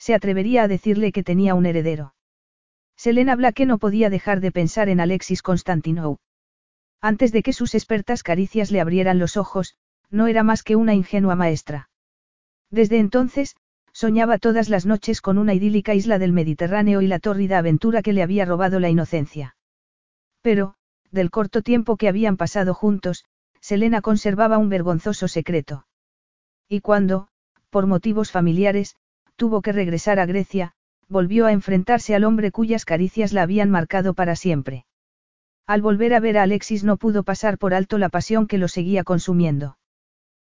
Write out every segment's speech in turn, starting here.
se atrevería a decirle que tenía un heredero. Selena Blake no podía dejar de pensar en Alexis Constantinou. Antes de que sus expertas caricias le abrieran los ojos, no era más que una ingenua maestra. Desde entonces, soñaba todas las noches con una idílica isla del Mediterráneo y la tórrida aventura que le había robado la inocencia. Pero, del corto tiempo que habían pasado juntos, Selena conservaba un vergonzoso secreto. Y cuando, por motivos familiares, tuvo que regresar a Grecia, volvió a enfrentarse al hombre cuyas caricias la habían marcado para siempre. Al volver a ver a Alexis no pudo pasar por alto la pasión que lo seguía consumiendo.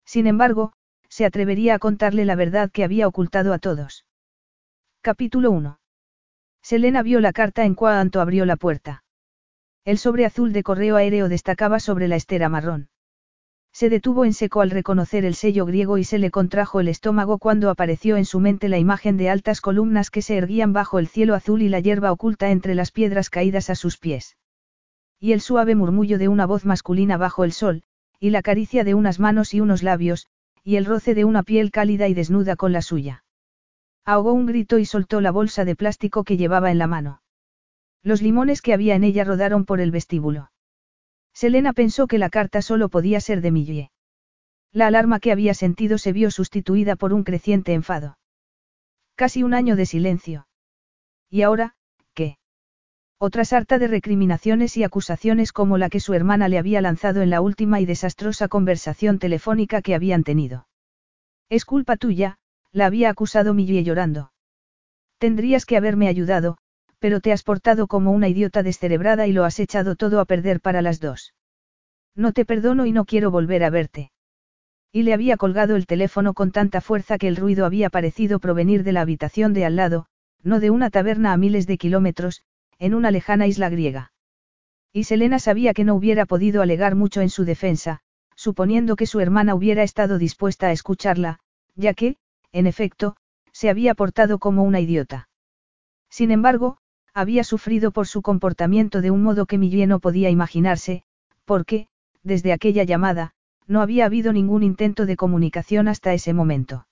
Sin embargo, se atrevería a contarle la verdad que había ocultado a todos. Capítulo 1. Selena vio la carta en cuanto abrió la puerta. El sobre azul de correo aéreo destacaba sobre la estera marrón. Se detuvo en seco al reconocer el sello griego y se le contrajo el estómago cuando apareció en su mente la imagen de altas columnas que se erguían bajo el cielo azul y la hierba oculta entre las piedras caídas a sus pies. Y el suave murmullo de una voz masculina bajo el sol, y la caricia de unas manos y unos labios, y el roce de una piel cálida y desnuda con la suya. Ahogó un grito y soltó la bolsa de plástico que llevaba en la mano. Los limones que había en ella rodaron por el vestíbulo. Selena pensó que la carta solo podía ser de Millie. La alarma que había sentido se vio sustituida por un creciente enfado. Casi un año de silencio. ¿Y ahora, qué? Otra sarta de recriminaciones y acusaciones como la que su hermana le había lanzado en la última y desastrosa conversación telefónica que habían tenido. Es culpa tuya, la había acusado Millie llorando. Tendrías que haberme ayudado, pero te has portado como una idiota descerebrada y lo has echado todo a perder para las dos. No te perdono y no quiero volver a verte. Y le había colgado el teléfono con tanta fuerza que el ruido había parecido provenir de la habitación de al lado, no de una taberna a miles de kilómetros, en una lejana isla griega. Y Selena sabía que no hubiera podido alegar mucho en su defensa, suponiendo que su hermana hubiera estado dispuesta a escucharla, ya que, en efecto, se había portado como una idiota. Sin embargo, había sufrido por su comportamiento de un modo que Millie no podía imaginarse, porque, desde aquella llamada, no había habido ningún intento de comunicación hasta ese momento.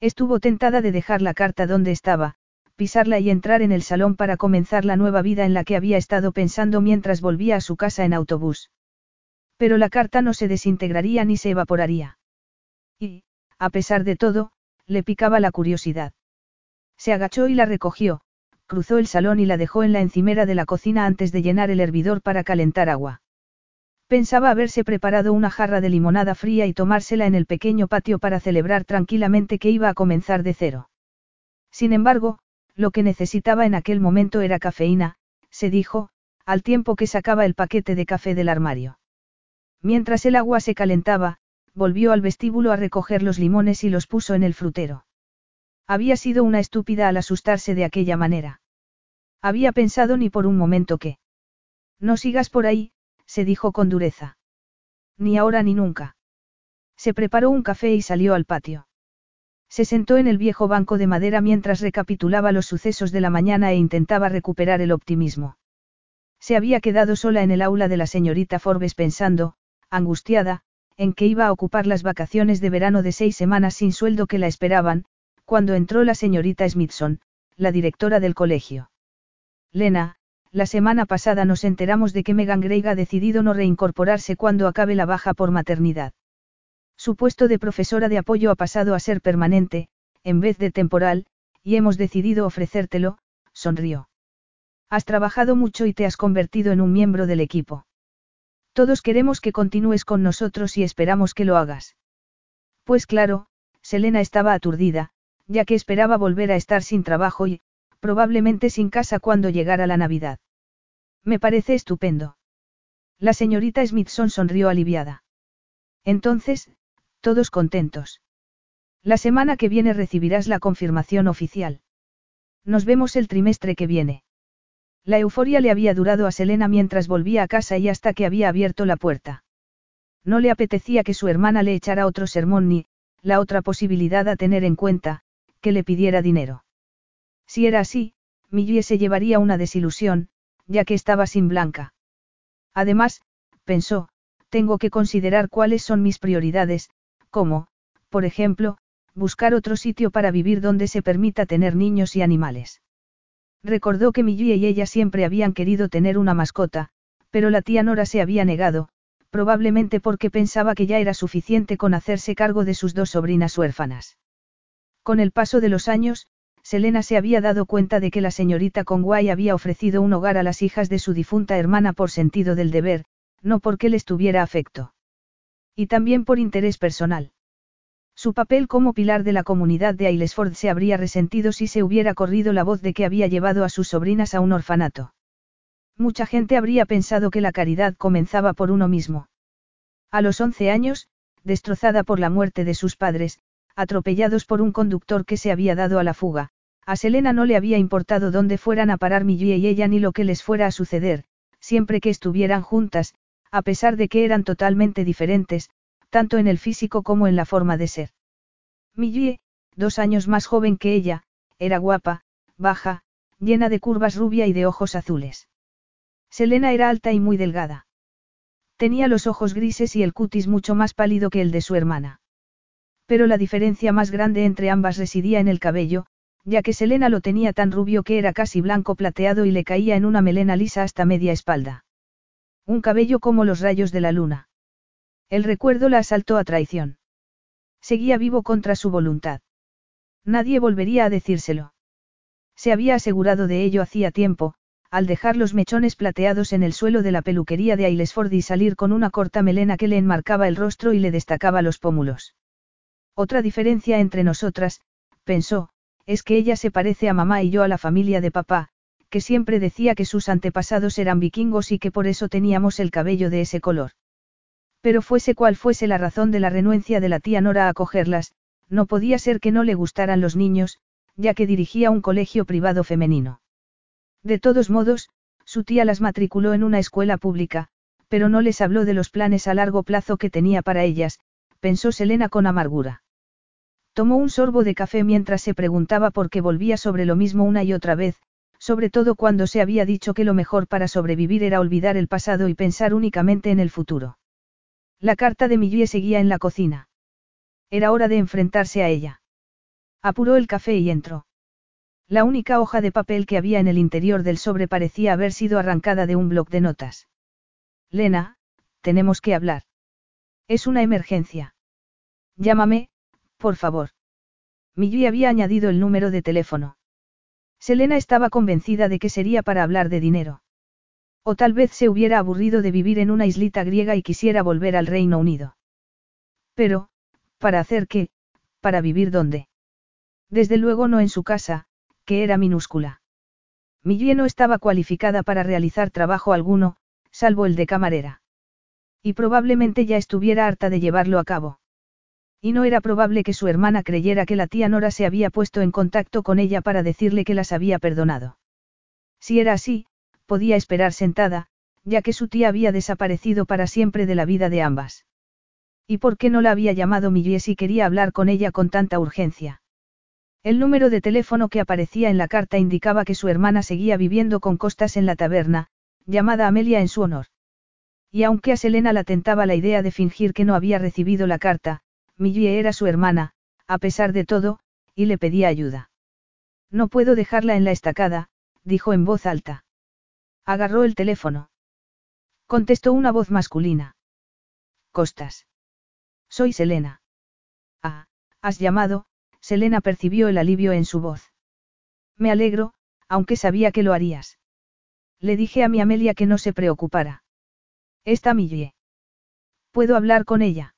Estuvo tentada de dejar la carta donde estaba, pisarla y entrar en el salón para comenzar la nueva vida en la que había estado pensando mientras volvía a su casa en autobús. Pero la carta no se desintegraría ni se evaporaría. Y, a pesar de todo, le picaba la curiosidad. Se agachó y la recogió, cruzó el salón y la dejó en la encimera de la cocina antes de llenar el hervidor para calentar agua. Pensaba haberse preparado una jarra de limonada fría y tomársela en el pequeño patio para celebrar tranquilamente que iba a comenzar de cero. Sin embargo, lo que necesitaba en aquel momento era cafeína, se dijo, al tiempo que sacaba el paquete de café del armario. Mientras el agua se calentaba, volvió al vestíbulo a recoger los limones y los puso en el frutero. Había sido una estúpida al asustarse de aquella manera. Había pensado ni por un momento que. No sigas por ahí, se dijo con dureza. Ni ahora ni nunca. Se preparó un café y salió al patio. Se sentó en el viejo banco de madera mientras recapitulaba los sucesos de la mañana e intentaba recuperar el optimismo. Se había quedado sola en el aula de la señorita Forbes pensando, angustiada, en que iba a ocupar las vacaciones de verano de seis semanas sin sueldo que la esperaban, cuando entró la señorita Smithson, la directora del colegio. Lena, la semana pasada nos enteramos de que Megan Gray ha decidido no reincorporarse cuando acabe la baja por maternidad. Su puesto de profesora de apoyo ha pasado a ser permanente, en vez de temporal, y hemos decidido ofrecértelo, sonrió. Has trabajado mucho y te has convertido en un miembro del equipo. Todos queremos que continúes con nosotros y esperamos que lo hagas. Pues claro, Selena estaba aturdida, ya que esperaba volver a estar sin trabajo y, probablemente sin casa cuando llegara la Navidad. Me parece estupendo. La señorita Smithson sonrió aliviada. Entonces, todos contentos. La semana que viene recibirás la confirmación oficial. Nos vemos el trimestre que viene. La euforia le había durado a Selena mientras volvía a casa y hasta que había abierto la puerta. No le apetecía que su hermana le echara otro sermón ni, la otra posibilidad a tener en cuenta, que le pidiera dinero. Si era así, Millie se llevaría una desilusión, ya que estaba sin Blanca. Además, pensó, tengo que considerar cuáles son mis prioridades, como, por ejemplo, buscar otro sitio para vivir donde se permita tener niños y animales. Recordó que Millie y ella siempre habían querido tener una mascota, pero la tía Nora se había negado, probablemente porque pensaba que ya era suficiente con hacerse cargo de sus dos sobrinas huérfanas. Con el paso de los años, Selena se había dado cuenta de que la señorita Conway había ofrecido un hogar a las hijas de su difunta hermana por sentido del deber, no porque les tuviera afecto. Y también por interés personal. Su papel como pilar de la comunidad de Aylesford se habría resentido si se hubiera corrido la voz de que había llevado a sus sobrinas a un orfanato. Mucha gente habría pensado que la caridad comenzaba por uno mismo. A los 11 años, destrozada por la muerte de sus padres, atropellados por un conductor que se había dado a la fuga, a Selena no le había importado dónde fueran a parar Millie y ella ni lo que les fuera a suceder, siempre que estuvieran juntas, a pesar de que eran totalmente diferentes, tanto en el físico como en la forma de ser. Millie, dos años más joven que ella, era guapa, baja, llena de curvas rubia y de ojos azules. Selena era alta y muy delgada. Tenía los ojos grises y el cutis mucho más pálido que el de su hermana. Pero la diferencia más grande entre ambas residía en el cabello, ya que Selena lo tenía tan rubio que era casi blanco plateado y le caía en una melena lisa hasta media espalda. Un cabello como los rayos de la luna. El recuerdo la asaltó a traición. Seguía vivo contra su voluntad. Nadie volvería a decírselo. Se había asegurado de ello hacía tiempo, al dejar los mechones plateados en el suelo de la peluquería de Aylesford y salir con una corta melena que le enmarcaba el rostro y le destacaba los pómulos. Otra diferencia entre nosotras, pensó, es que ella se parece a mamá y yo a la familia de papá, que siempre decía que sus antepasados eran vikingos y que por eso teníamos el cabello de ese color. Pero fuese cual fuese la razón de la renuencia de la tía Nora a acogerlas, no podía ser que no le gustaran los niños, ya que dirigía un colegio privado femenino. De todos modos, su tía las matriculó en una escuela pública, pero no les habló de los planes a largo plazo que tenía para ellas, pensó Selena con amargura. Tomó un sorbo de café mientras se preguntaba por qué volvía sobre lo mismo una y otra vez, sobre todo cuando se había dicho que lo mejor para sobrevivir era olvidar el pasado y pensar únicamente en el futuro. La carta de Millie seguía en la cocina. Era hora de enfrentarse a ella. Apuró el café y entró. La única hoja de papel que había en el interior del sobre parecía haber sido arrancada de un bloc de notas. Lena, tenemos que hablar. Es una emergencia. Llámame, por favor. Millie había añadido el número de teléfono. Selena estaba convencida de que sería para hablar de dinero. O tal vez se hubiera aburrido de vivir en una islita griega y quisiera volver al Reino Unido. Pero, ¿para hacer qué? ¿Para vivir dónde? Desde luego no en su casa, que era minúscula. Millie no estaba cualificada para realizar trabajo alguno, salvo el de camarera. Y probablemente ya estuviera harta de llevarlo a cabo. Y no era probable que su hermana creyera que la tía Nora se había puesto en contacto con ella para decirle que las había perdonado. Si era así, podía esperar sentada, ya que su tía había desaparecido para siempre de la vida de ambas. ¿Y por qué no la había llamado Millie si quería hablar con ella con tanta urgencia? El número de teléfono que aparecía en la carta indicaba que su hermana seguía viviendo con costas en la taberna, llamada Amelia en su honor. Y aunque a Selena la tentaba la idea de fingir que no había recibido la carta, Millie era su hermana, a pesar de todo, y le pedía ayuda. No puedo dejarla en la estacada, dijo en voz alta. Agarró el teléfono. Contestó una voz masculina. Costas. Soy Selena. Ah, has llamado, Selena percibió el alivio en su voz. Me alegro, aunque sabía que lo harías. Le dije a mi Amelia que no se preocupara. Está Millie. ¿Puedo hablar con ella?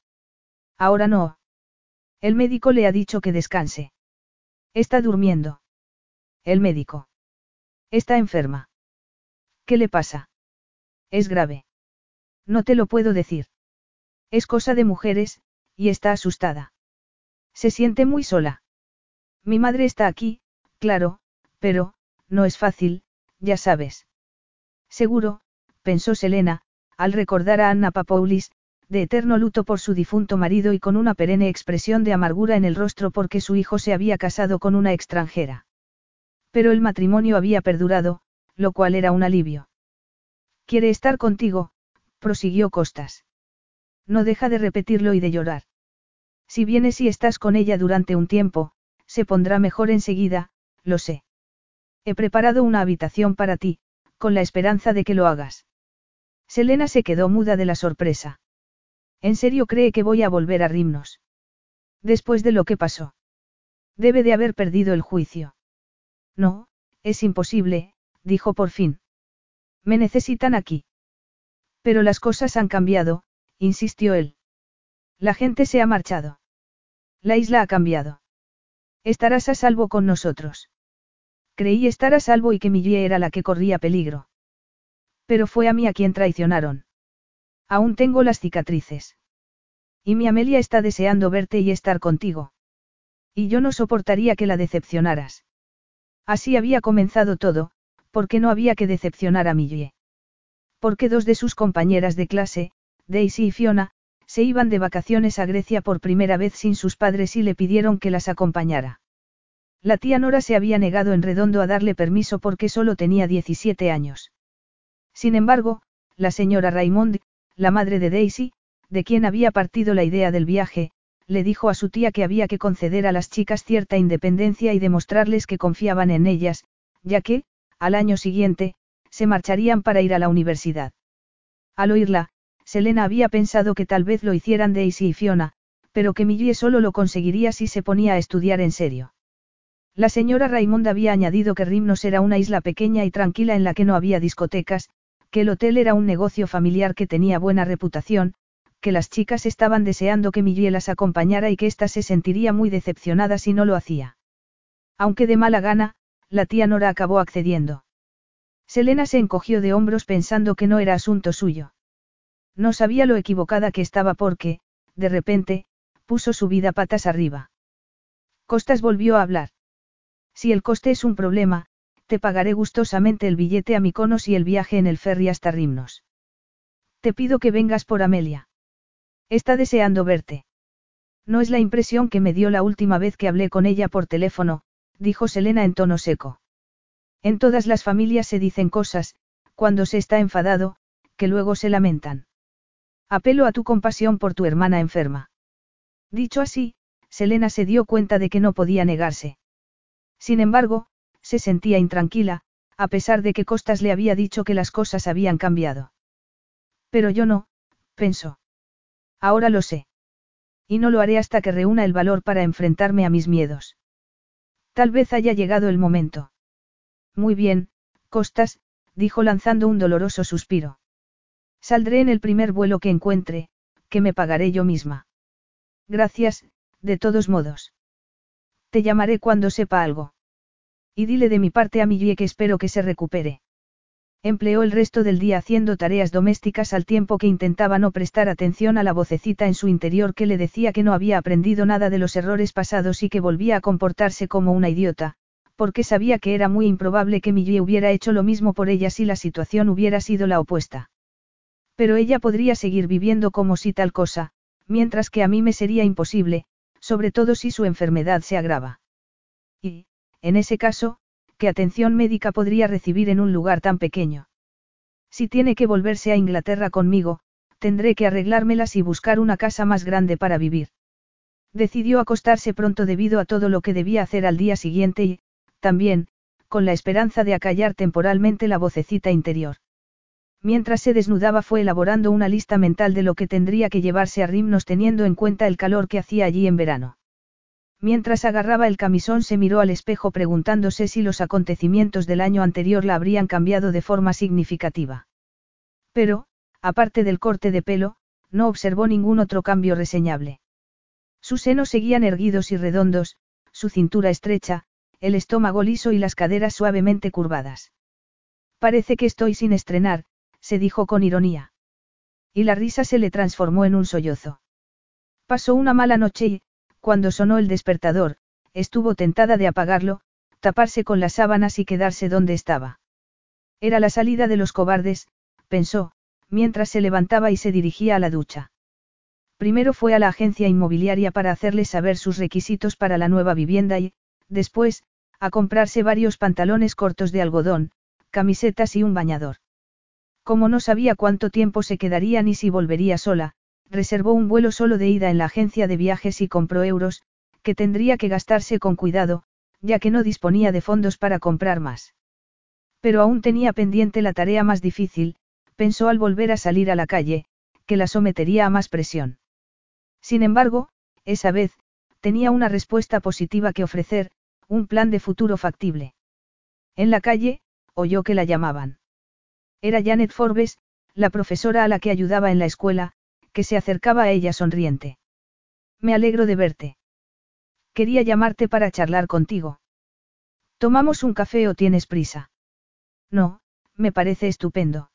Ahora no. El médico le ha dicho que descanse. Está durmiendo. El médico. Está enferma. ¿Qué le pasa? Es grave. No te lo puedo decir. Es cosa de mujeres, y está asustada. Se siente muy sola. Mi madre está aquí, claro, pero, no es fácil, ya sabes. Seguro, pensó Selena, al recordar a Anna Papoulis, de eterno luto por su difunto marido y con una perenne expresión de amargura en el rostro porque su hijo se había casado con una extranjera. Pero el matrimonio había perdurado, lo cual era un alivio. Quiere estar contigo, prosiguió Costas. No deja de repetirlo y de llorar. Si vienes y estás con ella durante un tiempo, se pondrá mejor enseguida, lo sé. He preparado una habitación para ti, con la esperanza de que lo hagas. Selena se quedó muda de la sorpresa. ¿En serio cree que voy a volver a Rimnos? Después de lo que pasó. Debe de haber perdido el juicio. No, es imposible, dijo por fin. Me necesitan aquí. Pero las cosas han cambiado, insistió él. La gente se ha marchado. La isla ha cambiado. Estarás a salvo con nosotros. Creí estar a salvo y que Millie era la que corría peligro. Pero fue a mí a quien traicionaron. Aún tengo las cicatrices. Y mi Amelia está deseando verte y estar contigo. Y yo no soportaría que la decepcionaras. Así había comenzado todo, porque no había que decepcionar a Millie. Porque dos de sus compañeras de clase, Daisy y Fiona, se iban de vacaciones a Grecia por primera vez sin sus padres y le pidieron que las acompañara. La tía Nora se había negado en redondo a darle permiso porque solo tenía 17 años. Sin embargo, la señora Raymond, la madre de Daisy, de quien había partido la idea del viaje, le dijo a su tía que había que conceder a las chicas cierta independencia y demostrarles que confiaban en ellas, ya que, al año siguiente, se marcharían para ir a la universidad. Al oírla, Selena había pensado que tal vez lo hicieran Daisy y Fiona, pero que Millie solo lo conseguiría si se ponía a estudiar en serio. La señora Raymond había añadido que Rimnos era una isla pequeña y tranquila en la que no había discotecas, que el hotel era un negocio familiar que tenía buena reputación, que las chicas estaban deseando que Millie las acompañara y que ésta se sentiría muy decepcionada si no lo hacía. Aunque de mala gana, la tía Nora acabó accediendo. Selena se encogió de hombros pensando que no era asunto suyo. No sabía lo equivocada que estaba porque, de repente, puso su vida patas arriba. Costas volvió a hablar. Si el coste es un problema, te pagaré gustosamente el billete a Miconos y el viaje en el ferry hasta Rimnos. Te pido que vengas por Amelia. Está deseando verte. No es la impresión que me dio la última vez que hablé con ella por teléfono, dijo Selena en tono seco. En todas las familias se dicen cosas, cuando se está enfadado, que luego se lamentan. Apelo a tu compasión por tu hermana enferma. Dicho así, Selena se dio cuenta de que no podía negarse. Sin embargo, se sentía intranquila, a pesar de que Costas le había dicho que las cosas habían cambiado. Pero yo no, pensó. Ahora lo sé. Y no lo haré hasta que reúna el valor para enfrentarme a mis miedos. Tal vez haya llegado el momento. Muy bien, Costas, dijo lanzando un doloroso suspiro. Saldré en el primer vuelo que encuentre, que me pagaré yo misma. Gracias, de todos modos. Te llamaré cuando sepa algo. Y dile de mi parte a Millie que espero que se recupere. Empleó el resto del día haciendo tareas domésticas al tiempo que intentaba no prestar atención a la vocecita en su interior que le decía que no había aprendido nada de los errores pasados y que volvía a comportarse como una idiota, porque sabía que era muy improbable que Millie hubiera hecho lo mismo por ella si la situación hubiera sido la opuesta. Pero ella podría seguir viviendo como si tal cosa, mientras que a mí me sería imposible, sobre todo si su enfermedad se agrava. En ese caso, ¿qué atención médica podría recibir en un lugar tan pequeño? Si tiene que volverse a Inglaterra conmigo, tendré que arreglármelas y buscar una casa más grande para vivir. Decidió acostarse pronto debido a todo lo que debía hacer al día siguiente y, también, con la esperanza de acallar temporalmente la vocecita interior. Mientras se desnudaba fue elaborando una lista mental de lo que tendría que llevarse a Rimnos teniendo en cuenta el calor que hacía allí en verano. Mientras agarraba el camisón se miró al espejo preguntándose si los acontecimientos del año anterior la habrían cambiado de forma significativa. Pero, aparte del corte de pelo, no observó ningún otro cambio reseñable. Sus senos seguían erguidos y redondos, su cintura estrecha, el estómago liso y las caderas suavemente curvadas. Parece que estoy sin estrenar, se dijo con ironía. Y la risa se le transformó en un sollozo. Pasó una mala noche y, cuando sonó el despertador, estuvo tentada de apagarlo, taparse con las sábanas y quedarse donde estaba. Era la salida de los cobardes, pensó, mientras se levantaba y se dirigía a la ducha. Primero fue a la agencia inmobiliaria para hacerle saber sus requisitos para la nueva vivienda y, después, a comprarse varios pantalones cortos de algodón, camisetas y un bañador. Como no sabía cuánto tiempo se quedaría ni si volvería sola, reservó un vuelo solo de ida en la agencia de viajes y compró euros, que tendría que gastarse con cuidado, ya que no disponía de fondos para comprar más. Pero aún tenía pendiente la tarea más difícil, pensó al volver a salir a la calle, que la sometería a más presión. Sin embargo, esa vez, tenía una respuesta positiva que ofrecer, un plan de futuro factible. En la calle, oyó que la llamaban. Era Janet Forbes, la profesora a la que ayudaba en la escuela, que se acercaba a ella sonriente. Me alegro de verte. Quería llamarte para charlar contigo. ¿Tomamos un café o tienes prisa? No, me parece estupendo.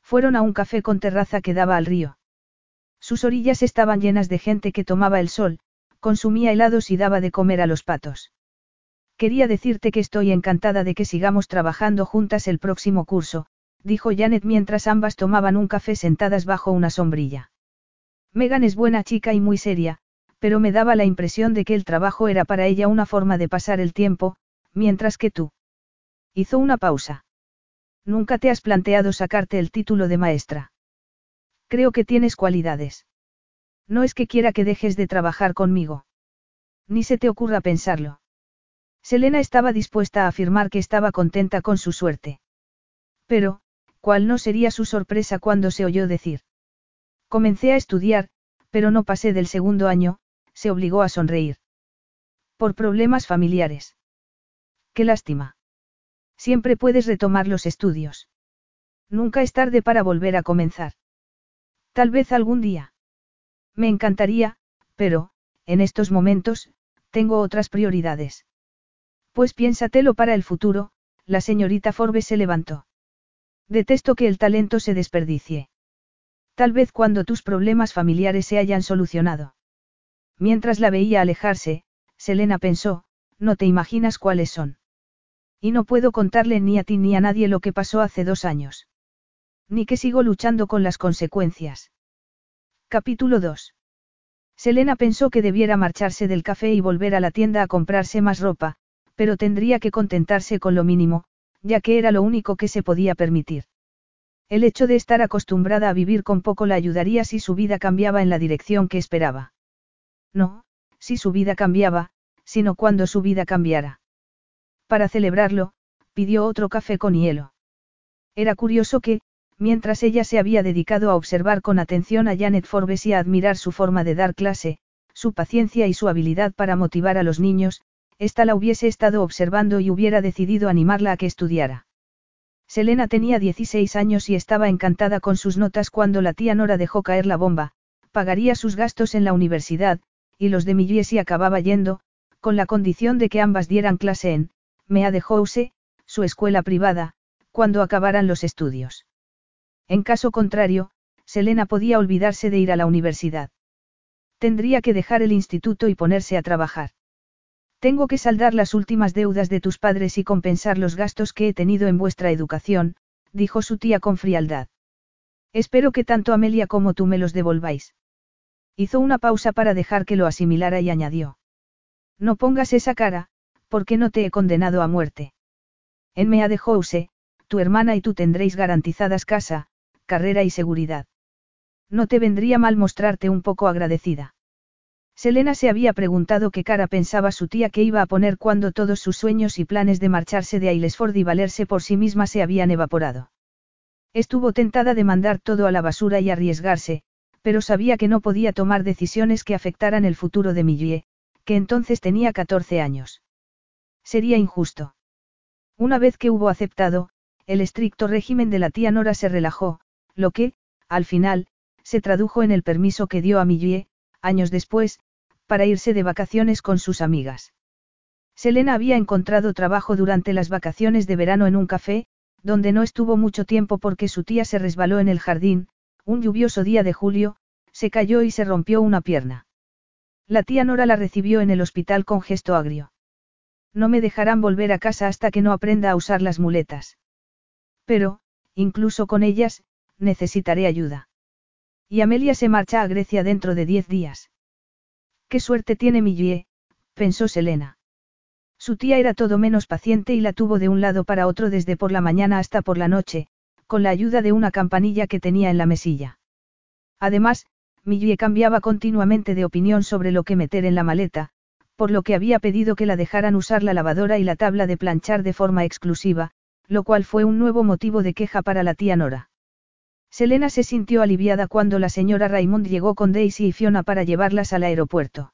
Fueron a un café con terraza que daba al río. Sus orillas estaban llenas de gente que tomaba el sol, consumía helados y daba de comer a los patos. Quería decirte que estoy encantada de que sigamos trabajando juntas el próximo curso, dijo Janet mientras ambas tomaban un café sentadas bajo una sombrilla. Megan es buena chica y muy seria, pero me daba la impresión de que el trabajo era para ella una forma de pasar el tiempo, mientras que tú. Hizo una pausa. Nunca te has planteado sacarte el título de maestra. Creo que tienes cualidades. No es que quiera que dejes de trabajar conmigo. Ni se te ocurra pensarlo. Selena estaba dispuesta a afirmar que estaba contenta con su suerte. Pero, ¿cuál no sería su sorpresa cuando se oyó decir? Comencé a estudiar, pero no pasé del segundo año, se obligó a sonreír. Por problemas familiares. Qué lástima. Siempre puedes retomar los estudios. Nunca es tarde para volver a comenzar. Tal vez algún día. Me encantaría, pero, en estos momentos, tengo otras prioridades. Pues piénsatelo para el futuro, la señorita Forbes se levantó. Detesto que el talento se desperdicie. Tal vez cuando tus problemas familiares se hayan solucionado. Mientras la veía alejarse, Selena pensó, no te imaginas cuáles son. Y no puedo contarle ni a ti ni a nadie lo que pasó hace dos años. Ni que sigo luchando con las consecuencias. Capítulo 2. Selena pensó que debiera marcharse del café y volver a la tienda a comprarse más ropa, pero tendría que contentarse con lo mínimo, ya que era lo único que se podía permitir. El hecho de estar acostumbrada a vivir con poco la ayudaría si su vida cambiaba en la dirección que esperaba. No, si su vida cambiaba, sino cuando su vida cambiara. Para celebrarlo, pidió otro café con hielo. Era curioso que, mientras ella se había dedicado a observar con atención a Janet Forbes y a admirar su forma de dar clase, su paciencia y su habilidad para motivar a los niños, ésta la hubiese estado observando y hubiera decidido animarla a que estudiara. Selena tenía 16 años y estaba encantada con sus notas cuando la tía Nora dejó caer la bomba, pagaría sus gastos en la universidad, y los de Milliesi acababa yendo, con la condición de que ambas dieran clase en, Mea de House, su escuela privada, cuando acabaran los estudios. En caso contrario, Selena podía olvidarse de ir a la universidad. Tendría que dejar el instituto y ponerse a trabajar. Tengo que saldar las últimas deudas de tus padres y compensar los gastos que he tenido en vuestra educación, dijo su tía con frialdad. Espero que tanto Amelia como tú me los devolváis. Hizo una pausa para dejar que lo asimilara y añadió. No pongas esa cara, porque no te he condenado a muerte. En Mea de House, tu hermana y tú tendréis garantizadas casa, carrera y seguridad. No te vendría mal mostrarte un poco agradecida. Selena se había preguntado qué cara pensaba su tía que iba a poner cuando todos sus sueños y planes de marcharse de Aylesford y valerse por sí misma se habían evaporado. Estuvo tentada de mandar todo a la basura y arriesgarse, pero sabía que no podía tomar decisiones que afectaran el futuro de Millie, que entonces tenía 14 años. Sería injusto. Una vez que hubo aceptado, el estricto régimen de la tía Nora se relajó, lo que, al final, se tradujo en el permiso que dio a Millie, años después, para irse de vacaciones con sus amigas. Selena había encontrado trabajo durante las vacaciones de verano en un café, donde no estuvo mucho tiempo porque su tía se resbaló en el jardín, un lluvioso día de julio, se cayó y se rompió una pierna. La tía Nora la recibió en el hospital con gesto agrio. No me dejarán volver a casa hasta que no aprenda a usar las muletas. Pero, incluso con ellas, necesitaré ayuda. Y Amelia se marcha a Grecia dentro de diez días. Qué suerte tiene Millie, pensó Selena. Su tía era todo menos paciente y la tuvo de un lado para otro desde por la mañana hasta por la noche, con la ayuda de una campanilla que tenía en la mesilla. Además, Millie cambiaba continuamente de opinión sobre lo que meter en la maleta, por lo que había pedido que la dejaran usar la lavadora y la tabla de planchar de forma exclusiva, lo cual fue un nuevo motivo de queja para la tía Nora. Selena se sintió aliviada cuando la señora Raymond llegó con Daisy y Fiona para llevarlas al aeropuerto.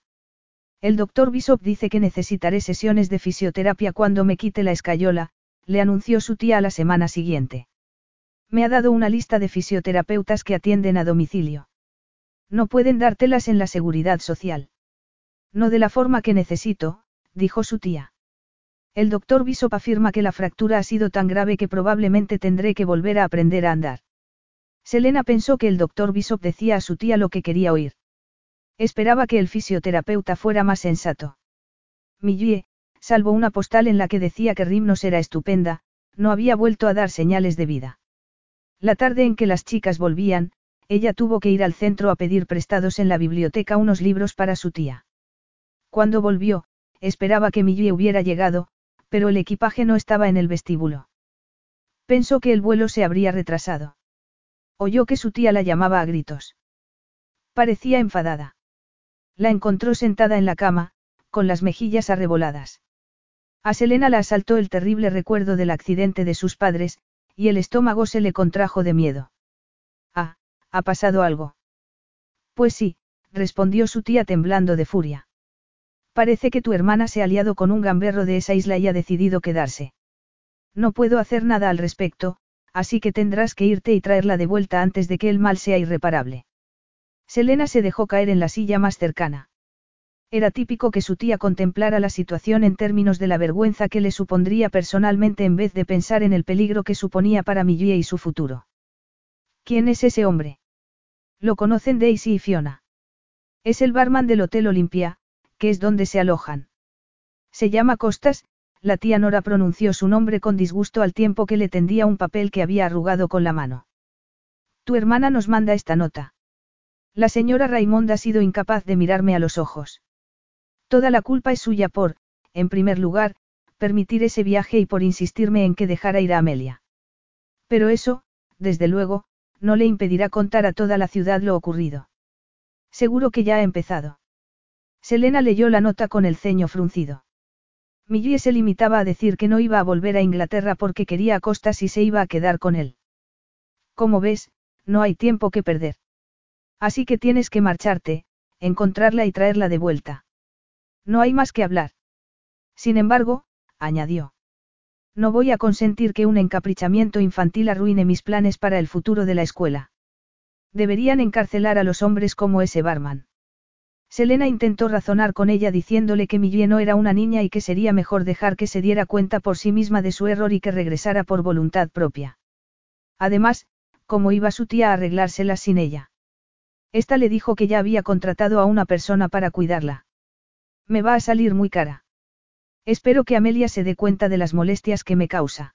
El doctor Bishop dice que necesitaré sesiones de fisioterapia cuando me quite la escayola, le anunció su tía a la semana siguiente. Me ha dado una lista de fisioterapeutas que atienden a domicilio. No pueden dártelas en la seguridad social. No de la forma que necesito, dijo su tía. El doctor Bishop afirma que la fractura ha sido tan grave que probablemente tendré que volver a aprender a andar. Selena pensó que el doctor Bishop decía a su tía lo que quería oír. Esperaba que el fisioterapeuta fuera más sensato. Millie, salvo una postal en la que decía que Rimnos era estupenda, no había vuelto a dar señales de vida. La tarde en que las chicas volvían, ella tuvo que ir al centro a pedir prestados en la biblioteca unos libros para su tía. Cuando volvió, esperaba que Millie hubiera llegado, pero el equipaje no estaba en el vestíbulo. Pensó que el vuelo se habría retrasado. Oyó que su tía la llamaba a gritos. Parecía enfadada. La encontró sentada en la cama, con las mejillas arreboladas. A Selena la asaltó el terrible recuerdo del accidente de sus padres, y el estómago se le contrajo de miedo. Ah, ¿ha pasado algo? Pues sí, respondió su tía temblando de furia. Parece que tu hermana se ha aliado con un gamberro de esa isla y ha decidido quedarse. No puedo hacer nada al respecto, así que tendrás que irte y traerla de vuelta antes de que el mal sea irreparable. Selena se dejó caer en la silla más cercana. Era típico que su tía contemplara la situación en términos de la vergüenza que le supondría personalmente en vez de pensar en el peligro que suponía para Millie y su futuro. ¿Quién es ese hombre? Lo conocen Daisy y Fiona. Es el barman del Hotel Olimpia, que es donde se alojan. Se llama Costas, la tía Nora pronunció su nombre con disgusto al tiempo que le tendía un papel que había arrugado con la mano. Tu hermana nos manda esta nota. La señora Raymond ha sido incapaz de mirarme a los ojos. Toda la culpa es suya por, en primer lugar, permitir ese viaje y por insistirme en que dejara ir a Amelia. Pero eso, desde luego, no le impedirá contar a toda la ciudad lo ocurrido. Seguro que ya ha empezado. Selena leyó la nota con el ceño fruncido. Millie se limitaba a decir que no iba a volver a Inglaterra porque quería a Costas y se iba a quedar con él. Como ves, no hay tiempo que perder. Así que tienes que marcharte, encontrarla y traerla de vuelta. No hay más que hablar. Sin embargo, añadió. No voy a consentir que un encaprichamiento infantil arruine mis planes para el futuro de la escuela. Deberían encarcelar a los hombres como ese barman. Selena intentó razonar con ella diciéndole que Millie no era una niña y que sería mejor dejar que se diera cuenta por sí misma de su error y que regresara por voluntad propia. Además, ¿cómo iba su tía a arreglárselas sin ella? Esta le dijo que ya había contratado a una persona para cuidarla. Me va a salir muy cara. Espero que Amelia se dé cuenta de las molestias que me causa.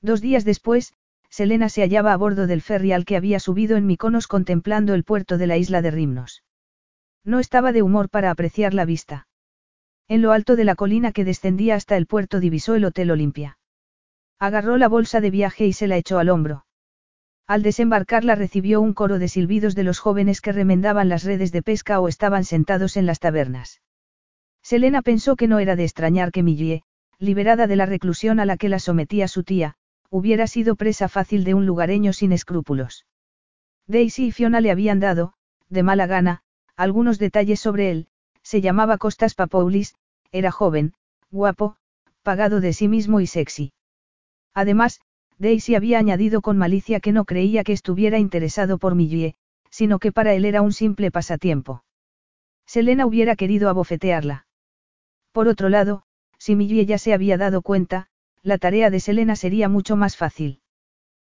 Dos días después, Selena se hallaba a bordo del ferry al que había subido en Miconos contemplando el puerto de la isla de Rimnos. No estaba de humor para apreciar la vista. En lo alto de la colina que descendía hasta el puerto divisó el Hotel Olimpia. Agarró la bolsa de viaje y se la echó al hombro. Al desembarcarla recibió un coro de silbidos de los jóvenes que remendaban las redes de pesca o estaban sentados en las tabernas. Selena pensó que no era de extrañar que Millie, liberada de la reclusión a la que la sometía su tía, hubiera sido presa fácil de un lugareño sin escrúpulos. Daisy y Fiona le habían dado, de mala gana, algunos detalles sobre él, se llamaba Costas Papoulis, era joven, guapo, pagado de sí mismo y sexy. Además, Daisy había añadido con malicia que no creía que estuviera interesado por Millie, sino que para él era un simple pasatiempo. Selena hubiera querido abofetearla. Por otro lado, si Millie ya se había dado cuenta, la tarea de Selena sería mucho más fácil.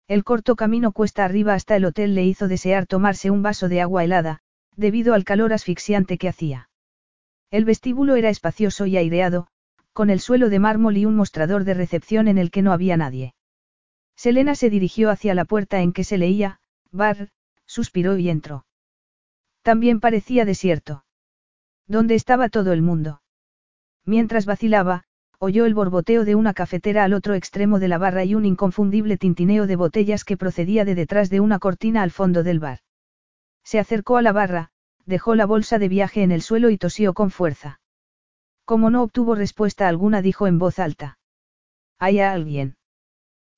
El corto camino cuesta arriba hasta el hotel le hizo desear tomarse un vaso de agua helada, debido al calor asfixiante que hacía. El vestíbulo era espacioso y aireado, con el suelo de mármol y un mostrador de recepción en el que no había nadie. Selena se dirigió hacia la puerta en que se leía, bar, suspiró y entró. También parecía desierto. ¿Dónde estaba todo el mundo? Mientras vacilaba, oyó el borboteo de una cafetera al otro extremo de la barra y un inconfundible tintineo de botellas que procedía de detrás de una cortina al fondo del bar. Se acercó a la barra, dejó la bolsa de viaje en el suelo y tosió con fuerza. Como no obtuvo respuesta alguna, dijo en voz alta. ¿Hay alguien?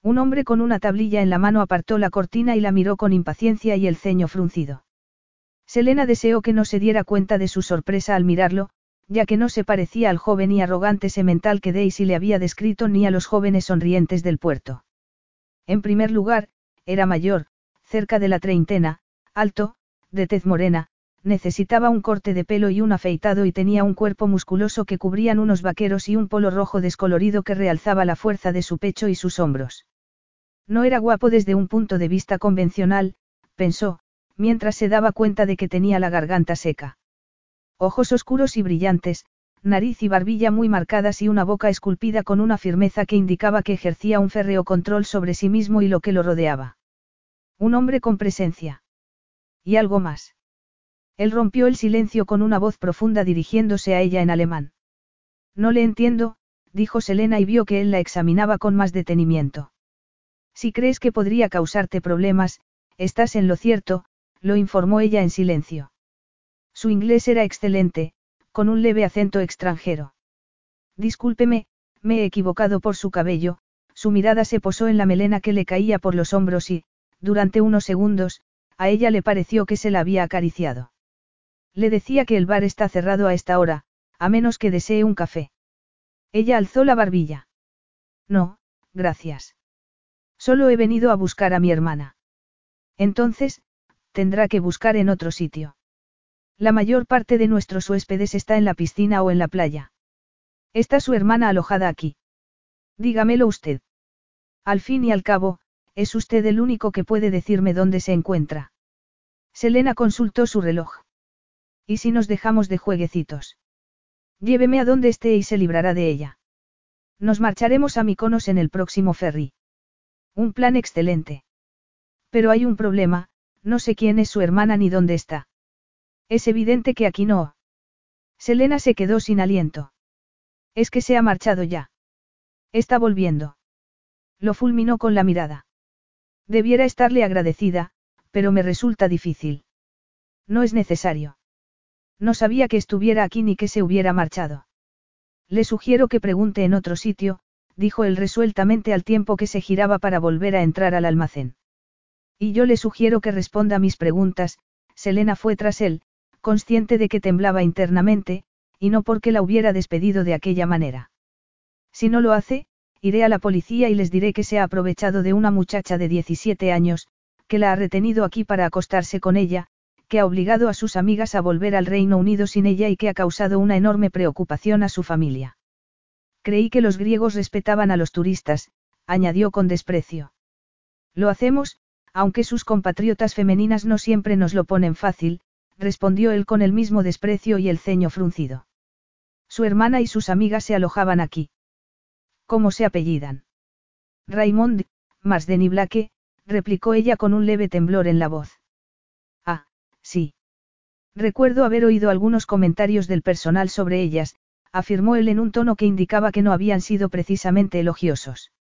Un hombre con una tablilla en la mano apartó la cortina y la miró con impaciencia y el ceño fruncido. Selena deseó que no se diera cuenta de su sorpresa al mirarlo, ya que no se parecía al joven y arrogante semental que Daisy le había descrito ni a los jóvenes sonrientes del puerto. En primer lugar, era mayor, cerca de la treintena, alto, de tez morena, necesitaba un corte de pelo y un afeitado y tenía un cuerpo musculoso que cubrían unos vaqueros y un polo rojo descolorido que realzaba la fuerza de su pecho y sus hombros. No era guapo desde un punto de vista convencional, pensó, mientras se daba cuenta de que tenía la garganta seca. Ojos oscuros y brillantes, nariz y barbilla muy marcadas y una boca esculpida con una firmeza que indicaba que ejercía un férreo control sobre sí mismo y lo que lo rodeaba. Un hombre con presencia. Y algo más. Él rompió el silencio con una voz profunda dirigiéndose a ella en alemán. No le entiendo, dijo Selena y vio que él la examinaba con más detenimiento. Si crees que podría causarte problemas, estás en lo cierto, lo informó ella en silencio. Su inglés era excelente, con un leve acento extranjero. Discúlpeme, me he equivocado por su cabello, su mirada se posó en la melena que le caía por los hombros y, durante unos segundos, a ella le pareció que se la había acariciado. Le decía que el bar está cerrado a esta hora, a menos que desee un café. Ella alzó la barbilla. No, gracias. Solo he venido a buscar a mi hermana. Entonces, tendrá que buscar en otro sitio. La mayor parte de nuestros huéspedes está en la piscina o en la playa. ¿Está su hermana alojada aquí? Dígamelo usted. Al fin y al cabo, es usted el único que puede decirme dónde se encuentra. Selena consultó su reloj. ¿Y si nos dejamos de jueguecitos? Lléveme a donde esté y se librará de ella. Nos marcharemos a Miconos en el próximo ferry. Un plan excelente. Pero hay un problema, no sé quién es su hermana ni dónde está. Es evidente que aquí no. Selena se quedó sin aliento. Es que se ha marchado ya. Está volviendo. Lo fulminó con la mirada. Debiera estarle agradecida, pero me resulta difícil. No es necesario. No sabía que estuviera aquí ni que se hubiera marchado. Le sugiero que pregunte en otro sitio, dijo él resueltamente al tiempo que se giraba para volver a entrar al almacén. Y yo le sugiero que responda a mis preguntas, Selena fue tras él, consciente de que temblaba internamente, y no porque la hubiera despedido de aquella manera. Si no lo hace, iré a la policía y les diré que se ha aprovechado de una muchacha de 17 años, que la ha retenido aquí para acostarse con ella, que ha obligado a sus amigas a volver al Reino Unido sin ella y que ha causado una enorme preocupación a su familia. Creí que los griegos respetaban a los turistas, añadió con desprecio. Lo hacemos, aunque sus compatriotas femeninas no siempre nos lo ponen fácil, respondió él con el mismo desprecio y el ceño fruncido. Su hermana y sus amigas se alojaban aquí. ¿Cómo se apellidan? Raymond, Marsden Blake, replicó ella con un leve temblor en la voz. Sí. Recuerdo haber oído algunos comentarios del personal sobre ellas, afirmó él en un tono que indicaba que no habían sido precisamente elogiosos.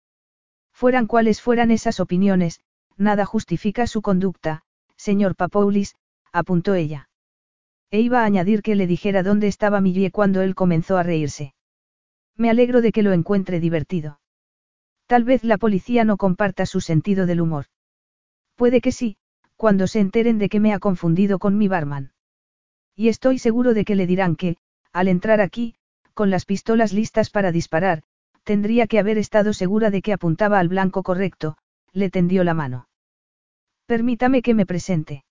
Fueran cuales fueran esas opiniones, nada justifica su conducta, señor Papoulis, apuntó ella. E iba a añadir que le dijera dónde estaba Millie cuando él comenzó a reírse. Me alegro de que lo encuentre divertido. Tal vez la policía no comparta su sentido del humor. Puede que sí, cuando se enteren de que me ha confundido con mi barman. Y estoy seguro de que le dirán que, al entrar aquí, con las pistolas listas para disparar, tendría que haber estado segura de que apuntaba al blanco correcto, le tendió la mano. Permítame que me presente.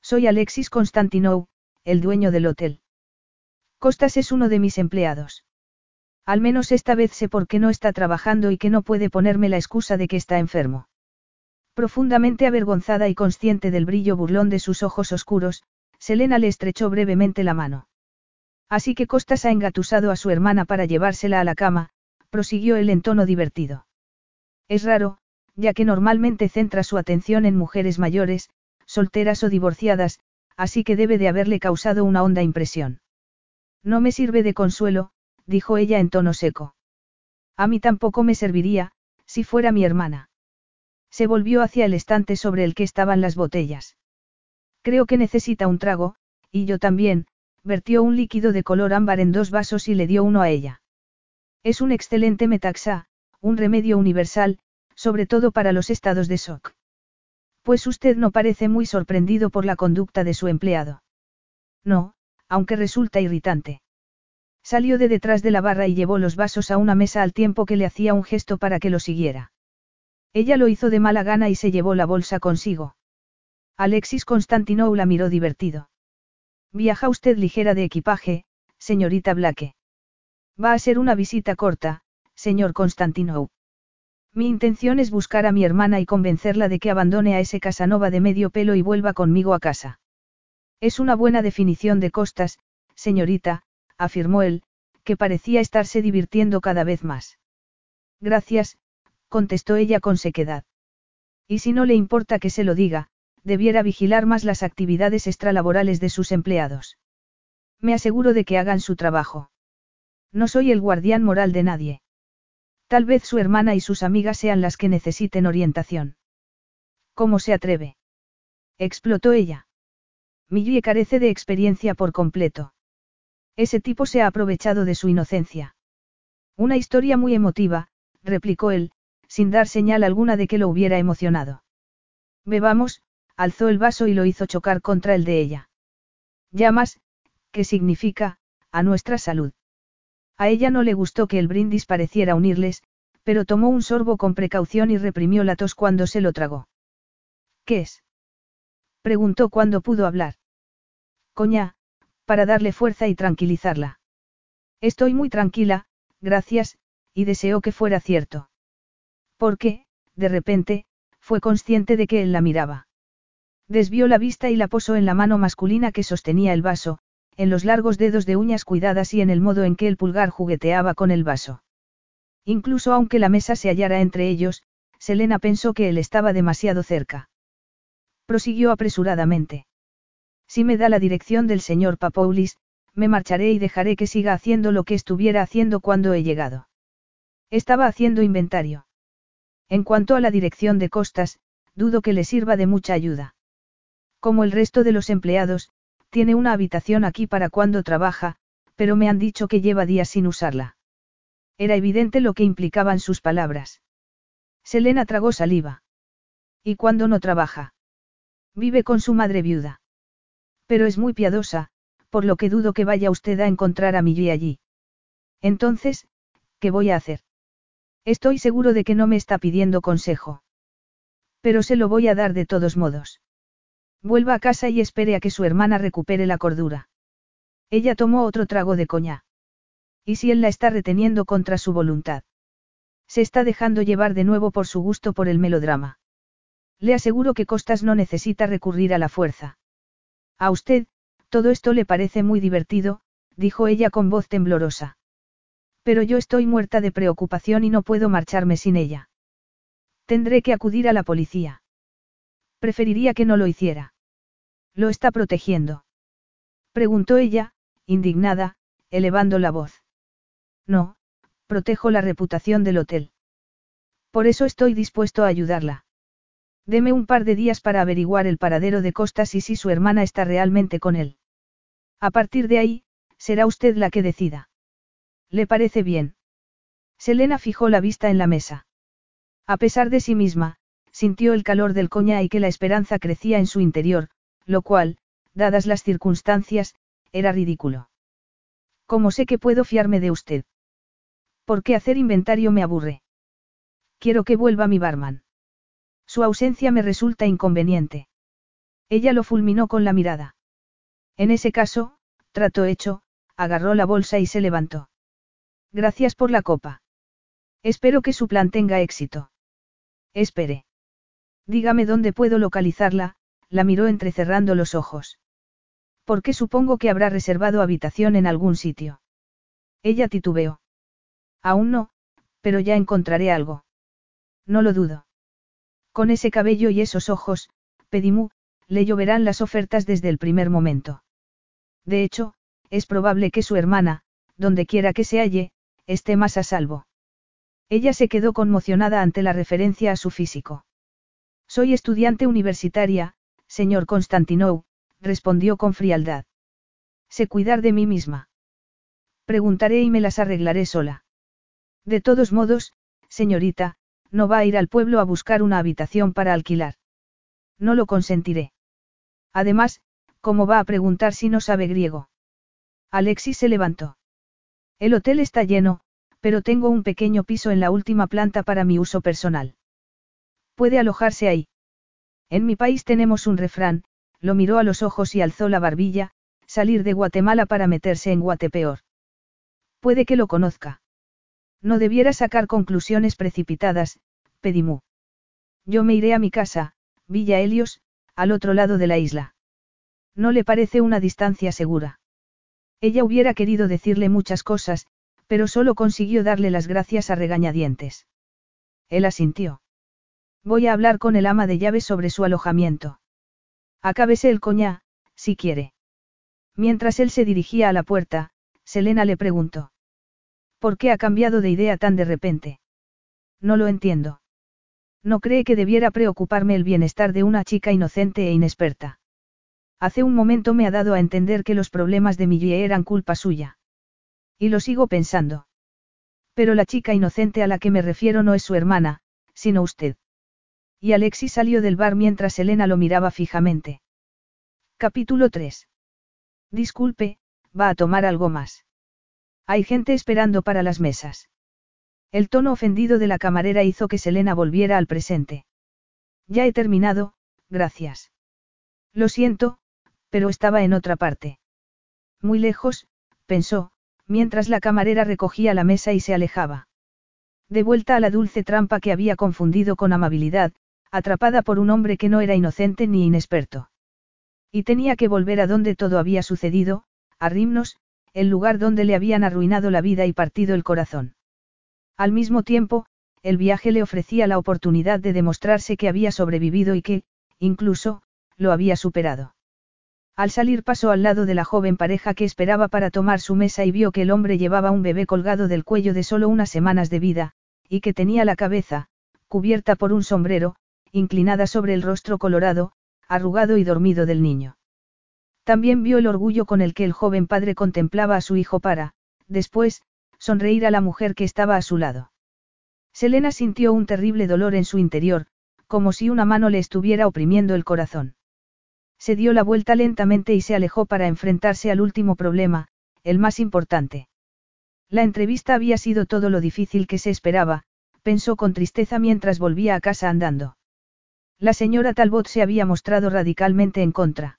Soy Alexis Constantinou, el dueño del hotel. Costas es uno de mis empleados. Al menos esta vez sé por qué no está trabajando y que no puede ponerme la excusa de que está enfermo. Profundamente avergonzada y consciente del brillo burlón de sus ojos oscuros, Selena le estrechó brevemente la mano. Así que Costas ha engatusado a su hermana para llevársela a la cama, prosiguió él en tono divertido. Es raro, ya que normalmente centra su atención en mujeres mayores, solteras o divorciadas, así que debe de haberle causado una honda impresión. No me sirve de consuelo, dijo ella en tono seco. A mí tampoco me serviría, si fuera mi hermana. Se volvió hacia el estante sobre el que estaban las botellas. Creo que necesita un trago, y yo también, vertió un líquido de color ámbar en dos vasos y le dio uno a ella. Es un excelente metaxa, un remedio universal, sobre todo para los estados de shock. Pues usted no parece muy sorprendido por la conducta de su empleado. No, aunque resulta irritante. Salió de detrás de la barra y llevó los vasos a una mesa al tiempo que le hacía un gesto para que lo siguiera. Ella lo hizo de mala gana y se llevó la bolsa consigo. Alexis Constantinou la miró divertido. Viaja usted ligera de equipaje, señorita Blake. Va a ser una visita corta, señor Constantinou. Mi intención es buscar a mi hermana y convencerla de que abandone a ese Casanova de medio pelo y vuelva conmigo a casa. Es una buena definición de costas, señorita, afirmó él, que parecía estarse divirtiendo cada vez más. Gracias, contestó ella con sequedad. Y si no le importa que se lo diga, debiera vigilar más las actividades extralaborales de sus empleados. Me aseguro de que hagan su trabajo. No soy el guardián moral de nadie. Tal vez su hermana y sus amigas sean las que necesiten orientación. ¿Cómo se atreve? Explotó ella. Millie carece de experiencia por completo. Ese tipo se ha aprovechado de su inocencia. Una historia muy emotiva, replicó él, sin dar señal alguna de que lo hubiera emocionado. Bebamos, alzó el vaso y lo hizo chocar contra el de ella. Llamas, ¿qué significa, a nuestra salud? A ella no le gustó que el brindis pareciera unirles, pero tomó un sorbo con precaución y reprimió la tos cuando se lo tragó. ¿Qué es? Preguntó cuando pudo hablar. Coña, para darle fuerza y tranquilizarla. Estoy muy tranquila, gracias, y deseo que fuera cierto. Porque, de repente, fue consciente de que él la miraba. Desvió la vista y la posó en la mano masculina que sostenía el vaso, en los largos dedos de uñas cuidadas y en el modo en que el pulgar jugueteaba con el vaso. Incluso aunque la mesa se hallara entre ellos, Selena pensó que él estaba demasiado cerca. Prosiguió apresuradamente. Si me da la dirección del señor Papoulis, me marcharé y dejaré que siga haciendo lo que estuviera haciendo cuando he llegado. Estaba haciendo inventario. En cuanto a la dirección de costas, dudo que le sirva de mucha ayuda. Como el resto de los empleados, tiene una habitación aquí para cuando trabaja, pero me han dicho que lleva días sin usarla. Era evidente lo que implicaban sus palabras. Selena tragó saliva. ¿Y cuando no trabaja? Vive con su madre viuda. Pero es muy piadosa, por lo que dudo que vaya usted a encontrar a Millie allí. Entonces, ¿qué voy a hacer? Estoy seguro de que no me está pidiendo consejo. Pero se lo voy a dar de todos modos. Vuelva a casa y espere a que su hermana recupere la cordura. Ella tomó otro trago de coña. ¿Y si él la está reteniendo contra su voluntad? Se está dejando llevar de nuevo por su gusto por el melodrama. Le aseguro que Costas no necesita recurrir a la fuerza. A usted, todo esto le parece muy divertido, dijo ella con voz temblorosa. Pero yo estoy muerta de preocupación y no puedo marcharme sin ella. Tendré que acudir a la policía. Preferiría que no lo hiciera. ¿Lo está protegiendo? Preguntó ella, indignada, elevando la voz. No, protejo la reputación del hotel. Por eso estoy dispuesto a ayudarla. Deme un par de días para averiguar el paradero de Costas y si su hermana está realmente con él. A partir de ahí, será usted la que decida. ¿Le parece bien? Selena fijó la vista en la mesa. A pesar de sí misma, sintió el calor del coña y que la esperanza crecía en su interior, lo cual, dadas las circunstancias, era ridículo. ¿Cómo sé que puedo fiarme de usted? ¿Por qué hacer inventario me aburre? Quiero que vuelva mi barman. Su ausencia me resulta inconveniente. Ella lo fulminó con la mirada. En ese caso, trato hecho, agarró la bolsa y se levantó. Gracias por la copa. Espero que su plan tenga éxito. Espere. Dígame dónde puedo localizarla, la miró entrecerrando los ojos. Porque supongo que habrá reservado habitación en algún sitio. Ella titubeó. Aún no, pero ya encontraré algo. No lo dudo. Con ese cabello y esos ojos, Pedimú, le lloverán las ofertas desde el primer momento. De hecho, es probable que su hermana, donde quiera que se halle, esté más a salvo. Ella se quedó conmocionada ante la referencia a su físico. Soy estudiante universitaria, señor Constantinou, respondió con frialdad. Sé cuidar de mí misma. Preguntaré y me las arreglaré sola. De todos modos, señorita, no va a ir al pueblo a buscar una habitación para alquilar. No lo consentiré. Además, ¿cómo va a preguntar si no sabe griego? Alexis se levantó. El hotel está lleno, pero tengo un pequeño piso en la última planta para mi uso personal. Puede alojarse ahí. En mi país tenemos un refrán, lo miró a los ojos y alzó la barbilla, salir de Guatemala para meterse en Guatepeor. Puede que lo conozca. No debiera sacar conclusiones precipitadas, Pedimú. Yo me iré a mi casa, Villa Helios, al otro lado de la isla. ¿No le parece una distancia segura? Ella hubiera querido decirle muchas cosas, pero solo consiguió darle las gracias a regañadientes. Él asintió. Voy a hablar con el ama de llaves sobre su alojamiento. Acábese el coñá, si quiere. Mientras él se dirigía a la puerta, Selena le preguntó. ¿Por qué ha cambiado de idea tan de repente? No lo entiendo. No cree que debiera preocuparme el bienestar de una chica inocente e inexperta. Hace un momento me ha dado a entender que los problemas de Millie eran culpa suya. Y lo sigo pensando. Pero la chica inocente a la que me refiero no es su hermana, sino usted. Y Alexis salió del bar mientras Elena lo miraba fijamente. Capítulo 3. Disculpe, va a tomar algo más. Hay gente esperando para las mesas. El tono ofendido de la camarera hizo que Selena volviera al presente. Ya he terminado, gracias. Lo siento, pero estaba en otra parte. Muy lejos, pensó, mientras la camarera recogía la mesa y se alejaba. De vuelta a la dulce trampa que había confundido con amabilidad, atrapada por un hombre que no era inocente ni inexperto. Y tenía que volver a donde todo había sucedido, a Rimnos, el lugar donde le habían arruinado la vida y partido el corazón. Al mismo tiempo, el viaje le ofrecía la oportunidad de demostrarse que había sobrevivido y que, incluso, lo había superado. Al salir pasó al lado de la joven pareja que esperaba para tomar su mesa y vio que el hombre llevaba un bebé colgado del cuello de solo unas semanas de vida, y que tenía la cabeza, cubierta por un sombrero, inclinada sobre el rostro colorado, arrugado y dormido del niño. También vio el orgullo con el que el joven padre contemplaba a su hijo para, después, sonreír a la mujer que estaba a su lado. Selena sintió un terrible dolor en su interior, como si una mano le estuviera oprimiendo el corazón. Se dio la vuelta lentamente y se alejó para enfrentarse al último problema, el más importante. La entrevista había sido todo lo difícil que se esperaba, pensó con tristeza mientras volvía a casa andando. La señora Talbot se había mostrado radicalmente en contra.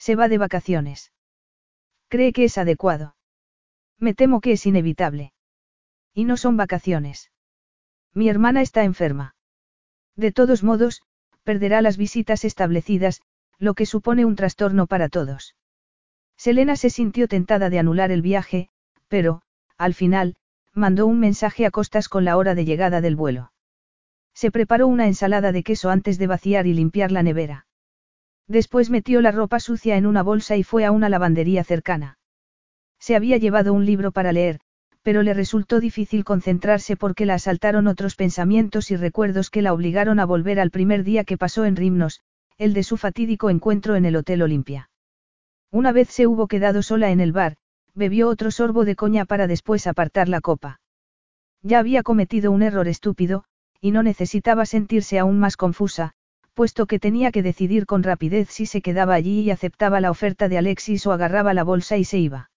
Se va de vacaciones. ¿Cree que es adecuado? Me temo que es inevitable. Y no son vacaciones. Mi hermana está enferma. De todos modos, perderá las visitas establecidas, lo que supone un trastorno para todos. Selena se sintió tentada de anular el viaje, pero, al final, mandó un mensaje a Costas con la hora de llegada del vuelo. Se preparó una ensalada de queso antes de vaciar y limpiar la nevera. Después metió la ropa sucia en una bolsa y fue a una lavandería cercana. Se había llevado un libro para leer, pero le resultó difícil concentrarse porque la asaltaron otros pensamientos y recuerdos que la obligaron a volver al primer día que pasó en Rimnos, el de su fatídico encuentro en el Hotel Olimpia. Una vez se hubo quedado sola en el bar, bebió otro sorbo de coña para después apartar la copa. Ya había cometido un error estúpido, y no necesitaba sentirse aún más confusa, puesto que tenía que decidir con rapidez si se quedaba allí y aceptaba la oferta de Alexis o agarraba la bolsa y se iba.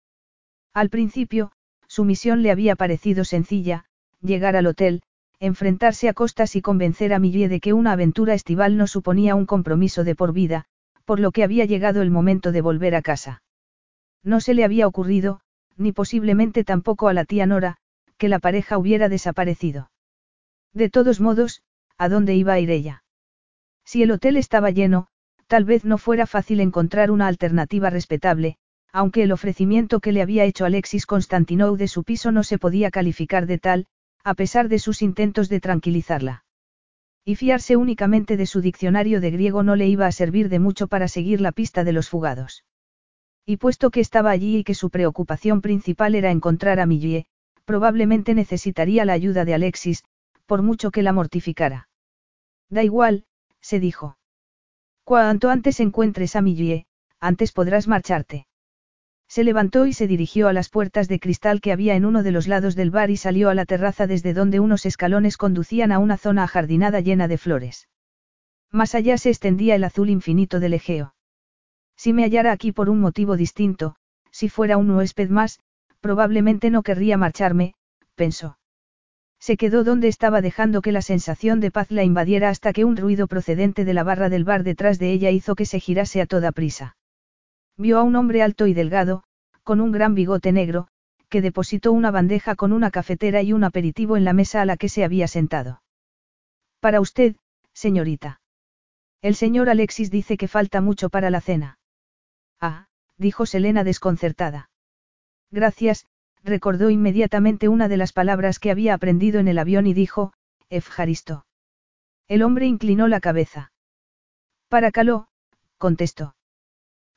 Al principio, su misión le había parecido sencilla, llegar al hotel, enfrentarse a costas y convencer a Millie de que una aventura estival no suponía un compromiso de por vida, por lo que había llegado el momento de volver a casa. No se le había ocurrido, ni posiblemente tampoco a la tía Nora, que la pareja hubiera desaparecido. De todos modos, ¿a dónde iba a ir ella? Si el hotel estaba lleno, Tal vez no fuera fácil encontrar una alternativa respetable, aunque el ofrecimiento que le había hecho Alexis Constantinou de su piso no se podía calificar de tal, a pesar de sus intentos de tranquilizarla. Y fiarse únicamente de su diccionario de griego no le iba a servir de mucho para seguir la pista de los fugados. Y puesto que estaba allí y que su preocupación principal era encontrar a Millie, probablemente necesitaría la ayuda de Alexis, por mucho que la mortificara. Da igual, se dijo. Cuanto antes encuentres a Millie, antes podrás marcharte. Se levantó y se dirigió a las puertas de cristal que había en uno de los lados del bar y salió a la terraza desde donde unos escalones conducían a una zona ajardinada llena de flores. Más allá se extendía el azul infinito del Egeo. Si me hallara aquí por un motivo distinto, si fuera un huésped más, probablemente no querría marcharme, pensó. Se quedó donde estaba dejando que la sensación de paz la invadiera hasta que un ruido procedente de la barra del bar detrás de ella hizo que se girase a toda prisa. Vio a un hombre alto y delgado, con un gran bigote negro, que depositó una bandeja con una cafetera y un aperitivo en la mesa a la que se había sentado. Para usted, señorita. El señor Alexis dice que falta mucho para la cena. Ah, dijo Selena desconcertada. Gracias, recordó inmediatamente una de las palabras que había aprendido en el avión y dijo, Efjaristo. El hombre inclinó la cabeza. Para Caló, contestó.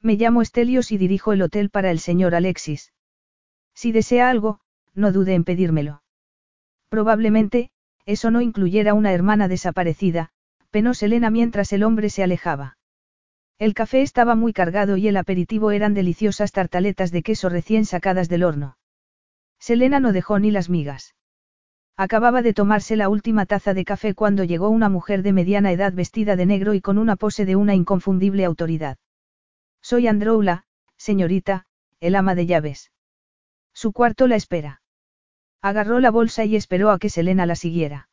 Me llamo Estelios y dirijo el hotel para el señor Alexis. Si desea algo, no dude en pedírmelo. Probablemente, eso no incluyera una hermana desaparecida, penó Selena mientras el hombre se alejaba. El café estaba muy cargado y el aperitivo eran deliciosas tartaletas de queso recién sacadas del horno. Selena no dejó ni las migas. Acababa de tomarse la última taza de café cuando llegó una mujer de mediana edad vestida de negro y con una pose de una inconfundible autoridad. Soy Androula, señorita, el ama de llaves. Su cuarto la espera. Agarró la bolsa y esperó a que Selena la siguiera.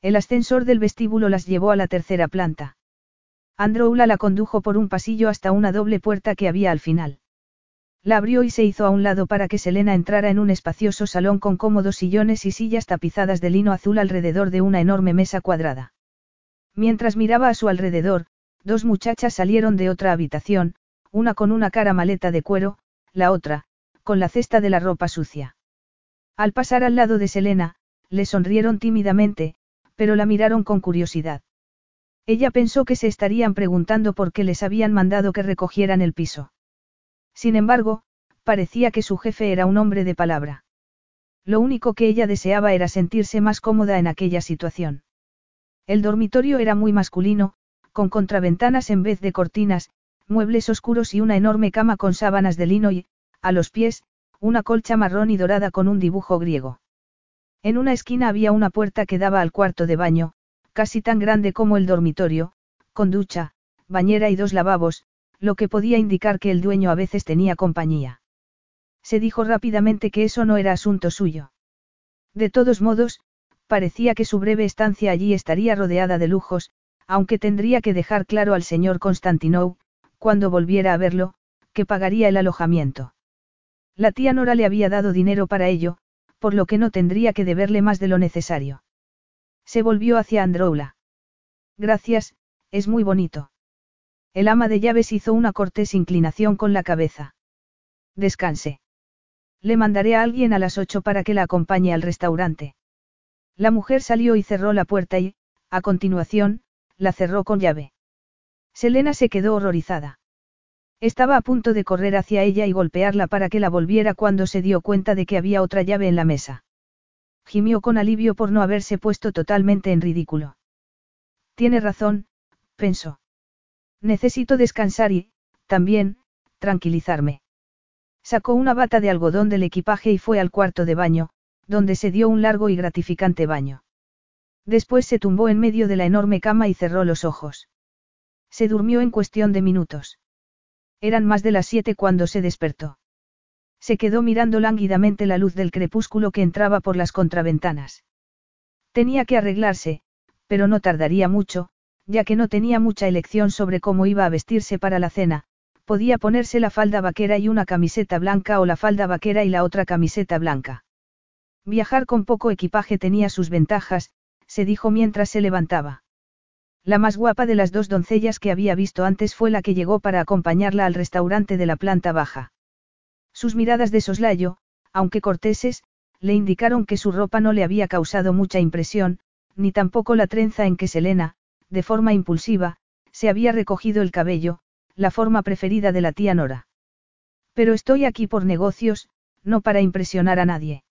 El ascensor del vestíbulo las llevó a la tercera planta. Androula la condujo por un pasillo hasta una doble puerta que había al final. La abrió y se hizo a un lado para que Selena entrara en un espacioso salón con cómodos sillones y sillas tapizadas de lino azul alrededor de una enorme mesa cuadrada. Mientras miraba a su alrededor, dos muchachas salieron de otra habitación, una con una cara maleta de cuero, la otra, con la cesta de la ropa sucia. Al pasar al lado de Selena, le sonrieron tímidamente, pero la miraron con curiosidad. Ella pensó que se estarían preguntando por qué les habían mandado que recogieran el piso. Sin embargo, parecía que su jefe era un hombre de palabra. Lo único que ella deseaba era sentirse más cómoda en aquella situación. El dormitorio era muy masculino, con contraventanas en vez de cortinas, muebles oscuros y una enorme cama con sábanas de lino y, a los pies, una colcha marrón y dorada con un dibujo griego. En una esquina había una puerta que daba al cuarto de baño, casi tan grande como el dormitorio, con ducha, bañera y dos lavabos, lo que podía indicar que el dueño a veces tenía compañía. Se dijo rápidamente que eso no era asunto suyo. De todos modos, parecía que su breve estancia allí estaría rodeada de lujos, aunque tendría que dejar claro al señor Constantinou, cuando volviera a verlo, que pagaría el alojamiento. La tía Nora le había dado dinero para ello, por lo que no tendría que deberle más de lo necesario. Se volvió hacia Androula. Gracias, es muy bonito. El ama de llaves hizo una cortés inclinación con la cabeza. Descanse. Le mandaré a alguien a las ocho para que la acompañe al restaurante. La mujer salió y cerró la puerta y, a continuación, la cerró con llave. Selena se quedó horrorizada. Estaba a punto de correr hacia ella y golpearla para que la volviera cuando se dio cuenta de que había otra llave en la mesa. Gimió con alivio por no haberse puesto totalmente en ridículo. Tiene razón, pensó. Necesito descansar y, también, tranquilizarme. Sacó una bata de algodón del equipaje y fue al cuarto de baño, donde se dio un largo y gratificante baño. Después se tumbó en medio de la enorme cama y cerró los ojos. Se durmió en cuestión de minutos. Eran más de las siete cuando se despertó. Se quedó mirando lánguidamente la luz del crepúsculo que entraba por las contraventanas. Tenía que arreglarse, pero no tardaría mucho, ya que no tenía mucha elección sobre cómo iba a vestirse para la cena, podía ponerse la falda vaquera y una camiseta blanca o la falda vaquera y la otra camiseta blanca. Viajar con poco equipaje tenía sus ventajas, se dijo mientras se levantaba. La más guapa de las dos doncellas que había visto antes fue la que llegó para acompañarla al restaurante de la planta baja. Sus miradas de soslayo, aunque corteses, le indicaron que su ropa no le había causado mucha impresión, ni tampoco la trenza en que Selena, de forma impulsiva, se había recogido el cabello, la forma preferida de la tía Nora. Pero estoy aquí por negocios, no para impresionar a nadie.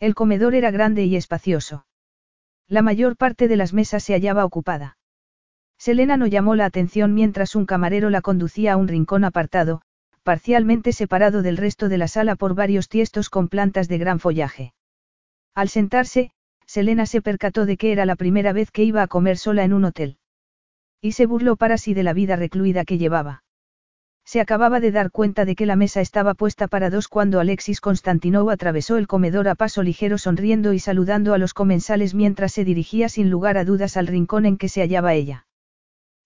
El comedor era grande y espacioso. La mayor parte de las mesas se hallaba ocupada. Selena no llamó la atención mientras un camarero la conducía a un rincón apartado, parcialmente separado del resto de la sala por varios tiestos con plantas de gran follaje. Al sentarse, Selena se percató de que era la primera vez que iba a comer sola en un hotel. Y se burló para sí de la vida recluida que llevaba. Se acababa de dar cuenta de que la mesa estaba puesta para dos cuando Alexis Constantinou atravesó el comedor a paso ligero sonriendo y saludando a los comensales mientras se dirigía sin lugar a dudas al rincón en que se hallaba ella.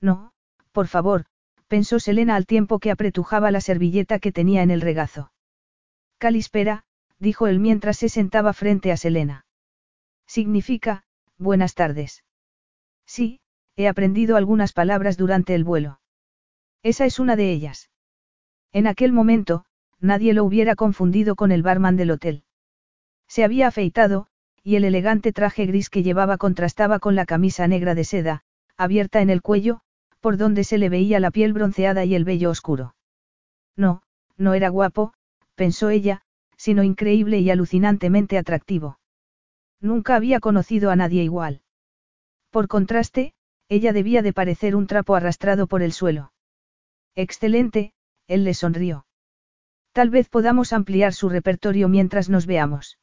No, por favor, pensó Selena al tiempo que apretujaba la servilleta que tenía en el regazo. Calispera, dijo él mientras se sentaba frente a Selena. Significa, buenas tardes. Sí, he aprendido algunas palabras durante el vuelo. Esa es una de ellas. En aquel momento, nadie lo hubiera confundido con el barman del hotel. Se había afeitado, y el elegante traje gris que llevaba contrastaba con la camisa negra de seda, abierta en el cuello, por donde se le veía la piel bronceada y el vello oscuro. No, no era guapo, pensó ella, sino increíble y alucinantemente atractivo. Nunca había conocido a nadie igual. Por contraste, ella debía de parecer un trapo arrastrado por el suelo. Excelente, él le sonrió. Tal vez podamos ampliar su repertorio mientras nos veamos.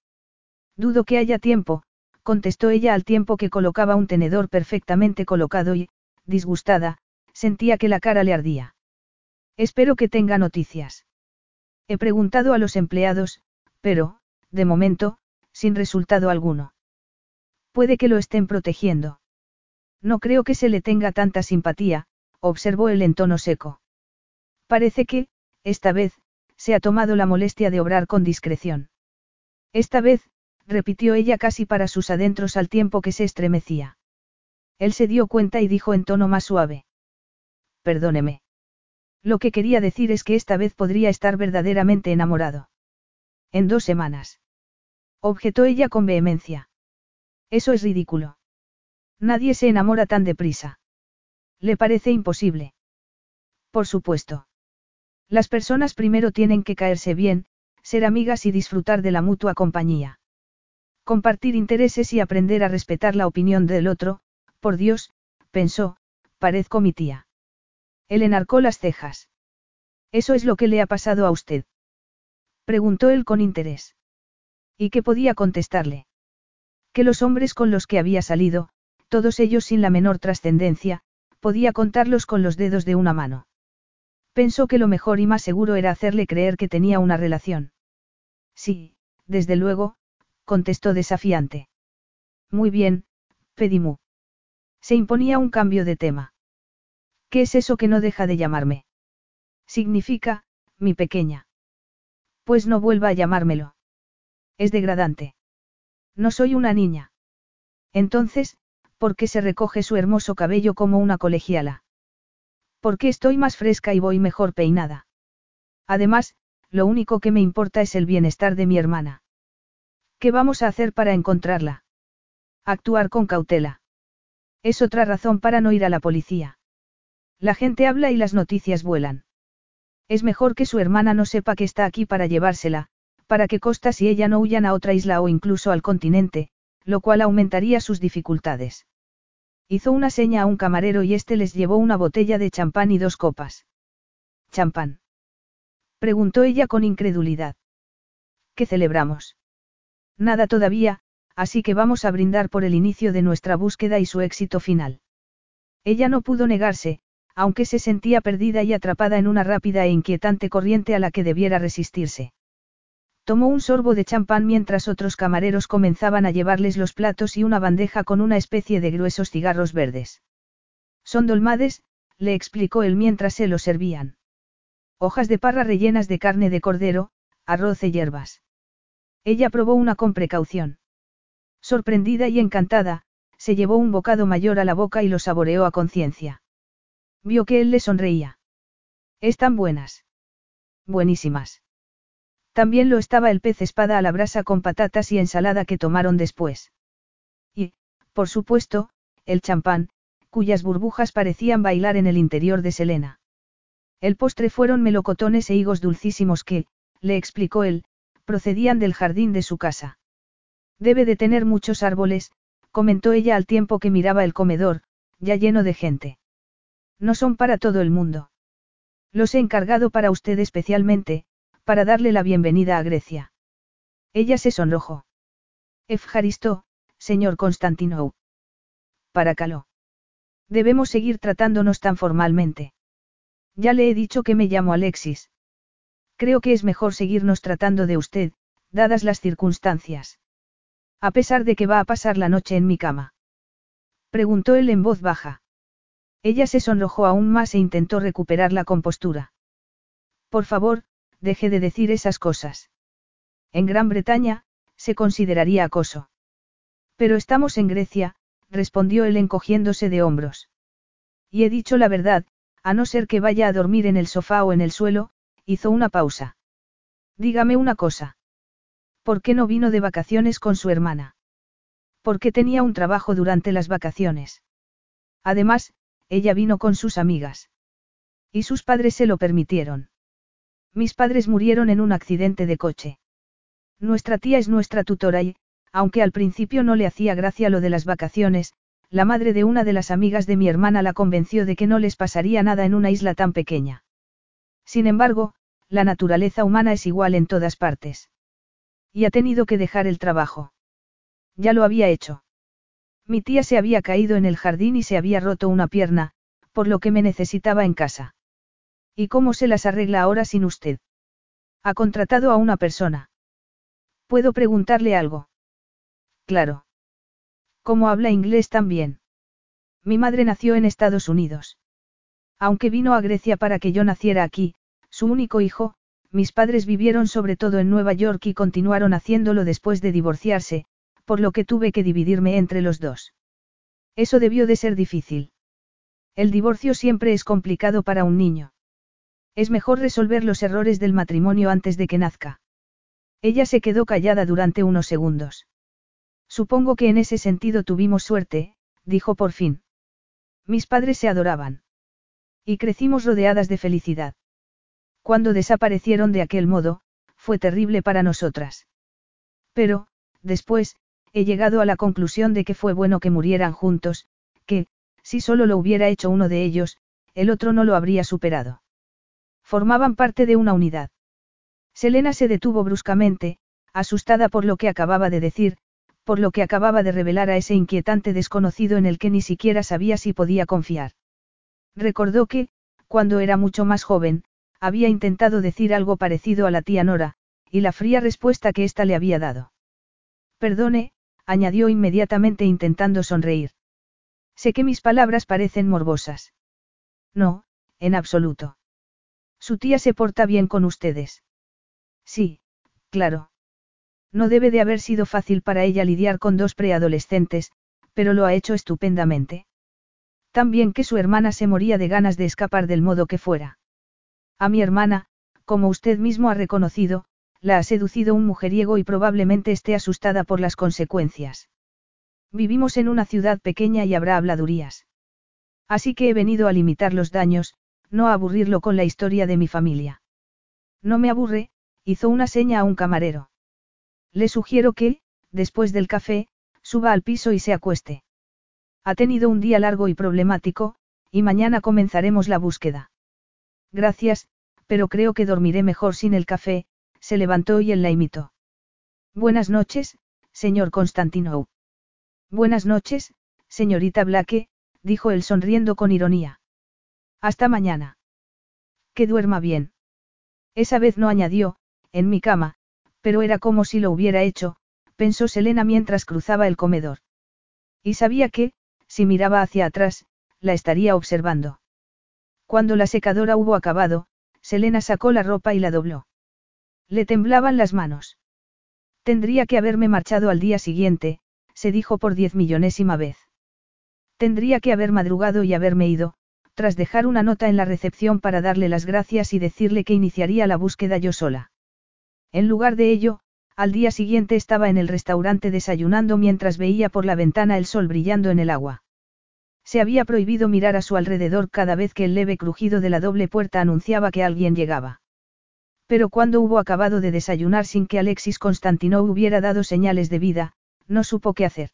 Dudo que haya tiempo, contestó ella al tiempo que colocaba un tenedor perfectamente colocado y, disgustada, sentía que la cara le ardía. Espero que tenga noticias. He preguntado a los empleados, pero, de momento, sin resultado alguno. Puede que lo estén protegiendo. No creo que se le tenga tanta simpatía, observó él en tono seco. Parece que, esta vez, se ha tomado la molestia de obrar con discreción. Esta vez, repitió ella casi para sus adentros al tiempo que se estremecía. Él se dio cuenta y dijo en tono más suave perdóneme. Lo que quería decir es que esta vez podría estar verdaderamente enamorado. En dos semanas. Objetó ella con vehemencia. Eso es ridículo. Nadie se enamora tan deprisa. ¿Le parece imposible? Por supuesto. Las personas primero tienen que caerse bien, ser amigas y disfrutar de la mutua compañía. Compartir intereses y aprender a respetar la opinión del otro, por Dios, pensó, parezco mi tía. Él enarcó las cejas. ¿Eso es lo que le ha pasado a usted? Preguntó él con interés. ¿Y qué podía contestarle? Que los hombres con los que había salido, todos ellos sin la menor trascendencia, podía contarlos con los dedos de una mano. Pensó que lo mejor y más seguro era hacerle creer que tenía una relación. Sí, desde luego, contestó desafiante. Muy bien, Pedimú. Se imponía un cambio de tema. ¿Qué es eso que no deja de llamarme? Significa, mi pequeña. Pues no vuelva a llamármelo. Es degradante. No soy una niña. Entonces, ¿por qué se recoge su hermoso cabello como una colegiala? Porque estoy más fresca y voy mejor peinada. Además, lo único que me importa es el bienestar de mi hermana. ¿Qué vamos a hacer para encontrarla? Actuar con cautela. Es otra razón para no ir a la policía. La gente habla y las noticias vuelan. Es mejor que su hermana no sepa que está aquí para llevársela, para que Costas y ella no huyan a otra isla o incluso al continente, lo cual aumentaría sus dificultades. Hizo una seña a un camarero y éste les llevó una botella de champán y dos copas. ¿Champán? Preguntó ella con incredulidad. ¿Qué celebramos? Nada todavía, así que vamos a brindar por el inicio de nuestra búsqueda y su éxito final. Ella no pudo negarse, aunque se sentía perdida y atrapada en una rápida e inquietante corriente a la que debiera resistirse. Tomó un sorbo de champán mientras otros camareros comenzaban a llevarles los platos y una bandeja con una especie de gruesos cigarros verdes. Son dolmades, le explicó él mientras se lo servían. Hojas de parra rellenas de carne de cordero, arroz y hierbas. Ella probó una con precaución. Sorprendida y encantada, se llevó un bocado mayor a la boca y lo saboreó a conciencia. Vio que él le sonreía. Están buenas. Buenísimas. También lo estaba el pez espada a la brasa con patatas y ensalada que tomaron después. Y, por supuesto, el champán, cuyas burbujas parecían bailar en el interior de Selena. El postre fueron melocotones e higos dulcísimos que, le explicó él, procedían del jardín de su casa. Debe de tener muchos árboles, comentó ella al tiempo que miraba el comedor, ya lleno de gente. No son para todo el mundo. Los he encargado para usted especialmente, para darle la bienvenida a Grecia. Ella se sonrojó. Efjaristo, señor Constantinou. Para caló. Debemos seguir tratándonos tan formalmente. Ya le he dicho que me llamo Alexis. Creo que es mejor seguirnos tratando de usted, dadas las circunstancias. A pesar de que va a pasar la noche en mi cama. Preguntó él en voz baja. Ella se sonrojó aún más e intentó recuperar la compostura. Por favor, deje de decir esas cosas. En Gran Bretaña, se consideraría acoso. Pero estamos en Grecia, respondió él encogiéndose de hombros. Y he dicho la verdad, a no ser que vaya a dormir en el sofá o en el suelo, hizo una pausa. Dígame una cosa. ¿Por qué no vino de vacaciones con su hermana? ¿Por qué tenía un trabajo durante las vacaciones? Además, ella vino con sus amigas. Y sus padres se lo permitieron. Mis padres murieron en un accidente de coche. Nuestra tía es nuestra tutora y, aunque al principio no le hacía gracia lo de las vacaciones, la madre de una de las amigas de mi hermana la convenció de que no les pasaría nada en una isla tan pequeña. Sin embargo, la naturaleza humana es igual en todas partes. Y ha tenido que dejar el trabajo. Ya lo había hecho. Mi tía se había caído en el jardín y se había roto una pierna, por lo que me necesitaba en casa. ¿Y cómo se las arregla ahora sin usted? Ha contratado a una persona. ¿Puedo preguntarle algo? Claro. ¿Cómo habla inglés también? Mi madre nació en Estados Unidos. Aunque vino a Grecia para que yo naciera aquí, su único hijo, mis padres vivieron sobre todo en Nueva York y continuaron haciéndolo después de divorciarse, por lo que tuve que dividirme entre los dos. Eso debió de ser difícil. El divorcio siempre es complicado para un niño. Es mejor resolver los errores del matrimonio antes de que nazca. Ella se quedó callada durante unos segundos. Supongo que en ese sentido tuvimos suerte, dijo por fin. Mis padres se adoraban. Y crecimos rodeadas de felicidad. Cuando desaparecieron de aquel modo, fue terrible para nosotras. Pero, después, he llegado a la conclusión de que fue bueno que murieran juntos, que, si solo lo hubiera hecho uno de ellos, el otro no lo habría superado. Formaban parte de una unidad. Selena se detuvo bruscamente, asustada por lo que acababa de decir, por lo que acababa de revelar a ese inquietante desconocido en el que ni siquiera sabía si podía confiar. Recordó que, cuando era mucho más joven, había intentado decir algo parecido a la tía Nora, y la fría respuesta que ésta le había dado. Perdone, añadió inmediatamente intentando sonreír. Sé que mis palabras parecen morbosas. No, en absoluto. Su tía se porta bien con ustedes. Sí, claro. No debe de haber sido fácil para ella lidiar con dos preadolescentes, pero lo ha hecho estupendamente. También que su hermana se moría de ganas de escapar del modo que fuera. A mi hermana, como usted mismo ha reconocido, la ha seducido un mujeriego y probablemente esté asustada por las consecuencias. Vivimos en una ciudad pequeña y habrá habladurías. Así que he venido a limitar los daños, no aburrirlo con la historia de mi familia. No me aburre, hizo una seña a un camarero. Le sugiero que, después del café, suba al piso y se acueste. Ha tenido un día largo y problemático, y mañana comenzaremos la búsqueda. Gracias, pero creo que dormiré mejor sin el café, se levantó y él la imitó. Buenas noches, señor Constantinou. Buenas noches, señorita Blake, dijo él sonriendo con ironía. Hasta mañana. Que duerma bien. Esa vez no añadió, en mi cama, pero era como si lo hubiera hecho, pensó Selena mientras cruzaba el comedor. Y sabía que, si miraba hacia atrás, la estaría observando. Cuando la secadora hubo acabado, Selena sacó la ropa y la dobló. Le temblaban las manos. Tendría que haberme marchado al día siguiente, se dijo por diez millonésima vez. Tendría que haber madrugado y haberme ido, tras dejar una nota en la recepción para darle las gracias y decirle que iniciaría la búsqueda yo sola. En lugar de ello, al día siguiente estaba en el restaurante desayunando mientras veía por la ventana el sol brillando en el agua. Se había prohibido mirar a su alrededor cada vez que el leve crujido de la doble puerta anunciaba que alguien llegaba. Pero cuando hubo acabado de desayunar sin que Alexis Constantinov hubiera dado señales de vida, no supo qué hacer.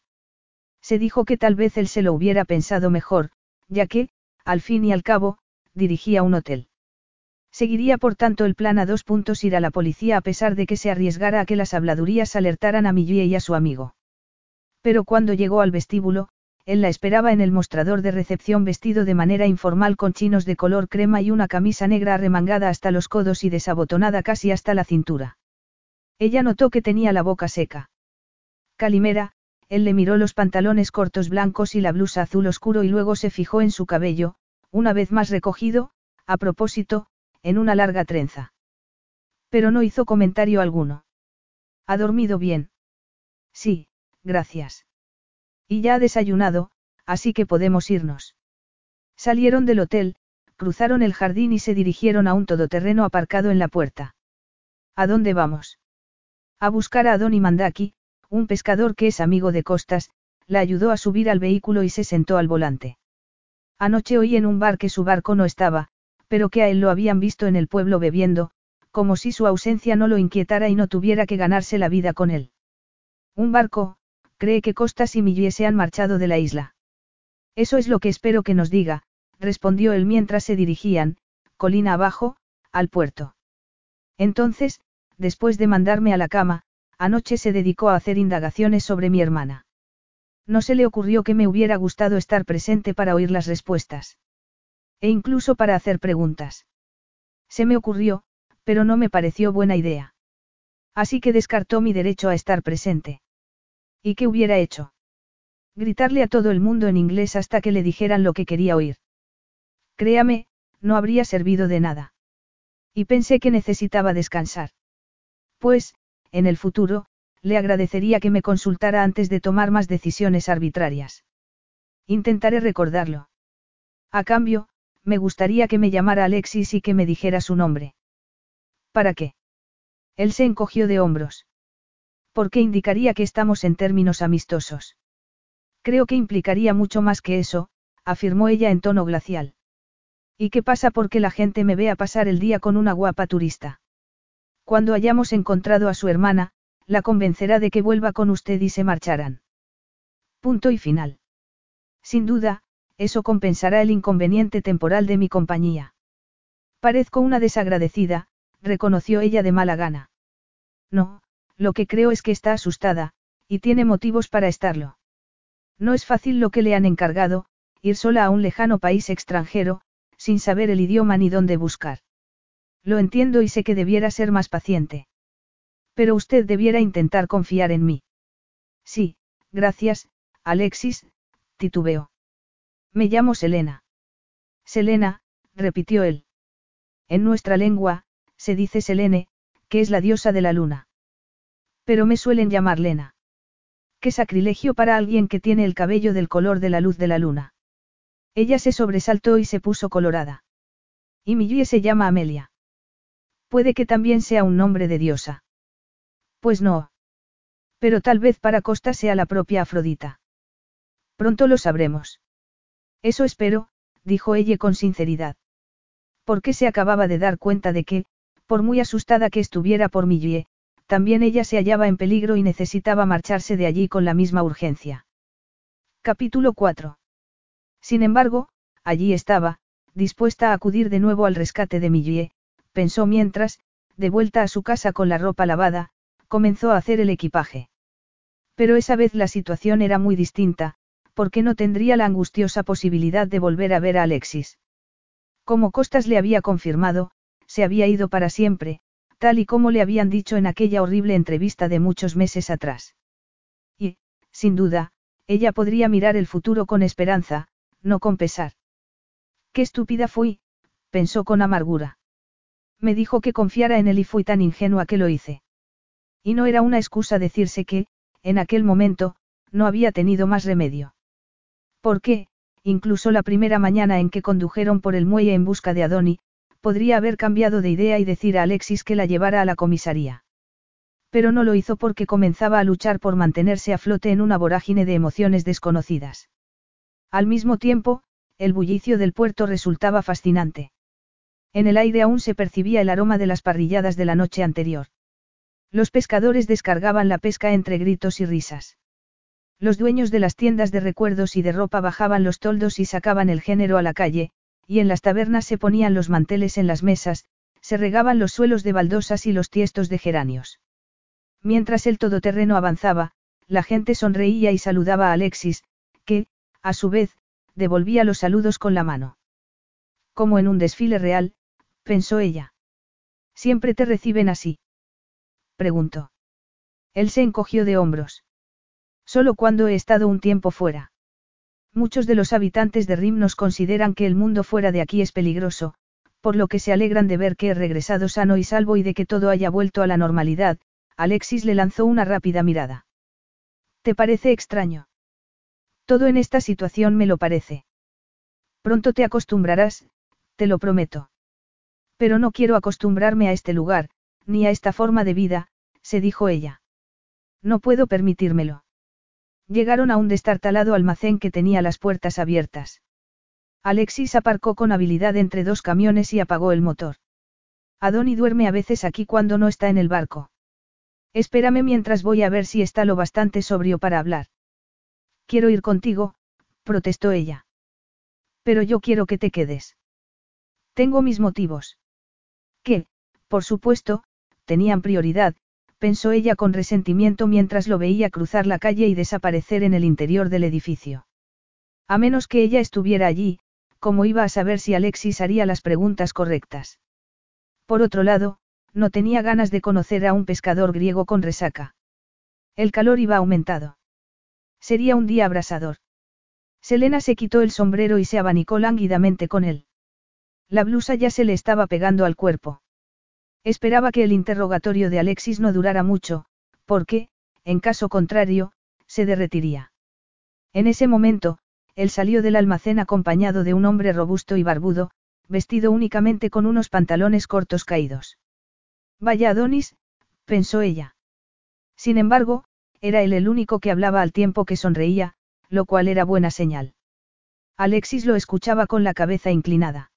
Se dijo que tal vez él se lo hubiera pensado mejor, ya que, al fin y al cabo, dirigía un hotel. Seguiría por tanto el plan a dos puntos ir a la policía a pesar de que se arriesgara a que las habladurías alertaran a Millie y a su amigo. Pero cuando llegó al vestíbulo, él la esperaba en el mostrador de recepción vestido de manera informal con chinos de color crema y una camisa negra arremangada hasta los codos y desabotonada casi hasta la cintura. Ella notó que tenía la boca seca. Calimera, él le miró los pantalones cortos blancos y la blusa azul oscuro y luego se fijó en su cabello, una vez más recogido, a propósito, en una larga trenza. Pero no hizo comentario alguno. ¿Ha dormido bien? Sí, gracias. Y ya ha desayunado, así que podemos irnos. Salieron del hotel, cruzaron el jardín y se dirigieron a un todoterreno aparcado en la puerta. ¿A dónde vamos? A buscar a Don Mandaki, un pescador que es amigo de Costas, la ayudó a subir al vehículo y se sentó al volante. Anoche oí en un bar que su barco no estaba, pero que a él lo habían visto en el pueblo bebiendo, como si su ausencia no lo inquietara y no tuviera que ganarse la vida con él. Un barco, cree que Costas y Millie se han marchado de la isla. Eso es lo que espero que nos diga, respondió él mientras se dirigían, colina abajo, al puerto. Entonces, después de mandarme a la cama, anoche se dedicó a hacer indagaciones sobre mi hermana. No se le ocurrió que me hubiera gustado estar presente para oír las respuestas. E incluso para hacer preguntas. Se me ocurrió, pero no me pareció buena idea. Así que descartó mi derecho a estar presente. ¿Y qué hubiera hecho? Gritarle a todo el mundo en inglés hasta que le dijeran lo que quería oír. Créame, no habría servido de nada. Y pensé que necesitaba descansar. Pues, en el futuro, le agradecería que me consultara antes de tomar más decisiones arbitrarias. Intentaré recordarlo. A cambio, me gustaría que me llamara Alexis y que me dijera su nombre. ¿Para qué? Él se encogió de hombros. Porque indicaría que estamos en términos amistosos. Creo que implicaría mucho más que eso, afirmó ella en tono glacial. ¿Y qué pasa porque la gente me vea pasar el día con una guapa turista? Cuando hayamos encontrado a su hermana, la convencerá de que vuelva con usted y se marcharán. Punto y final. Sin duda, eso compensará el inconveniente temporal de mi compañía. Parezco una desagradecida, reconoció ella de mala gana. No, lo que creo es que está asustada, y tiene motivos para estarlo. No es fácil lo que le han encargado, ir sola a un lejano país extranjero, sin saber el idioma ni dónde buscar. Lo entiendo y sé que debiera ser más paciente. Pero usted debiera intentar confiar en mí. Sí, gracias, Alexis, titubeó. Me llamo Selena. Selena, repitió él. En nuestra lengua, se dice Selene, que es la diosa de la luna. Pero me suelen llamar Lena. Qué sacrilegio para alguien que tiene el cabello del color de la luz de la luna. Ella se sobresaltó y se puso colorada. Y mi se llama Amelia. Puede que también sea un nombre de diosa. Pues no. Pero tal vez para Costa sea la propia Afrodita. Pronto lo sabremos. Eso espero, dijo ella con sinceridad. Porque se acababa de dar cuenta de que, por muy asustada que estuviera por Millie, también ella se hallaba en peligro y necesitaba marcharse de allí con la misma urgencia. Capítulo 4. Sin embargo, allí estaba, dispuesta a acudir de nuevo al rescate de Millie, pensó mientras, de vuelta a su casa con la ropa lavada, comenzó a hacer el equipaje. Pero esa vez la situación era muy distinta, porque no tendría la angustiosa posibilidad de volver a ver a Alexis. Como Costas le había confirmado, se había ido para siempre, tal y como le habían dicho en aquella horrible entrevista de muchos meses atrás. Y, sin duda, ella podría mirar el futuro con esperanza, no con pesar. Qué estúpida fui, pensó con amargura. Me dijo que confiara en él y fui tan ingenua que lo hice. Y no era una excusa decirse que, en aquel momento, no había tenido más remedio. ¿Por qué? incluso la primera mañana en que condujeron por el muelle en busca de Adoni, podría haber cambiado de idea y decir a Alexis que la llevara a la comisaría. Pero no lo hizo porque comenzaba a luchar por mantenerse a flote en una vorágine de emociones desconocidas. Al mismo tiempo, el bullicio del puerto resultaba fascinante. En el aire aún se percibía el aroma de las parrilladas de la noche anterior. Los pescadores descargaban la pesca entre gritos y risas. Los dueños de las tiendas de recuerdos y de ropa bajaban los toldos y sacaban el género a la calle, y en las tabernas se ponían los manteles en las mesas, se regaban los suelos de baldosas y los tiestos de geranios. Mientras el todoterreno avanzaba, la gente sonreía y saludaba a Alexis, que, a su vez, devolvía los saludos con la mano. Como en un desfile real, pensó ella. ¿Siempre te reciben así? preguntó. Él se encogió de hombros. Solo cuando he estado un tiempo fuera. Muchos de los habitantes de Rimnos consideran que el mundo fuera de aquí es peligroso, por lo que se alegran de ver que he regresado sano y salvo y de que todo haya vuelto a la normalidad, Alexis le lanzó una rápida mirada. ¿Te parece extraño? Todo en esta situación me lo parece. Pronto te acostumbrarás, te lo prometo. Pero no quiero acostumbrarme a este lugar, ni a esta forma de vida, se dijo ella. No puedo permitírmelo. Llegaron a un destartalado almacén que tenía las puertas abiertas. Alexis aparcó con habilidad entre dos camiones y apagó el motor. Adoni duerme a veces aquí cuando no está en el barco. Espérame mientras voy a ver si está lo bastante sobrio para hablar. Quiero ir contigo, protestó ella. Pero yo quiero que te quedes. Tengo mis motivos. Que, por supuesto, tenían prioridad, pensó ella con resentimiento mientras lo veía cruzar la calle y desaparecer en el interior del edificio. A menos que ella estuviera allí, ¿cómo iba a saber si Alexis haría las preguntas correctas? Por otro lado, no tenía ganas de conocer a un pescador griego con resaca. El calor iba aumentado. Sería un día abrasador. Selena se quitó el sombrero y se abanicó lánguidamente con él. La blusa ya se le estaba pegando al cuerpo. Esperaba que el interrogatorio de Alexis no durara mucho, porque, en caso contrario, se derretiría. En ese momento, él salió del almacén acompañado de un hombre robusto y barbudo, vestido únicamente con unos pantalones cortos caídos. Vaya Adonis, pensó ella. Sin embargo, era él el único que hablaba al tiempo que sonreía, lo cual era buena señal. Alexis lo escuchaba con la cabeza inclinada.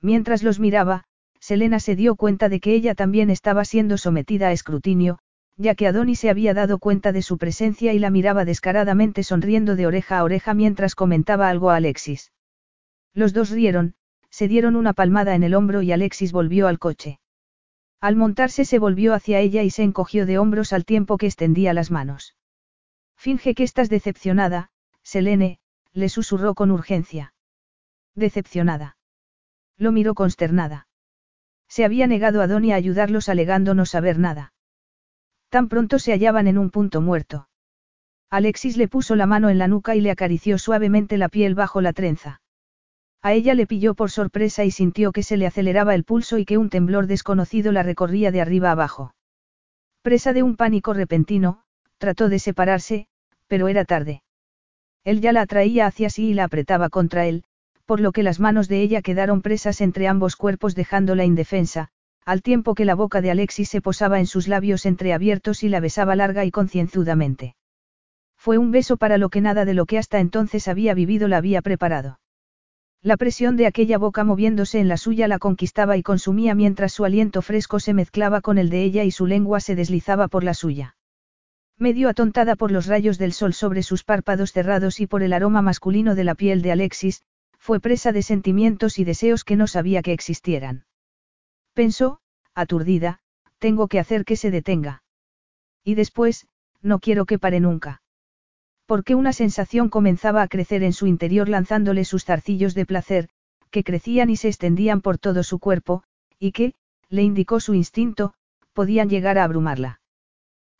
Mientras los miraba, Selena se dio cuenta de que ella también estaba siendo sometida a escrutinio, ya que Adonis se había dado cuenta de su presencia y la miraba descaradamente sonriendo de oreja a oreja mientras comentaba algo a Alexis. Los dos rieron, se dieron una palmada en el hombro y Alexis volvió al coche. Al montarse se volvió hacia ella y se encogió de hombros al tiempo que extendía las manos. Finge que estás decepcionada, Selene, le susurró con urgencia. Decepcionada. Lo miró consternada. Se había negado a Donnie a ayudarlos alegando no saber nada. Tan pronto se hallaban en un punto muerto. Alexis le puso la mano en la nuca y le acarició suavemente la piel bajo la trenza. A ella le pilló por sorpresa y sintió que se le aceleraba el pulso y que un temblor desconocido la recorría de arriba abajo. Presa de un pánico repentino, trató de separarse, pero era tarde. Él ya la atraía hacia sí y la apretaba contra él, por lo que las manos de ella quedaron presas entre ambos cuerpos dejándola indefensa, al tiempo que la boca de Alexis se posaba en sus labios entreabiertos y la besaba larga y concienzudamente. Fue un beso para lo que nada de lo que hasta entonces había vivido la había preparado. La presión de aquella boca moviéndose en la suya la conquistaba y consumía mientras su aliento fresco se mezclaba con el de ella y su lengua se deslizaba por la suya. Medio atontada por los rayos del sol sobre sus párpados cerrados y por el aroma masculino de la piel de Alexis, fue presa de sentimientos y deseos que no sabía que existieran. Pensó, aturdida, tengo que hacer que se detenga. Y después, no quiero que pare nunca. Porque una sensación comenzaba a crecer en su interior lanzándole sus zarcillos de placer, que crecían y se extendían por todo su cuerpo, y que, le indicó su instinto, podían llegar a abrumarla.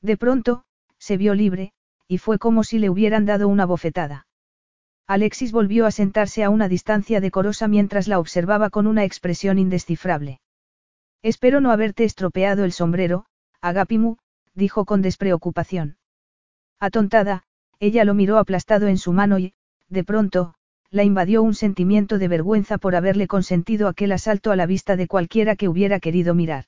De pronto, se vio libre, y fue como si le hubieran dado una bofetada. Alexis volvió a sentarse a una distancia decorosa mientras la observaba con una expresión indescifrable. Espero no haberte estropeado el sombrero, Agapimu, dijo con despreocupación. Atontada, ella lo miró aplastado en su mano y, de pronto, la invadió un sentimiento de vergüenza por haberle consentido aquel asalto a la vista de cualquiera que hubiera querido mirar.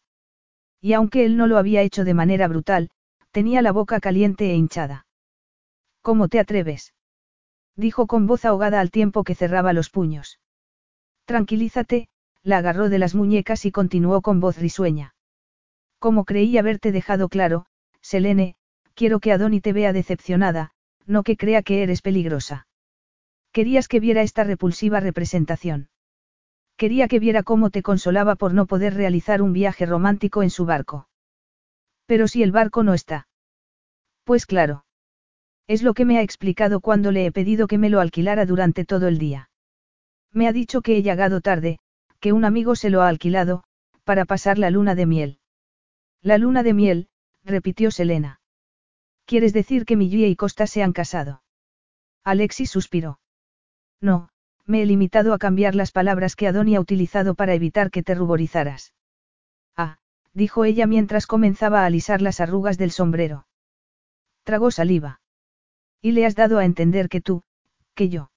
Y aunque él no lo había hecho de manera brutal, tenía la boca caliente e hinchada. ¿Cómo te atreves? Dijo con voz ahogada al tiempo que cerraba los puños. Tranquilízate, la agarró de las muñecas y continuó con voz risueña. Como creí haberte dejado claro, Selene, quiero que Adoni te vea decepcionada, no que crea que eres peligrosa. Querías que viera esta repulsiva representación. Quería que viera cómo te consolaba por no poder realizar un viaje romántico en su barco. Pero si el barco no está. Pues claro. Es lo que me ha explicado cuando le he pedido que me lo alquilara durante todo el día. Me ha dicho que he llegado tarde, que un amigo se lo ha alquilado, para pasar la luna de miel. La luna de miel, repitió Selena. ¿Quieres decir que Millie y Costa se han casado? Alexis suspiró. No, me he limitado a cambiar las palabras que Adoni ha utilizado para evitar que te ruborizaras. Ah, dijo ella mientras comenzaba a alisar las arrugas del sombrero. Tragó saliva. Y le has dado a entender que tú, que yo.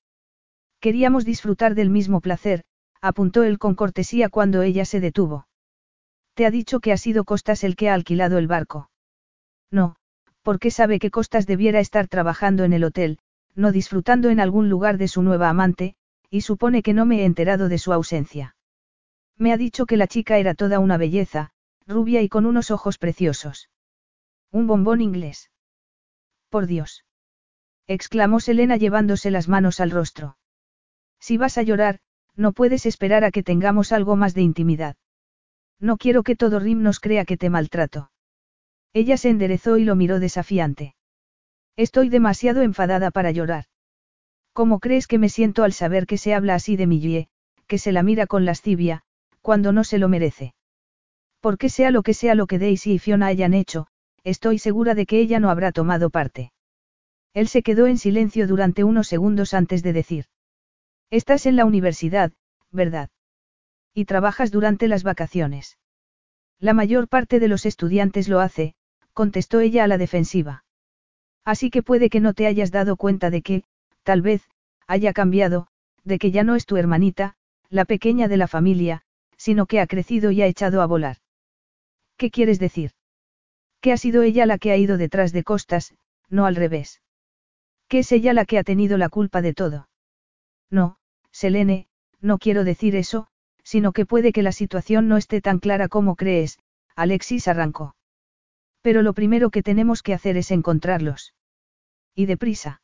Queríamos disfrutar del mismo placer, apuntó él con cortesía cuando ella se detuvo. Te ha dicho que ha sido Costas el que ha alquilado el barco. No, porque sabe que Costas debiera estar trabajando en el hotel, no disfrutando en algún lugar de su nueva amante, y supone que no me he enterado de su ausencia. Me ha dicho que la chica era toda una belleza, rubia y con unos ojos preciosos. Un bombón inglés. Por Dios. Exclamó Selena llevándose las manos al rostro. Si vas a llorar, no puedes esperar a que tengamos algo más de intimidad. No quiero que todo Rim nos crea que te maltrato. Ella se enderezó y lo miró desafiante. Estoy demasiado enfadada para llorar. ¿Cómo crees que me siento al saber que se habla así de Millie, que se la mira con lascivia, cuando no se lo merece? Porque sea lo que sea lo que Daisy y Fiona hayan hecho, estoy segura de que ella no habrá tomado parte. Él se quedó en silencio durante unos segundos antes de decir. Estás en la universidad, ¿verdad? Y trabajas durante las vacaciones. La mayor parte de los estudiantes lo hace, contestó ella a la defensiva. Así que puede que no te hayas dado cuenta de que, tal vez, haya cambiado, de que ya no es tu hermanita, la pequeña de la familia, sino que ha crecido y ha echado a volar. ¿Qué quieres decir? Que ha sido ella la que ha ido detrás de Costas, no al revés. Que es ella la que ha tenido la culpa de todo. No, Selene, no quiero decir eso, sino que puede que la situación no esté tan clara como crees, Alexis arrancó. Pero lo primero que tenemos que hacer es encontrarlos. Y deprisa.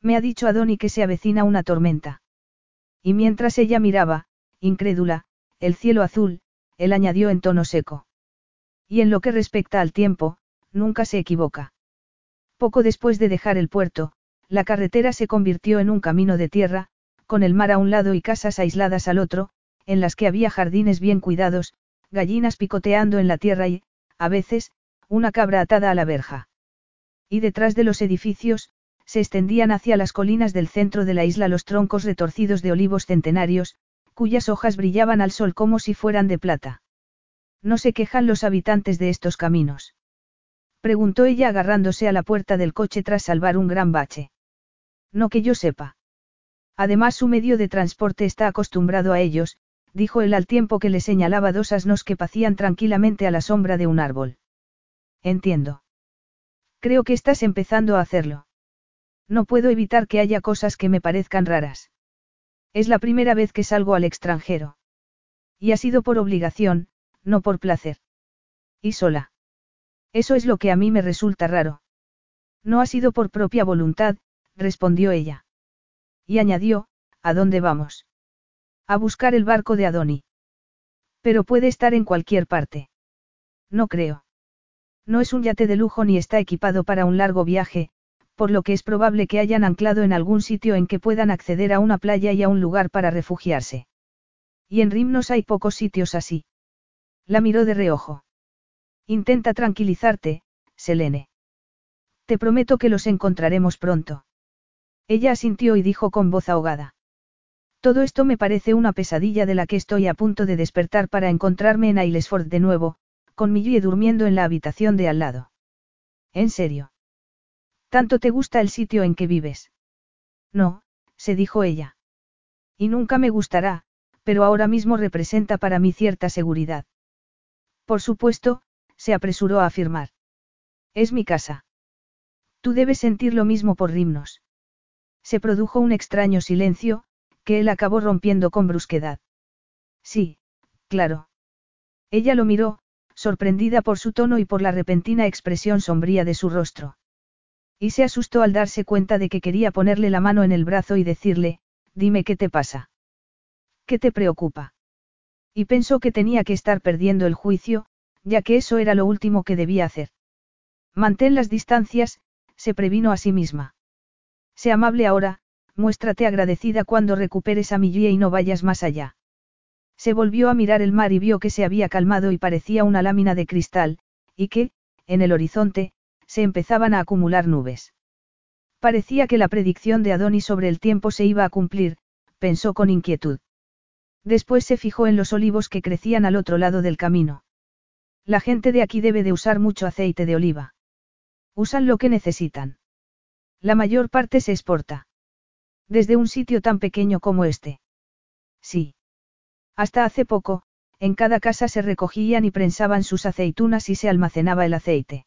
Me ha dicho Adoni que se avecina una tormenta. Y mientras ella miraba, incrédula, el cielo azul, él añadió en tono seco. Y en lo que respecta al tiempo, nunca se equivoca. Poco después de dejar el puerto, la carretera se convirtió en un camino de tierra, con el mar a un lado y casas aisladas al otro, en las que había jardines bien cuidados, gallinas picoteando en la tierra y, a veces, una cabra atada a la verja. Y detrás de los edificios, se extendían hacia las colinas del centro de la isla los troncos retorcidos de olivos centenarios, cuyas hojas brillaban al sol como si fueran de plata. ¿No se quejan los habitantes de estos caminos? Preguntó ella agarrándose a la puerta del coche tras salvar un gran bache. No que yo sepa. Además su medio de transporte está acostumbrado a ellos, dijo él al tiempo que le señalaba dos asnos que pacían tranquilamente a la sombra de un árbol. Entiendo. Creo que estás empezando a hacerlo. No puedo evitar que haya cosas que me parezcan raras. Es la primera vez que salgo al extranjero. Y ha sido por obligación, no por placer. Y sola. Eso es lo que a mí me resulta raro. No ha sido por propia voluntad, respondió ella. Y añadió, ¿a dónde vamos? A buscar el barco de Adoni. Pero puede estar en cualquier parte. No creo. No es un yate de lujo ni está equipado para un largo viaje, por lo que es probable que hayan anclado en algún sitio en que puedan acceder a una playa y a un lugar para refugiarse. Y en Rimnos hay pocos sitios así. La miró de reojo. Intenta tranquilizarte, Selene. Te prometo que los encontraremos pronto. Ella asintió y dijo con voz ahogada. Todo esto me parece una pesadilla de la que estoy a punto de despertar para encontrarme en Aylesford de nuevo, con Millie durmiendo en la habitación de al lado. ¿En serio? ¿Tanto te gusta el sitio en que vives? No, se dijo ella. Y nunca me gustará, pero ahora mismo representa para mí cierta seguridad. Por supuesto, se apresuró a afirmar. Es mi casa. Tú debes sentir lo mismo por Rimnos. Se produjo un extraño silencio, que él acabó rompiendo con brusquedad. Sí, claro. Ella lo miró, sorprendida por su tono y por la repentina expresión sombría de su rostro. Y se asustó al darse cuenta de que quería ponerle la mano en el brazo y decirle, dime qué te pasa. ¿Qué te preocupa? Y pensó que tenía que estar perdiendo el juicio, ya que eso era lo último que debía hacer. Mantén las distancias, se previno a sí misma. Sé amable ahora, muéstrate agradecida cuando recuperes a mi y no vayas más allá. Se volvió a mirar el mar y vio que se había calmado y parecía una lámina de cristal, y que, en el horizonte, se empezaban a acumular nubes. Parecía que la predicción de Adonis sobre el tiempo se iba a cumplir, pensó con inquietud. Después se fijó en los olivos que crecían al otro lado del camino. La gente de aquí debe de usar mucho aceite de oliva. Usan lo que necesitan. La mayor parte se exporta. Desde un sitio tan pequeño como este. Sí. Hasta hace poco, en cada casa se recogían y prensaban sus aceitunas y se almacenaba el aceite.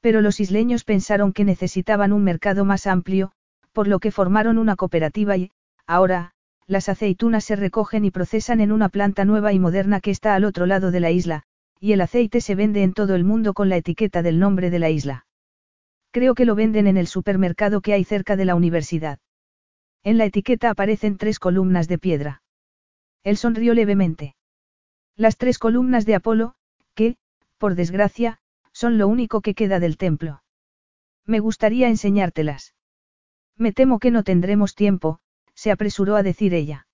Pero los isleños pensaron que necesitaban un mercado más amplio, por lo que formaron una cooperativa y, ahora, las aceitunas se recogen y procesan en una planta nueva y moderna que está al otro lado de la isla, y el aceite se vende en todo el mundo con la etiqueta del nombre de la isla. Creo que lo venden en el supermercado que hay cerca de la universidad. En la etiqueta aparecen tres columnas de piedra. Él sonrió levemente. Las tres columnas de Apolo, que, por desgracia, son lo único que queda del templo. Me gustaría enseñártelas. Me temo que no tendremos tiempo, se apresuró a decir ella.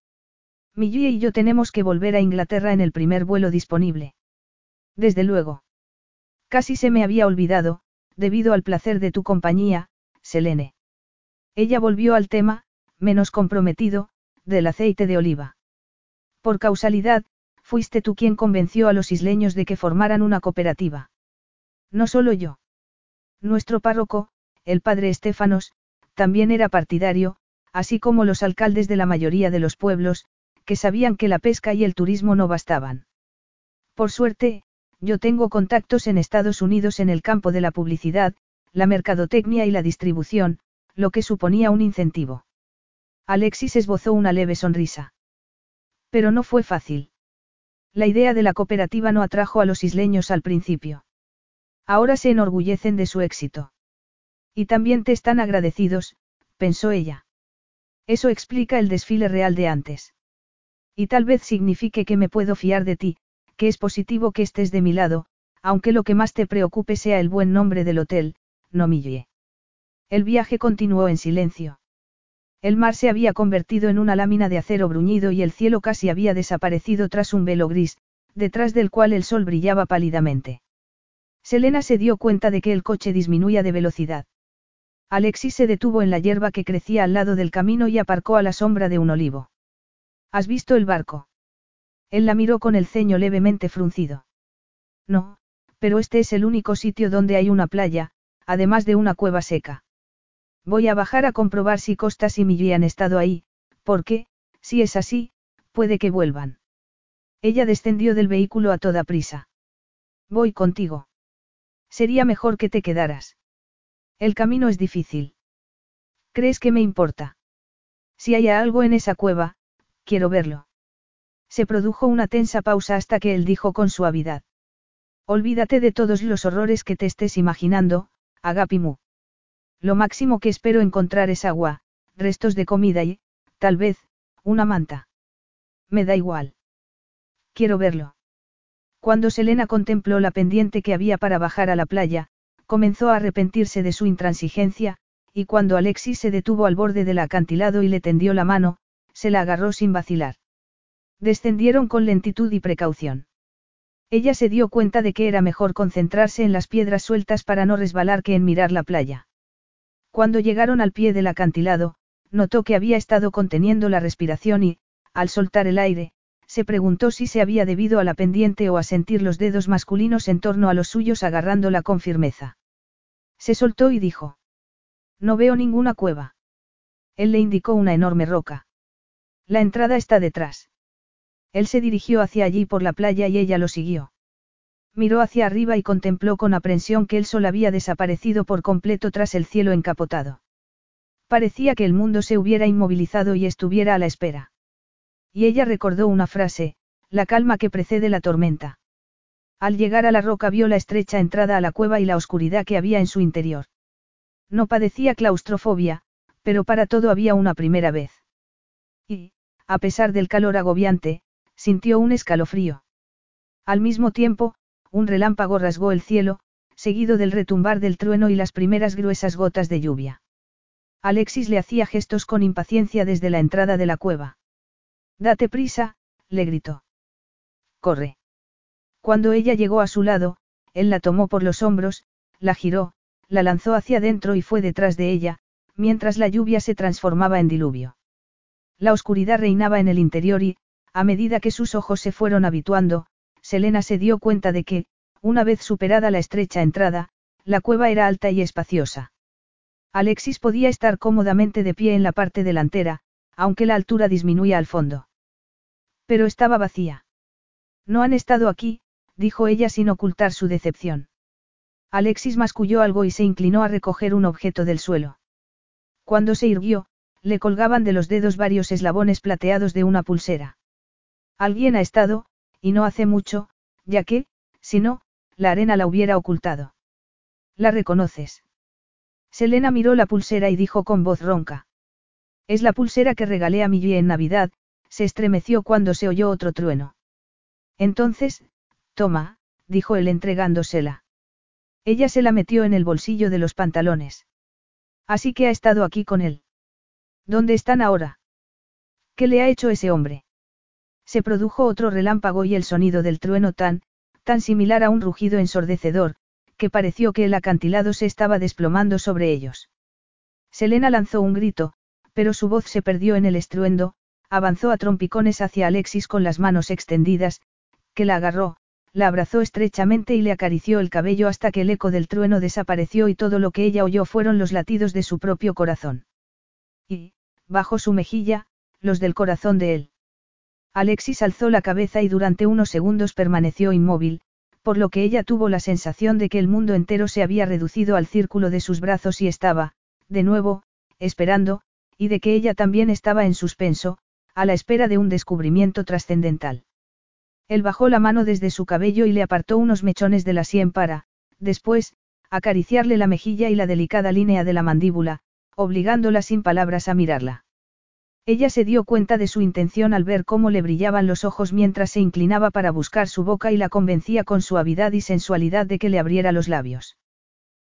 Millie y yo tenemos que volver a Inglaterra en el primer vuelo disponible. Desde luego. Casi se me había olvidado, debido al placer de tu compañía, Selene. Ella volvió al tema, menos comprometido, del aceite de oliva. Por causalidad, fuiste tú quien convenció a los isleños de que formaran una cooperativa. No solo yo. Nuestro párroco, el padre Estefanos, también era partidario, así como los alcaldes de la mayoría de los pueblos, que sabían que la pesca y el turismo no bastaban. Por suerte, yo tengo contactos en Estados Unidos en el campo de la publicidad, la mercadotecnia y la distribución, lo que suponía un incentivo. Alexis esbozó una leve sonrisa. Pero no fue fácil. La idea de la cooperativa no atrajo a los isleños al principio. Ahora se enorgullecen de su éxito. Y también te están agradecidos, pensó ella. Eso explica el desfile real de antes. Y tal vez signifique que me puedo fiar de ti, que es positivo que estés de mi lado, aunque lo que más te preocupe sea el buen nombre del hotel, no Millie. El viaje continuó en silencio. El mar se había convertido en una lámina de acero bruñido y el cielo casi había desaparecido tras un velo gris, detrás del cual el sol brillaba pálidamente. Selena se dio cuenta de que el coche disminuía de velocidad. Alexis se detuvo en la hierba que crecía al lado del camino y aparcó a la sombra de un olivo. ¿Has visto el barco? Él la miró con el ceño levemente fruncido. No, pero este es el único sitio donde hay una playa, además de una cueva seca. Voy a bajar a comprobar si Costas y Millie han estado ahí, porque, si es así, puede que vuelvan. Ella descendió del vehículo a toda prisa. Voy contigo. Sería mejor que te quedaras. El camino es difícil. ¿Crees que me importa? Si hay algo en esa cueva, quiero verlo. Se produjo una tensa pausa hasta que él dijo con suavidad. Olvídate de todos los horrores que te estés imaginando, Agapimu. Lo máximo que espero encontrar es agua, restos de comida y, tal vez, una manta. Me da igual. Quiero verlo. Cuando Selena contempló la pendiente que había para bajar a la playa, comenzó a arrepentirse de su intransigencia, y cuando Alexis se detuvo al borde del acantilado y le tendió la mano, se la agarró sin vacilar. Descendieron con lentitud y precaución. Ella se dio cuenta de que era mejor concentrarse en las piedras sueltas para no resbalar que en mirar la playa. Cuando llegaron al pie del acantilado, notó que había estado conteniendo la respiración y, al soltar el aire, se preguntó si se había debido a la pendiente o a sentir los dedos masculinos en torno a los suyos agarrándola con firmeza. Se soltó y dijo. No veo ninguna cueva. Él le indicó una enorme roca. La entrada está detrás. Él se dirigió hacia allí por la playa y ella lo siguió. Miró hacia arriba y contempló con aprensión que el sol había desaparecido por completo tras el cielo encapotado. Parecía que el mundo se hubiera inmovilizado y estuviera a la espera. Y ella recordó una frase, la calma que precede la tormenta. Al llegar a la roca vio la estrecha entrada a la cueva y la oscuridad que había en su interior. No padecía claustrofobia, pero para todo había una primera vez. Y, a pesar del calor agobiante, sintió un escalofrío. Al mismo tiempo, un relámpago rasgó el cielo, seguido del retumbar del trueno y las primeras gruesas gotas de lluvia. Alexis le hacía gestos con impaciencia desde la entrada de la cueva. Date prisa, le gritó. Corre. Cuando ella llegó a su lado, él la tomó por los hombros, la giró, la lanzó hacia adentro y fue detrás de ella, mientras la lluvia se transformaba en diluvio. La oscuridad reinaba en el interior y, a medida que sus ojos se fueron habituando, Selena se dio cuenta de que, una vez superada la estrecha entrada, la cueva era alta y espaciosa. Alexis podía estar cómodamente de pie en la parte delantera, aunque la altura disminuía al fondo. Pero estaba vacía. No han estado aquí, dijo ella sin ocultar su decepción. Alexis masculló algo y se inclinó a recoger un objeto del suelo. Cuando se irguió, le colgaban de los dedos varios eslabones plateados de una pulsera. Alguien ha estado, y no hace mucho, ya que, si no, la arena la hubiera ocultado. ¿La reconoces? Selena miró la pulsera y dijo con voz ronca. Es la pulsera que regalé a Millie en Navidad, se estremeció cuando se oyó otro trueno. Entonces, toma, dijo él entregándosela. Ella se la metió en el bolsillo de los pantalones. Así que ha estado aquí con él. ¿Dónde están ahora? ¿Qué le ha hecho ese hombre? Se produjo otro relámpago y el sonido del trueno tan, tan similar a un rugido ensordecedor, que pareció que el acantilado se estaba desplomando sobre ellos. Selena lanzó un grito, pero su voz se perdió en el estruendo, avanzó a trompicones hacia Alexis con las manos extendidas, que la agarró, la abrazó estrechamente y le acarició el cabello hasta que el eco del trueno desapareció y todo lo que ella oyó fueron los latidos de su propio corazón. Y, bajo su mejilla, los del corazón de él. Alexis alzó la cabeza y durante unos segundos permaneció inmóvil, por lo que ella tuvo la sensación de que el mundo entero se había reducido al círculo de sus brazos y estaba, de nuevo, esperando, y de que ella también estaba en suspenso, a la espera de un descubrimiento trascendental. Él bajó la mano desde su cabello y le apartó unos mechones de la sien para, después, acariciarle la mejilla y la delicada línea de la mandíbula, obligándola sin palabras a mirarla. Ella se dio cuenta de su intención al ver cómo le brillaban los ojos mientras se inclinaba para buscar su boca y la convencía con suavidad y sensualidad de que le abriera los labios.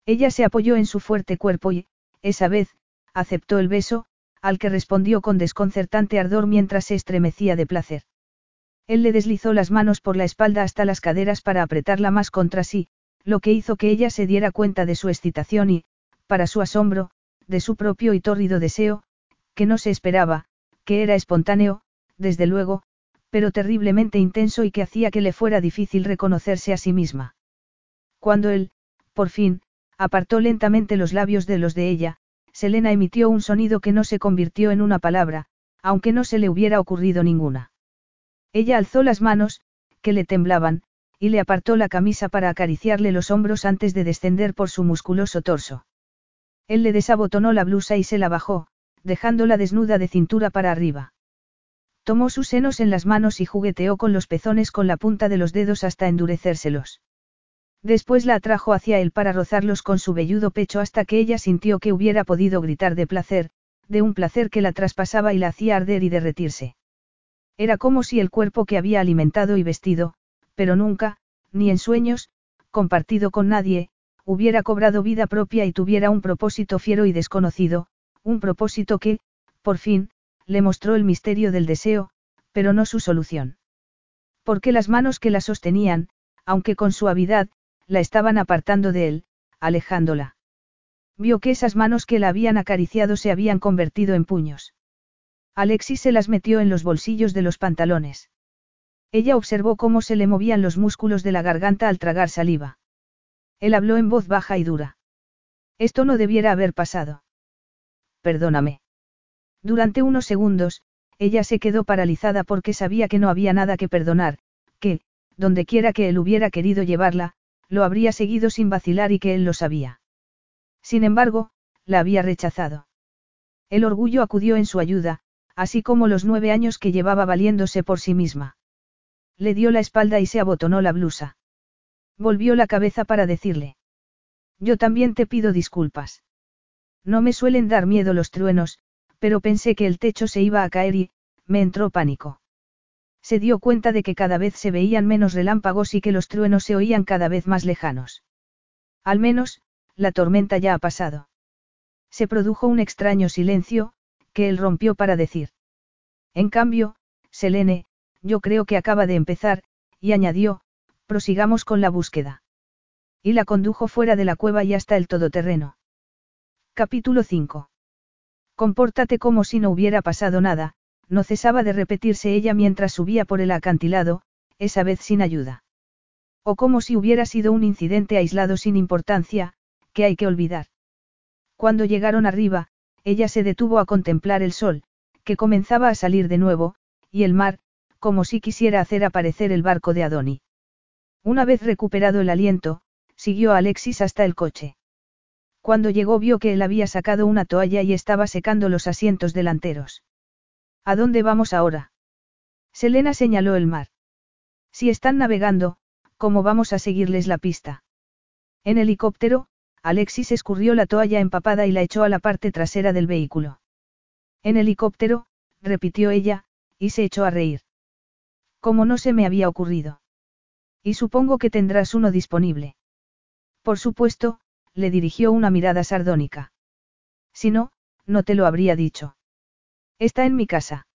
Ella se apoyó en su fuerte cuerpo y, esa vez, aceptó el beso, al que respondió con desconcertante ardor mientras se estremecía de placer. Él le deslizó las manos por la espalda hasta las caderas para apretarla más contra sí, lo que hizo que ella se diera cuenta de su excitación y, para su asombro, de su propio y tórrido deseo, que no se esperaba, que era espontáneo, desde luego, pero terriblemente intenso y que hacía que le fuera difícil reconocerse a sí misma. Cuando él, por fin, apartó lentamente los labios de los de ella, Selena emitió un sonido que no se convirtió en una palabra, aunque no se le hubiera ocurrido ninguna. Ella alzó las manos, que le temblaban, y le apartó la camisa para acariciarle los hombros antes de descender por su musculoso torso. Él le desabotonó la blusa y se la bajó, dejándola desnuda de cintura para arriba. Tomó sus senos en las manos y jugueteó con los pezones con la punta de los dedos hasta endurecérselos. Después la atrajo hacia él para rozarlos con su velludo pecho hasta que ella sintió que hubiera podido gritar de placer, de un placer que la traspasaba y la hacía arder y derretirse. Era como si el cuerpo que había alimentado y vestido, pero nunca, ni en sueños, compartido con nadie, hubiera cobrado vida propia y tuviera un propósito fiero y desconocido, un propósito que, por fin, le mostró el misterio del deseo, pero no su solución. Porque las manos que la sostenían, aunque con suavidad, la estaban apartando de él, alejándola. Vio que esas manos que la habían acariciado se habían convertido en puños. Alexis se las metió en los bolsillos de los pantalones. Ella observó cómo se le movían los músculos de la garganta al tragar saliva. Él habló en voz baja y dura. Esto no debiera haber pasado. Perdóname. Durante unos segundos, ella se quedó paralizada porque sabía que no había nada que perdonar, que, dondequiera que él hubiera querido llevarla, lo habría seguido sin vacilar y que él lo sabía. Sin embargo, la había rechazado. El orgullo acudió en su ayuda, así como los nueve años que llevaba valiéndose por sí misma. Le dio la espalda y se abotonó la blusa. Volvió la cabeza para decirle. Yo también te pido disculpas. No me suelen dar miedo los truenos, pero pensé que el techo se iba a caer y, me entró pánico. Se dio cuenta de que cada vez se veían menos relámpagos y que los truenos se oían cada vez más lejanos. Al menos, la tormenta ya ha pasado. Se produjo un extraño silencio, que él rompió para decir. En cambio, Selene, yo creo que acaba de empezar, y añadió, prosigamos con la búsqueda. Y la condujo fuera de la cueva y hasta el todoterreno. Capítulo 5. Compórtate como si no hubiera pasado nada, no cesaba de repetirse ella mientras subía por el acantilado, esa vez sin ayuda. O como si hubiera sido un incidente aislado sin importancia, que hay que olvidar. Cuando llegaron arriba, ella se detuvo a contemplar el sol, que comenzaba a salir de nuevo, y el mar, como si quisiera hacer aparecer el barco de Adoni. Una vez recuperado el aliento, siguió a Alexis hasta el coche. Cuando llegó vio que él había sacado una toalla y estaba secando los asientos delanteros. ¿A dónde vamos ahora? Selena señaló el mar. Si están navegando, ¿cómo vamos a seguirles la pista? En helicóptero, Alexis escurrió la toalla empapada y la echó a la parte trasera del vehículo. En helicóptero, repitió ella, y se echó a reír. Como no se me había ocurrido. Y supongo que tendrás uno disponible. Por supuesto, le dirigió una mirada sardónica. Si no, no te lo habría dicho. Está en mi casa.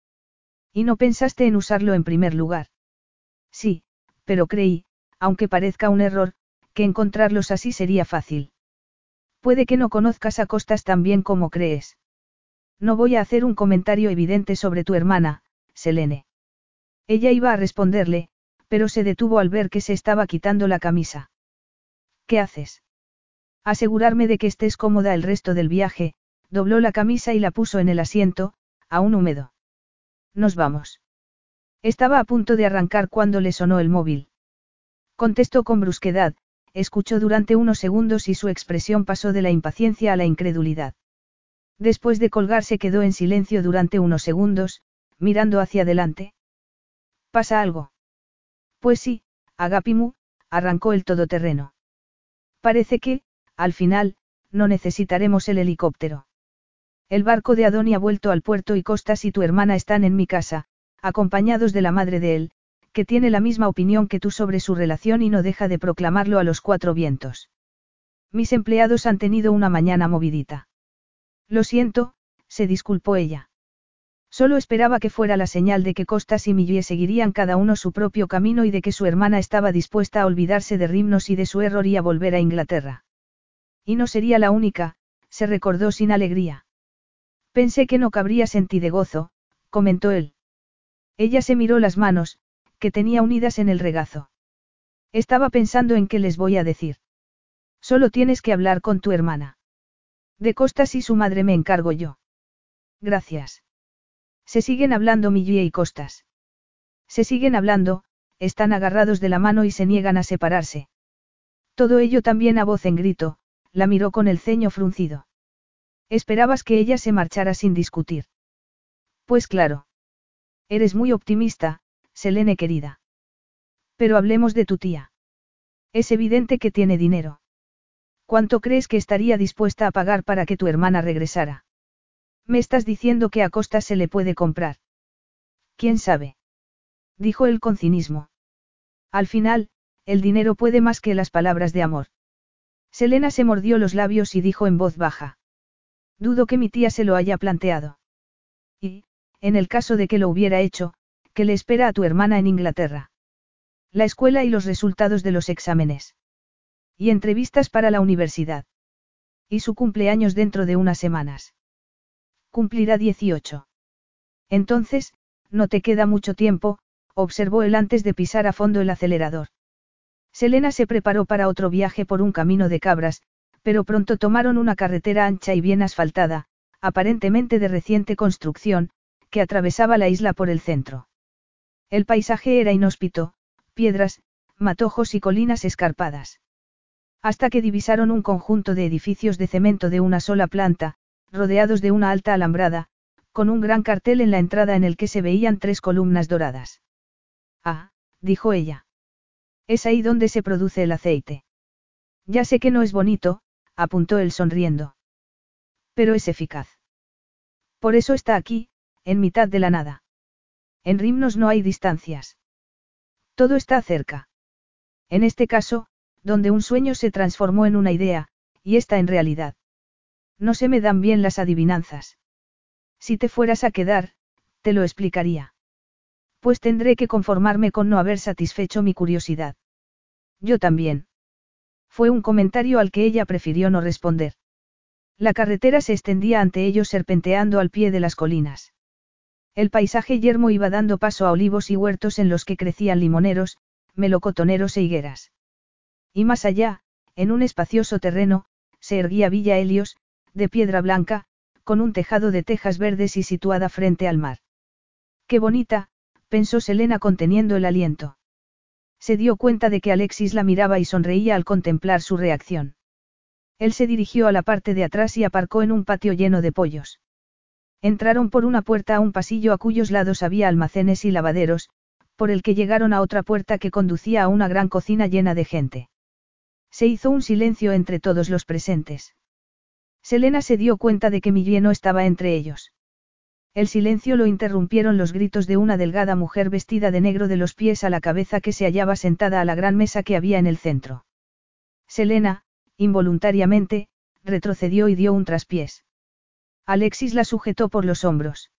¿Y no pensaste en usarlo en primer lugar? Sí, pero creí, aunque parezca un error, que encontrarlos así sería fácil. Puede que no conozcas a Costas tan bien como crees. No voy a hacer un comentario evidente sobre tu hermana, Selene. Ella iba a responderle, pero se detuvo al ver que se estaba quitando la camisa. ¿Qué haces? Asegurarme de que estés cómoda el resto del viaje, dobló la camisa y la puso en el asiento, aún húmedo. Nos vamos. Estaba a punto de arrancar cuando le sonó el móvil. Contestó con brusquedad, escuchó durante unos segundos y su expresión pasó de la impaciencia a la incredulidad. Después de colgar se quedó en silencio durante unos segundos, mirando hacia adelante. ¿Pasa algo? Pues sí, Agapimu, arrancó el todoterreno. Parece que, al final, no necesitaremos el helicóptero. El barco de Adoni ha vuelto al puerto y Costas y tu hermana están en mi casa, acompañados de la madre de él, que tiene la misma opinión que tú sobre su relación y no deja de proclamarlo a los cuatro vientos. Mis empleados han tenido una mañana movidita. Lo siento, se disculpó ella. Solo esperaba que fuera la señal de que Costas y Millie seguirían cada uno su propio camino y de que su hermana estaba dispuesta a olvidarse de Rimnos y de su error y a volver a Inglaterra. Y no sería la única, se recordó sin alegría. Pensé que no cabrías en ti de gozo, comentó él. Ella se miró las manos, que tenía unidas en el regazo. Estaba pensando en qué les voy a decir. Solo tienes que hablar con tu hermana. De Costas y su madre me encargo yo. Gracias. Se siguen hablando Millie y Costas. Se siguen hablando, están agarrados de la mano y se niegan a separarse. Todo ello también a voz en grito, la miró con el ceño fruncido. Esperabas que ella se marchara sin discutir. Pues claro. Eres muy optimista, Selene querida. Pero hablemos de tu tía. Es evidente que tiene dinero. ¿Cuánto crees que estaría dispuesta a pagar para que tu hermana regresara? Me estás diciendo que a costa se le puede comprar. ¿Quién sabe? Dijo él con cinismo. Al final, el dinero puede más que las palabras de amor. Selena se mordió los labios y dijo en voz baja. Dudo que mi tía se lo haya planteado. Y, en el caso de que lo hubiera hecho, ¿qué le espera a tu hermana en Inglaterra? La escuela y los resultados de los exámenes. Y entrevistas para la universidad. Y su cumpleaños dentro de unas semanas. Cumplirá 18. Entonces, no te queda mucho tiempo, observó él antes de pisar a fondo el acelerador. Selena se preparó para otro viaje por un camino de cabras, pero pronto tomaron una carretera ancha y bien asfaltada, aparentemente de reciente construcción, que atravesaba la isla por el centro. El paisaje era inhóspito, piedras, matojos y colinas escarpadas. Hasta que divisaron un conjunto de edificios de cemento de una sola planta, rodeados de una alta alambrada, con un gran cartel en la entrada en el que se veían tres columnas doradas. Ah, dijo ella. Es ahí donde se produce el aceite. Ya sé que no es bonito, apuntó él sonriendo. Pero es eficaz. Por eso está aquí, en mitad de la nada. En Rimnos no hay distancias. Todo está cerca. En este caso, donde un sueño se transformó en una idea, y está en realidad. No se me dan bien las adivinanzas. Si te fueras a quedar, te lo explicaría. Pues tendré que conformarme con no haber satisfecho mi curiosidad. Yo también. Fue un comentario al que ella prefirió no responder. La carretera se extendía ante ellos serpenteando al pie de las colinas. El paisaje yermo iba dando paso a olivos y huertos en los que crecían limoneros, melocotoneros e higueras. Y más allá, en un espacioso terreno, se erguía Villa Helios, de piedra blanca, con un tejado de tejas verdes y situada frente al mar. Qué bonita, pensó Selena conteniendo el aliento. Se dio cuenta de que Alexis la miraba y sonreía al contemplar su reacción. Él se dirigió a la parte de atrás y aparcó en un patio lleno de pollos. Entraron por una puerta a un pasillo a cuyos lados había almacenes y lavaderos, por el que llegaron a otra puerta que conducía a una gran cocina llena de gente. Se hizo un silencio entre todos los presentes. Selena se dio cuenta de que Millie no estaba entre ellos. El silencio lo interrumpieron los gritos de una delgada mujer vestida de negro de los pies a la cabeza que se hallaba sentada a la gran mesa que había en el centro. Selena, involuntariamente, retrocedió y dio un traspiés. Alexis la sujetó por los hombros.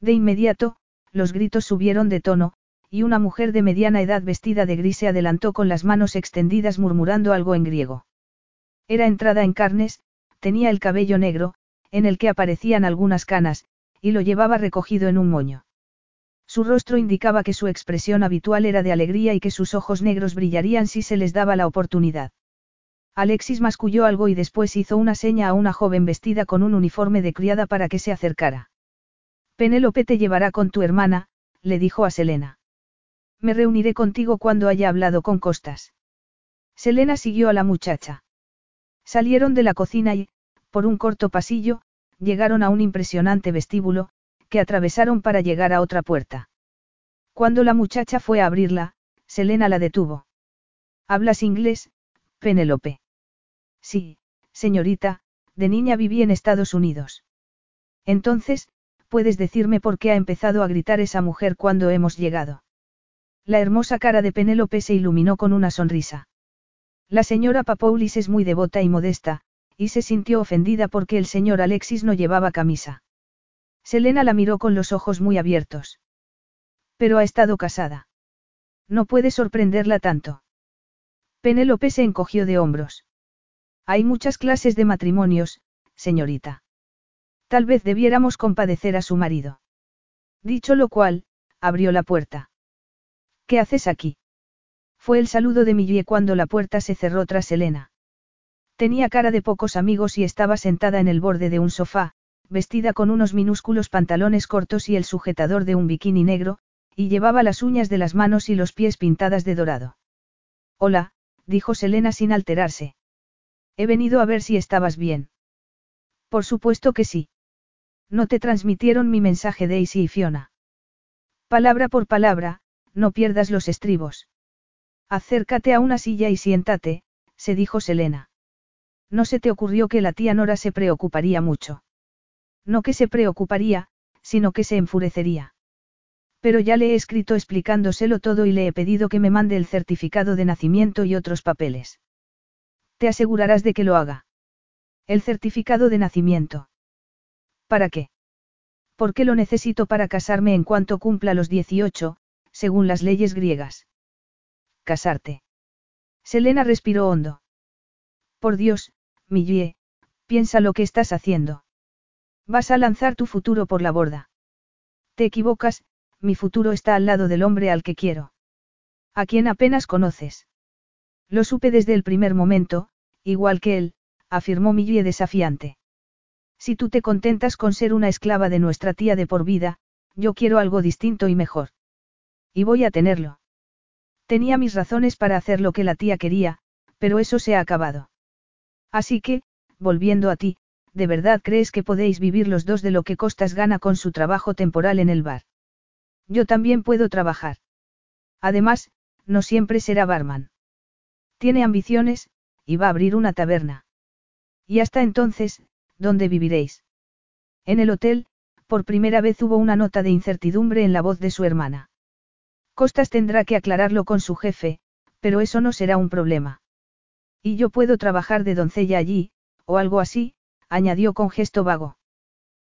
De inmediato, los gritos subieron de tono, y una mujer de mediana edad vestida de gris se adelantó con las manos extendidas murmurando algo en griego. Era entrada en carnes, tenía el cabello negro, en el que aparecían algunas canas, y lo llevaba recogido en un moño. Su rostro indicaba que su expresión habitual era de alegría y que sus ojos negros brillarían si se les daba la oportunidad. Alexis masculló algo y después hizo una seña a una joven vestida con un uniforme de criada para que se acercara. Penélope te llevará con tu hermana, le dijo a Selena. Me reuniré contigo cuando haya hablado con Costas. Selena siguió a la muchacha. Salieron de la cocina y, por un corto pasillo, llegaron a un impresionante vestíbulo, que atravesaron para llegar a otra puerta. Cuando la muchacha fue a abrirla, Selena la detuvo. ¿Hablas inglés, Penélope? Sí, señorita, de niña viví en Estados Unidos. Entonces, ¿puedes decirme por qué ha empezado a gritar esa mujer cuando hemos llegado? La hermosa cara de Penélope se iluminó con una sonrisa. La señora Papoulis es muy devota y modesta, y se sintió ofendida porque el señor Alexis no llevaba camisa. Selena la miró con los ojos muy abiertos. Pero ha estado casada. No puede sorprenderla tanto. Penélope se encogió de hombros. Hay muchas clases de matrimonios, señorita. Tal vez debiéramos compadecer a su marido. Dicho lo cual, abrió la puerta. ¿Qué haces aquí? Fue el saludo de Millie cuando la puerta se cerró tras Elena. Tenía cara de pocos amigos y estaba sentada en el borde de un sofá, vestida con unos minúsculos pantalones cortos y el sujetador de un bikini negro, y llevaba las uñas de las manos y los pies pintadas de dorado. Hola, dijo Selena sin alterarse. He venido a ver si estabas bien. Por supuesto que sí. No te transmitieron mi mensaje Daisy y Fiona. Palabra por palabra, no pierdas los estribos. Acércate a una silla y siéntate, se dijo Selena. No se te ocurrió que la tía Nora se preocuparía mucho. No que se preocuparía, sino que se enfurecería. Pero ya le he escrito explicándoselo todo y le he pedido que me mande el certificado de nacimiento y otros papeles. Te asegurarás de que lo haga. El certificado de nacimiento. ¿Para qué? Porque lo necesito para casarme en cuanto cumpla los 18, según las leyes griegas casarte. Selena respiró hondo. Por Dios, Millie, piensa lo que estás haciendo. Vas a lanzar tu futuro por la borda. Te equivocas, mi futuro está al lado del hombre al que quiero. A quien apenas conoces. Lo supe desde el primer momento, igual que él, afirmó Millie desafiante. Si tú te contentas con ser una esclava de nuestra tía de por vida, yo quiero algo distinto y mejor. Y voy a tenerlo. Tenía mis razones para hacer lo que la tía quería, pero eso se ha acabado. Así que, volviendo a ti, ¿de verdad crees que podéis vivir los dos de lo que Costas gana con su trabajo temporal en el bar? Yo también puedo trabajar. Además, no siempre será barman. Tiene ambiciones, y va a abrir una taberna. Y hasta entonces, ¿dónde viviréis? En el hotel, por primera vez hubo una nota de incertidumbre en la voz de su hermana. Costas tendrá que aclararlo con su jefe, pero eso no será un problema. Y yo puedo trabajar de doncella allí, o algo así, añadió con gesto vago.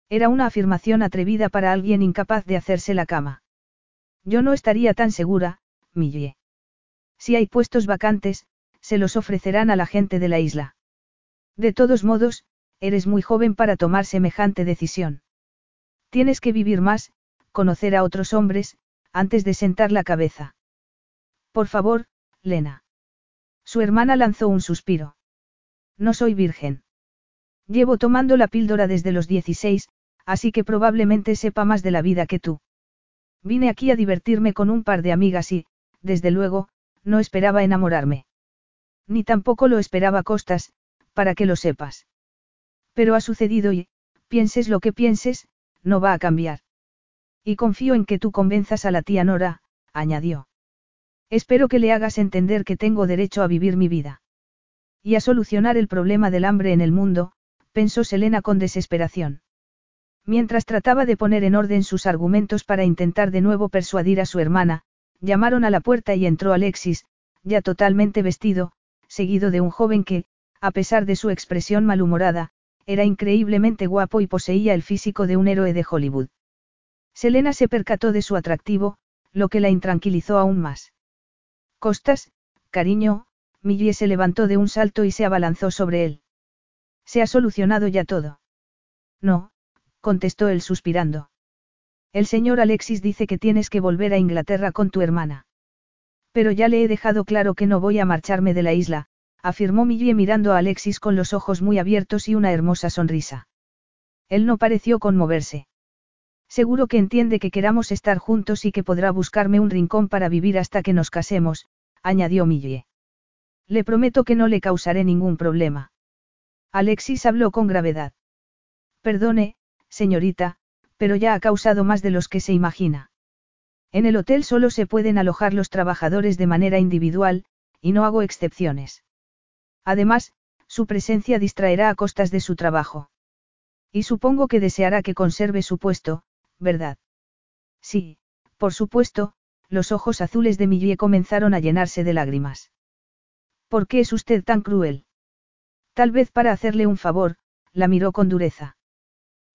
Era una afirmación atrevida para alguien incapaz de hacerse la cama. Yo no estaría tan segura, Millie. Si hay puestos vacantes, se los ofrecerán a la gente de la isla. De todos modos, eres muy joven para tomar semejante decisión. Tienes que vivir más, conocer a otros hombres, antes de sentar la cabeza. Por favor, Lena. Su hermana lanzó un suspiro. No soy virgen. Llevo tomando la píldora desde los 16, así que probablemente sepa más de la vida que tú. Vine aquí a divertirme con un par de amigas y, desde luego, no esperaba enamorarme. Ni tampoco lo esperaba Costas, para que lo sepas. Pero ha sucedido y, pienses lo que pienses, no va a cambiar. Y confío en que tú convenzas a la tía Nora, añadió. Espero que le hagas entender que tengo derecho a vivir mi vida. Y a solucionar el problema del hambre en el mundo, pensó Selena con desesperación. Mientras trataba de poner en orden sus argumentos para intentar de nuevo persuadir a su hermana, llamaron a la puerta y entró Alexis, ya totalmente vestido, seguido de un joven que, a pesar de su expresión malhumorada, era increíblemente guapo y poseía el físico de un héroe de Hollywood. Selena se percató de su atractivo, lo que la intranquilizó aún más. Costas, cariño, Millie se levantó de un salto y se abalanzó sobre él. Se ha solucionado ya todo. No, contestó él suspirando. El señor Alexis dice que tienes que volver a Inglaterra con tu hermana. Pero ya le he dejado claro que no voy a marcharme de la isla, afirmó Millie mirando a Alexis con los ojos muy abiertos y una hermosa sonrisa. Él no pareció conmoverse. Seguro que entiende que queramos estar juntos y que podrá buscarme un rincón para vivir hasta que nos casemos, añadió Millie. Le prometo que no le causaré ningún problema. Alexis habló con gravedad. Perdone, señorita, pero ya ha causado más de los que se imagina. En el hotel solo se pueden alojar los trabajadores de manera individual, y no hago excepciones. Además, su presencia distraerá a costas de su trabajo. Y supongo que deseará que conserve su puesto, ¿verdad? Sí, por supuesto, los ojos azules de Millie comenzaron a llenarse de lágrimas. ¿Por qué es usted tan cruel? Tal vez para hacerle un favor, la miró con dureza.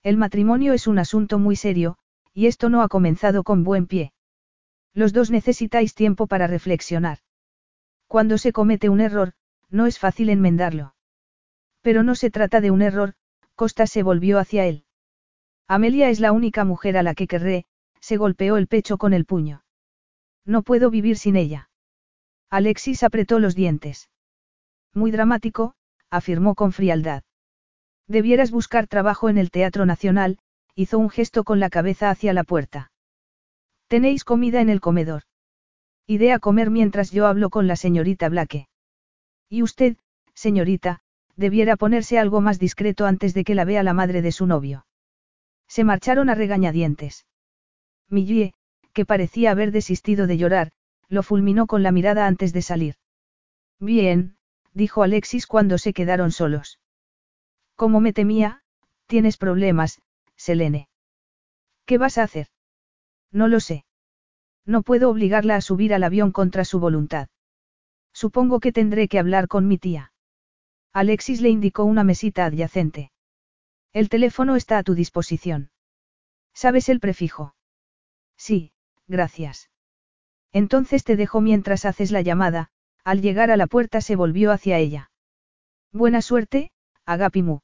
El matrimonio es un asunto muy serio, y esto no ha comenzado con buen pie. Los dos necesitáis tiempo para reflexionar. Cuando se comete un error, no es fácil enmendarlo. Pero no se trata de un error, Costa se volvió hacia él. Amelia es la única mujer a la que querré, se golpeó el pecho con el puño. No puedo vivir sin ella. Alexis apretó los dientes. Muy dramático, afirmó con frialdad. Debieras buscar trabajo en el Teatro Nacional, hizo un gesto con la cabeza hacia la puerta. Tenéis comida en el comedor. Idea comer mientras yo hablo con la señorita Blake. Y usted, señorita, debiera ponerse algo más discreto antes de que la vea la madre de su novio. Se marcharon a regañadientes. Millie, que parecía haber desistido de llorar, lo fulminó con la mirada antes de salir. Bien, dijo Alexis cuando se quedaron solos. Como me temía, tienes problemas, Selene. ¿Qué vas a hacer? No lo sé. No puedo obligarla a subir al avión contra su voluntad. Supongo que tendré que hablar con mi tía. Alexis le indicó una mesita adyacente. El teléfono está a tu disposición. ¿Sabes el prefijo? Sí, gracias. Entonces te dejo mientras haces la llamada, al llegar a la puerta se volvió hacia ella. Buena suerte, Agapimu.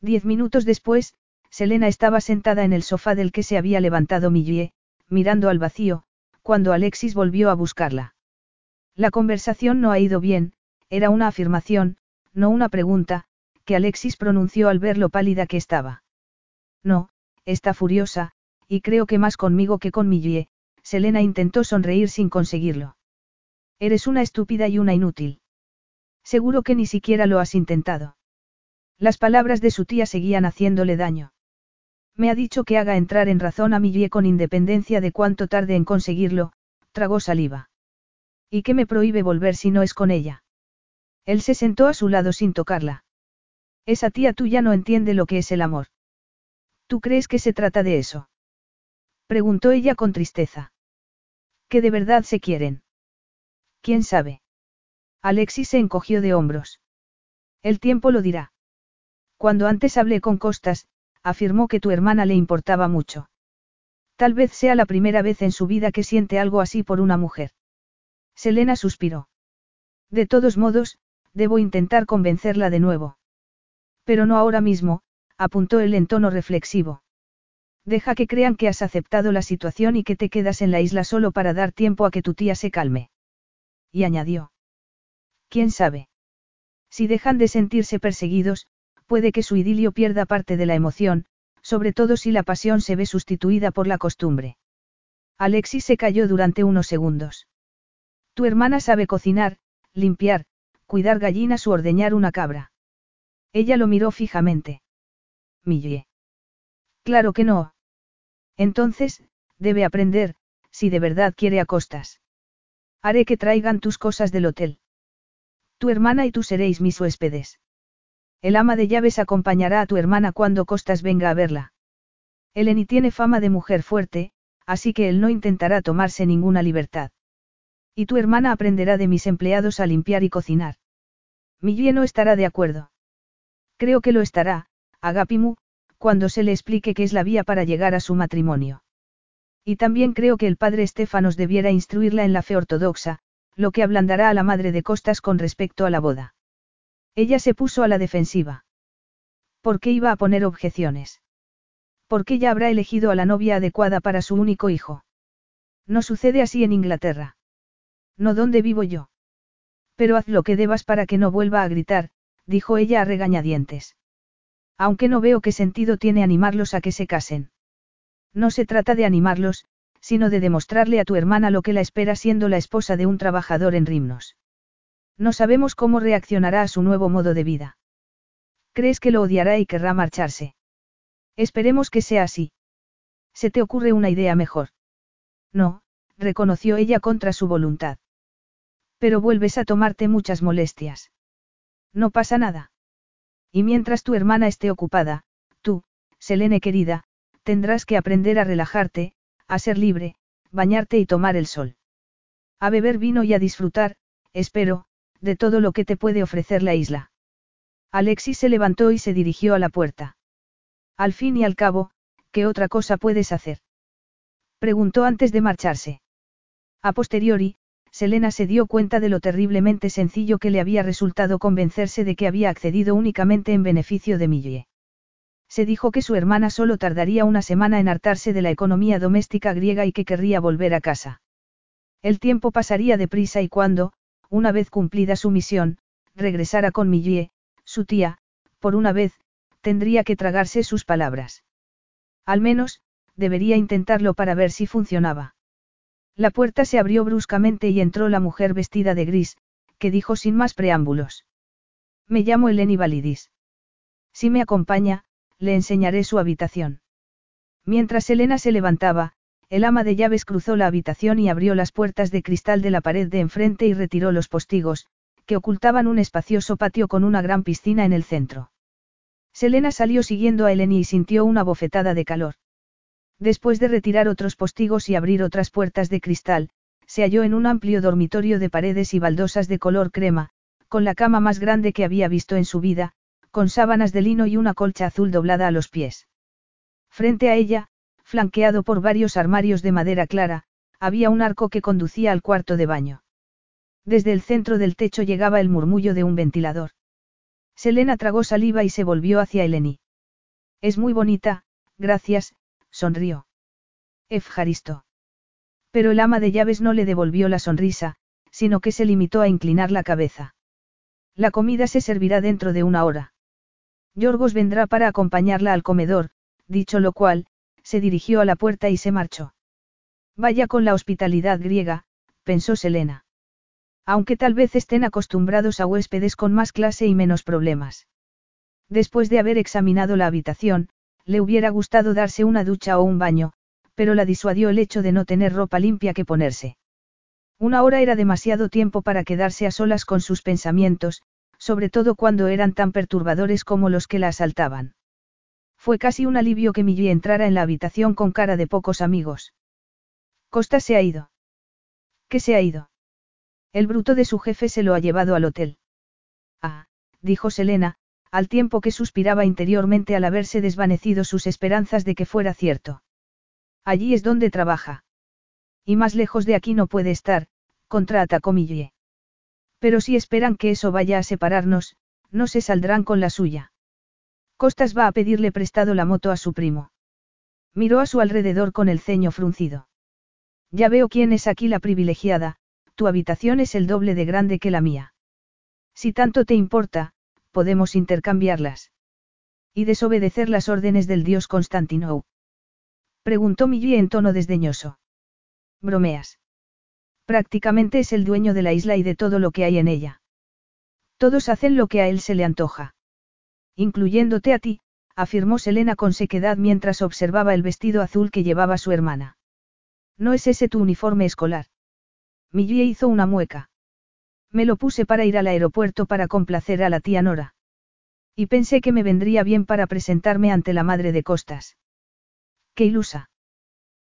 Diez minutos después, Selena estaba sentada en el sofá del que se había levantado Millie, mirando al vacío, cuando Alexis volvió a buscarla. La conversación no ha ido bien, era una afirmación, no una pregunta, Alexis pronunció al ver lo pálida que estaba. No, está furiosa, y creo que más conmigo que con Millie, Selena intentó sonreír sin conseguirlo. Eres una estúpida y una inútil. Seguro que ni siquiera lo has intentado. Las palabras de su tía seguían haciéndole daño. Me ha dicho que haga entrar en razón a Millie con independencia de cuánto tarde en conseguirlo, tragó saliva. ¿Y qué me prohíbe volver si no es con ella? Él se sentó a su lado sin tocarla. Esa tía tuya no entiende lo que es el amor. ¿Tú crees que se trata de eso? Preguntó ella con tristeza. ¿Que de verdad se quieren? ¿Quién sabe? Alexis se encogió de hombros. El tiempo lo dirá. Cuando antes hablé con Costas, afirmó que tu hermana le importaba mucho. Tal vez sea la primera vez en su vida que siente algo así por una mujer. Selena suspiró. De todos modos, debo intentar convencerla de nuevo. Pero no ahora mismo, apuntó él en tono reflexivo. Deja que crean que has aceptado la situación y que te quedas en la isla solo para dar tiempo a que tu tía se calme. Y añadió. ¿Quién sabe? Si dejan de sentirse perseguidos, puede que su idilio pierda parte de la emoción, sobre todo si la pasión se ve sustituida por la costumbre. Alexis se calló durante unos segundos. Tu hermana sabe cocinar, limpiar, cuidar gallinas o ordeñar una cabra. Ella lo miró fijamente. Millie. Claro que no. Entonces, debe aprender, si de verdad quiere a costas. Haré que traigan tus cosas del hotel. Tu hermana y tú seréis mis huéspedes. El ama de llaves acompañará a tu hermana cuando Costas venga a verla. Eleni tiene fama de mujer fuerte, así que él no intentará tomarse ninguna libertad. Y tu hermana aprenderá de mis empleados a limpiar y cocinar. Millie no estará de acuerdo. Creo que lo estará, Agapimu, cuando se le explique qué es la vía para llegar a su matrimonio. Y también creo que el padre Estefanos debiera instruirla en la fe ortodoxa, lo que ablandará a la madre de Costas con respecto a la boda. Ella se puso a la defensiva. ¿Por qué iba a poner objeciones? ¿Por qué ya habrá elegido a la novia adecuada para su único hijo? No sucede así en Inglaterra. No donde vivo yo. Pero haz lo que debas para que no vuelva a gritar, dijo ella a regañadientes. Aunque no veo qué sentido tiene animarlos a que se casen. No se trata de animarlos, sino de demostrarle a tu hermana lo que la espera siendo la esposa de un trabajador en Rimnos. No sabemos cómo reaccionará a su nuevo modo de vida. ¿Crees que lo odiará y querrá marcharse? Esperemos que sea así. ¿Se te ocurre una idea mejor? No, reconoció ella contra su voluntad. Pero vuelves a tomarte muchas molestias. No pasa nada. Y mientras tu hermana esté ocupada, tú, Selene querida, tendrás que aprender a relajarte, a ser libre, bañarte y tomar el sol. A beber vino y a disfrutar, espero, de todo lo que te puede ofrecer la isla. Alexis se levantó y se dirigió a la puerta. Al fin y al cabo, ¿qué otra cosa puedes hacer? Preguntó antes de marcharse. A posteriori, Selena se dio cuenta de lo terriblemente sencillo que le había resultado convencerse de que había accedido únicamente en beneficio de Millie. Se dijo que su hermana solo tardaría una semana en hartarse de la economía doméstica griega y que querría volver a casa. El tiempo pasaría deprisa y cuando, una vez cumplida su misión, regresara con Millie, su tía, por una vez, tendría que tragarse sus palabras. Al menos, debería intentarlo para ver si funcionaba. La puerta se abrió bruscamente y entró la mujer vestida de gris, que dijo sin más preámbulos. Me llamo Eleni Validis. Si me acompaña, le enseñaré su habitación. Mientras Elena se levantaba, el ama de llaves cruzó la habitación y abrió las puertas de cristal de la pared de enfrente y retiró los postigos, que ocultaban un espacioso patio con una gran piscina en el centro. Selena salió siguiendo a Eleni y sintió una bofetada de calor. Después de retirar otros postigos y abrir otras puertas de cristal, se halló en un amplio dormitorio de paredes y baldosas de color crema, con la cama más grande que había visto en su vida, con sábanas de lino y una colcha azul doblada a los pies. Frente a ella, flanqueado por varios armarios de madera clara, había un arco que conducía al cuarto de baño. Desde el centro del techo llegaba el murmullo de un ventilador. Selena tragó saliva y se volvió hacia Eleni. Es muy bonita, gracias, sonrió. Efjaristo. Pero el ama de llaves no le devolvió la sonrisa, sino que se limitó a inclinar la cabeza. La comida se servirá dentro de una hora. Yorgos vendrá para acompañarla al comedor, dicho lo cual, se dirigió a la puerta y se marchó. Vaya con la hospitalidad griega, pensó Selena. Aunque tal vez estén acostumbrados a huéspedes con más clase y menos problemas. Después de haber examinado la habitación, le hubiera gustado darse una ducha o un baño, pero la disuadió el hecho de no tener ropa limpia que ponerse. Una hora era demasiado tiempo para quedarse a solas con sus pensamientos, sobre todo cuando eran tan perturbadores como los que la asaltaban. Fue casi un alivio que Millie entrara en la habitación con cara de pocos amigos. Costa se ha ido. ¿Qué se ha ido? El bruto de su jefe se lo ha llevado al hotel. Ah, dijo Selena, al tiempo que suspiraba interiormente al haberse desvanecido sus esperanzas de que fuera cierto. Allí es donde trabaja. Y más lejos de aquí no puede estar, contraatacó Millie. Pero si esperan que eso vaya a separarnos, no se saldrán con la suya. Costas va a pedirle prestado la moto a su primo. Miró a su alrededor con el ceño fruncido. Ya veo quién es aquí la privilegiada, tu habitación es el doble de grande que la mía. Si tanto te importa, podemos intercambiarlas. Y desobedecer las órdenes del dios Constantinou. Preguntó Millie en tono desdeñoso. Bromeas. Prácticamente es el dueño de la isla y de todo lo que hay en ella. Todos hacen lo que a él se le antoja. Incluyéndote a ti, afirmó Selena con sequedad mientras observaba el vestido azul que llevaba su hermana. ¿No es ese tu uniforme escolar? Millie hizo una mueca. Me lo puse para ir al aeropuerto para complacer a la tía Nora. Y pensé que me vendría bien para presentarme ante la madre de Costas. Qué ilusa.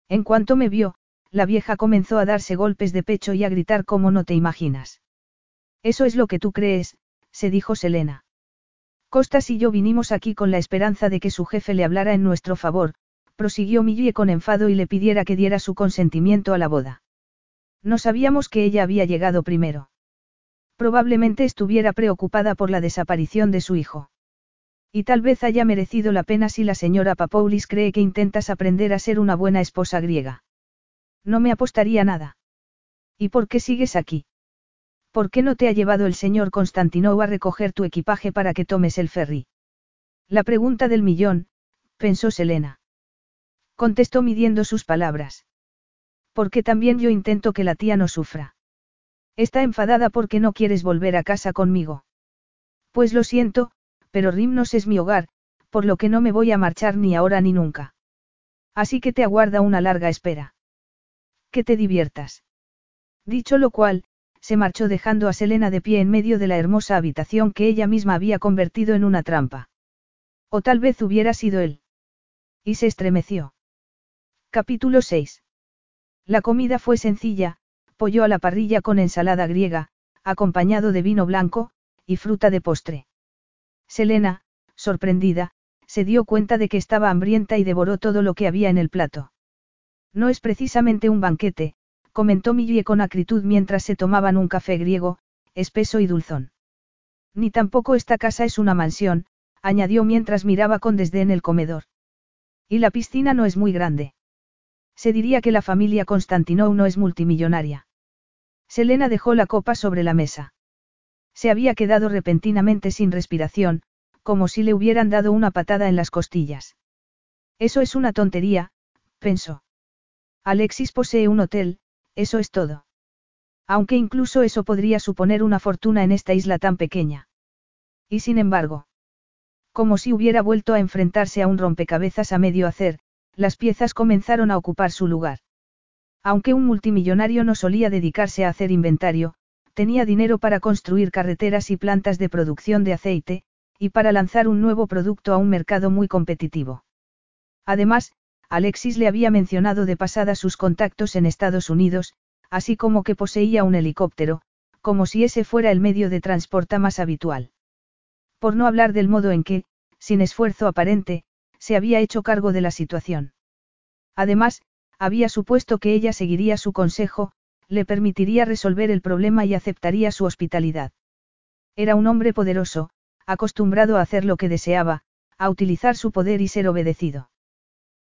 En cuanto me vio, la vieja comenzó a darse golpes de pecho y a gritar como no te imaginas. Eso es lo que tú crees, se dijo Selena. Costas y yo vinimos aquí con la esperanza de que su jefe le hablara en nuestro favor, prosiguió Millie con enfado y le pidiera que diera su consentimiento a la boda. No sabíamos que ella había llegado primero. Probablemente estuviera preocupada por la desaparición de su hijo. Y tal vez haya merecido la pena si la señora Papoulis cree que intentas aprender a ser una buena esposa griega. No me apostaría nada. ¿Y por qué sigues aquí? ¿Por qué no te ha llevado el señor Constantinou a recoger tu equipaje para que tomes el ferry? La pregunta del millón, pensó Selena. Contestó midiendo sus palabras. Porque también yo intento que la tía no sufra. Está enfadada porque no quieres volver a casa conmigo. Pues lo siento, pero Rimnos es mi hogar, por lo que no me voy a marchar ni ahora ni nunca. Así que te aguarda una larga espera. Que te diviertas. Dicho lo cual, se marchó dejando a Selena de pie en medio de la hermosa habitación que ella misma había convertido en una trampa. O tal vez hubiera sido él. Y se estremeció. Capítulo 6. La comida fue sencilla, pollo a la parrilla con ensalada griega, acompañado de vino blanco, y fruta de postre. Selena, sorprendida, se dio cuenta de que estaba hambrienta y devoró todo lo que había en el plato. No es precisamente un banquete, comentó Millie con acritud mientras se tomaban un café griego, espeso y dulzón. Ni tampoco esta casa es una mansión, añadió mientras miraba con desdén el comedor. Y la piscina no es muy grande. Se diría que la familia Constantinou no es multimillonaria. Selena dejó la copa sobre la mesa. Se había quedado repentinamente sin respiración, como si le hubieran dado una patada en las costillas. Eso es una tontería, pensó. Alexis posee un hotel, eso es todo. Aunque incluso eso podría suponer una fortuna en esta isla tan pequeña. Y sin embargo, como si hubiera vuelto a enfrentarse a un rompecabezas a medio hacer, las piezas comenzaron a ocupar su lugar. Aunque un multimillonario no solía dedicarse a hacer inventario, tenía dinero para construir carreteras y plantas de producción de aceite, y para lanzar un nuevo producto a un mercado muy competitivo. Además, Alexis le había mencionado de pasada sus contactos en Estados Unidos, así como que poseía un helicóptero, como si ese fuera el medio de transporte más habitual. Por no hablar del modo en que, sin esfuerzo aparente, se había hecho cargo de la situación. Además, había supuesto que ella seguiría su consejo, le permitiría resolver el problema y aceptaría su hospitalidad. Era un hombre poderoso, acostumbrado a hacer lo que deseaba, a utilizar su poder y ser obedecido.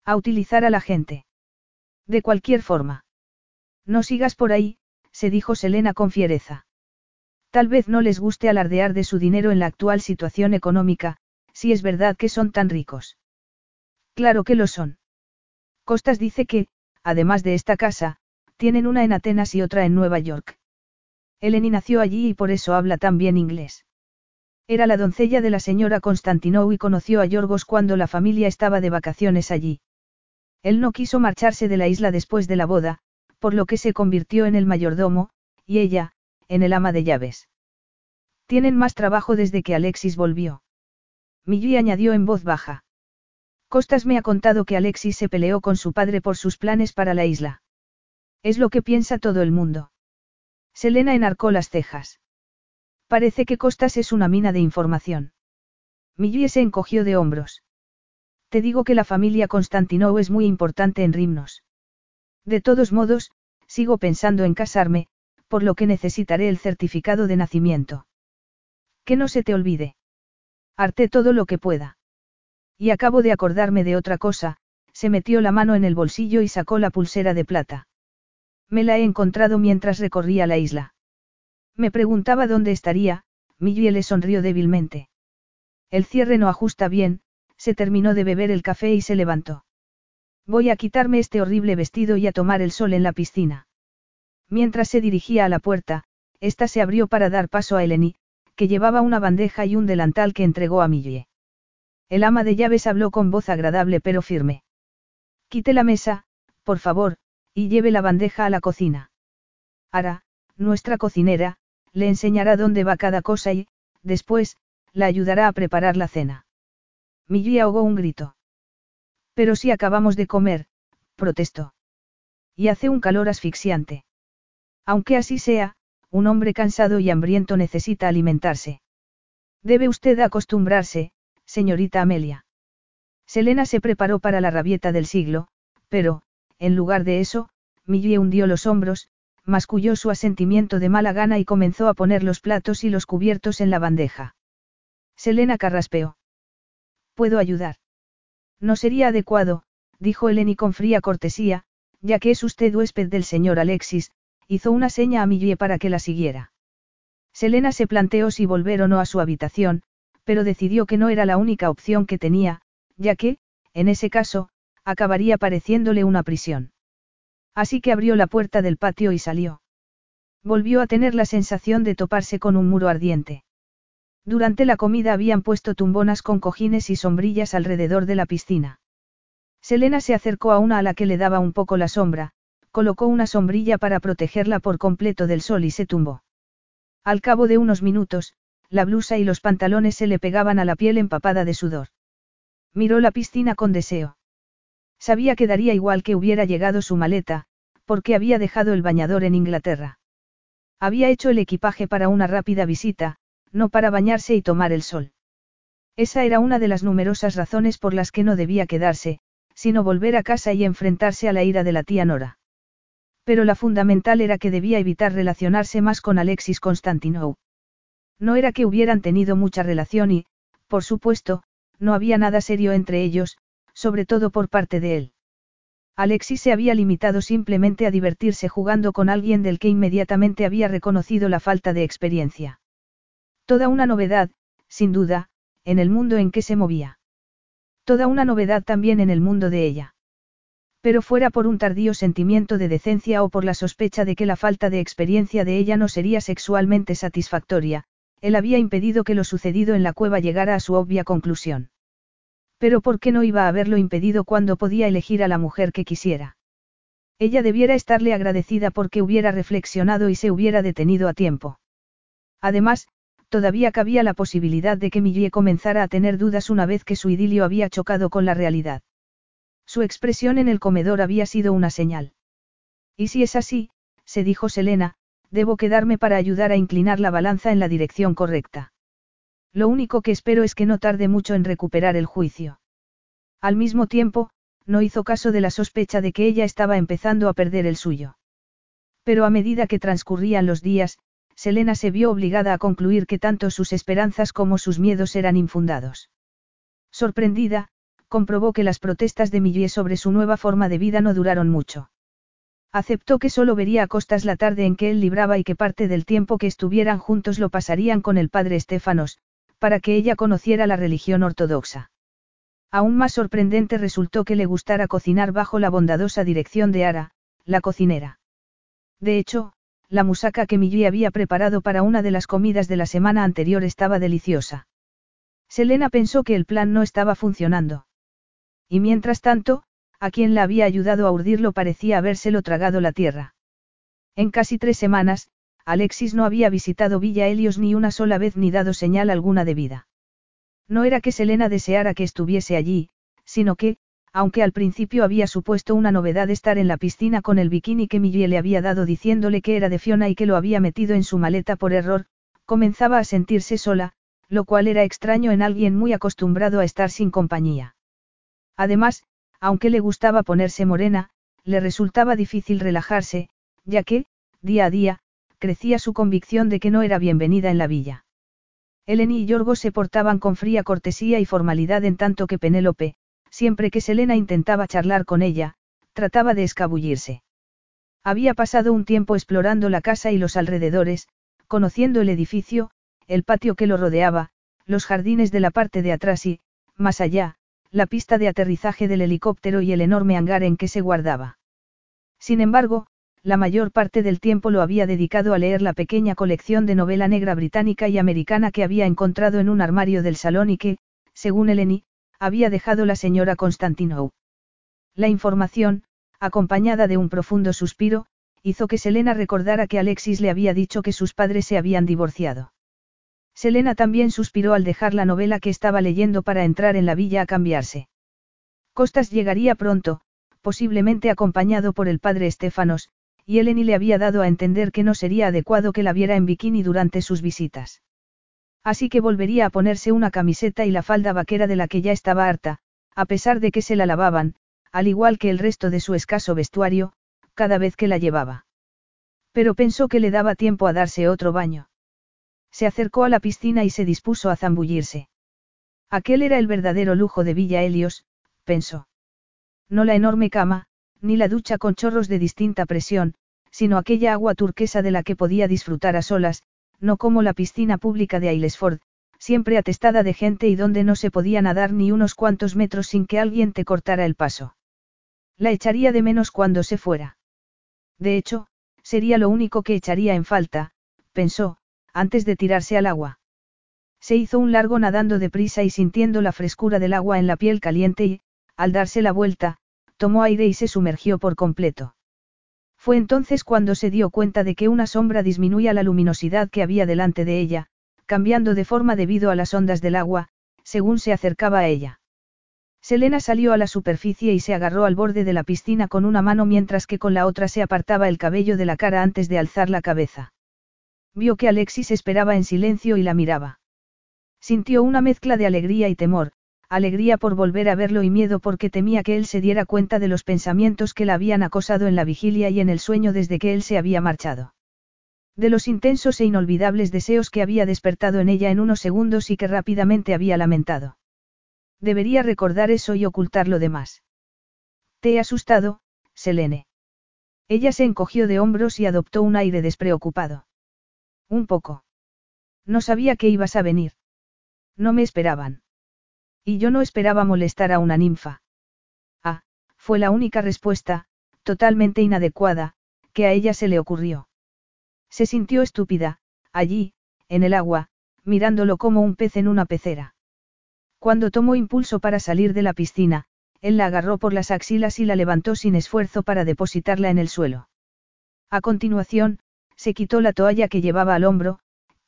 A utilizar a la gente. De cualquier forma. No sigas por ahí, se dijo Selena con fiereza. Tal vez no les guste alardear de su dinero en la actual situación económica, si es verdad que son tan ricos. Claro que lo son. Costas dice que, además de esta casa, tienen una en Atenas y otra en Nueva York. Eleni nació allí y por eso habla tan bien inglés. Era la doncella de la señora Constantinou y conoció a Yorgos cuando la familia estaba de vacaciones allí. Él no quiso marcharse de la isla después de la boda, por lo que se convirtió en el mayordomo, y ella, en el ama de llaves. Tienen más trabajo desde que Alexis volvió. Millie añadió en voz baja. Costas me ha contado que Alexis se peleó con su padre por sus planes para la isla. Es lo que piensa todo el mundo. Selena enarcó las cejas. Parece que Costas es una mina de información. Millie se encogió de hombros. Te digo que la familia Constantinou es muy importante en Rimnos. De todos modos, sigo pensando en casarme, por lo que necesitaré el certificado de nacimiento. Que no se te olvide. Harté todo lo que pueda. Y acabo de acordarme de otra cosa, se metió la mano en el bolsillo y sacó la pulsera de plata. Me la he encontrado mientras recorría la isla. Me preguntaba dónde estaría, Millie le sonrió débilmente. El cierre no ajusta bien, se terminó de beber el café y se levantó. Voy a quitarme este horrible vestido y a tomar el sol en la piscina. Mientras se dirigía a la puerta, ésta se abrió para dar paso a Eleni, que llevaba una bandeja y un delantal que entregó a Millie. El ama de llaves habló con voz agradable pero firme. Quite la mesa, por favor, y lleve la bandeja a la cocina. Ara, nuestra cocinera, le enseñará dónde va cada cosa y, después, la ayudará a preparar la cena. Millie ahogó un grito. Pero si acabamos de comer, protestó. Y hace un calor asfixiante. Aunque así sea, un hombre cansado y hambriento necesita alimentarse. Debe usted acostumbrarse, señorita Amelia. Selena se preparó para la rabieta del siglo, pero, en lugar de eso, Millie hundió los hombros, masculló su asentimiento de mala gana y comenzó a poner los platos y los cubiertos en la bandeja. Selena carraspeó. ¿Puedo ayudar? No sería adecuado, dijo Eleni con fría cortesía, ya que es usted huésped del señor Alexis, hizo una seña a Millie para que la siguiera. Selena se planteó si volver o no a su habitación, pero decidió que no era la única opción que tenía, ya que, en ese caso, acabaría pareciéndole una prisión. Así que abrió la puerta del patio y salió. Volvió a tener la sensación de toparse con un muro ardiente. Durante la comida habían puesto tumbonas con cojines y sombrillas alrededor de la piscina. Selena se acercó a una a la que le daba un poco la sombra, colocó una sombrilla para protegerla por completo del sol y se tumbó. Al cabo de unos minutos, la blusa y los pantalones se le pegaban a la piel empapada de sudor. Miró la piscina con deseo. Sabía que daría igual que hubiera llegado su maleta, porque había dejado el bañador en Inglaterra. Había hecho el equipaje para una rápida visita, no para bañarse y tomar el sol. Esa era una de las numerosas razones por las que no debía quedarse, sino volver a casa y enfrentarse a la ira de la tía Nora. Pero la fundamental era que debía evitar relacionarse más con Alexis Constantinou. No era que hubieran tenido mucha relación y, por supuesto, no había nada serio entre ellos, sobre todo por parte de él. Alexis se había limitado simplemente a divertirse jugando con alguien del que inmediatamente había reconocido la falta de experiencia. Toda una novedad, sin duda, en el mundo en que se movía. Toda una novedad también en el mundo de ella. Pero fuera por un tardío sentimiento de decencia o por la sospecha de que la falta de experiencia de ella no sería sexualmente satisfactoria, él había impedido que lo sucedido en la cueva llegara a su obvia conclusión. Pero ¿por qué no iba a haberlo impedido cuando podía elegir a la mujer que quisiera? Ella debiera estarle agradecida porque hubiera reflexionado y se hubiera detenido a tiempo. Además, todavía cabía la posibilidad de que Millie comenzara a tener dudas una vez que su idilio había chocado con la realidad. Su expresión en el comedor había sido una señal. Y si es así, se dijo Selena, debo quedarme para ayudar a inclinar la balanza en la dirección correcta. Lo único que espero es que no tarde mucho en recuperar el juicio. Al mismo tiempo, no hizo caso de la sospecha de que ella estaba empezando a perder el suyo. Pero a medida que transcurrían los días, Selena se vio obligada a concluir que tanto sus esperanzas como sus miedos eran infundados. Sorprendida, comprobó que las protestas de Millie sobre su nueva forma de vida no duraron mucho. Aceptó que solo vería a costas la tarde en que él libraba y que parte del tiempo que estuvieran juntos lo pasarían con el padre Estefanos, para que ella conociera la religión ortodoxa. Aún más sorprendente resultó que le gustara cocinar bajo la bondadosa dirección de Ara, la cocinera. De hecho, la musaca que Millie había preparado para una de las comidas de la semana anterior estaba deliciosa. Selena pensó que el plan no estaba funcionando. Y mientras tanto, a quien la había ayudado a urdirlo parecía habérselo tragado la tierra. En casi tres semanas, Alexis no había visitado Villa Helios ni una sola vez ni dado señal alguna de vida. No era que Selena deseara que estuviese allí, sino que, aunque al principio había supuesto una novedad estar en la piscina con el bikini que Millie le había dado diciéndole que era de Fiona y que lo había metido en su maleta por error, comenzaba a sentirse sola, lo cual era extraño en alguien muy acostumbrado a estar sin compañía. Además, aunque le gustaba ponerse morena, le resultaba difícil relajarse, ya que, día a día, crecía su convicción de que no era bienvenida en la villa. Eleni y Yorgo se portaban con fría cortesía y formalidad en tanto que Penélope, siempre que Selena intentaba charlar con ella, trataba de escabullirse. Había pasado un tiempo explorando la casa y los alrededores, conociendo el edificio, el patio que lo rodeaba, los jardines de la parte de atrás y, más allá, la pista de aterrizaje del helicóptero y el enorme hangar en que se guardaba. Sin embargo, la mayor parte del tiempo lo había dedicado a leer la pequeña colección de novela negra británica y americana que había encontrado en un armario del salón y que, según Eleni, había dejado la señora Constantinou. La información, acompañada de un profundo suspiro, hizo que Selena recordara que Alexis le había dicho que sus padres se habían divorciado. Selena también suspiró al dejar la novela que estaba leyendo para entrar en la villa a cambiarse. Costas llegaría pronto, posiblemente acompañado por el padre Estefanos, y Eleni le había dado a entender que no sería adecuado que la viera en bikini durante sus visitas. Así que volvería a ponerse una camiseta y la falda vaquera de la que ya estaba harta, a pesar de que se la lavaban, al igual que el resto de su escaso vestuario, cada vez que la llevaba. Pero pensó que le daba tiempo a darse otro baño. Se acercó a la piscina y se dispuso a zambullirse. Aquel era el verdadero lujo de Villa Helios, pensó. No la enorme cama, ni la ducha con chorros de distinta presión, sino aquella agua turquesa de la que podía disfrutar a solas, no como la piscina pública de Aylesford, siempre atestada de gente y donde no se podía nadar ni unos cuantos metros sin que alguien te cortara el paso. La echaría de menos cuando se fuera. De hecho, sería lo único que echaría en falta, pensó, antes de tirarse al agua. Se hizo un largo nadando deprisa y sintiendo la frescura del agua en la piel caliente y, al darse la vuelta, tomó aire y se sumergió por completo. Fue entonces cuando se dio cuenta de que una sombra disminuía la luminosidad que había delante de ella, cambiando de forma debido a las ondas del agua, según se acercaba a ella. Selena salió a la superficie y se agarró al borde de la piscina con una mano mientras que con la otra se apartaba el cabello de la cara antes de alzar la cabeza. Vio que Alexis esperaba en silencio y la miraba. Sintió una mezcla de alegría y temor, alegría por volver a verlo y miedo porque temía que él se diera cuenta de los pensamientos que la habían acosado en la vigilia y en el sueño desde que él se había marchado. De los intensos e inolvidables deseos que había despertado en ella en unos segundos y que rápidamente había lamentado. Debería recordar eso y ocultar lo demás. Te he asustado, Selene. Ella se encogió de hombros y adoptó un aire despreocupado. Un poco. No sabía que ibas a venir. No me esperaban. Y yo no esperaba molestar a una ninfa. Ah, fue la única respuesta, totalmente inadecuada, que a ella se le ocurrió. Se sintió estúpida, allí, en el agua, mirándolo como un pez en una pecera. Cuando tomó impulso para salir de la piscina, él la agarró por las axilas y la levantó sin esfuerzo para depositarla en el suelo. A continuación, se quitó la toalla que llevaba al hombro,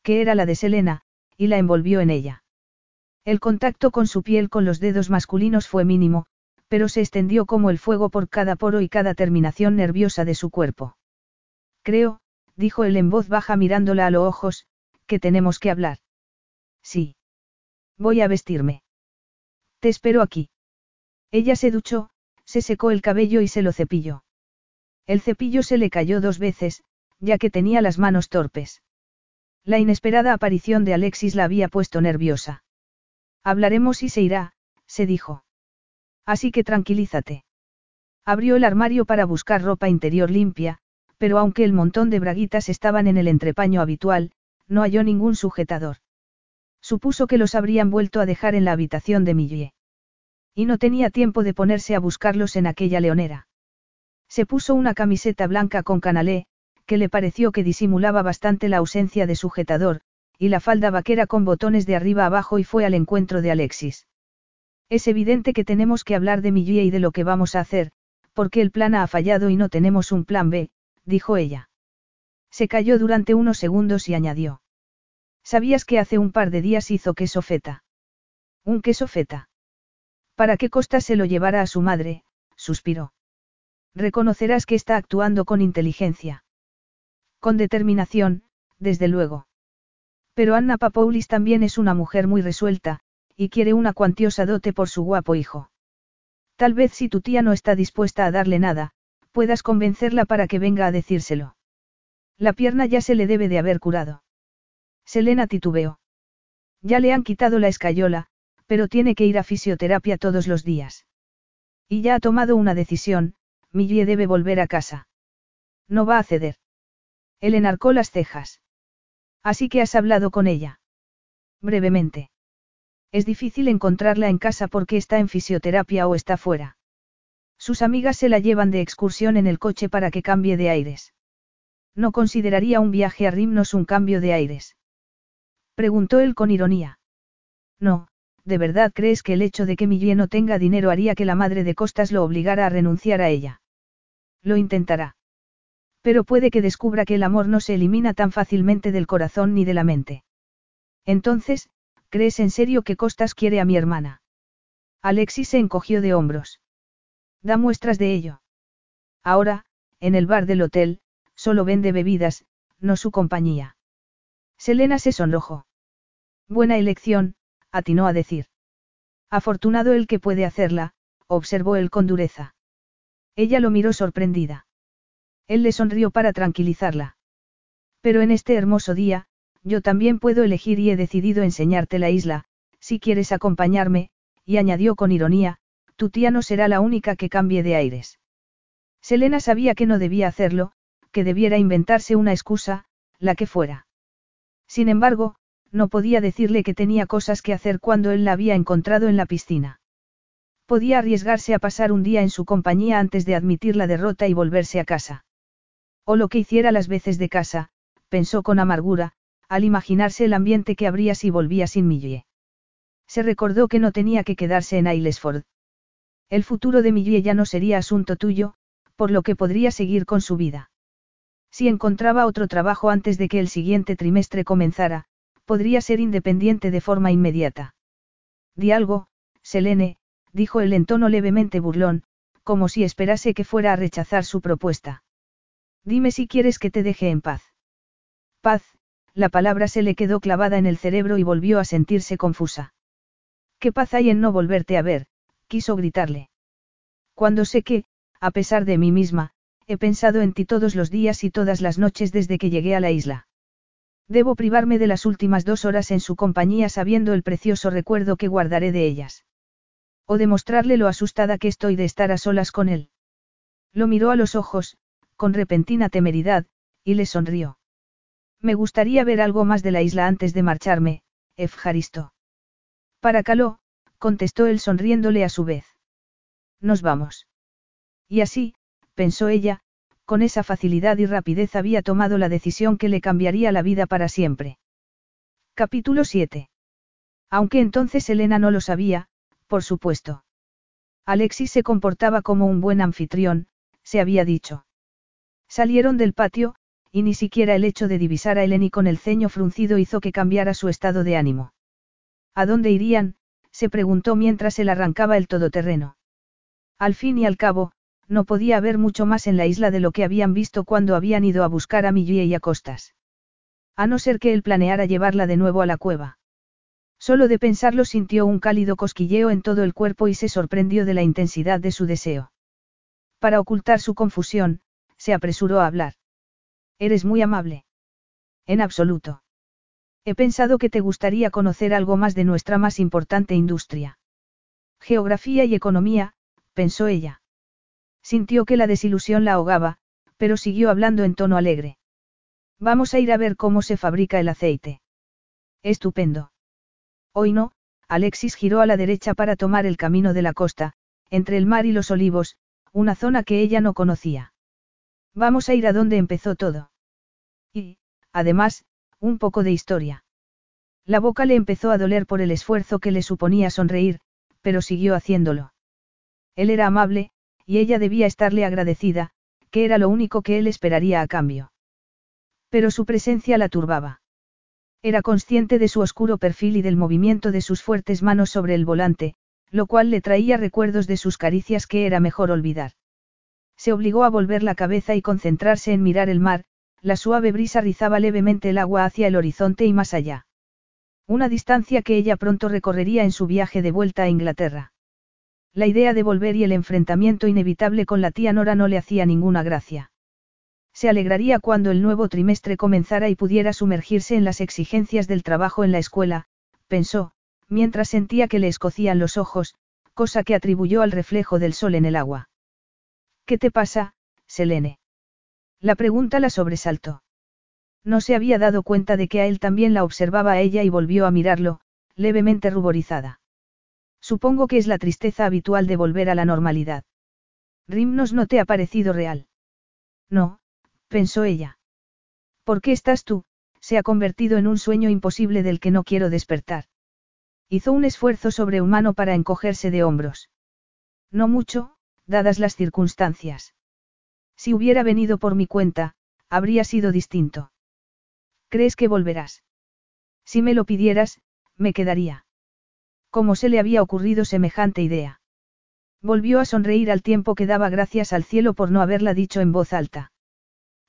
que era la de Selena, y la envolvió en ella. El contacto con su piel con los dedos masculinos fue mínimo, pero se extendió como el fuego por cada poro y cada terminación nerviosa de su cuerpo. Creo, dijo él en voz baja mirándola a los ojos, que tenemos que hablar. Sí. Voy a vestirme. Te espero aquí. Ella se duchó, se secó el cabello y se lo cepilló. El cepillo se le cayó dos veces, ya que tenía las manos torpes. La inesperada aparición de Alexis la había puesto nerviosa. Hablaremos y se irá, se dijo. Así que tranquilízate. Abrió el armario para buscar ropa interior limpia, pero aunque el montón de braguitas estaban en el entrepaño habitual, no halló ningún sujetador. Supuso que los habrían vuelto a dejar en la habitación de Millie. Y no tenía tiempo de ponerse a buscarlos en aquella leonera. Se puso una camiseta blanca con canalé, que le pareció que disimulaba bastante la ausencia de sujetador, y la falda vaquera con botones de arriba abajo y fue al encuentro de Alexis. Es evidente que tenemos que hablar de mi y de lo que vamos a hacer, porque el plan ha fallado y no tenemos un plan B, dijo ella. Se calló durante unos segundos y añadió. ¿Sabías que hace un par de días hizo queso feta? ¿Un queso feta? ¿Para qué Costa se lo llevara a su madre? suspiró. Reconocerás que está actuando con inteligencia. Con determinación, desde luego. Pero Anna Papoulis también es una mujer muy resuelta, y quiere una cuantiosa dote por su guapo hijo. Tal vez si tu tía no está dispuesta a darle nada, puedas convencerla para que venga a decírselo. La pierna ya se le debe de haber curado. Selena titubeó. Ya le han quitado la escayola, pero tiene que ir a fisioterapia todos los días. Y ya ha tomado una decisión, Millie debe volver a casa. No va a ceder. Él enarcó las cejas. Así que has hablado con ella. Brevemente. Es difícil encontrarla en casa porque está en fisioterapia o está fuera. Sus amigas se la llevan de excursión en el coche para que cambie de aires. ¿No consideraría un viaje a Rimnos un cambio de aires? Preguntó él con ironía. No, ¿de verdad crees que el hecho de que Millie no tenga dinero haría que la madre de Costas lo obligara a renunciar a ella? Lo intentará. Pero puede que descubra que el amor no se elimina tan fácilmente del corazón ni de la mente. Entonces, ¿crees en serio que Costas quiere a mi hermana? Alexis se encogió de hombros. Da muestras de ello. Ahora, en el bar del hotel, solo vende bebidas, no su compañía. Selena se sonrojó. Buena elección, atinó a decir. Afortunado el que puede hacerla, observó él con dureza. Ella lo miró sorprendida. Él le sonrió para tranquilizarla. Pero en este hermoso día, yo también puedo elegir y he decidido enseñarte la isla, si quieres acompañarme, y añadió con ironía, tu tía no será la única que cambie de aires. Selena sabía que no debía hacerlo, que debiera inventarse una excusa, la que fuera. Sin embargo, no podía decirle que tenía cosas que hacer cuando él la había encontrado en la piscina. Podía arriesgarse a pasar un día en su compañía antes de admitir la derrota y volverse a casa. O lo que hiciera las veces de casa, pensó con amargura, al imaginarse el ambiente que habría si volvía sin Millie. Se recordó que no tenía que quedarse en Aylesford. El futuro de Millie ya no sería asunto tuyo, por lo que podría seguir con su vida. Si encontraba otro trabajo antes de que el siguiente trimestre comenzara, podría ser independiente de forma inmediata. Di algo, Selene, dijo él en tono levemente burlón, como si esperase que fuera a rechazar su propuesta. Dime si quieres que te deje en paz. Paz, la palabra se le quedó clavada en el cerebro y volvió a sentirse confusa. ¿Qué paz hay en no volverte a ver? quiso gritarle. Cuando sé que, a pesar de mí misma, he pensado en ti todos los días y todas las noches desde que llegué a la isla. Debo privarme de las últimas dos horas en su compañía sabiendo el precioso recuerdo que guardaré de ellas. O demostrarle lo asustada que estoy de estar a solas con él. Lo miró a los ojos, con repentina temeridad, y le sonrió. Me gustaría ver algo más de la isla antes de marcharme, Efjaristo. Para Caló, contestó él sonriéndole a su vez. Nos vamos. Y así, pensó ella, con esa facilidad y rapidez había tomado la decisión que le cambiaría la vida para siempre. Capítulo 7. Aunque entonces Elena no lo sabía, por supuesto. Alexis se comportaba como un buen anfitrión, se había dicho. Salieron del patio, y ni siquiera el hecho de divisar a Eleni con el ceño fruncido hizo que cambiara su estado de ánimo. ¿A dónde irían? se preguntó mientras él arrancaba el todoterreno. Al fin y al cabo, no podía haber mucho más en la isla de lo que habían visto cuando habían ido a buscar a Millie y a Costas. A no ser que él planeara llevarla de nuevo a la cueva. Solo de pensarlo sintió un cálido cosquilleo en todo el cuerpo y se sorprendió de la intensidad de su deseo. Para ocultar su confusión, se apresuró a hablar. Eres muy amable. En absoluto. He pensado que te gustaría conocer algo más de nuestra más importante industria. Geografía y economía, pensó ella. Sintió que la desilusión la ahogaba, pero siguió hablando en tono alegre. Vamos a ir a ver cómo se fabrica el aceite. Estupendo. Hoy no, Alexis giró a la derecha para tomar el camino de la costa, entre el mar y los olivos, una zona que ella no conocía. Vamos a ir a donde empezó todo. Y, además, un poco de historia. La boca le empezó a doler por el esfuerzo que le suponía sonreír, pero siguió haciéndolo. Él era amable, y ella debía estarle agradecida, que era lo único que él esperaría a cambio. Pero su presencia la turbaba. Era consciente de su oscuro perfil y del movimiento de sus fuertes manos sobre el volante, lo cual le traía recuerdos de sus caricias que era mejor olvidar. Se obligó a volver la cabeza y concentrarse en mirar el mar, la suave brisa rizaba levemente el agua hacia el horizonte y más allá. Una distancia que ella pronto recorrería en su viaje de vuelta a Inglaterra. La idea de volver y el enfrentamiento inevitable con la tía Nora no le hacía ninguna gracia. Se alegraría cuando el nuevo trimestre comenzara y pudiera sumergirse en las exigencias del trabajo en la escuela, pensó, mientras sentía que le escocían los ojos, cosa que atribuyó al reflejo del sol en el agua. ¿Qué te pasa, Selene? La pregunta la sobresaltó. No se había dado cuenta de que a él también la observaba a ella y volvió a mirarlo, levemente ruborizada. Supongo que es la tristeza habitual de volver a la normalidad. Rimnos no te ha parecido real. No, pensó ella. ¿Por qué estás tú? Se ha convertido en un sueño imposible del que no quiero despertar. Hizo un esfuerzo sobrehumano para encogerse de hombros. No mucho, dadas las circunstancias. Si hubiera venido por mi cuenta, habría sido distinto. ¿Crees que volverás? Si me lo pidieras, me quedaría. ¿Cómo se le había ocurrido semejante idea? Volvió a sonreír al tiempo que daba gracias al cielo por no haberla dicho en voz alta.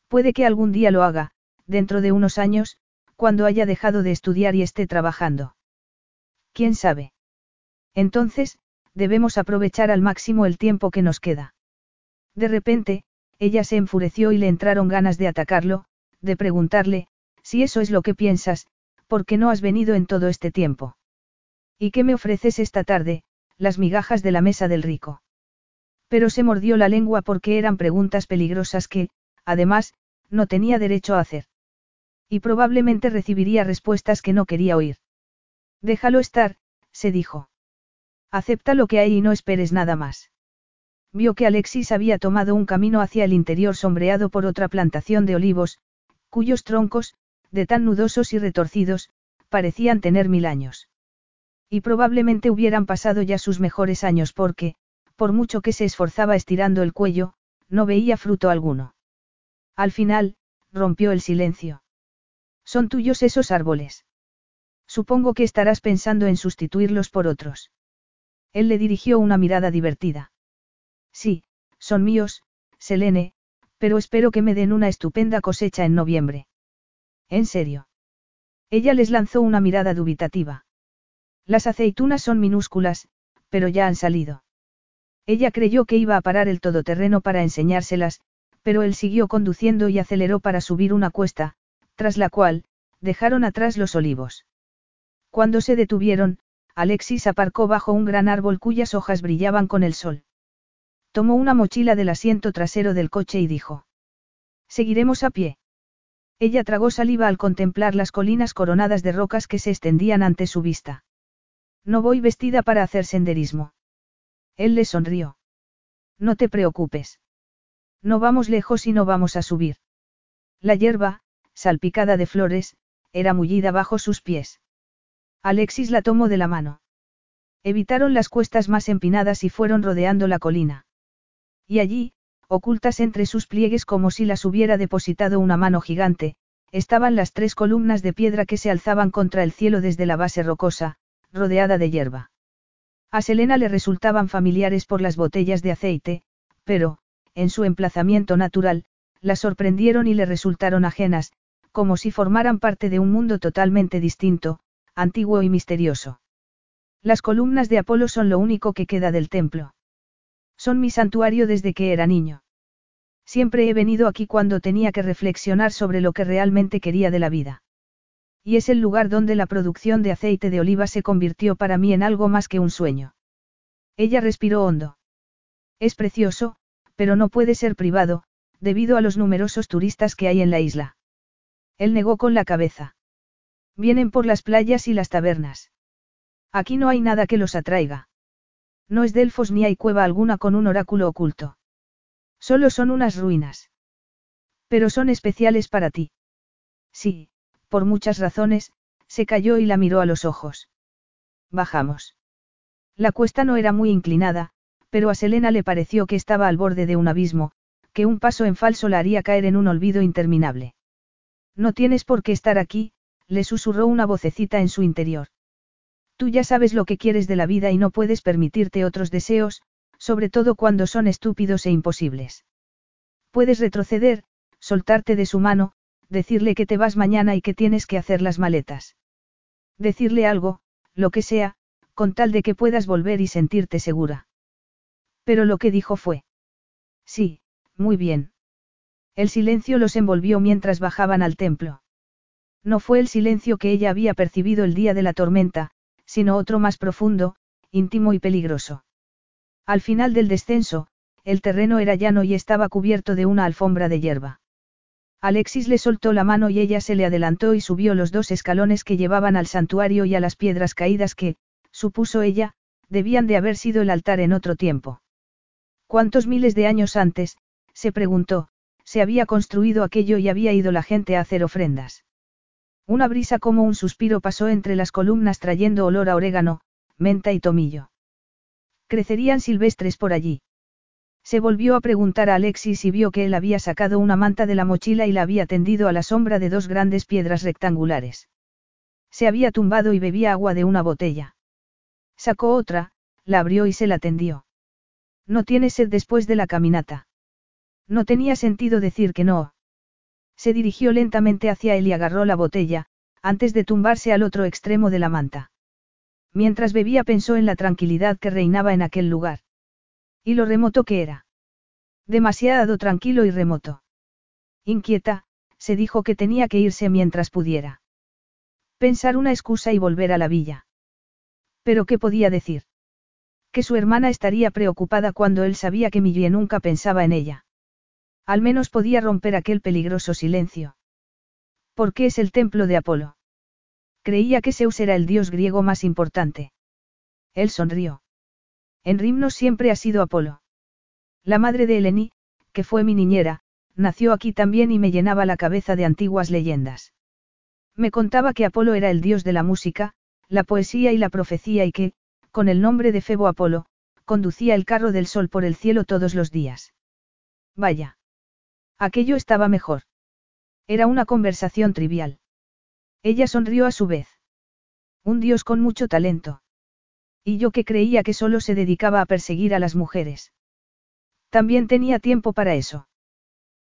Puede que algún día lo haga, dentro de unos años, cuando haya dejado de estudiar y esté trabajando. ¿Quién sabe? Entonces, debemos aprovechar al máximo el tiempo que nos queda. De repente, ella se enfureció y le entraron ganas de atacarlo, de preguntarle, si eso es lo que piensas, ¿por qué no has venido en todo este tiempo? ¿Y qué me ofreces esta tarde? Las migajas de la mesa del rico. Pero se mordió la lengua porque eran preguntas peligrosas que, además, no tenía derecho a hacer. Y probablemente recibiría respuestas que no quería oír. Déjalo estar, se dijo. Acepta lo que hay y no esperes nada más. Vio que Alexis había tomado un camino hacia el interior sombreado por otra plantación de olivos, cuyos troncos, de tan nudosos y retorcidos, parecían tener mil años. Y probablemente hubieran pasado ya sus mejores años porque, por mucho que se esforzaba estirando el cuello, no veía fruto alguno. Al final, rompió el silencio. Son tuyos esos árboles. Supongo que estarás pensando en sustituirlos por otros. Él le dirigió una mirada divertida. Sí, son míos, Selene, pero espero que me den una estupenda cosecha en noviembre. ¿En serio? Ella les lanzó una mirada dubitativa. Las aceitunas son minúsculas, pero ya han salido. Ella creyó que iba a parar el todoterreno para enseñárselas, pero él siguió conduciendo y aceleró para subir una cuesta, tras la cual, dejaron atrás los olivos. Cuando se detuvieron, Alexis aparcó bajo un gran árbol cuyas hojas brillaban con el sol. Tomó una mochila del asiento trasero del coche y dijo. Seguiremos a pie. Ella tragó saliva al contemplar las colinas coronadas de rocas que se extendían ante su vista. No voy vestida para hacer senderismo. Él le sonrió. No te preocupes. No vamos lejos y no vamos a subir. La hierba, salpicada de flores, era mullida bajo sus pies. Alexis la tomó de la mano. Evitaron las cuestas más empinadas y fueron rodeando la colina. Y allí, ocultas entre sus pliegues como si las hubiera depositado una mano gigante, estaban las tres columnas de piedra que se alzaban contra el cielo desde la base rocosa, rodeada de hierba. A Selena le resultaban familiares por las botellas de aceite, pero, en su emplazamiento natural, la sorprendieron y le resultaron ajenas, como si formaran parte de un mundo totalmente distinto, antiguo y misterioso. Las columnas de Apolo son lo único que queda del templo. Son mi santuario desde que era niño. Siempre he venido aquí cuando tenía que reflexionar sobre lo que realmente quería de la vida. Y es el lugar donde la producción de aceite de oliva se convirtió para mí en algo más que un sueño. Ella respiró hondo. Es precioso, pero no puede ser privado, debido a los numerosos turistas que hay en la isla. Él negó con la cabeza. Vienen por las playas y las tabernas. Aquí no hay nada que los atraiga. No es Delfos ni hay cueva alguna con un oráculo oculto. Solo son unas ruinas. Pero son especiales para ti. Sí, por muchas razones, se cayó y la miró a los ojos. Bajamos. La cuesta no era muy inclinada, pero a Selena le pareció que estaba al borde de un abismo, que un paso en falso la haría caer en un olvido interminable. No tienes por qué estar aquí, le susurró una vocecita en su interior. Tú ya sabes lo que quieres de la vida y no puedes permitirte otros deseos, sobre todo cuando son estúpidos e imposibles. Puedes retroceder, soltarte de su mano, decirle que te vas mañana y que tienes que hacer las maletas. Decirle algo, lo que sea, con tal de que puedas volver y sentirte segura. Pero lo que dijo fue. Sí, muy bien. El silencio los envolvió mientras bajaban al templo. No fue el silencio que ella había percibido el día de la tormenta, sino otro más profundo, íntimo y peligroso. Al final del descenso, el terreno era llano y estaba cubierto de una alfombra de hierba. Alexis le soltó la mano y ella se le adelantó y subió los dos escalones que llevaban al santuario y a las piedras caídas que, supuso ella, debían de haber sido el altar en otro tiempo. ¿Cuántos miles de años antes, se preguntó, se había construido aquello y había ido la gente a hacer ofrendas? Una brisa como un suspiro pasó entre las columnas trayendo olor a orégano, menta y tomillo. Crecerían silvestres por allí. Se volvió a preguntar a Alexis y vio que él había sacado una manta de la mochila y la había tendido a la sombra de dos grandes piedras rectangulares. Se había tumbado y bebía agua de una botella. Sacó otra, la abrió y se la tendió. No tiene sed después de la caminata. No tenía sentido decir que no. Se dirigió lentamente hacia él y agarró la botella, antes de tumbarse al otro extremo de la manta. Mientras bebía pensó en la tranquilidad que reinaba en aquel lugar. Y lo remoto que era. Demasiado tranquilo y remoto. Inquieta, se dijo que tenía que irse mientras pudiera. Pensar una excusa y volver a la villa. Pero ¿qué podía decir? Que su hermana estaría preocupada cuando él sabía que Millie nunca pensaba en ella. Al menos podía romper aquel peligroso silencio. ¿Por qué es el templo de Apolo? Creía que Zeus era el dios griego más importante. Él sonrió. En Rimnos siempre ha sido Apolo. La madre de Eleni, que fue mi niñera, nació aquí también y me llenaba la cabeza de antiguas leyendas. Me contaba que Apolo era el dios de la música, la poesía y la profecía y que, con el nombre de Febo Apolo, conducía el carro del sol por el cielo todos los días. Vaya. Aquello estaba mejor. Era una conversación trivial. Ella sonrió a su vez. Un dios con mucho talento. Y yo que creía que solo se dedicaba a perseguir a las mujeres. También tenía tiempo para eso.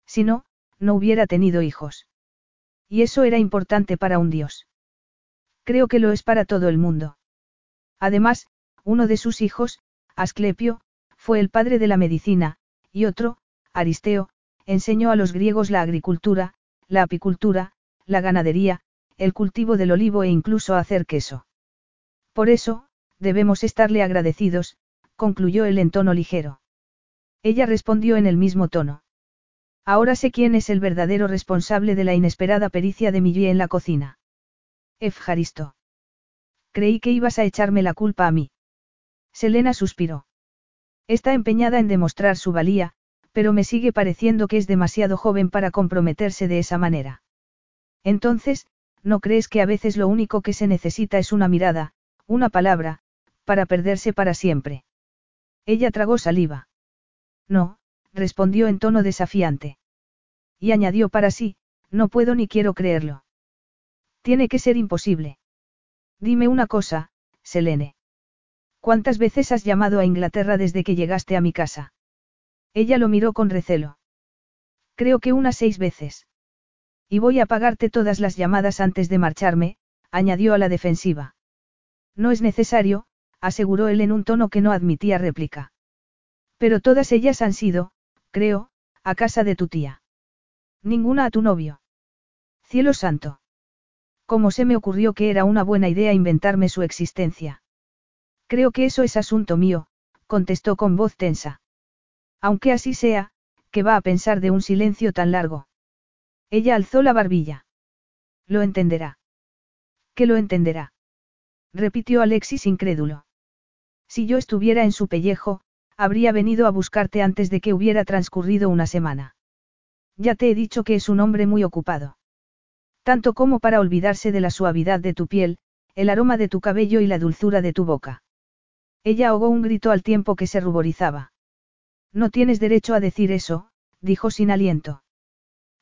Si no, no hubiera tenido hijos. Y eso era importante para un dios. Creo que lo es para todo el mundo. Además, uno de sus hijos, Asclepio, fue el padre de la medicina, y otro, Aristeo, enseñó a los griegos la agricultura, la apicultura, la ganadería, el cultivo del olivo e incluso hacer queso. Por eso, debemos estarle agradecidos, concluyó él en tono ligero. Ella respondió en el mismo tono. Ahora sé quién es el verdadero responsable de la inesperada pericia de Millie en la cocina. Efjaristo. Creí que ibas a echarme la culpa a mí. Selena suspiró. Está empeñada en demostrar su valía, pero me sigue pareciendo que es demasiado joven para comprometerse de esa manera. Entonces, ¿no crees que a veces lo único que se necesita es una mirada, una palabra, para perderse para siempre. Ella tragó saliva. No, respondió en tono desafiante. Y añadió para sí, no puedo ni quiero creerlo. Tiene que ser imposible. Dime una cosa, Selene. ¿Cuántas veces has llamado a Inglaterra desde que llegaste a mi casa? Ella lo miró con recelo. Creo que unas seis veces. Y voy a pagarte todas las llamadas antes de marcharme, añadió a la defensiva. No es necesario, aseguró él en un tono que no admitía réplica. Pero todas ellas han sido, creo, a casa de tu tía. Ninguna a tu novio. Cielo santo. ¿Cómo se me ocurrió que era una buena idea inventarme su existencia? Creo que eso es asunto mío, contestó con voz tensa. Aunque así sea, ¿qué va a pensar de un silencio tan largo? Ella alzó la barbilla. Lo entenderá. ¿Qué lo entenderá? repitió Alexis incrédulo. Si yo estuviera en su pellejo, habría venido a buscarte antes de que hubiera transcurrido una semana. Ya te he dicho que es un hombre muy ocupado. Tanto como para olvidarse de la suavidad de tu piel, el aroma de tu cabello y la dulzura de tu boca. Ella ahogó un grito al tiempo que se ruborizaba. No tienes derecho a decir eso, dijo sin aliento.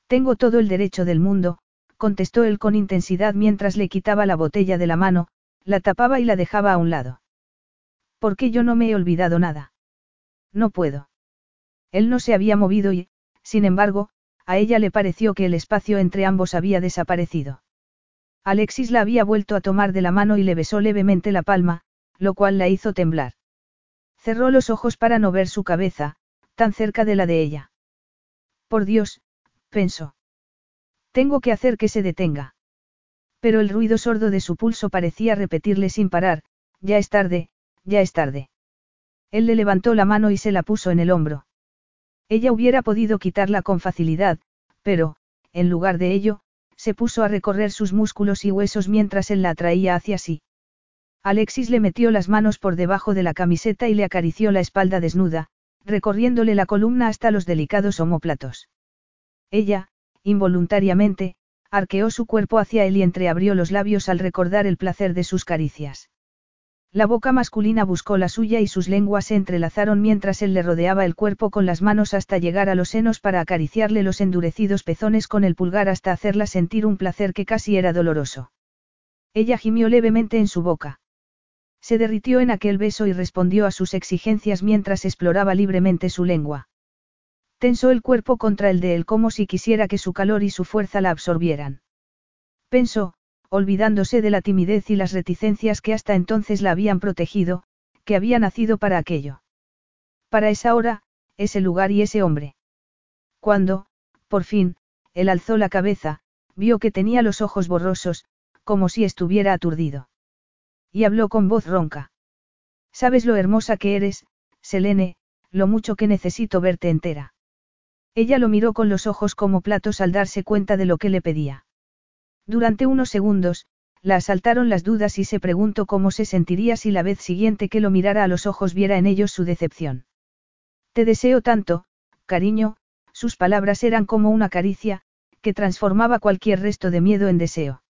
Tengo todo el derecho del mundo, contestó él con intensidad mientras le quitaba la botella de la mano, la tapaba y la dejaba a un lado. ¿Por qué yo no me he olvidado nada? No puedo. Él no se había movido y, sin embargo, a ella le pareció que el espacio entre ambos había desaparecido. Alexis la había vuelto a tomar de la mano y le besó levemente la palma, lo cual la hizo temblar. Cerró los ojos para no ver su cabeza, tan cerca de la de ella. Por Dios, pensó. Tengo que hacer que se detenga. Pero el ruido sordo de su pulso parecía repetirle sin parar, ya es tarde, ya es tarde. Él le levantó la mano y se la puso en el hombro. Ella hubiera podido quitarla con facilidad, pero, en lugar de ello, se puso a recorrer sus músculos y huesos mientras él la atraía hacia sí. Alexis le metió las manos por debajo de la camiseta y le acarició la espalda desnuda, recorriéndole la columna hasta los delicados omóplatos. Ella, involuntariamente, arqueó su cuerpo hacia él y entreabrió los labios al recordar el placer de sus caricias. La boca masculina buscó la suya y sus lenguas se entrelazaron mientras él le rodeaba el cuerpo con las manos hasta llegar a los senos para acariciarle los endurecidos pezones con el pulgar hasta hacerla sentir un placer que casi era doloroso. Ella gimió levemente en su boca. Se derritió en aquel beso y respondió a sus exigencias mientras exploraba libremente su lengua. Tensó el cuerpo contra el de él como si quisiera que su calor y su fuerza la absorbieran. Pensó, olvidándose de la timidez y las reticencias que hasta entonces la habían protegido, que había nacido para aquello. Para esa hora, ese lugar y ese hombre. Cuando, por fin, él alzó la cabeza, vio que tenía los ojos borrosos, como si estuviera aturdido. Y habló con voz ronca. Sabes lo hermosa que eres, Selene, lo mucho que necesito verte entera. Ella lo miró con los ojos como platos al darse cuenta de lo que le pedía. Durante unos segundos, la asaltaron las dudas y se preguntó cómo se sentiría si la vez siguiente que lo mirara a los ojos viera en ellos su decepción. Te deseo tanto, cariño, sus palabras eran como una caricia, que transformaba cualquier resto de miedo en deseo.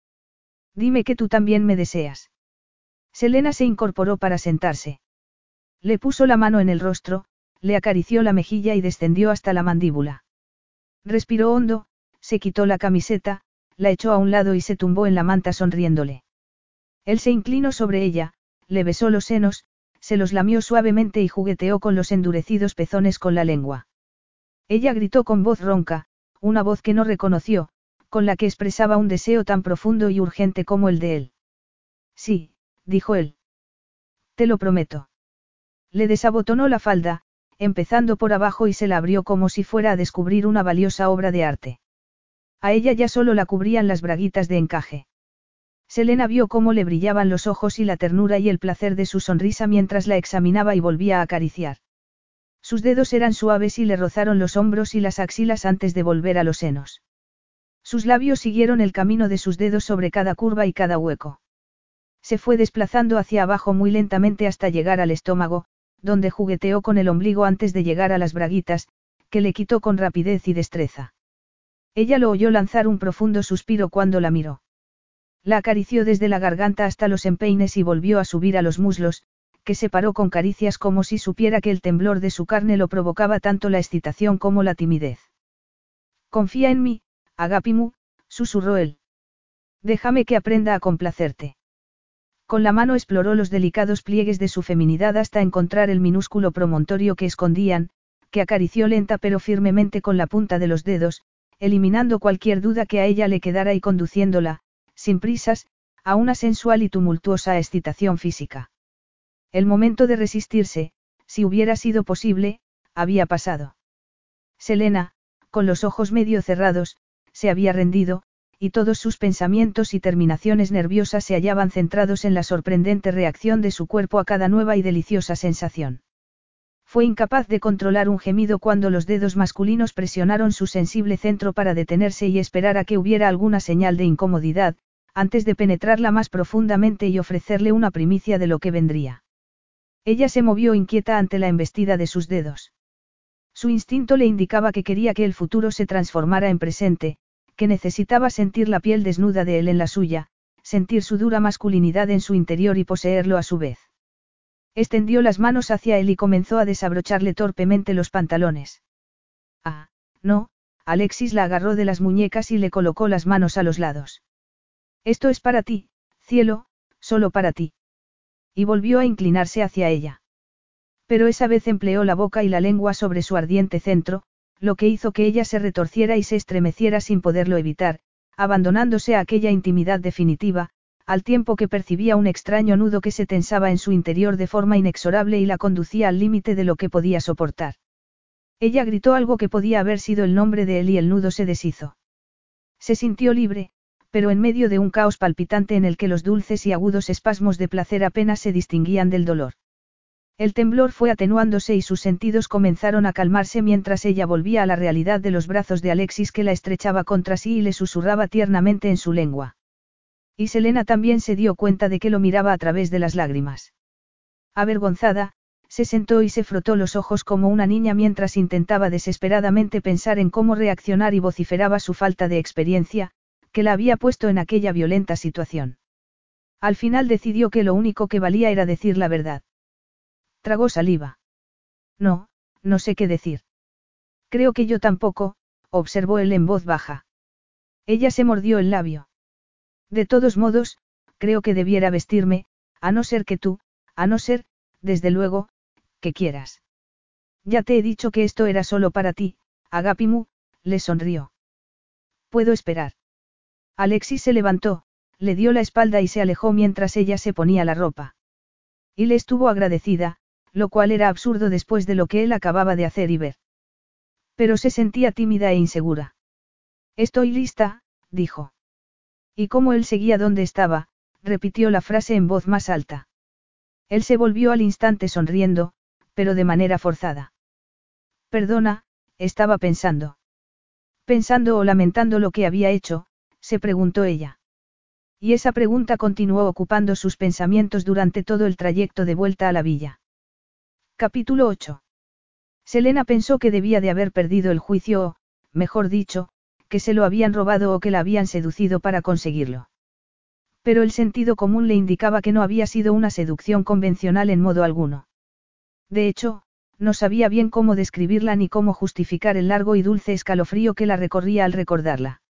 Dime que tú también me deseas. Selena se incorporó para sentarse. Le puso la mano en el rostro, le acarició la mejilla y descendió hasta la mandíbula. Respiró hondo, se quitó la camiseta, la echó a un lado y se tumbó en la manta sonriéndole. Él se inclinó sobre ella, le besó los senos, se los lamió suavemente y jugueteó con los endurecidos pezones con la lengua. Ella gritó con voz ronca, una voz que no reconoció, con la que expresaba un deseo tan profundo y urgente como el de él. Sí, dijo él. Te lo prometo. Le desabotonó la falda, empezando por abajo y se la abrió como si fuera a descubrir una valiosa obra de arte. A ella ya solo la cubrían las braguitas de encaje. Selena vio cómo le brillaban los ojos y la ternura y el placer de su sonrisa mientras la examinaba y volvía a acariciar. Sus dedos eran suaves y le rozaron los hombros y las axilas antes de volver a los senos. Sus labios siguieron el camino de sus dedos sobre cada curva y cada hueco. Se fue desplazando hacia abajo muy lentamente hasta llegar al estómago, donde jugueteó con el ombligo antes de llegar a las braguitas, que le quitó con rapidez y destreza. Ella lo oyó lanzar un profundo suspiro cuando la miró. La acarició desde la garganta hasta los empeines y volvió a subir a los muslos, que se paró con caricias como si supiera que el temblor de su carne lo provocaba tanto la excitación como la timidez. Confía en mí, Agapimu, susurró él. Déjame que aprenda a complacerte. Con la mano exploró los delicados pliegues de su feminidad hasta encontrar el minúsculo promontorio que escondían, que acarició lenta pero firmemente con la punta de los dedos, eliminando cualquier duda que a ella le quedara y conduciéndola, sin prisas, a una sensual y tumultuosa excitación física. El momento de resistirse, si hubiera sido posible, había pasado. Selena, con los ojos medio cerrados, se había rendido, y todos sus pensamientos y terminaciones nerviosas se hallaban centrados en la sorprendente reacción de su cuerpo a cada nueva y deliciosa sensación. Fue incapaz de controlar un gemido cuando los dedos masculinos presionaron su sensible centro para detenerse y esperar a que hubiera alguna señal de incomodidad, antes de penetrarla más profundamente y ofrecerle una primicia de lo que vendría. Ella se movió inquieta ante la embestida de sus dedos. Su instinto le indicaba que quería que el futuro se transformara en presente, que necesitaba sentir la piel desnuda de él en la suya, sentir su dura masculinidad en su interior y poseerlo a su vez. Extendió las manos hacia él y comenzó a desabrocharle torpemente los pantalones. Ah, no, Alexis la agarró de las muñecas y le colocó las manos a los lados. Esto es para ti, cielo, solo para ti. Y volvió a inclinarse hacia ella. Pero esa vez empleó la boca y la lengua sobre su ardiente centro, lo que hizo que ella se retorciera y se estremeciera sin poderlo evitar, abandonándose a aquella intimidad definitiva, al tiempo que percibía un extraño nudo que se tensaba en su interior de forma inexorable y la conducía al límite de lo que podía soportar. Ella gritó algo que podía haber sido el nombre de él y el nudo se deshizo. Se sintió libre, pero en medio de un caos palpitante en el que los dulces y agudos espasmos de placer apenas se distinguían del dolor. El temblor fue atenuándose y sus sentidos comenzaron a calmarse mientras ella volvía a la realidad de los brazos de Alexis que la estrechaba contra sí y le susurraba tiernamente en su lengua. Y Selena también se dio cuenta de que lo miraba a través de las lágrimas. Avergonzada, se sentó y se frotó los ojos como una niña mientras intentaba desesperadamente pensar en cómo reaccionar y vociferaba su falta de experiencia, que la había puesto en aquella violenta situación. Al final decidió que lo único que valía era decir la verdad. Tragó saliva. No, no sé qué decir. Creo que yo tampoco, observó él en voz baja. Ella se mordió el labio. De todos modos, creo que debiera vestirme, a no ser que tú, a no ser, desde luego, que quieras. Ya te he dicho que esto era solo para ti, Agapimu, le sonrió. Puedo esperar. Alexis se levantó, le dio la espalda y se alejó mientras ella se ponía la ropa. Y le estuvo agradecida, lo cual era absurdo después de lo que él acababa de hacer y ver. Pero se sentía tímida e insegura. Estoy lista, dijo. Y como él seguía donde estaba, repitió la frase en voz más alta. Él se volvió al instante sonriendo, pero de manera forzada. Perdona, estaba pensando. Pensando o lamentando lo que había hecho, se preguntó ella. Y esa pregunta continuó ocupando sus pensamientos durante todo el trayecto de vuelta a la villa. Capítulo 8. Selena pensó que debía de haber perdido el juicio o, mejor dicho, que se lo habían robado o que la habían seducido para conseguirlo. Pero el sentido común le indicaba que no había sido una seducción convencional en modo alguno. De hecho, no sabía bien cómo describirla ni cómo justificar el largo y dulce escalofrío que la recorría al recordarla.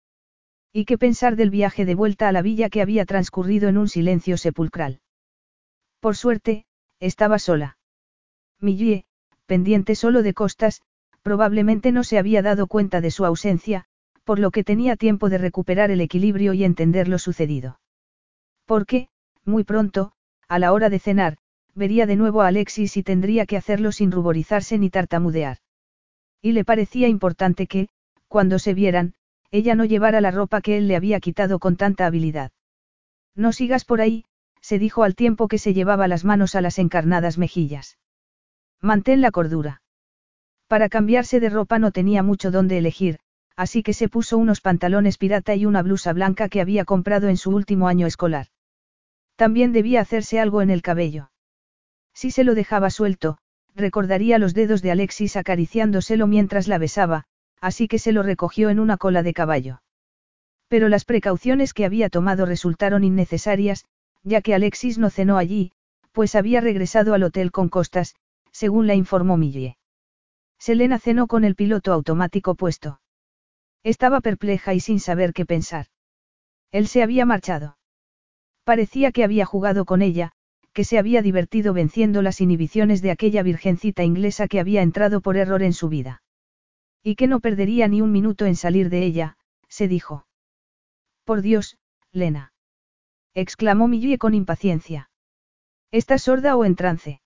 Y qué pensar del viaje de vuelta a la villa que había transcurrido en un silencio sepulcral. Por suerte, estaba sola. Millie, pendiente solo de costas, probablemente no se había dado cuenta de su ausencia, por lo que tenía tiempo de recuperar el equilibrio y entender lo sucedido. Porque, muy pronto, a la hora de cenar, vería de nuevo a Alexis y tendría que hacerlo sin ruborizarse ni tartamudear. Y le parecía importante que, cuando se vieran, ella no llevara la ropa que él le había quitado con tanta habilidad. No sigas por ahí, se dijo al tiempo que se llevaba las manos a las encarnadas mejillas. Mantén la cordura. Para cambiarse de ropa no tenía mucho donde elegir, así que se puso unos pantalones pirata y una blusa blanca que había comprado en su último año escolar. También debía hacerse algo en el cabello. Si se lo dejaba suelto, recordaría los dedos de Alexis acariciándoselo mientras la besaba, así que se lo recogió en una cola de caballo. Pero las precauciones que había tomado resultaron innecesarias, ya que Alexis no cenó allí, pues había regresado al hotel con costas, según la informó Millie. Selena cenó con el piloto automático puesto. Estaba perpleja y sin saber qué pensar. Él se había marchado. Parecía que había jugado con ella, que se había divertido venciendo las inhibiciones de aquella virgencita inglesa que había entrado por error en su vida. Y que no perdería ni un minuto en salir de ella, se dijo. Por Dios, Lena. exclamó Millie con impaciencia. ¿Estás sorda o en trance?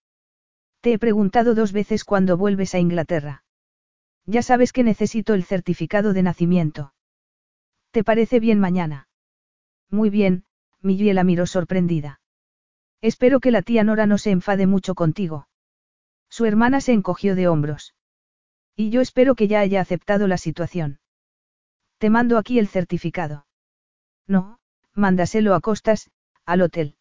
Te he preguntado dos veces cuándo vuelves a Inglaterra. Ya sabes que necesito el certificado de nacimiento. ¿Te parece bien mañana? Muy bien, Millie la miró sorprendida. Espero que la tía Nora no se enfade mucho contigo. Su hermana se encogió de hombros. Y yo espero que ya haya aceptado la situación. Te mando aquí el certificado. No, mándaselo a costas, al hotel.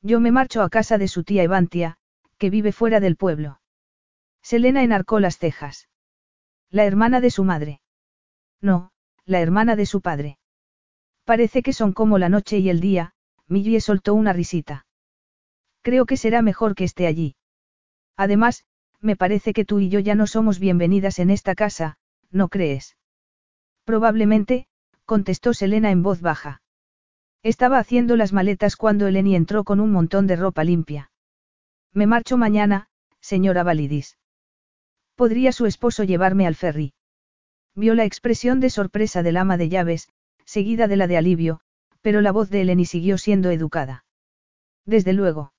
Yo me marcho a casa de su tía Evantia, que vive fuera del pueblo. Selena enarcó las cejas. La hermana de su madre. No, la hermana de su padre. Parece que son como la noche y el día, Millie soltó una risita. Creo que será mejor que esté allí. Además, me parece que tú y yo ya no somos bienvenidas en esta casa, ¿no crees? Probablemente, contestó Selena en voz baja. Estaba haciendo las maletas cuando Eleni entró con un montón de ropa limpia. Me marcho mañana, señora Validis. ¿Podría su esposo llevarme al ferry? Vio la expresión de sorpresa del ama de llaves, seguida de la de alivio, pero la voz de Eleni siguió siendo educada. Desde luego.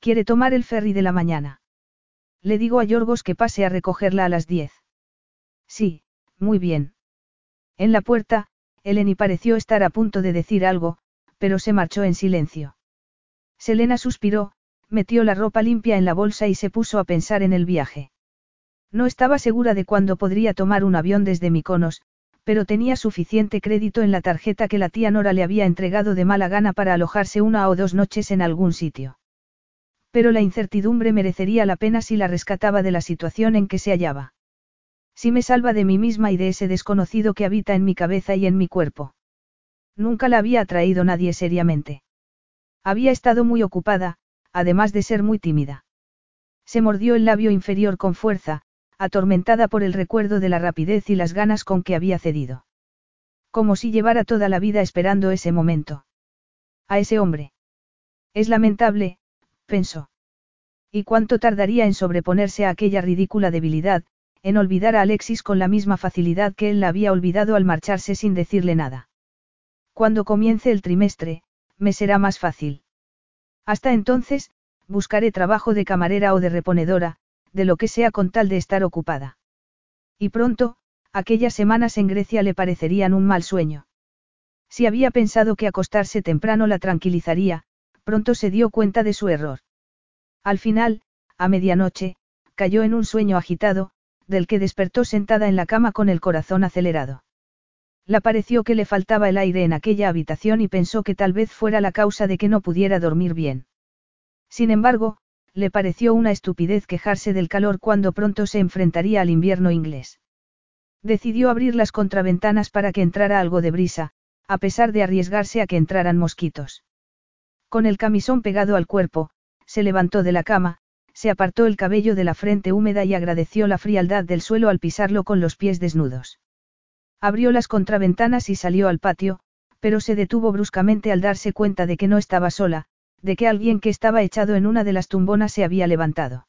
¿Quiere tomar el ferry de la mañana? Le digo a Yorgos que pase a recogerla a las diez. Sí, muy bien. En la puerta, Eleni pareció estar a punto de decir algo, pero se marchó en silencio. Selena suspiró, metió la ropa limpia en la bolsa y se puso a pensar en el viaje. No estaba segura de cuándo podría tomar un avión desde Miconos, pero tenía suficiente crédito en la tarjeta que la tía Nora le había entregado de mala gana para alojarse una o dos noches en algún sitio. Pero la incertidumbre merecería la pena si la rescataba de la situación en que se hallaba. Si me salva de mí misma y de ese desconocido que habita en mi cabeza y en mi cuerpo. Nunca la había atraído nadie seriamente. Había estado muy ocupada, además de ser muy tímida. Se mordió el labio inferior con fuerza, atormentada por el recuerdo de la rapidez y las ganas con que había cedido. Como si llevara toda la vida esperando ese momento. A ese hombre. Es lamentable, pensó. ¿Y cuánto tardaría en sobreponerse a aquella ridícula debilidad, en olvidar a Alexis con la misma facilidad que él la había olvidado al marcharse sin decirle nada. Cuando comience el trimestre, me será más fácil. Hasta entonces, buscaré trabajo de camarera o de reponedora, de lo que sea con tal de estar ocupada. Y pronto, aquellas semanas en Grecia le parecerían un mal sueño. Si había pensado que acostarse temprano la tranquilizaría, pronto se dio cuenta de su error. Al final, a medianoche, cayó en un sueño agitado, del que despertó sentada en la cama con el corazón acelerado. La pareció que le faltaba el aire en aquella habitación y pensó que tal vez fuera la causa de que no pudiera dormir bien. Sin embargo, le pareció una estupidez quejarse del calor cuando pronto se enfrentaría al invierno inglés. Decidió abrir las contraventanas para que entrara algo de brisa, a pesar de arriesgarse a que entraran mosquitos. Con el camisón pegado al cuerpo, se levantó de la cama, se apartó el cabello de la frente húmeda y agradeció la frialdad del suelo al pisarlo con los pies desnudos. Abrió las contraventanas y salió al patio, pero se detuvo bruscamente al darse cuenta de que no estaba sola, de que alguien que estaba echado en una de las tumbonas se había levantado.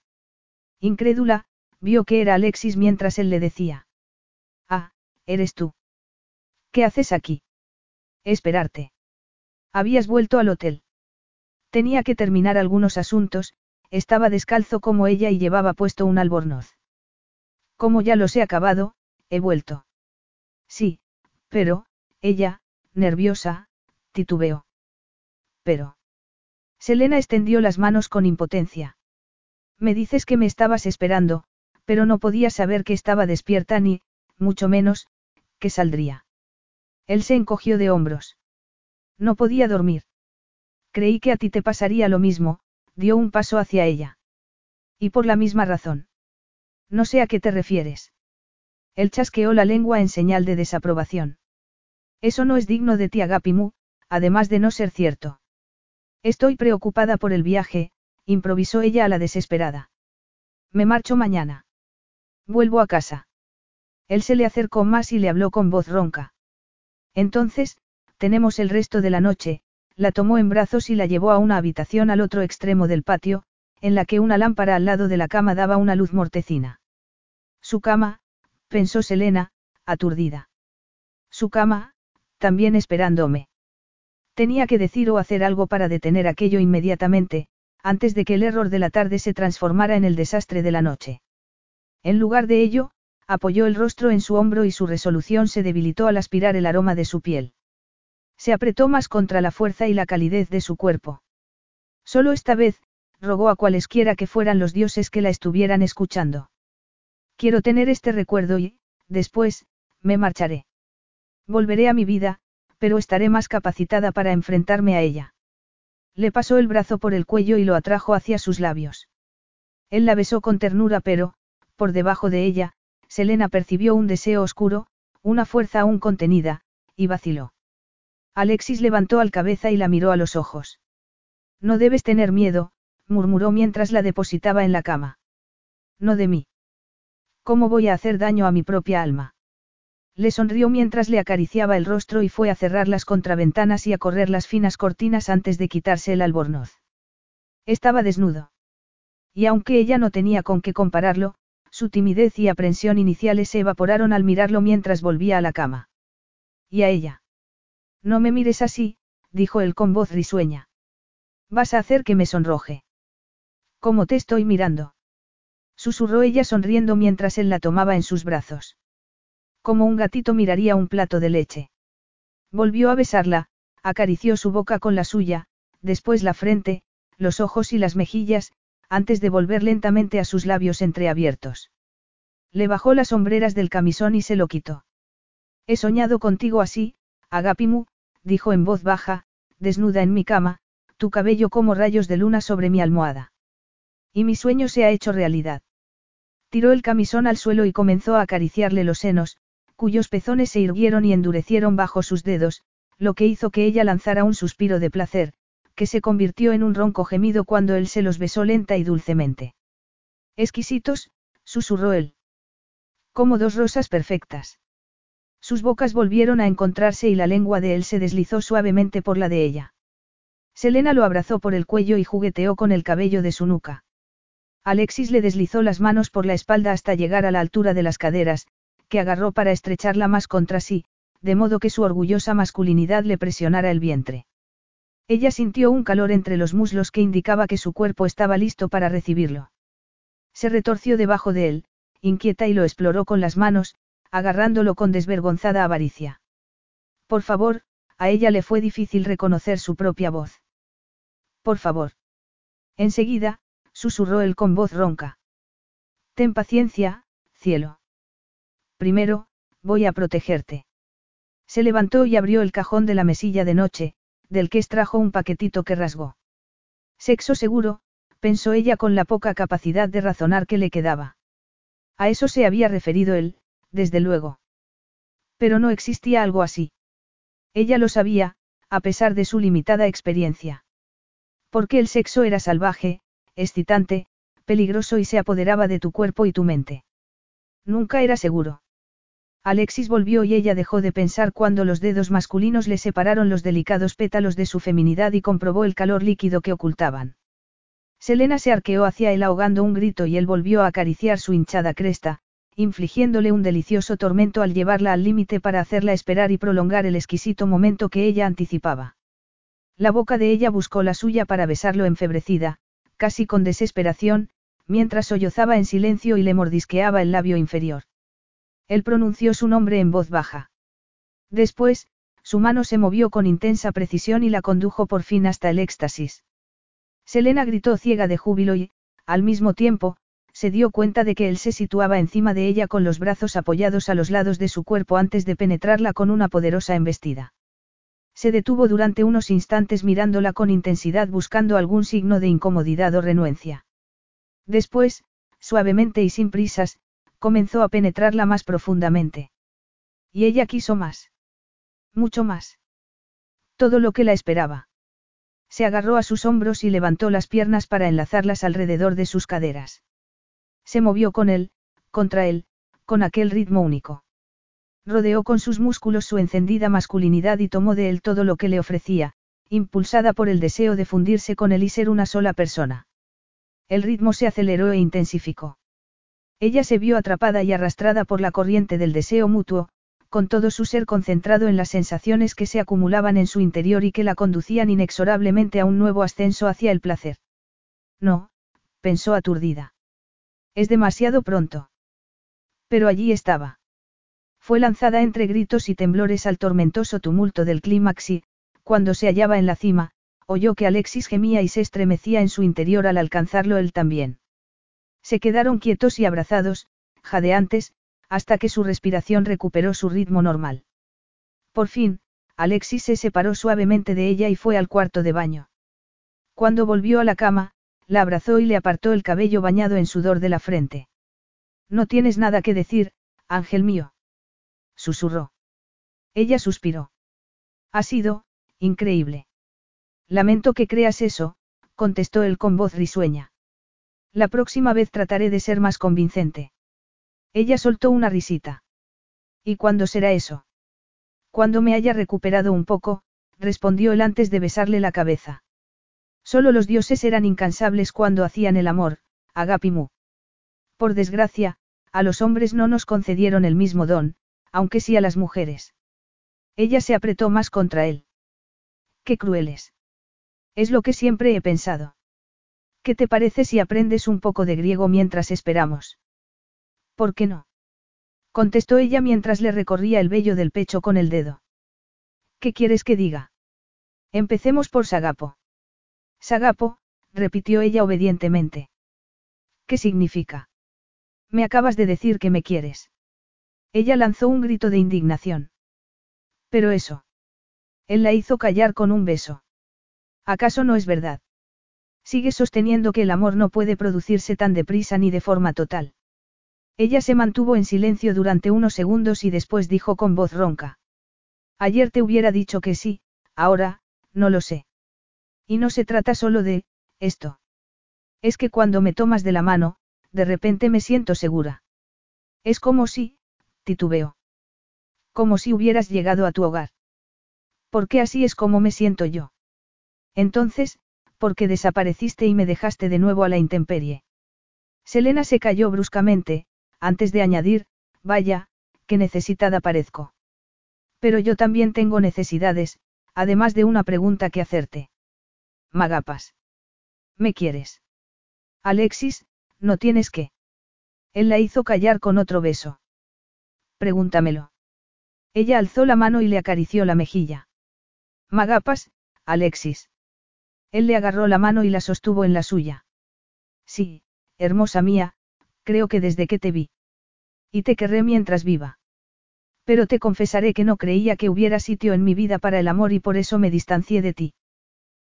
Incrédula, vio que era Alexis mientras él le decía. Ah, eres tú. ¿Qué haces aquí? Esperarte. Habías vuelto al hotel. Tenía que terminar algunos asuntos, estaba descalzo como ella y llevaba puesto un albornoz. Como ya los he acabado, he vuelto. Sí, pero, ella, nerviosa, titubeó. Pero. Selena extendió las manos con impotencia. Me dices que me estabas esperando, pero no podía saber que estaba despierta ni, mucho menos, que saldría. Él se encogió de hombros. No podía dormir. Creí que a ti te pasaría lo mismo, dio un paso hacia ella. Y por la misma razón. No sé a qué te refieres. Él chasqueó la lengua en señal de desaprobación. Eso no es digno de ti, Agapimu, además de no ser cierto. Estoy preocupada por el viaje, improvisó ella a la desesperada. Me marcho mañana. Vuelvo a casa. Él se le acercó más y le habló con voz ronca. Entonces, tenemos el resto de la noche, la tomó en brazos y la llevó a una habitación al otro extremo del patio, en la que una lámpara al lado de la cama daba una luz mortecina. Su cama, pensó Selena, aturdida. Su cama, también esperándome. Tenía que decir o hacer algo para detener aquello inmediatamente, antes de que el error de la tarde se transformara en el desastre de la noche. En lugar de ello, apoyó el rostro en su hombro y su resolución se debilitó al aspirar el aroma de su piel. Se apretó más contra la fuerza y la calidez de su cuerpo. Solo esta vez, rogó a cualesquiera que fueran los dioses que la estuvieran escuchando. Quiero tener este recuerdo y, después, me marcharé. Volveré a mi vida, pero estaré más capacitada para enfrentarme a ella. Le pasó el brazo por el cuello y lo atrajo hacia sus labios. Él la besó con ternura pero, por debajo de ella, Selena percibió un deseo oscuro, una fuerza aún contenida, y vaciló. Alexis levantó al cabeza y la miró a los ojos. No debes tener miedo, murmuró mientras la depositaba en la cama. No de mí. ¿Cómo voy a hacer daño a mi propia alma? Le sonrió mientras le acariciaba el rostro y fue a cerrar las contraventanas y a correr las finas cortinas antes de quitarse el albornoz. Estaba desnudo. Y aunque ella no tenía con qué compararlo, su timidez y aprensión iniciales se evaporaron al mirarlo mientras volvía a la cama. ¿Y a ella? No me mires así, dijo él con voz risueña. Vas a hacer que me sonroje. ¿Cómo te estoy mirando? Susurró ella sonriendo mientras él la tomaba en sus brazos. Como un gatito miraría un plato de leche. Volvió a besarla, acarició su boca con la suya, después la frente, los ojos y las mejillas, antes de volver lentamente a sus labios entreabiertos. Le bajó las sombreras del camisón y se lo quitó. He soñado contigo así, Agapimu, dijo en voz baja, desnuda en mi cama, tu cabello como rayos de luna sobre mi almohada. Y mi sueño se ha hecho realidad. Tiró el camisón al suelo y comenzó a acariciarle los senos, cuyos pezones se irguieron y endurecieron bajo sus dedos, lo que hizo que ella lanzara un suspiro de placer, que se convirtió en un ronco gemido cuando él se los besó lenta y dulcemente. Exquisitos, susurró él. Como dos rosas perfectas. Sus bocas volvieron a encontrarse y la lengua de él se deslizó suavemente por la de ella. Selena lo abrazó por el cuello y jugueteó con el cabello de su nuca. Alexis le deslizó las manos por la espalda hasta llegar a la altura de las caderas, que agarró para estrecharla más contra sí, de modo que su orgullosa masculinidad le presionara el vientre. Ella sintió un calor entre los muslos que indicaba que su cuerpo estaba listo para recibirlo. Se retorció debajo de él, inquieta y lo exploró con las manos, agarrándolo con desvergonzada avaricia. Por favor, a ella le fue difícil reconocer su propia voz. Por favor. Enseguida, susurró él con voz ronca. Ten paciencia, cielo. Primero, voy a protegerte. Se levantó y abrió el cajón de la mesilla de noche, del que extrajo un paquetito que rasgó. Sexo seguro, pensó ella con la poca capacidad de razonar que le quedaba. A eso se había referido él, desde luego. Pero no existía algo así. Ella lo sabía, a pesar de su limitada experiencia. Porque el sexo era salvaje, excitante, peligroso y se apoderaba de tu cuerpo y tu mente. Nunca era seguro. Alexis volvió y ella dejó de pensar cuando los dedos masculinos le separaron los delicados pétalos de su feminidad y comprobó el calor líquido que ocultaban. Selena se arqueó hacia él ahogando un grito y él volvió a acariciar su hinchada cresta, infligiéndole un delicioso tormento al llevarla al límite para hacerla esperar y prolongar el exquisito momento que ella anticipaba. La boca de ella buscó la suya para besarlo enfebrecida, casi con desesperación, mientras sollozaba en silencio y le mordisqueaba el labio inferior. Él pronunció su nombre en voz baja. Después, su mano se movió con intensa precisión y la condujo por fin hasta el éxtasis. Selena gritó ciega de júbilo y, al mismo tiempo, se dio cuenta de que él se situaba encima de ella con los brazos apoyados a los lados de su cuerpo antes de penetrarla con una poderosa embestida. Se detuvo durante unos instantes mirándola con intensidad buscando algún signo de incomodidad o renuencia. Después, suavemente y sin prisas, comenzó a penetrarla más profundamente. Y ella quiso más. Mucho más. Todo lo que la esperaba. Se agarró a sus hombros y levantó las piernas para enlazarlas alrededor de sus caderas. Se movió con él, contra él, con aquel ritmo único. Rodeó con sus músculos su encendida masculinidad y tomó de él todo lo que le ofrecía, impulsada por el deseo de fundirse con él y ser una sola persona. El ritmo se aceleró e intensificó. Ella se vio atrapada y arrastrada por la corriente del deseo mutuo, con todo su ser concentrado en las sensaciones que se acumulaban en su interior y que la conducían inexorablemente a un nuevo ascenso hacia el placer. No, pensó aturdida. Es demasiado pronto. Pero allí estaba. Fue lanzada entre gritos y temblores al tormentoso tumulto del clímax y, cuando se hallaba en la cima, oyó que Alexis gemía y se estremecía en su interior al alcanzarlo él también. Se quedaron quietos y abrazados, jadeantes, hasta que su respiración recuperó su ritmo normal. Por fin, Alexis se separó suavemente de ella y fue al cuarto de baño. Cuando volvió a la cama, la abrazó y le apartó el cabello bañado en sudor de la frente. No tienes nada que decir, ángel mío. Susurró. Ella suspiró. Ha sido, increíble. Lamento que creas eso, contestó él con voz risueña. La próxima vez trataré de ser más convincente. Ella soltó una risita. ¿Y cuándo será eso? Cuando me haya recuperado un poco, respondió él antes de besarle la cabeza. Solo los dioses eran incansables cuando hacían el amor, Agapimu. Por desgracia, a los hombres no nos concedieron el mismo don, aunque sí a las mujeres. Ella se apretó más contra él. Qué crueles. Es lo que siempre he pensado. ¿Qué te parece si aprendes un poco de griego mientras esperamos? ¿Por qué no? Contestó ella mientras le recorría el vello del pecho con el dedo. ¿Qué quieres que diga? Empecemos por Sagapo. Sagapo, repitió ella obedientemente. ¿Qué significa? Me acabas de decir que me quieres. Ella lanzó un grito de indignación. Pero eso. Él la hizo callar con un beso. ¿Acaso no es verdad? Sigue sosteniendo que el amor no puede producirse tan deprisa ni de forma total. Ella se mantuvo en silencio durante unos segundos y después dijo con voz ronca. Ayer te hubiera dicho que sí, ahora, no lo sé. Y no se trata solo de, esto. Es que cuando me tomas de la mano, de repente me siento segura. Es como si, titubeo. Como si hubieras llegado a tu hogar. Porque así es como me siento yo. Entonces, ¿por qué desapareciste y me dejaste de nuevo a la intemperie? Selena se calló bruscamente, antes de añadir, vaya, qué necesitada parezco. Pero yo también tengo necesidades, además de una pregunta que hacerte. Magapas. ¿Me quieres? Alexis, no tienes que. Él la hizo callar con otro beso. Pregúntamelo. Ella alzó la mano y le acarició la mejilla. Magapas, Alexis. Él le agarró la mano y la sostuvo en la suya. Sí, hermosa mía, creo que desde que te vi. Y te querré mientras viva. Pero te confesaré que no creía que hubiera sitio en mi vida para el amor y por eso me distancié de ti.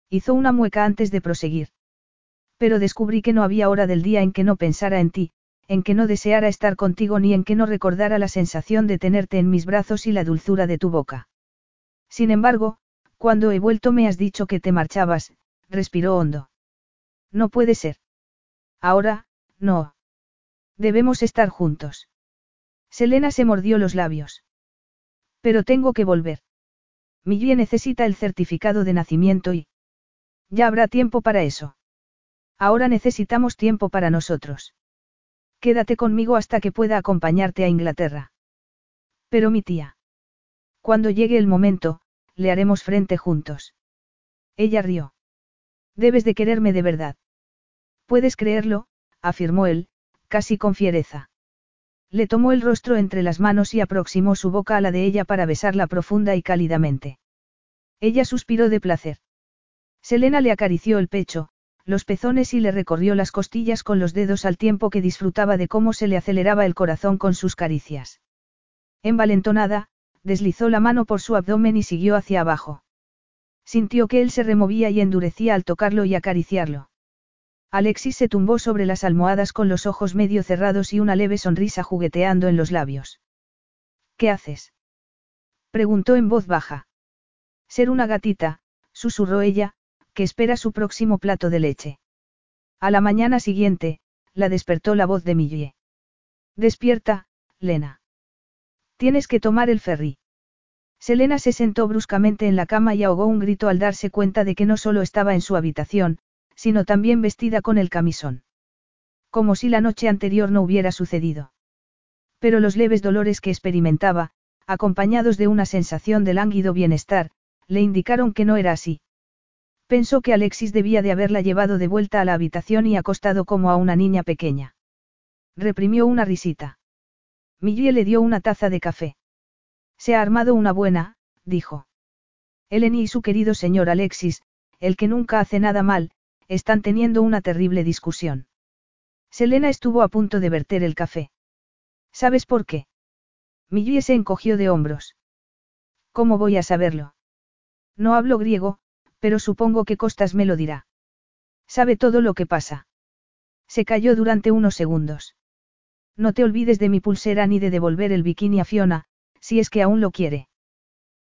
Hizo una mueca antes de proseguir. Pero descubrí que no había hora del día en que no pensara en ti, en que no deseara estar contigo ni en que no recordara la sensación de tenerte en mis brazos y la dulzura de tu boca. Sin embargo, cuando he vuelto me has dicho que te marchabas, respiró hondo. No puede ser. Ahora, no. Debemos estar juntos. Selena se mordió los labios. Pero tengo que volver. Millie necesita el certificado de nacimiento y... Ya habrá tiempo para eso. Ahora necesitamos tiempo para nosotros. Quédate conmigo hasta que pueda acompañarte a Inglaterra. Pero mi tía. Cuando llegue el momento, le haremos frente juntos. Ella rió. Debes de quererme de verdad. Puedes creerlo, afirmó él, casi con fiereza. Le tomó el rostro entre las manos y aproximó su boca a la de ella para besarla profunda y cálidamente. Ella suspiró de placer. Selena le acarició el pecho, los pezones y le recorrió las costillas con los dedos al tiempo que disfrutaba de cómo se le aceleraba el corazón con sus caricias. Envalentonada, deslizó la mano por su abdomen y siguió hacia abajo. Sintió que él se removía y endurecía al tocarlo y acariciarlo. Alexis se tumbó sobre las almohadas con los ojos medio cerrados y una leve sonrisa jugueteando en los labios. ¿Qué haces? preguntó en voz baja. Ser una gatita, susurró ella, que espera su próximo plato de leche. A la mañana siguiente, la despertó la voz de Millie. Despierta, Lena. Tienes que tomar el ferry. Selena se sentó bruscamente en la cama y ahogó un grito al darse cuenta de que no solo estaba en su habitación, sino también vestida con el camisón. Como si la noche anterior no hubiera sucedido. Pero los leves dolores que experimentaba, acompañados de una sensación de lánguido bienestar, le indicaron que no era así. Pensó que Alexis debía de haberla llevado de vuelta a la habitación y acostado como a una niña pequeña. Reprimió una risita. Millie le dio una taza de café. Se ha armado una buena, dijo. Eleni y su querido señor Alexis, el que nunca hace nada mal, están teniendo una terrible discusión. Selena estuvo a punto de verter el café. ¿Sabes por qué? Millie se encogió de hombros. ¿Cómo voy a saberlo? No hablo griego, pero supongo que Costas me lo dirá. Sabe todo lo que pasa. Se calló durante unos segundos. No te olvides de mi pulsera ni de devolver el bikini a Fiona, si es que aún lo quiere.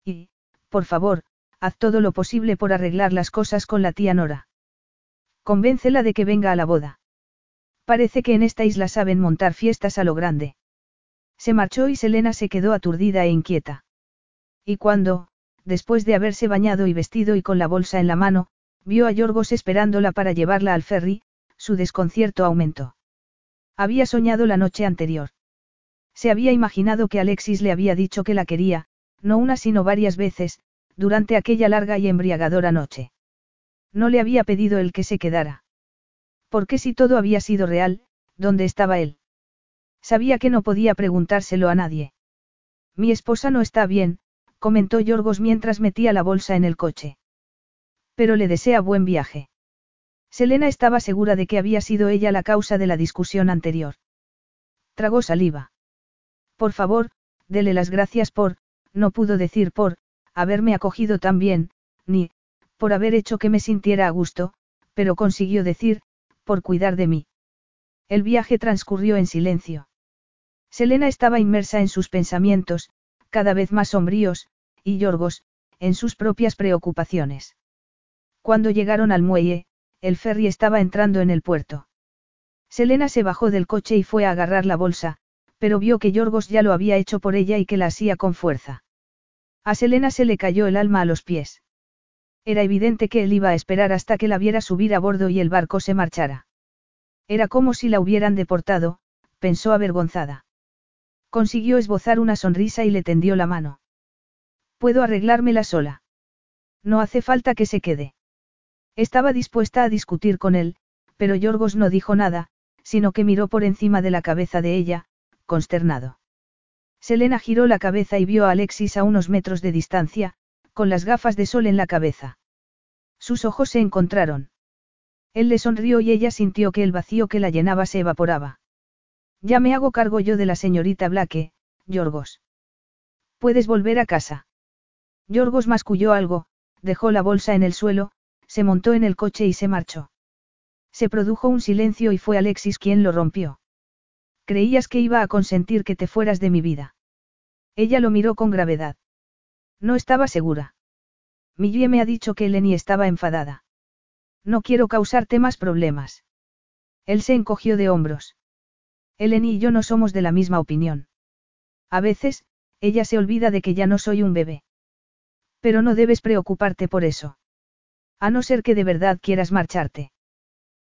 Y, por favor, haz todo lo posible por arreglar las cosas con la tía Nora. Convéncela de que venga a la boda. Parece que en esta isla saben montar fiestas a lo grande. Se marchó y Selena se quedó aturdida e inquieta. Y cuando, después de haberse bañado y vestido y con la bolsa en la mano, vio a Yorgos esperándola para llevarla al ferry, su desconcierto aumentó. Había soñado la noche anterior. Se había imaginado que Alexis le había dicho que la quería, no una sino varias veces, durante aquella larga y embriagadora noche. No le había pedido el que se quedara. Porque si todo había sido real, ¿dónde estaba él? Sabía que no podía preguntárselo a nadie. Mi esposa no está bien, comentó Yorgos mientras metía la bolsa en el coche. Pero le desea buen viaje. Selena estaba segura de que había sido ella la causa de la discusión anterior. Tragó saliva. Por favor, dele las gracias por, no pudo decir por, haberme acogido tan bien, ni, por haber hecho que me sintiera a gusto, pero consiguió decir, por cuidar de mí. El viaje transcurrió en silencio. Selena estaba inmersa en sus pensamientos, cada vez más sombríos, y Yorgos, en sus propias preocupaciones. Cuando llegaron al muelle, el ferry estaba entrando en el puerto. Selena se bajó del coche y fue a agarrar la bolsa, pero vio que Yorgos ya lo había hecho por ella y que la hacía con fuerza. A Selena se le cayó el alma a los pies. Era evidente que él iba a esperar hasta que la viera subir a bordo y el barco se marchara. Era como si la hubieran deportado, pensó avergonzada. Consiguió esbozar una sonrisa y le tendió la mano. Puedo arreglármela sola. No hace falta que se quede. Estaba dispuesta a discutir con él, pero Yorgos no dijo nada, sino que miró por encima de la cabeza de ella, consternado. Selena giró la cabeza y vio a Alexis a unos metros de distancia, con las gafas de sol en la cabeza. Sus ojos se encontraron. Él le sonrió y ella sintió que el vacío que la llenaba se evaporaba. Ya me hago cargo yo de la señorita Blake, Yorgos. Puedes volver a casa. Yorgos masculló algo, dejó la bolsa en el suelo, se montó en el coche y se marchó. Se produjo un silencio y fue Alexis quien lo rompió. Creías que iba a consentir que te fueras de mi vida. Ella lo miró con gravedad. No estaba segura. Millie me ha dicho que Eleni estaba enfadada. No quiero causarte más problemas. Él se encogió de hombros. Eleni y yo no somos de la misma opinión. A veces, ella se olvida de que ya no soy un bebé. Pero no debes preocuparte por eso. A no ser que de verdad quieras marcharte.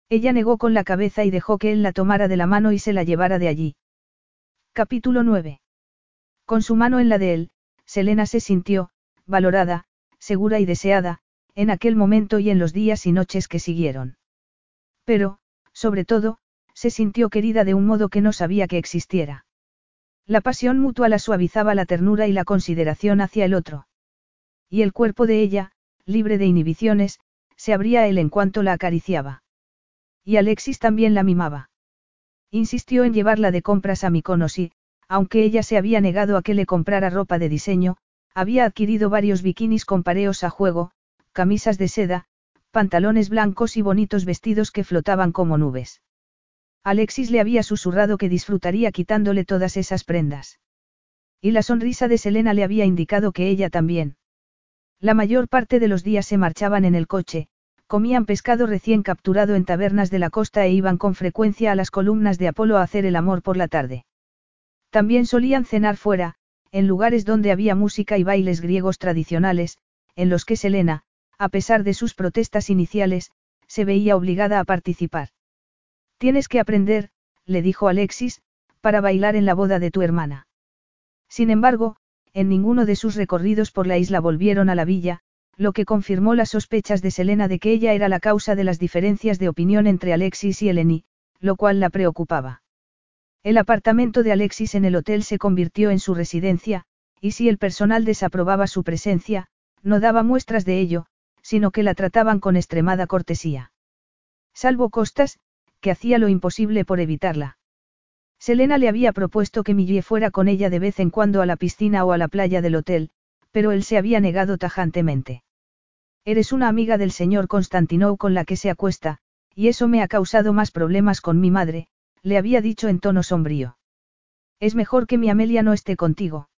Ella negó con la cabeza y dejó que él la tomara de la mano y se la llevara de allí. Capítulo 9. Con su mano en la de él, Selena se sintió, valorada, segura y deseada, en aquel momento y en los días y noches que siguieron. Pero, sobre todo, se sintió querida de un modo que no sabía que existiera. La pasión mutua la suavizaba la ternura y la consideración hacia el otro. Y el cuerpo de ella, libre de inhibiciones, se abría a él en cuanto la acariciaba. Y Alexis también la mimaba. Insistió en llevarla de compras a Mykonos y, aunque ella se había negado a que le comprara ropa de diseño, había adquirido varios bikinis con pareos a juego, camisas de seda, pantalones blancos y bonitos vestidos que flotaban como nubes. Alexis le había susurrado que disfrutaría quitándole todas esas prendas. Y la sonrisa de Selena le había indicado que ella también. La mayor parte de los días se marchaban en el coche, comían pescado recién capturado en tabernas de la costa e iban con frecuencia a las columnas de Apolo a hacer el amor por la tarde. También solían cenar fuera, en lugares donde había música y bailes griegos tradicionales, en los que Selena, a pesar de sus protestas iniciales, se veía obligada a participar. Tienes que aprender, le dijo Alexis, para bailar en la boda de tu hermana. Sin embargo, en ninguno de sus recorridos por la isla volvieron a la villa, lo que confirmó las sospechas de Selena de que ella era la causa de las diferencias de opinión entre Alexis y Eleni, lo cual la preocupaba. El apartamento de Alexis en el hotel se convirtió en su residencia, y si el personal desaprobaba su presencia, no daba muestras de ello, sino que la trataban con extremada cortesía. Salvo Costas, que hacía lo imposible por evitarla. Selena le había propuesto que Millie fuera con ella de vez en cuando a la piscina o a la playa del hotel, pero él se había negado tajantemente. Eres una amiga del señor Constantinou con la que se acuesta, y eso me ha causado más problemas con mi madre, le había dicho en tono sombrío. Es mejor que mi Amelia no esté contigo.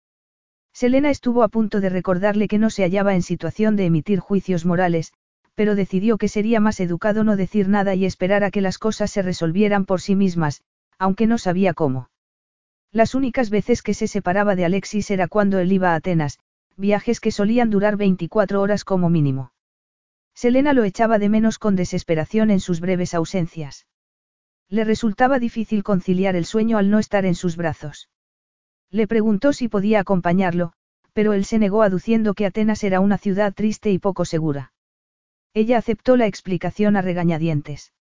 Selena estuvo a punto de recordarle que no se hallaba en situación de emitir juicios morales, pero decidió que sería más educado no decir nada y esperar a que las cosas se resolvieran por sí mismas, aunque no sabía cómo. Las únicas veces que se separaba de Alexis era cuando él iba a Atenas, viajes que solían durar 24 horas como mínimo. Selena lo echaba de menos con desesperación en sus breves ausencias. Le resultaba difícil conciliar el sueño al no estar en sus brazos. Le preguntó si podía acompañarlo, pero él se negó aduciendo que Atenas era una ciudad triste y poco segura. Ella aceptó la explicación a regañadientes.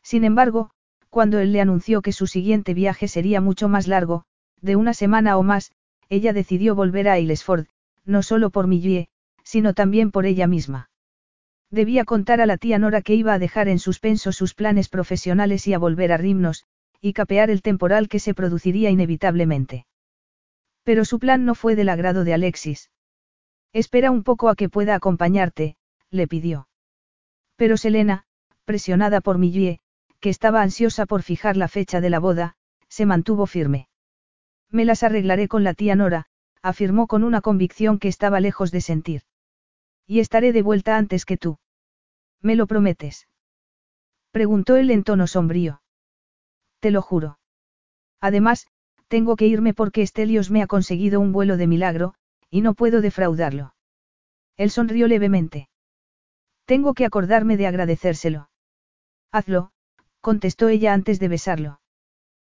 Sin embargo, cuando él le anunció que su siguiente viaje sería mucho más largo, de una semana o más, ella decidió volver a Aylesford, no solo por Millie, sino también por ella misma. Debía contar a la tía Nora que iba a dejar en suspenso sus planes profesionales y a volver a Rimnos, y capear el temporal que se produciría inevitablemente. Pero su plan no fue del agrado de Alexis. Espera un poco a que pueda acompañarte, le pidió. Pero Selena, presionada por Millie, que estaba ansiosa por fijar la fecha de la boda, se mantuvo firme. Me las arreglaré con la tía Nora, afirmó con una convicción que estaba lejos de sentir. Y estaré de vuelta antes que tú. ¿Me lo prometes? Preguntó él en tono sombrío. Te lo juro. Además, tengo que irme porque Estelios me ha conseguido un vuelo de milagro, y no puedo defraudarlo. Él sonrió levemente. Tengo que acordarme de agradecérselo. Hazlo, contestó ella antes de besarlo.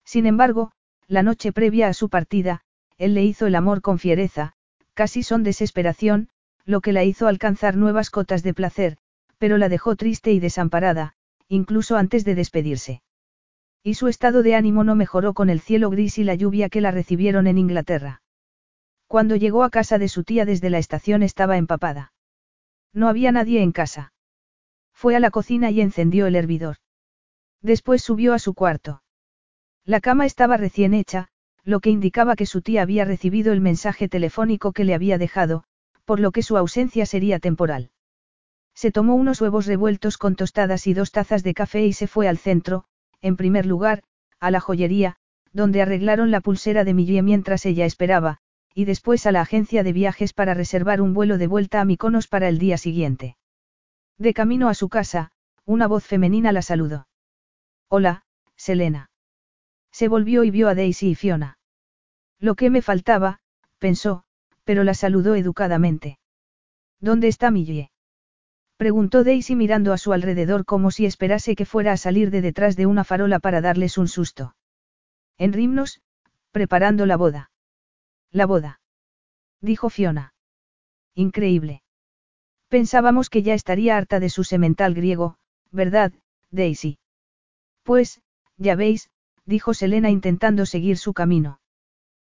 Sin embargo, la noche previa a su partida, él le hizo el amor con fiereza, casi son desesperación, lo que la hizo alcanzar nuevas cotas de placer, pero la dejó triste y desamparada, incluso antes de despedirse. Y su estado de ánimo no mejoró con el cielo gris y la lluvia que la recibieron en Inglaterra. Cuando llegó a casa de su tía desde la estación estaba empapada. No había nadie en casa. Fue a la cocina y encendió el hervidor. Después subió a su cuarto. La cama estaba recién hecha, lo que indicaba que su tía había recibido el mensaje telefónico que le había dejado, por lo que su ausencia sería temporal. Se tomó unos huevos revueltos con tostadas y dos tazas de café y se fue al centro, en primer lugar, a la joyería, donde arreglaron la pulsera de Millie mientras ella esperaba, y después a la agencia de viajes para reservar un vuelo de vuelta a Miconos para el día siguiente. De camino a su casa, una voz femenina la saludó. Hola, Selena. Se volvió y vio a Daisy y Fiona. Lo que me faltaba, pensó, pero la saludó educadamente. ¿Dónde está Millie? Preguntó Daisy mirando a su alrededor como si esperase que fuera a salir de detrás de una farola para darles un susto. En Rimnos, preparando la boda. La boda. Dijo Fiona. Increíble. Pensábamos que ya estaría harta de su semental griego, ¿verdad, Daisy? Pues, ya veis, dijo Selena intentando seguir su camino.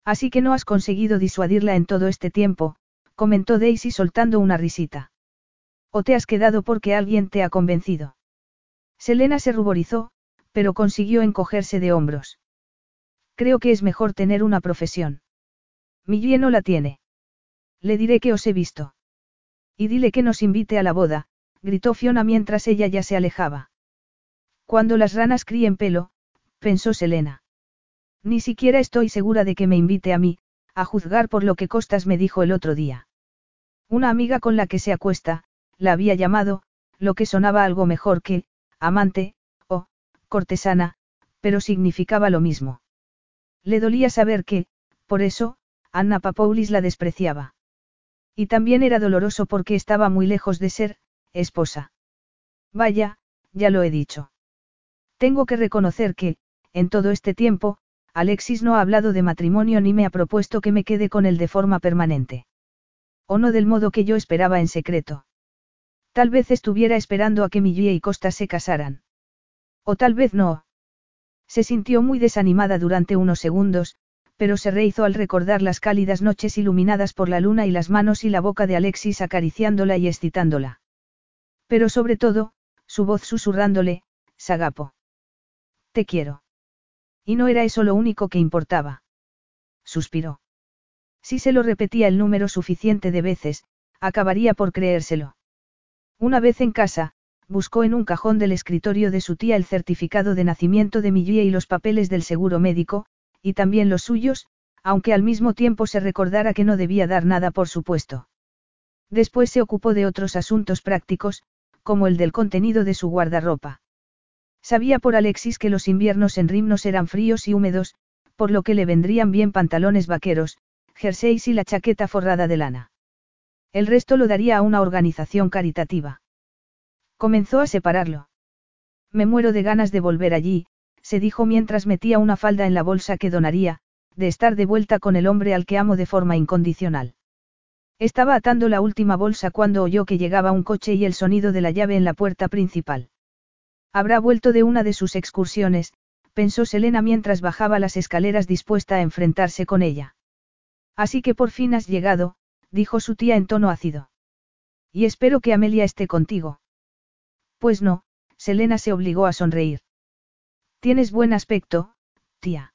Así que no has conseguido disuadirla en todo este tiempo, comentó Daisy soltando una risita. ¿O te has quedado porque alguien te ha convencido? Selena se ruborizó, pero consiguió encogerse de hombros. Creo que es mejor tener una profesión. Millie no la tiene. Le diré que os he visto. Y dile que nos invite a la boda, gritó Fiona mientras ella ya se alejaba. Cuando las ranas críen pelo, pensó Selena. Ni siquiera estoy segura de que me invite a mí, a juzgar por lo que Costas me dijo el otro día. Una amiga con la que se acuesta, la había llamado, lo que sonaba algo mejor que, amante, o, cortesana, pero significaba lo mismo. Le dolía saber que, por eso, Anna Papoulis la despreciaba. Y también era doloroso porque estaba muy lejos de ser, esposa. Vaya, ya lo he dicho. Tengo que reconocer que, en todo este tiempo, Alexis no ha hablado de matrimonio ni me ha propuesto que me quede con él de forma permanente. O no del modo que yo esperaba en secreto. Tal vez estuviera esperando a que Millie y Costa se casaran. O tal vez no. Se sintió muy desanimada durante unos segundos, pero se rehizó al recordar las cálidas noches iluminadas por la luna y las manos y la boca de Alexis acariciándola y excitándola. Pero sobre todo, su voz susurrándole, Sagapo. Te quiero. Y no era eso lo único que importaba. Suspiró. Si se lo repetía el número suficiente de veces, acabaría por creérselo. Una vez en casa, buscó en un cajón del escritorio de su tía el certificado de nacimiento de Millie y los papeles del seguro médico, y también los suyos, aunque al mismo tiempo se recordara que no debía dar nada por supuesto. Después se ocupó de otros asuntos prácticos, como el del contenido de su guardarropa. Sabía por Alexis que los inviernos en Rimnos eran fríos y húmedos, por lo que le vendrían bien pantalones vaqueros, jerseys y la chaqueta forrada de lana. El resto lo daría a una organización caritativa. Comenzó a separarlo. Me muero de ganas de volver allí, se dijo mientras metía una falda en la bolsa que donaría, de estar de vuelta con el hombre al que amo de forma incondicional. Estaba atando la última bolsa cuando oyó que llegaba un coche y el sonido de la llave en la puerta principal. Habrá vuelto de una de sus excursiones, pensó Selena mientras bajaba las escaleras dispuesta a enfrentarse con ella. Así que por fin has llegado, dijo su tía en tono ácido. Y espero que Amelia esté contigo. Pues no, Selena se obligó a sonreír. Tienes buen aspecto, tía.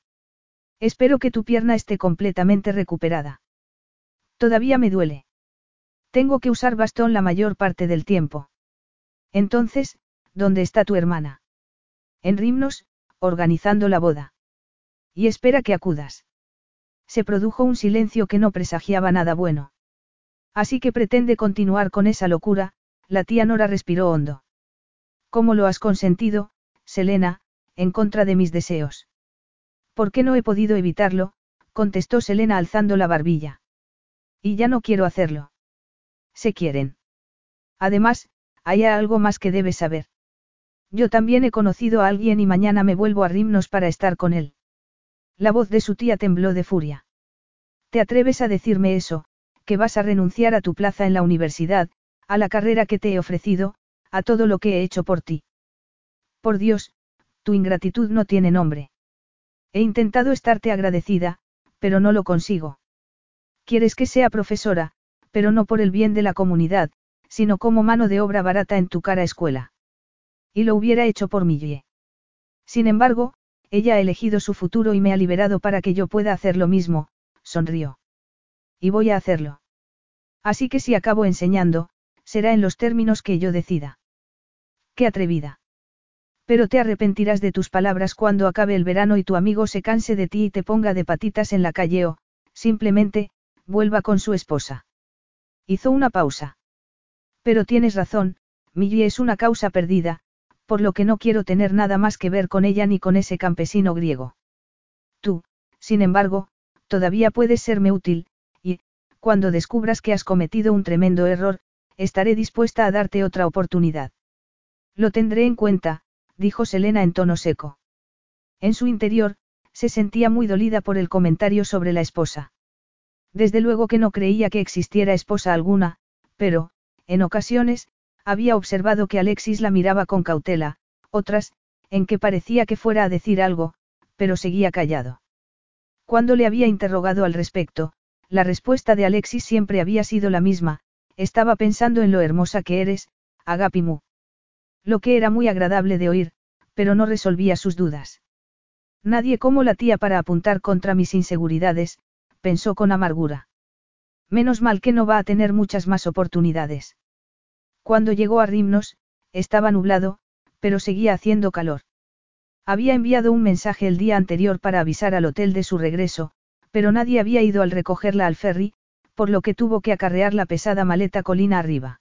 Espero que tu pierna esté completamente recuperada. Todavía me duele. Tengo que usar bastón la mayor parte del tiempo. Entonces, ¿Dónde está tu hermana? En Rimnos, organizando la boda. Y espera que acudas. Se produjo un silencio que no presagiaba nada bueno. Así que pretende continuar con esa locura, la tía Nora respiró hondo. ¿Cómo lo has consentido, Selena, en contra de mis deseos? ¿Por qué no he podido evitarlo? contestó Selena alzando la barbilla. Y ya no quiero hacerlo. Se quieren. Además, hay algo más que debes saber. Yo también he conocido a alguien y mañana me vuelvo a Rimnos para estar con él. La voz de su tía tembló de furia. ¿Te atreves a decirme eso, que vas a renunciar a tu plaza en la universidad, a la carrera que te he ofrecido, a todo lo que he hecho por ti? Por Dios, tu ingratitud no tiene nombre. He intentado estarte agradecida, pero no lo consigo. Quieres que sea profesora, pero no por el bien de la comunidad, sino como mano de obra barata en tu cara escuela. Y lo hubiera hecho por Millie. Sin embargo, ella ha elegido su futuro y me ha liberado para que yo pueda hacer lo mismo, sonrió. Y voy a hacerlo. Así que si acabo enseñando, será en los términos que yo decida. Qué atrevida. Pero te arrepentirás de tus palabras cuando acabe el verano y tu amigo se canse de ti y te ponga de patitas en la calle o, simplemente, vuelva con su esposa. Hizo una pausa. Pero tienes razón, Millie es una causa perdida, por lo que no quiero tener nada más que ver con ella ni con ese campesino griego. Tú, sin embargo, todavía puedes serme útil, y, cuando descubras que has cometido un tremendo error, estaré dispuesta a darte otra oportunidad. Lo tendré en cuenta, dijo Selena en tono seco. En su interior, se sentía muy dolida por el comentario sobre la esposa. Desde luego que no creía que existiera esposa alguna, pero, en ocasiones, había observado que Alexis la miraba con cautela, otras, en que parecía que fuera a decir algo, pero seguía callado. Cuando le había interrogado al respecto, la respuesta de Alexis siempre había sido la misma, estaba pensando en lo hermosa que eres, Agapimu. Lo que era muy agradable de oír, pero no resolvía sus dudas. Nadie como la tía para apuntar contra mis inseguridades, pensó con amargura. Menos mal que no va a tener muchas más oportunidades. Cuando llegó a Rimnos, estaba nublado, pero seguía haciendo calor. Había enviado un mensaje el día anterior para avisar al hotel de su regreso, pero nadie había ido al recogerla al ferry, por lo que tuvo que acarrear la pesada maleta colina arriba.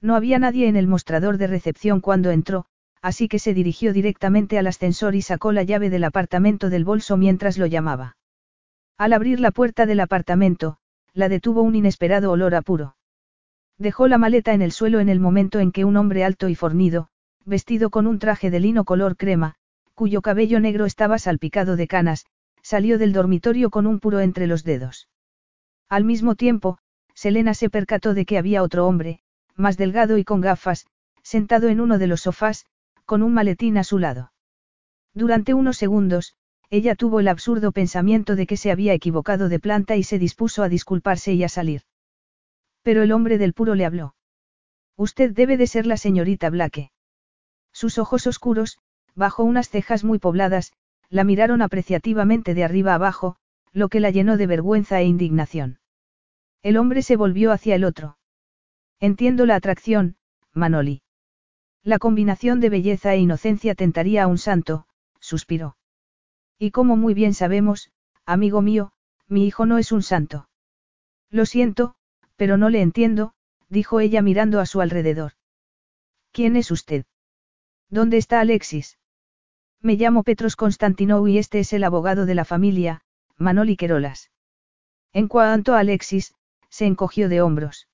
No había nadie en el mostrador de recepción cuando entró, así que se dirigió directamente al ascensor y sacó la llave del apartamento del bolso mientras lo llamaba. Al abrir la puerta del apartamento, la detuvo un inesperado olor a puro. Dejó la maleta en el suelo en el momento en que un hombre alto y fornido, vestido con un traje de lino color crema, cuyo cabello negro estaba salpicado de canas, salió del dormitorio con un puro entre los dedos. Al mismo tiempo, Selena se percató de que había otro hombre, más delgado y con gafas, sentado en uno de los sofás, con un maletín a su lado. Durante unos segundos, ella tuvo el absurdo pensamiento de que se había equivocado de planta y se dispuso a disculparse y a salir. Pero el hombre del puro le habló. Usted debe de ser la señorita Blake. Sus ojos oscuros, bajo unas cejas muy pobladas, la miraron apreciativamente de arriba abajo, lo que la llenó de vergüenza e indignación. El hombre se volvió hacia el otro. Entiendo la atracción, Manoli. La combinación de belleza e inocencia tentaría a un santo, suspiró. Y como muy bien sabemos, amigo mío, mi hijo no es un santo. Lo siento, pero no le entiendo, dijo ella mirando a su alrededor. ¿Quién es usted? ¿Dónde está Alexis? Me llamo Petros Constantinou y este es el abogado de la familia, Manoli Querolas. En cuanto a Alexis, se encogió de hombros.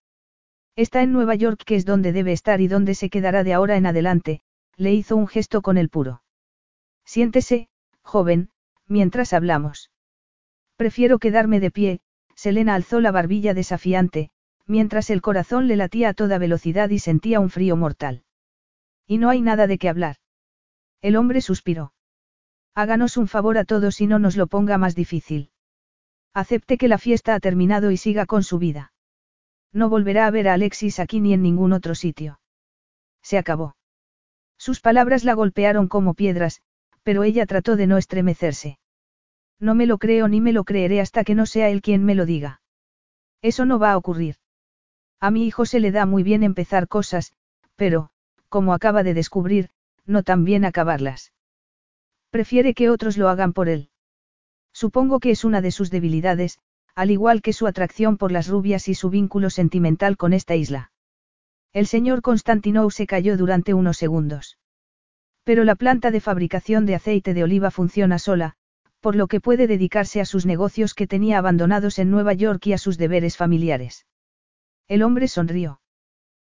Está en Nueva York, que es donde debe estar y donde se quedará de ahora en adelante, le hizo un gesto con el puro. Siéntese, joven, mientras hablamos. Prefiero quedarme de pie, Selena alzó la barbilla desafiante, mientras el corazón le latía a toda velocidad y sentía un frío mortal. Y no hay nada de qué hablar. El hombre suspiró. Háganos un favor a todos y no nos lo ponga más difícil. Acepte que la fiesta ha terminado y siga con su vida. No volverá a ver a Alexis aquí ni en ningún otro sitio. Se acabó. Sus palabras la golpearon como piedras, pero ella trató de no estremecerse. No me lo creo ni me lo creeré hasta que no sea él quien me lo diga. Eso no va a ocurrir. A mi hijo se le da muy bien empezar cosas, pero, como acaba de descubrir, no tan bien acabarlas. Prefiere que otros lo hagan por él. Supongo que es una de sus debilidades, al igual que su atracción por las rubias y su vínculo sentimental con esta isla. El señor Constantinou se cayó durante unos segundos. Pero la planta de fabricación de aceite de oliva funciona sola, por lo que puede dedicarse a sus negocios que tenía abandonados en Nueva York y a sus deberes familiares. El hombre sonrió.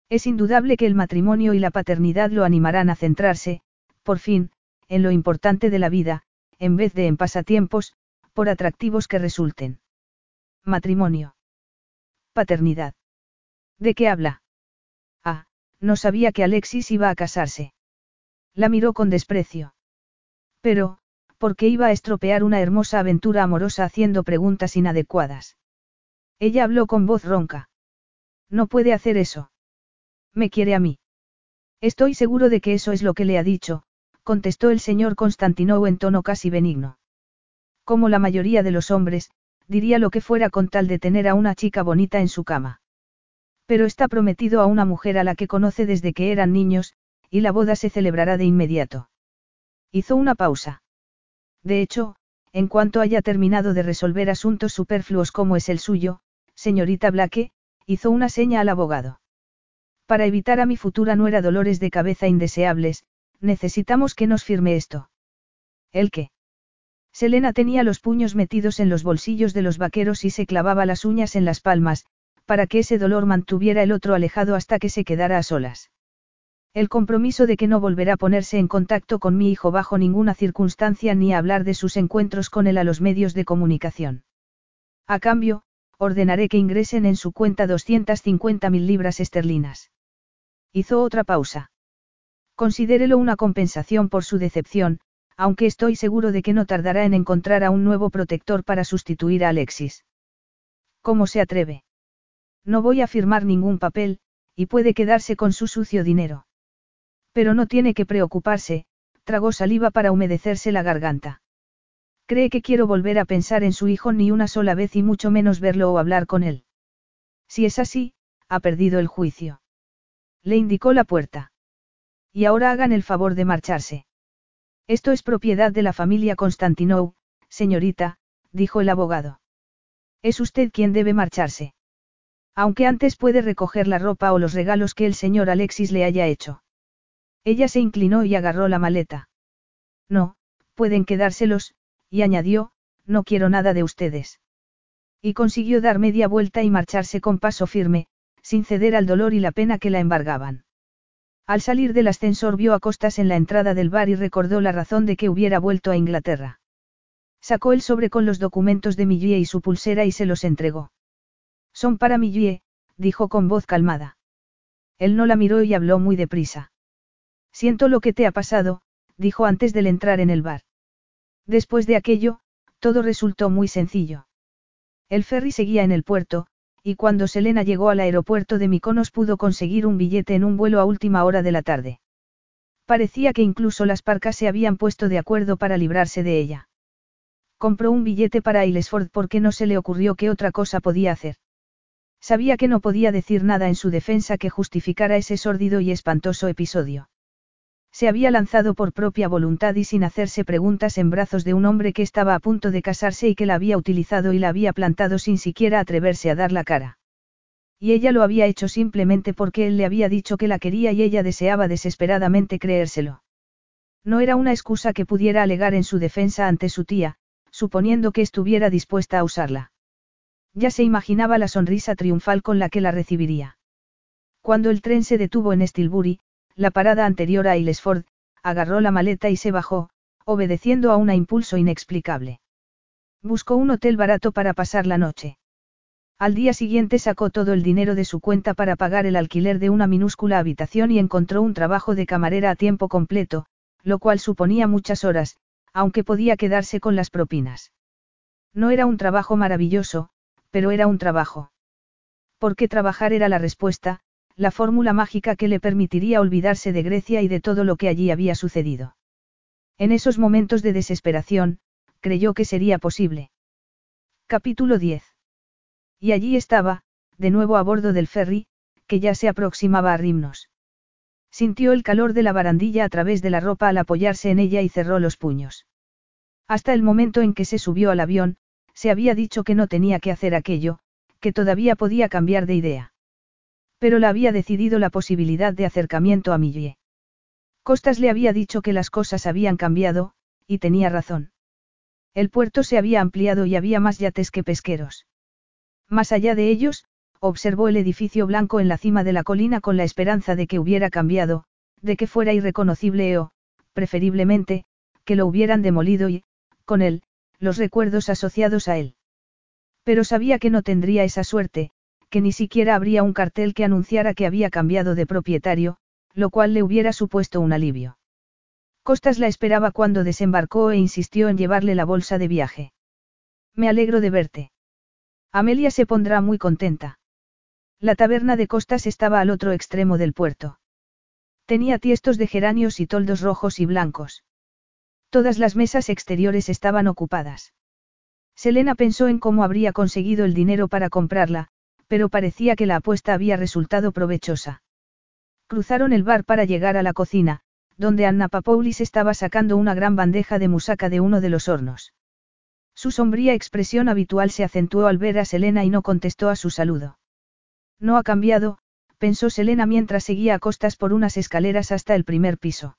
Es indudable que el matrimonio y la paternidad lo animarán a centrarse, por fin, en lo importante de la vida, en vez de en pasatiempos, por atractivos que resulten. Matrimonio. Paternidad. ¿De qué habla? Ah, no sabía que Alexis iba a casarse. La miró con desprecio. Pero, ¿por qué iba a estropear una hermosa aventura amorosa haciendo preguntas inadecuadas? Ella habló con voz ronca. No puede hacer eso. Me quiere a mí. Estoy seguro de que eso es lo que le ha dicho, contestó el señor Constantinou en tono casi benigno. Como la mayoría de los hombres, diría lo que fuera con tal de tener a una chica bonita en su cama. Pero está prometido a una mujer a la que conoce desde que eran niños, y la boda se celebrará de inmediato. Hizo una pausa. De hecho, en cuanto haya terminado de resolver asuntos superfluos como es el suyo, señorita Blake, hizo una seña al abogado. Para evitar a mi futura nuera dolores de cabeza indeseables, necesitamos que nos firme esto. ¿El qué? Selena tenía los puños metidos en los bolsillos de los vaqueros y se clavaba las uñas en las palmas, para que ese dolor mantuviera el otro alejado hasta que se quedara a solas. El compromiso de que no volverá a ponerse en contacto con mi hijo bajo ninguna circunstancia ni a hablar de sus encuentros con él a los medios de comunicación. A cambio, ordenaré que ingresen en su cuenta 250 mil libras esterlinas. Hizo otra pausa. Considérelo una compensación por su decepción, aunque estoy seguro de que no tardará en encontrar a un nuevo protector para sustituir a Alexis. ¿Cómo se atreve? No voy a firmar ningún papel, y puede quedarse con su sucio dinero. Pero no tiene que preocuparse, tragó saliva para humedecerse la garganta. Cree que quiero volver a pensar en su hijo ni una sola vez y mucho menos verlo o hablar con él. Si es así, ha perdido el juicio. Le indicó la puerta. Y ahora hagan el favor de marcharse. Esto es propiedad de la familia Constantinou, señorita, dijo el abogado. Es usted quien debe marcharse. Aunque antes puede recoger la ropa o los regalos que el señor Alexis le haya hecho. Ella se inclinó y agarró la maleta. No, pueden quedárselos, y añadió, no quiero nada de ustedes. Y consiguió dar media vuelta y marcharse con paso firme, sin ceder al dolor y la pena que la embargaban. Al salir del ascensor vio a Costas en la entrada del bar y recordó la razón de que hubiera vuelto a Inglaterra. Sacó el sobre con los documentos de Millie y su pulsera y se los entregó. Son para Millie, dijo con voz calmada. Él no la miró y habló muy deprisa. Siento lo que te ha pasado, dijo antes de entrar en el bar. Después de aquello, todo resultó muy sencillo. El ferry seguía en el puerto, y cuando Selena llegó al aeropuerto de Mykonos pudo conseguir un billete en un vuelo a última hora de la tarde. Parecía que incluso las parcas se habían puesto de acuerdo para librarse de ella. Compró un billete para Aylesford porque no se le ocurrió qué otra cosa podía hacer. Sabía que no podía decir nada en su defensa que justificara ese sórdido y espantoso episodio. Se había lanzado por propia voluntad y sin hacerse preguntas en brazos de un hombre que estaba a punto de casarse y que la había utilizado y la había plantado sin siquiera atreverse a dar la cara. Y ella lo había hecho simplemente porque él le había dicho que la quería y ella deseaba desesperadamente creérselo. No era una excusa que pudiera alegar en su defensa ante su tía, suponiendo que estuviera dispuesta a usarla. Ya se imaginaba la sonrisa triunfal con la que la recibiría. Cuando el tren se detuvo en Stilbury, la parada anterior a Aylesford, agarró la maleta y se bajó, obedeciendo a un impulso inexplicable. Buscó un hotel barato para pasar la noche. Al día siguiente sacó todo el dinero de su cuenta para pagar el alquiler de una minúscula habitación y encontró un trabajo de camarera a tiempo completo, lo cual suponía muchas horas, aunque podía quedarse con las propinas. No era un trabajo maravilloso, pero era un trabajo. Porque trabajar era la respuesta, la fórmula mágica que le permitiría olvidarse de Grecia y de todo lo que allí había sucedido. En esos momentos de desesperación, creyó que sería posible. Capítulo 10. Y allí estaba, de nuevo a bordo del ferry, que ya se aproximaba a Rimnos. Sintió el calor de la barandilla a través de la ropa al apoyarse en ella y cerró los puños. Hasta el momento en que se subió al avión, se había dicho que no tenía que hacer aquello, que todavía podía cambiar de idea. Pero la había decidido la posibilidad de acercamiento a Millie. Costas le había dicho que las cosas habían cambiado, y tenía razón. El puerto se había ampliado y había más yates que pesqueros. Más allá de ellos, observó el edificio blanco en la cima de la colina con la esperanza de que hubiera cambiado, de que fuera irreconocible o, preferiblemente, que lo hubieran demolido y, con él, los recuerdos asociados a él. Pero sabía que no tendría esa suerte, que ni siquiera habría un cartel que anunciara que había cambiado de propietario, lo cual le hubiera supuesto un alivio. Costas la esperaba cuando desembarcó e insistió en llevarle la bolsa de viaje. Me alegro de verte. Amelia se pondrá muy contenta. La taberna de Costas estaba al otro extremo del puerto. Tenía tiestos de geranios y toldos rojos y blancos. Todas las mesas exteriores estaban ocupadas. Selena pensó en cómo habría conseguido el dinero para comprarla, pero parecía que la apuesta había resultado provechosa. Cruzaron el bar para llegar a la cocina, donde Anna Papoulis estaba sacando una gran bandeja de musaca de uno de los hornos. Su sombría expresión habitual se acentuó al ver a Selena y no contestó a su saludo. No ha cambiado, pensó Selena mientras seguía a costas por unas escaleras hasta el primer piso.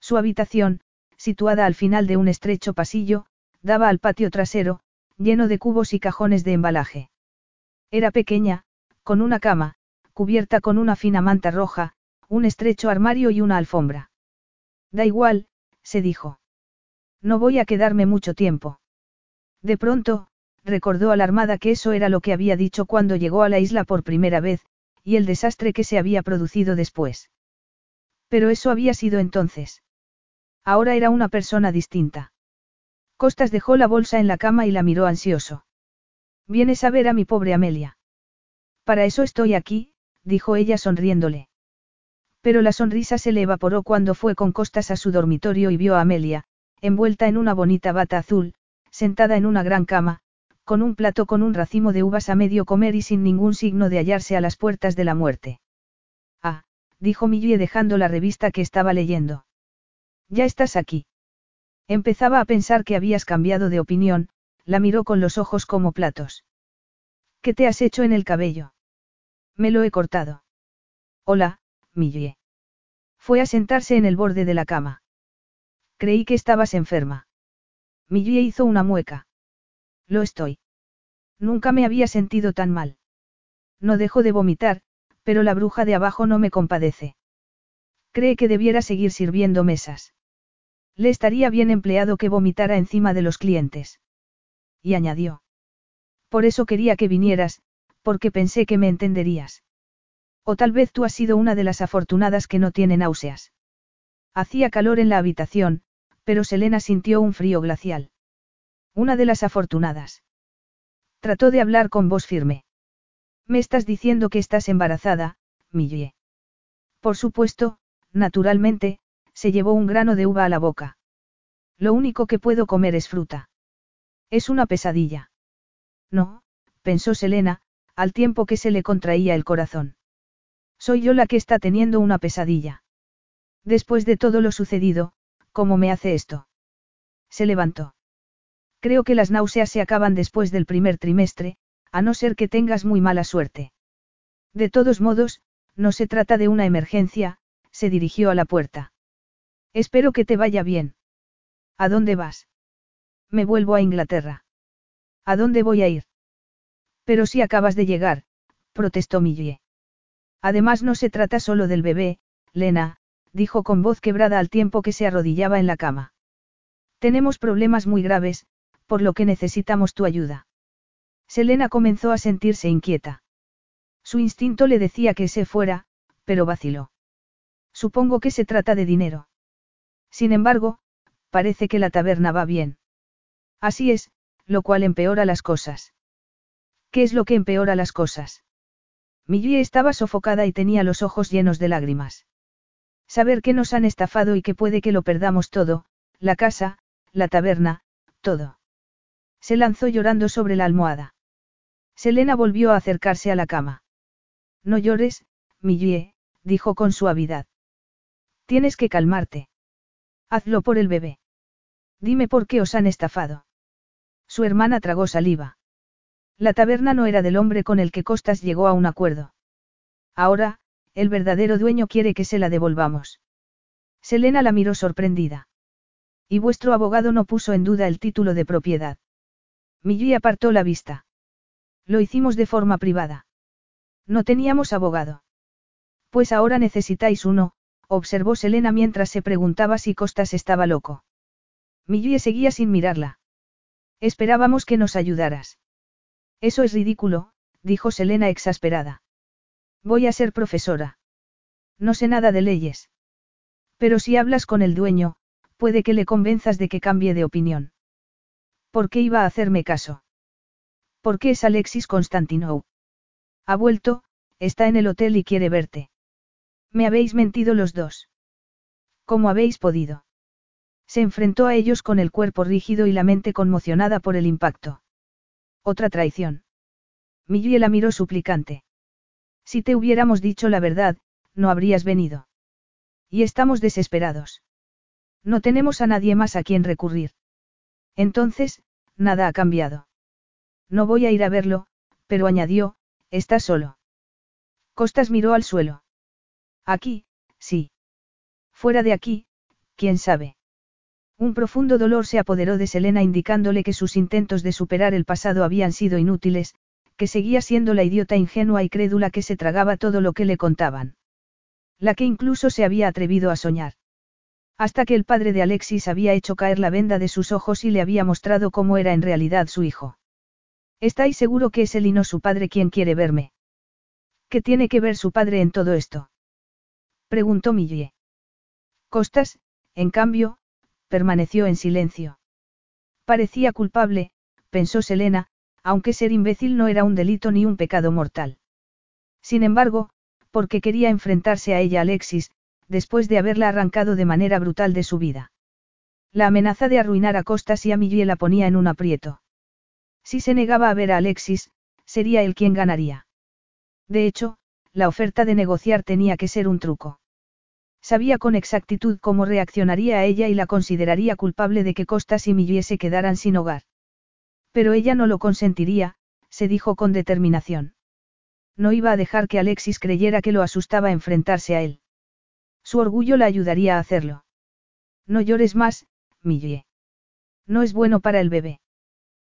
Su habitación, situada al final de un estrecho pasillo, daba al patio trasero, lleno de cubos y cajones de embalaje. Era pequeña, con una cama, cubierta con una fina manta roja, un estrecho armario y una alfombra. Da igual, se dijo. No voy a quedarme mucho tiempo. De pronto, recordó alarmada que eso era lo que había dicho cuando llegó a la isla por primera vez, y el desastre que se había producido después. Pero eso había sido entonces. Ahora era una persona distinta. Costas dejó la bolsa en la cama y la miró ansioso. Vienes a ver a mi pobre Amelia. Para eso estoy aquí, dijo ella sonriéndole. Pero la sonrisa se le evaporó cuando fue con costas a su dormitorio y vio a Amelia, envuelta en una bonita bata azul, sentada en una gran cama, con un plato con un racimo de uvas a medio comer y sin ningún signo de hallarse a las puertas de la muerte. Ah, dijo Millie dejando la revista que estaba leyendo. Ya estás aquí. Empezaba a pensar que habías cambiado de opinión, la miró con los ojos como platos. ¿Qué te has hecho en el cabello? Me lo he cortado. Hola, Millie. Fue a sentarse en el borde de la cama. Creí que estabas enferma. Millie hizo una mueca. Lo estoy. Nunca me había sentido tan mal. No dejo de vomitar, pero la bruja de abajo no me compadece. Cree que debiera seguir sirviendo mesas. Le estaría bien empleado que vomitara encima de los clientes y añadió. Por eso quería que vinieras, porque pensé que me entenderías. O tal vez tú has sido una de las afortunadas que no tiene náuseas. Hacía calor en la habitación, pero Selena sintió un frío glacial. Una de las afortunadas. Trató de hablar con voz firme. Me estás diciendo que estás embarazada, Millie. Por supuesto, naturalmente, se llevó un grano de uva a la boca. Lo único que puedo comer es fruta. Es una pesadilla. No, pensó Selena, al tiempo que se le contraía el corazón. Soy yo la que está teniendo una pesadilla. Después de todo lo sucedido, ¿cómo me hace esto? Se levantó. Creo que las náuseas se acaban después del primer trimestre, a no ser que tengas muy mala suerte. De todos modos, no se trata de una emergencia, se dirigió a la puerta. Espero que te vaya bien. ¿A dónde vas? Me vuelvo a Inglaterra. ¿A dónde voy a ir? Pero si acabas de llegar, protestó Millie. Además no se trata solo del bebé, Lena, dijo con voz quebrada al tiempo que se arrodillaba en la cama. Tenemos problemas muy graves, por lo que necesitamos tu ayuda. Selena comenzó a sentirse inquieta. Su instinto le decía que se fuera, pero vaciló. Supongo que se trata de dinero. Sin embargo, parece que la taberna va bien. Así es, lo cual empeora las cosas. ¿Qué es lo que empeora las cosas? Millie estaba sofocada y tenía los ojos llenos de lágrimas. Saber que nos han estafado y que puede que lo perdamos todo, la casa, la taberna, todo. Se lanzó llorando sobre la almohada. Selena volvió a acercarse a la cama. No llores, Millie, dijo con suavidad. Tienes que calmarte. Hazlo por el bebé. Dime por qué os han estafado. Su hermana tragó saliva. La taberna no era del hombre con el que Costas llegó a un acuerdo. Ahora, el verdadero dueño quiere que se la devolvamos. Selena la miró sorprendida. Y vuestro abogado no puso en duda el título de propiedad. Millie apartó la vista. Lo hicimos de forma privada. No teníamos abogado. Pues ahora necesitáis uno, observó Selena mientras se preguntaba si Costas estaba loco. Millie seguía sin mirarla. Esperábamos que nos ayudaras. Eso es ridículo, dijo Selena exasperada. Voy a ser profesora. No sé nada de leyes. Pero si hablas con el dueño, puede que le convenzas de que cambie de opinión. ¿Por qué iba a hacerme caso? ¿Por qué es Alexis Constantinou? Ha vuelto, está en el hotel y quiere verte. Me habéis mentido los dos. ¿Cómo habéis podido? Se enfrentó a ellos con el cuerpo rígido y la mente conmocionada por el impacto. Otra traición. Millie la miró suplicante. Si te hubiéramos dicho la verdad, no habrías venido. Y estamos desesperados. No tenemos a nadie más a quien recurrir. Entonces, nada ha cambiado. No voy a ir a verlo, pero añadió, está solo. Costas miró al suelo. Aquí, sí. Fuera de aquí, quién sabe. Un profundo dolor se apoderó de Selena indicándole que sus intentos de superar el pasado habían sido inútiles, que seguía siendo la idiota ingenua y crédula que se tragaba todo lo que le contaban. La que incluso se había atrevido a soñar. Hasta que el padre de Alexis había hecho caer la venda de sus ojos y le había mostrado cómo era en realidad su hijo. ¿Estáis seguro que es él y no su padre quien quiere verme? ¿Qué tiene que ver su padre en todo esto? Preguntó Millie. Costas, en cambio, permaneció en silencio. Parecía culpable, pensó Selena, aunque ser imbécil no era un delito ni un pecado mortal. Sin embargo, porque quería enfrentarse a ella Alexis, después de haberla arrancado de manera brutal de su vida. La amenaza de arruinar a Costas y a Millie la ponía en un aprieto. Si se negaba a ver a Alexis, sería él quien ganaría. De hecho, la oferta de negociar tenía que ser un truco. Sabía con exactitud cómo reaccionaría a ella y la consideraría culpable de que Costas y Millie se quedaran sin hogar. Pero ella no lo consentiría, se dijo con determinación. No iba a dejar que Alexis creyera que lo asustaba enfrentarse a él. Su orgullo la ayudaría a hacerlo. No llores más, Millie. No es bueno para el bebé.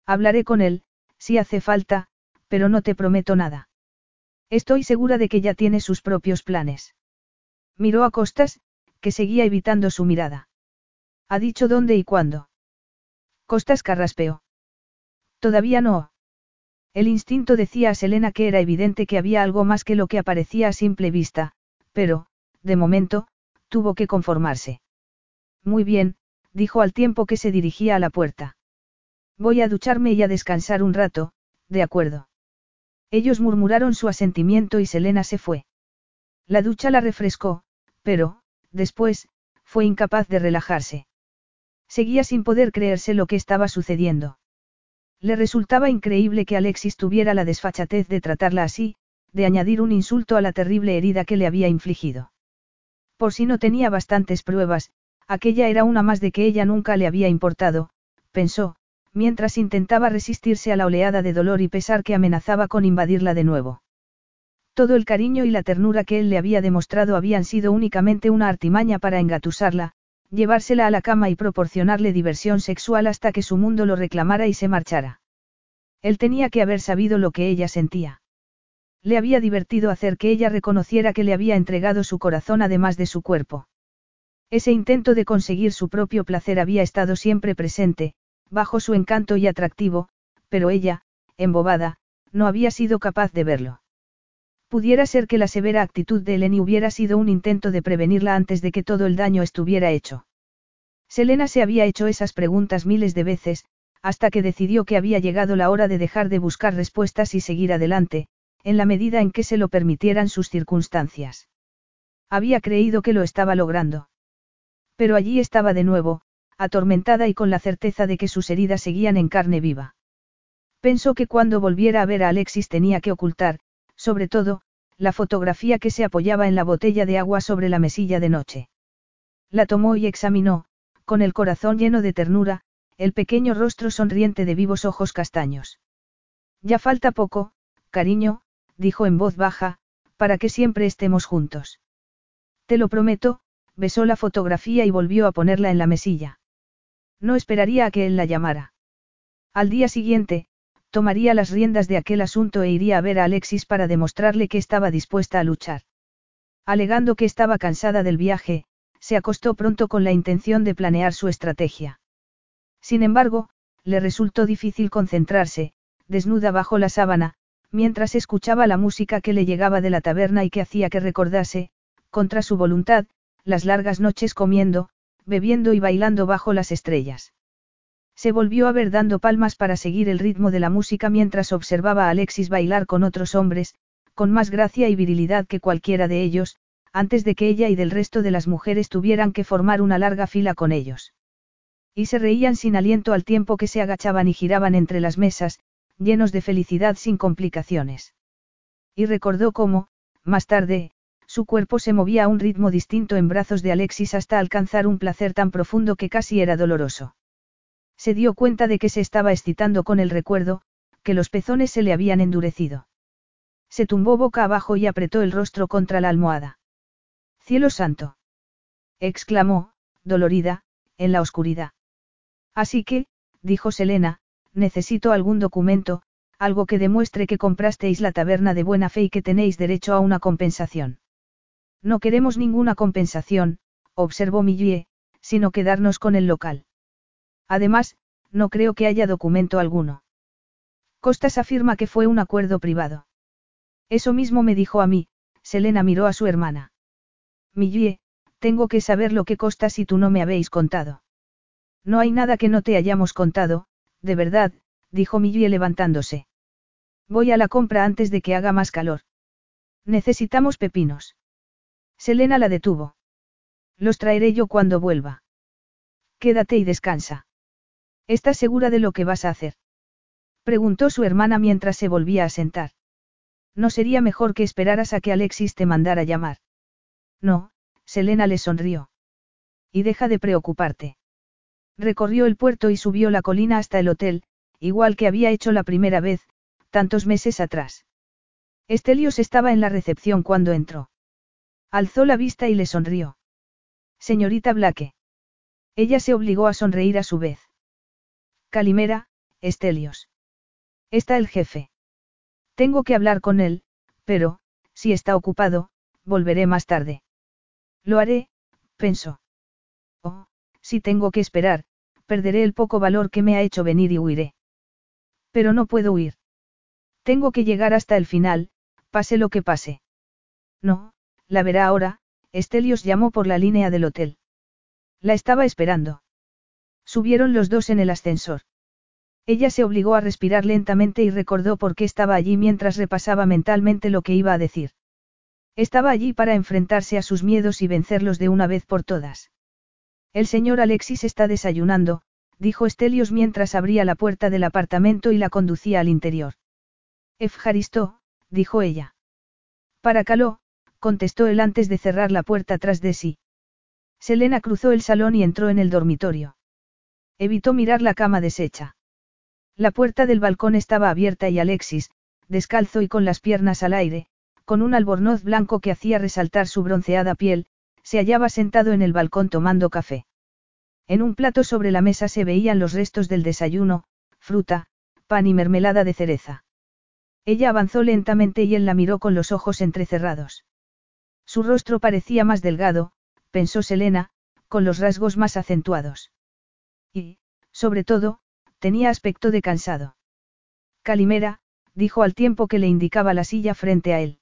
Hablaré con él, si hace falta, pero no te prometo nada. Estoy segura de que ya tiene sus propios planes. Miró a Costas, que seguía evitando su mirada. ¿Ha dicho dónde y cuándo? Costas carraspeó. Todavía no. El instinto decía a Selena que era evidente que había algo más que lo que aparecía a simple vista, pero, de momento, tuvo que conformarse. Muy bien, dijo al tiempo que se dirigía a la puerta. Voy a ducharme y a descansar un rato, de acuerdo. Ellos murmuraron su asentimiento y Selena se fue. La ducha la refrescó, pero, después, fue incapaz de relajarse. Seguía sin poder creerse lo que estaba sucediendo. Le resultaba increíble que Alexis tuviera la desfachatez de tratarla así, de añadir un insulto a la terrible herida que le había infligido. Por si no tenía bastantes pruebas, aquella era una más de que ella nunca le había importado, pensó, mientras intentaba resistirse a la oleada de dolor y pesar que amenazaba con invadirla de nuevo. Todo el cariño y la ternura que él le había demostrado habían sido únicamente una artimaña para engatusarla, llevársela a la cama y proporcionarle diversión sexual hasta que su mundo lo reclamara y se marchara. Él tenía que haber sabido lo que ella sentía. Le había divertido hacer que ella reconociera que le había entregado su corazón además de su cuerpo. Ese intento de conseguir su propio placer había estado siempre presente, bajo su encanto y atractivo, pero ella, embobada, no había sido capaz de verlo. Pudiera ser que la severa actitud de Eleni hubiera sido un intento de prevenirla antes de que todo el daño estuviera hecho. Selena se había hecho esas preguntas miles de veces, hasta que decidió que había llegado la hora de dejar de buscar respuestas y seguir adelante, en la medida en que se lo permitieran sus circunstancias. Había creído que lo estaba logrando. Pero allí estaba de nuevo, atormentada y con la certeza de que sus heridas seguían en carne viva. Pensó que cuando volviera a ver a Alexis tenía que ocultar, sobre todo, la fotografía que se apoyaba en la botella de agua sobre la mesilla de noche. La tomó y examinó, con el corazón lleno de ternura, el pequeño rostro sonriente de vivos ojos castaños. Ya falta poco, cariño, dijo en voz baja, para que siempre estemos juntos. Te lo prometo, besó la fotografía y volvió a ponerla en la mesilla. No esperaría a que él la llamara. Al día siguiente, tomaría las riendas de aquel asunto e iría a ver a Alexis para demostrarle que estaba dispuesta a luchar. Alegando que estaba cansada del viaje, se acostó pronto con la intención de planear su estrategia. Sin embargo, le resultó difícil concentrarse, desnuda bajo la sábana, mientras escuchaba la música que le llegaba de la taberna y que hacía que recordase, contra su voluntad, las largas noches comiendo, bebiendo y bailando bajo las estrellas. Se volvió a ver dando palmas para seguir el ritmo de la música mientras observaba a Alexis bailar con otros hombres, con más gracia y virilidad que cualquiera de ellos, antes de que ella y del resto de las mujeres tuvieran que formar una larga fila con ellos. Y se reían sin aliento al tiempo que se agachaban y giraban entre las mesas, llenos de felicidad sin complicaciones. Y recordó cómo, más tarde, su cuerpo se movía a un ritmo distinto en brazos de Alexis hasta alcanzar un placer tan profundo que casi era doloroso. Se dio cuenta de que se estaba excitando con el recuerdo, que los pezones se le habían endurecido. Se tumbó boca abajo y apretó el rostro contra la almohada. Cielo santo. exclamó, dolorida, en la oscuridad. Así que, dijo Selena, necesito algún documento, algo que demuestre que comprasteis la taberna de buena fe y que tenéis derecho a una compensación. No queremos ninguna compensación, observó Millie, sino quedarnos con el local. Además, no creo que haya documento alguno. Costas afirma que fue un acuerdo privado. Eso mismo me dijo a mí, Selena miró a su hermana. Millie, tengo que saber lo que Costas y tú no me habéis contado. No hay nada que no te hayamos contado, de verdad, dijo Millie levantándose. Voy a la compra antes de que haga más calor. Necesitamos pepinos. Selena la detuvo. Los traeré yo cuando vuelva. Quédate y descansa. ¿Estás segura de lo que vas a hacer? Preguntó su hermana mientras se volvía a sentar. ¿No sería mejor que esperaras a que Alexis te mandara llamar? No, Selena le sonrió. Y deja de preocuparte. Recorrió el puerto y subió la colina hasta el hotel, igual que había hecho la primera vez, tantos meses atrás. Estelios estaba en la recepción cuando entró. Alzó la vista y le sonrió. Señorita Blake. Ella se obligó a sonreír a su vez. Calimera, Estelios. Está el jefe. Tengo que hablar con él, pero, si está ocupado, volveré más tarde. Lo haré, pensó. Oh, si tengo que esperar, perderé el poco valor que me ha hecho venir y huiré. Pero no puedo huir. Tengo que llegar hasta el final, pase lo que pase. No, la verá ahora, Estelios llamó por la línea del hotel. La estaba esperando. Subieron los dos en el ascensor. Ella se obligó a respirar lentamente y recordó por qué estaba allí mientras repasaba mentalmente lo que iba a decir. Estaba allí para enfrentarse a sus miedos y vencerlos de una vez por todas. El señor Alexis está desayunando, dijo Estelios mientras abría la puerta del apartamento y la conducía al interior. Efjaristo, dijo ella. Para caló, contestó él antes de cerrar la puerta tras de sí. Selena cruzó el salón y entró en el dormitorio. Evitó mirar la cama deshecha. La puerta del balcón estaba abierta y Alexis, descalzo y con las piernas al aire, con un albornoz blanco que hacía resaltar su bronceada piel, se hallaba sentado en el balcón tomando café. En un plato sobre la mesa se veían los restos del desayuno, fruta, pan y mermelada de cereza. Ella avanzó lentamente y él la miró con los ojos entrecerrados. Su rostro parecía más delgado, pensó Selena, con los rasgos más acentuados. Y, sobre todo, tenía aspecto de cansado. Calimera, dijo al tiempo que le indicaba la silla frente a él.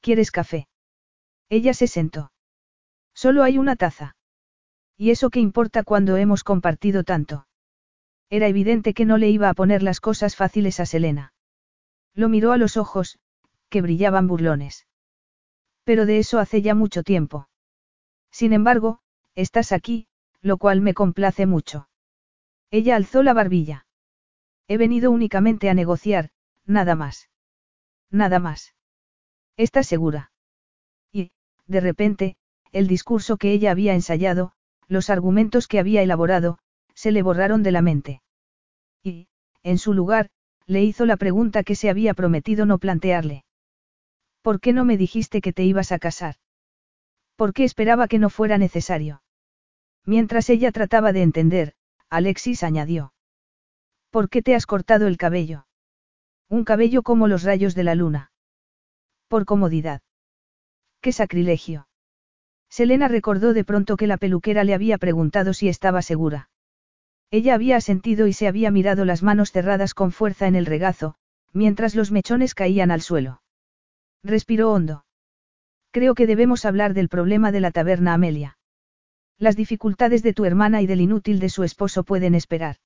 ¿Quieres café? Ella se sentó. Solo hay una taza. ¿Y eso qué importa cuando hemos compartido tanto? Era evidente que no le iba a poner las cosas fáciles a Selena. Lo miró a los ojos, que brillaban burlones. Pero de eso hace ya mucho tiempo. Sin embargo, estás aquí, lo cual me complace mucho. Ella alzó la barbilla. He venido únicamente a negociar, nada más. Nada más. ¿Estás segura? Y, de repente, el discurso que ella había ensayado, los argumentos que había elaborado, se le borraron de la mente. Y, en su lugar, le hizo la pregunta que se había prometido no plantearle. ¿Por qué no me dijiste que te ibas a casar? ¿Por qué esperaba que no fuera necesario? Mientras ella trataba de entender, Alexis añadió. ¿Por qué te has cortado el cabello? Un cabello como los rayos de la luna. Por comodidad. ¡Qué sacrilegio! Selena recordó de pronto que la peluquera le había preguntado si estaba segura. Ella había asentido y se había mirado las manos cerradas con fuerza en el regazo, mientras los mechones caían al suelo. Respiró hondo. Creo que debemos hablar del problema de la taberna Amelia. Las dificultades de tu hermana y del inútil de su esposo pueden esperar.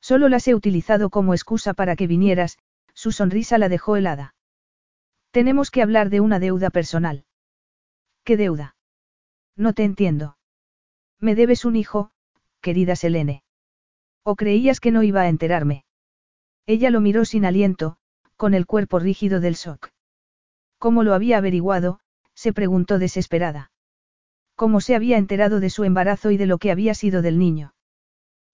Solo las he utilizado como excusa para que vinieras, su sonrisa la dejó helada. Tenemos que hablar de una deuda personal. ¿Qué deuda? No te entiendo. Me debes un hijo, querida Selene. ¿O creías que no iba a enterarme? Ella lo miró sin aliento, con el cuerpo rígido del shock. ¿Cómo lo había averiguado? se preguntó desesperada. ¿Cómo se había enterado de su embarazo y de lo que había sido del niño?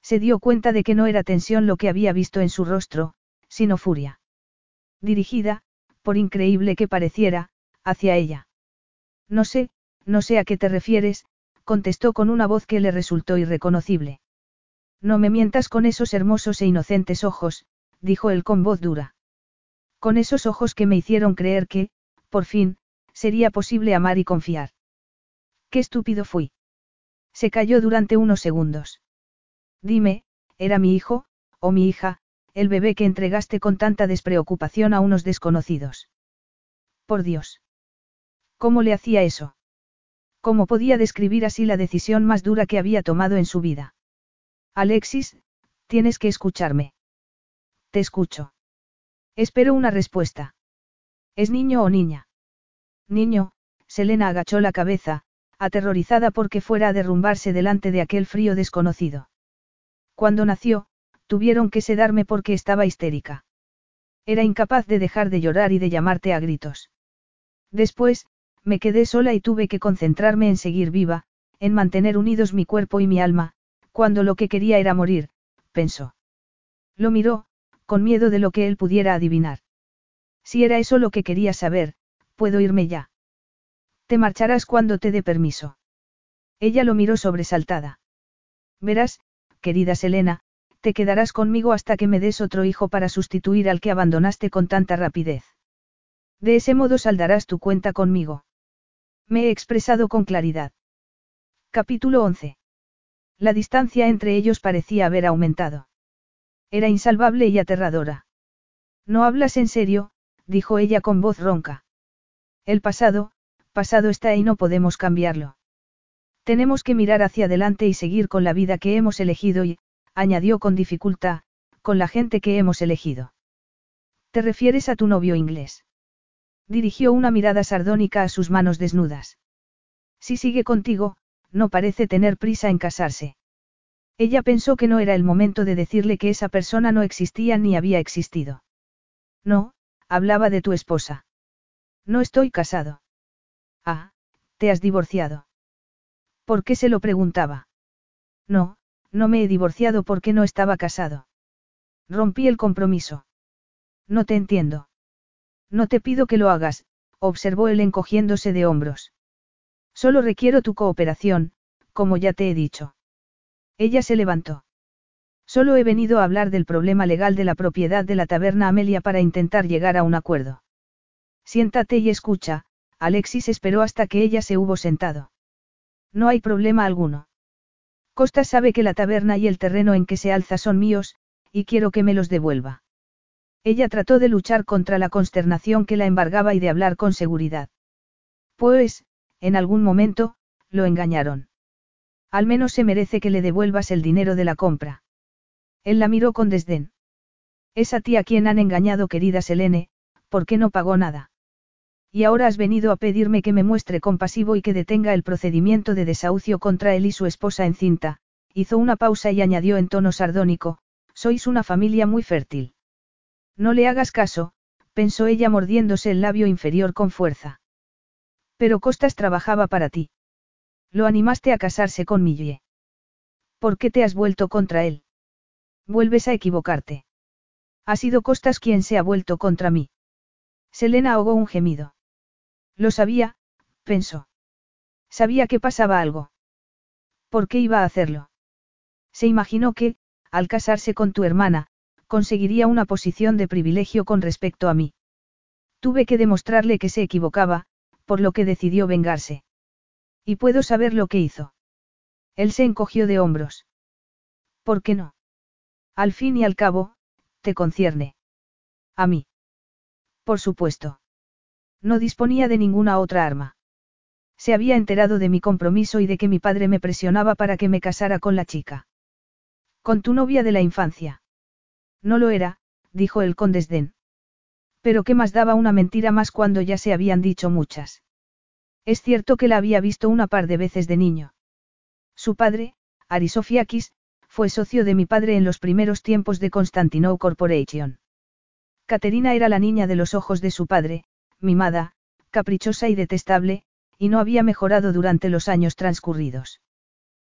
Se dio cuenta de que no era tensión lo que había visto en su rostro, sino furia. Dirigida, por increíble que pareciera, hacia ella. No sé, no sé a qué te refieres, contestó con una voz que le resultó irreconocible. No me mientas con esos hermosos e inocentes ojos, dijo él con voz dura. Con esos ojos que me hicieron creer que, por fin, sería posible amar y confiar. Qué estúpido fui. Se calló durante unos segundos. Dime, ¿era mi hijo, o mi hija, el bebé que entregaste con tanta despreocupación a unos desconocidos? Por Dios. ¿Cómo le hacía eso? ¿Cómo podía describir así la decisión más dura que había tomado en su vida? Alexis, tienes que escucharme. Te escucho. Espero una respuesta. ¿Es niño o niña? Niño, Selena agachó la cabeza, aterrorizada porque fuera a derrumbarse delante de aquel frío desconocido. Cuando nació, tuvieron que sedarme porque estaba histérica. Era incapaz de dejar de llorar y de llamarte a gritos. Después, me quedé sola y tuve que concentrarme en seguir viva, en mantener unidos mi cuerpo y mi alma, cuando lo que quería era morir, pensó. Lo miró, con miedo de lo que él pudiera adivinar. Si era eso lo que quería saber, puedo irme ya. Te marcharás cuando te dé permiso. Ella lo miró sobresaltada. Verás, querida Selena, te quedarás conmigo hasta que me des otro hijo para sustituir al que abandonaste con tanta rapidez. De ese modo saldarás tu cuenta conmigo. Me he expresado con claridad. Capítulo 11. La distancia entre ellos parecía haber aumentado. Era insalvable y aterradora. No hablas en serio, dijo ella con voz ronca. El pasado, pasado está y no podemos cambiarlo. Tenemos que mirar hacia adelante y seguir con la vida que hemos elegido y, añadió con dificultad, con la gente que hemos elegido. ¿Te refieres a tu novio inglés? Dirigió una mirada sardónica a sus manos desnudas. Si sigue contigo, no parece tener prisa en casarse. Ella pensó que no era el momento de decirle que esa persona no existía ni había existido. No, hablaba de tu esposa. No estoy casado. Ah, te has divorciado. ¿Por qué se lo preguntaba? No, no me he divorciado porque no estaba casado. Rompí el compromiso. No te entiendo. No te pido que lo hagas, observó él encogiéndose de hombros. Solo requiero tu cooperación, como ya te he dicho. Ella se levantó. Solo he venido a hablar del problema legal de la propiedad de la taberna Amelia para intentar llegar a un acuerdo. Siéntate y escucha, Alexis esperó hasta que ella se hubo sentado. No hay problema alguno. Costa sabe que la taberna y el terreno en que se alza son míos, y quiero que me los devuelva. Ella trató de luchar contra la consternación que la embargaba y de hablar con seguridad. Pues, en algún momento, lo engañaron. Al menos se merece que le devuelvas el dinero de la compra. Él la miró con desdén. Es a ti a quien han engañado, querida Selene, ¿por qué no pagó nada? Y ahora has venido a pedirme que me muestre compasivo y que detenga el procedimiento de desahucio contra él y su esposa encinta, hizo una pausa y añadió en tono sardónico, sois una familia muy fértil. No le hagas caso, pensó ella mordiéndose el labio inferior con fuerza. Pero Costas trabajaba para ti. Lo animaste a casarse con Millie. ¿Por qué te has vuelto contra él? Vuelves a equivocarte. Ha sido Costas quien se ha vuelto contra mí. Selena ahogó un gemido. Lo sabía, pensó. Sabía que pasaba algo. ¿Por qué iba a hacerlo? Se imaginó que, al casarse con tu hermana, conseguiría una posición de privilegio con respecto a mí. Tuve que demostrarle que se equivocaba, por lo que decidió vengarse. Y puedo saber lo que hizo. Él se encogió de hombros. ¿Por qué no? Al fin y al cabo, te concierne. A mí. Por supuesto. No disponía de ninguna otra arma. Se había enterado de mi compromiso y de que mi padre me presionaba para que me casara con la chica. Con tu novia de la infancia. No lo era, dijo él con desdén. Pero qué más daba una mentira más cuando ya se habían dicho muchas. Es cierto que la había visto una par de veces de niño. Su padre, Arisofiakis, fue socio de mi padre en los primeros tiempos de Constantinople Corporation. Caterina era la niña de los ojos de su padre, mimada, caprichosa y detestable, y no había mejorado durante los años transcurridos.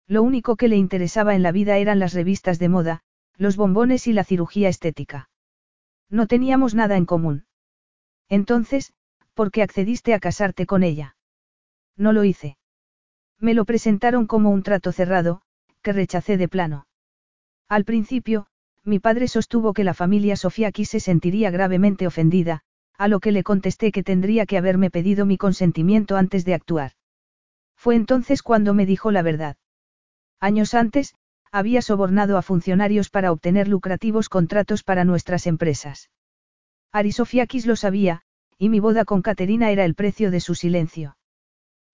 Lo único que le interesaba en la vida eran las revistas de moda, los bombones y la cirugía estética. No teníamos nada en común. Entonces, ¿por qué accediste a casarte con ella? No lo hice. Me lo presentaron como un trato cerrado, que rechacé de plano. Al principio, mi padre sostuvo que la familia Sofiaki se sentiría gravemente ofendida, a lo que le contesté que tendría que haberme pedido mi consentimiento antes de actuar. Fue entonces cuando me dijo la verdad. Años antes, había sobornado a funcionarios para obtener lucrativos contratos para nuestras empresas. Arisofiakis lo sabía, y mi boda con Caterina era el precio de su silencio.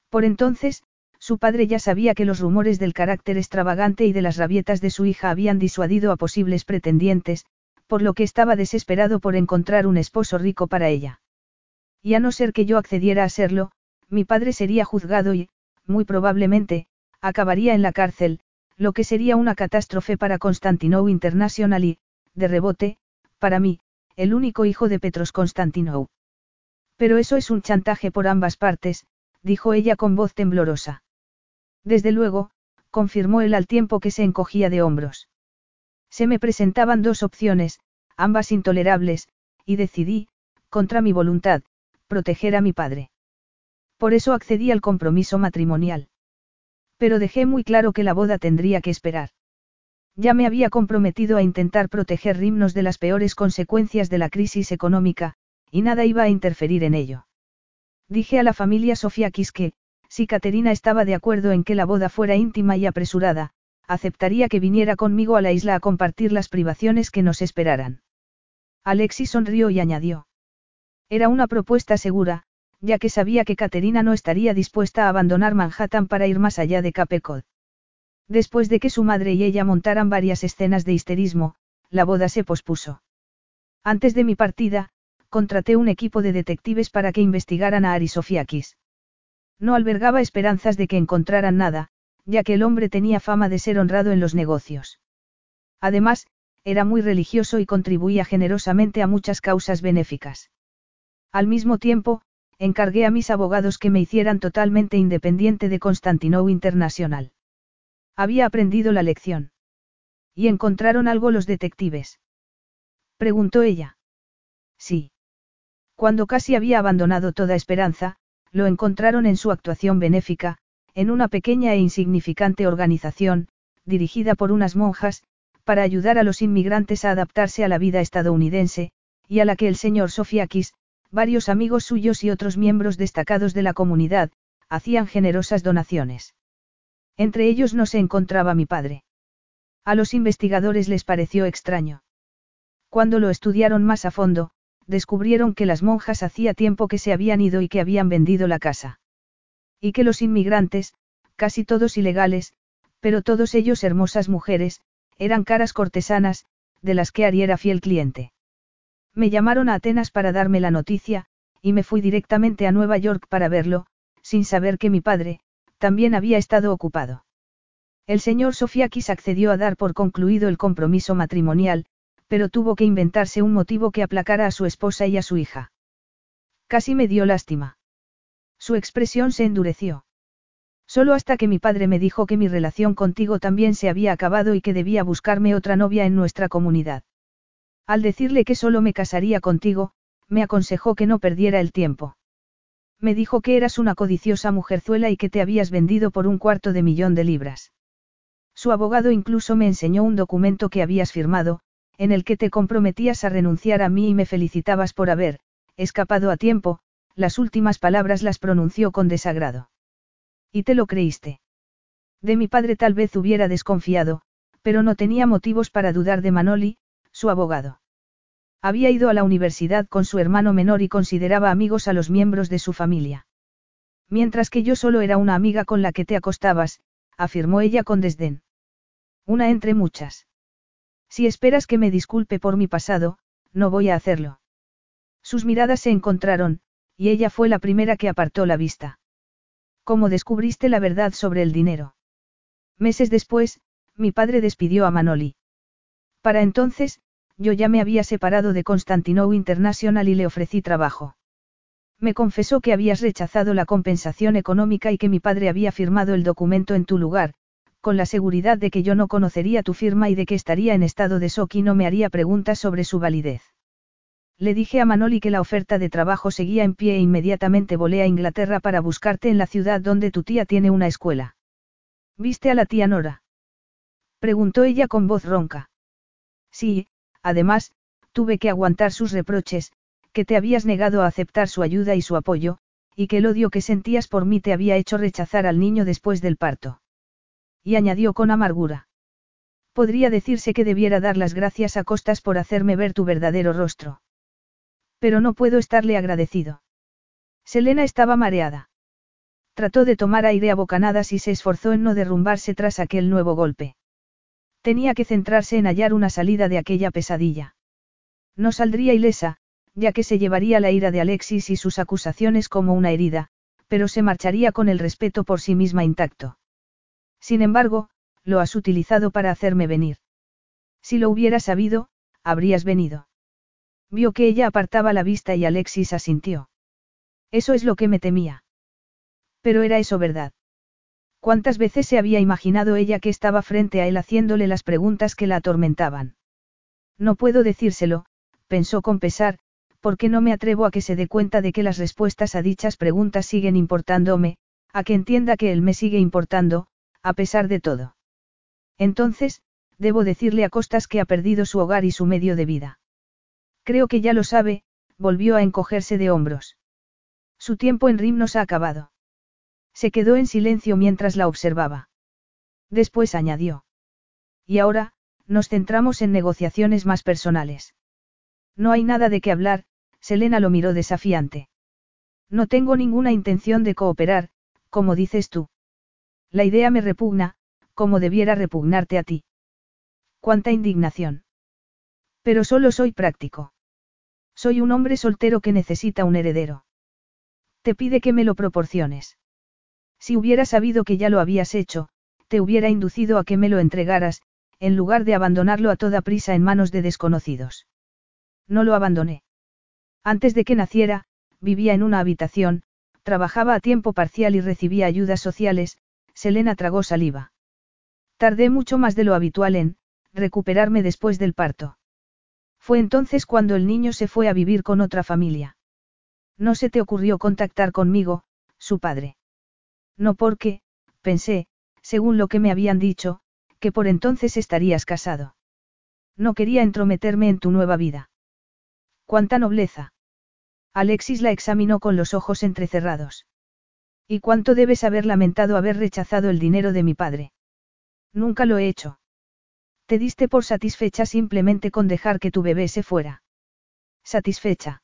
Por entonces, su padre ya sabía que los rumores del carácter extravagante y de las rabietas de su hija habían disuadido a posibles pretendientes, por lo que estaba desesperado por encontrar un esposo rico para ella. Y a no ser que yo accediera a serlo, mi padre sería juzgado y, muy probablemente, acabaría en la cárcel, lo que sería una catástrofe para Constantinou International y, de rebote, para mí, el único hijo de Petros Constantinou. Pero eso es un chantaje por ambas partes, dijo ella con voz temblorosa. Desde luego, confirmó él al tiempo que se encogía de hombros. Se me presentaban dos opciones, ambas intolerables, y decidí, contra mi voluntad, proteger a mi padre. Por eso accedí al compromiso matrimonial. Pero dejé muy claro que la boda tendría que esperar. Ya me había comprometido a intentar proteger Rimnos de las peores consecuencias de la crisis económica, y nada iba a interferir en ello. Dije a la familia Sofiakis que, si Caterina estaba de acuerdo en que la boda fuera íntima y apresurada, aceptaría que viniera conmigo a la isla a compartir las privaciones que nos esperaran. Alexis sonrió y añadió. Era una propuesta segura, ya que sabía que Caterina no estaría dispuesta a abandonar Manhattan para ir más allá de Cape Cod. Después de que su madre y ella montaran varias escenas de histerismo, la boda se pospuso. Antes de mi partida, contraté un equipo de detectives para que investigaran a Arisofiakis. No albergaba esperanzas de que encontraran nada, ya que el hombre tenía fama de ser honrado en los negocios. Además, era muy religioso y contribuía generosamente a muchas causas benéficas. Al mismo tiempo, encargué a mis abogados que me hicieran totalmente independiente de Constantinou Internacional. Había aprendido la lección. ¿Y encontraron algo los detectives? Preguntó ella. Sí. Cuando casi había abandonado toda esperanza, lo encontraron en su actuación benéfica, en una pequeña e insignificante organización, dirigida por unas monjas, para ayudar a los inmigrantes a adaptarse a la vida estadounidense, y a la que el señor Sofiakis, varios amigos suyos y otros miembros destacados de la comunidad, hacían generosas donaciones. Entre ellos no se encontraba mi padre. A los investigadores les pareció extraño. Cuando lo estudiaron más a fondo, descubrieron que las monjas hacía tiempo que se habían ido y que habían vendido la casa. Y que los inmigrantes, casi todos ilegales, pero todos ellos hermosas mujeres, eran caras cortesanas, de las que Ari era fiel cliente. Me llamaron a Atenas para darme la noticia, y me fui directamente a Nueva York para verlo, sin saber que mi padre, también había estado ocupado. El señor Sofiakis accedió a dar por concluido el compromiso matrimonial, pero tuvo que inventarse un motivo que aplacara a su esposa y a su hija. Casi me dio lástima. Su expresión se endureció. Solo hasta que mi padre me dijo que mi relación contigo también se había acabado y que debía buscarme otra novia en nuestra comunidad. Al decirle que solo me casaría contigo, me aconsejó que no perdiera el tiempo. Me dijo que eras una codiciosa mujerzuela y que te habías vendido por un cuarto de millón de libras. Su abogado incluso me enseñó un documento que habías firmado, en el que te comprometías a renunciar a mí y me felicitabas por haber, escapado a tiempo, las últimas palabras las pronunció con desagrado. ¿Y te lo creíste? De mi padre tal vez hubiera desconfiado, pero no tenía motivos para dudar de Manoli, su abogado. Había ido a la universidad con su hermano menor y consideraba amigos a los miembros de su familia. Mientras que yo solo era una amiga con la que te acostabas, afirmó ella con desdén. Una entre muchas. Si esperas que me disculpe por mi pasado, no voy a hacerlo. Sus miradas se encontraron, y ella fue la primera que apartó la vista. ¿Cómo descubriste la verdad sobre el dinero? Meses después, mi padre despidió a Manoli. Para entonces, yo ya me había separado de Constantinou International y le ofrecí trabajo. Me confesó que habías rechazado la compensación económica y que mi padre había firmado el documento en tu lugar, con la seguridad de que yo no conocería tu firma y de que estaría en estado de shock y no me haría preguntas sobre su validez. Le dije a Manoli que la oferta de trabajo seguía en pie e inmediatamente volé a Inglaterra para buscarte en la ciudad donde tu tía tiene una escuela. ¿Viste a la tía Nora? Preguntó ella con voz ronca. Sí, además, tuve que aguantar sus reproches, que te habías negado a aceptar su ayuda y su apoyo, y que el odio que sentías por mí te había hecho rechazar al niño después del parto. Y añadió con amargura. Podría decirse que debiera dar las gracias a costas por hacerme ver tu verdadero rostro. Pero no puedo estarle agradecido. Selena estaba mareada. Trató de tomar aire a bocanadas y se esforzó en no derrumbarse tras aquel nuevo golpe. Tenía que centrarse en hallar una salida de aquella pesadilla. No saldría ilesa, ya que se llevaría la ira de Alexis y sus acusaciones como una herida, pero se marcharía con el respeto por sí misma intacto. Sin embargo, lo has utilizado para hacerme venir. Si lo hubiera sabido, habrías venido. Vio que ella apartaba la vista y Alexis asintió. Eso es lo que me temía. Pero era eso verdad. ¿Cuántas veces se había imaginado ella que estaba frente a él haciéndole las preguntas que la atormentaban? No puedo decírselo, pensó con pesar, porque no me atrevo a que se dé cuenta de que las respuestas a dichas preguntas siguen importándome, a que entienda que él me sigue importando, a pesar de todo. Entonces, debo decirle a costas que ha perdido su hogar y su medio de vida. Creo que ya lo sabe, volvió a encogerse de hombros. Su tiempo en Rimnos ha acabado. Se quedó en silencio mientras la observaba. Después añadió. Y ahora, nos centramos en negociaciones más personales. No hay nada de qué hablar, Selena lo miró desafiante. No tengo ninguna intención de cooperar, como dices tú. La idea me repugna, como debiera repugnarte a ti. Cuánta indignación. Pero solo soy práctico. Soy un hombre soltero que necesita un heredero. Te pide que me lo proporciones. Si hubiera sabido que ya lo habías hecho, te hubiera inducido a que me lo entregaras, en lugar de abandonarlo a toda prisa en manos de desconocidos. No lo abandoné. Antes de que naciera, vivía en una habitación, trabajaba a tiempo parcial y recibía ayudas sociales, Selena tragó saliva. Tardé mucho más de lo habitual en, recuperarme después del parto. Fue entonces cuando el niño se fue a vivir con otra familia. No se te ocurrió contactar conmigo, su padre. No porque, pensé, según lo que me habían dicho, que por entonces estarías casado. No quería entrometerme en tu nueva vida. ¡Cuánta nobleza! Alexis la examinó con los ojos entrecerrados. ¿Y cuánto debes haber lamentado haber rechazado el dinero de mi padre? Nunca lo he hecho. Te diste por satisfecha simplemente con dejar que tu bebé se fuera. Satisfecha.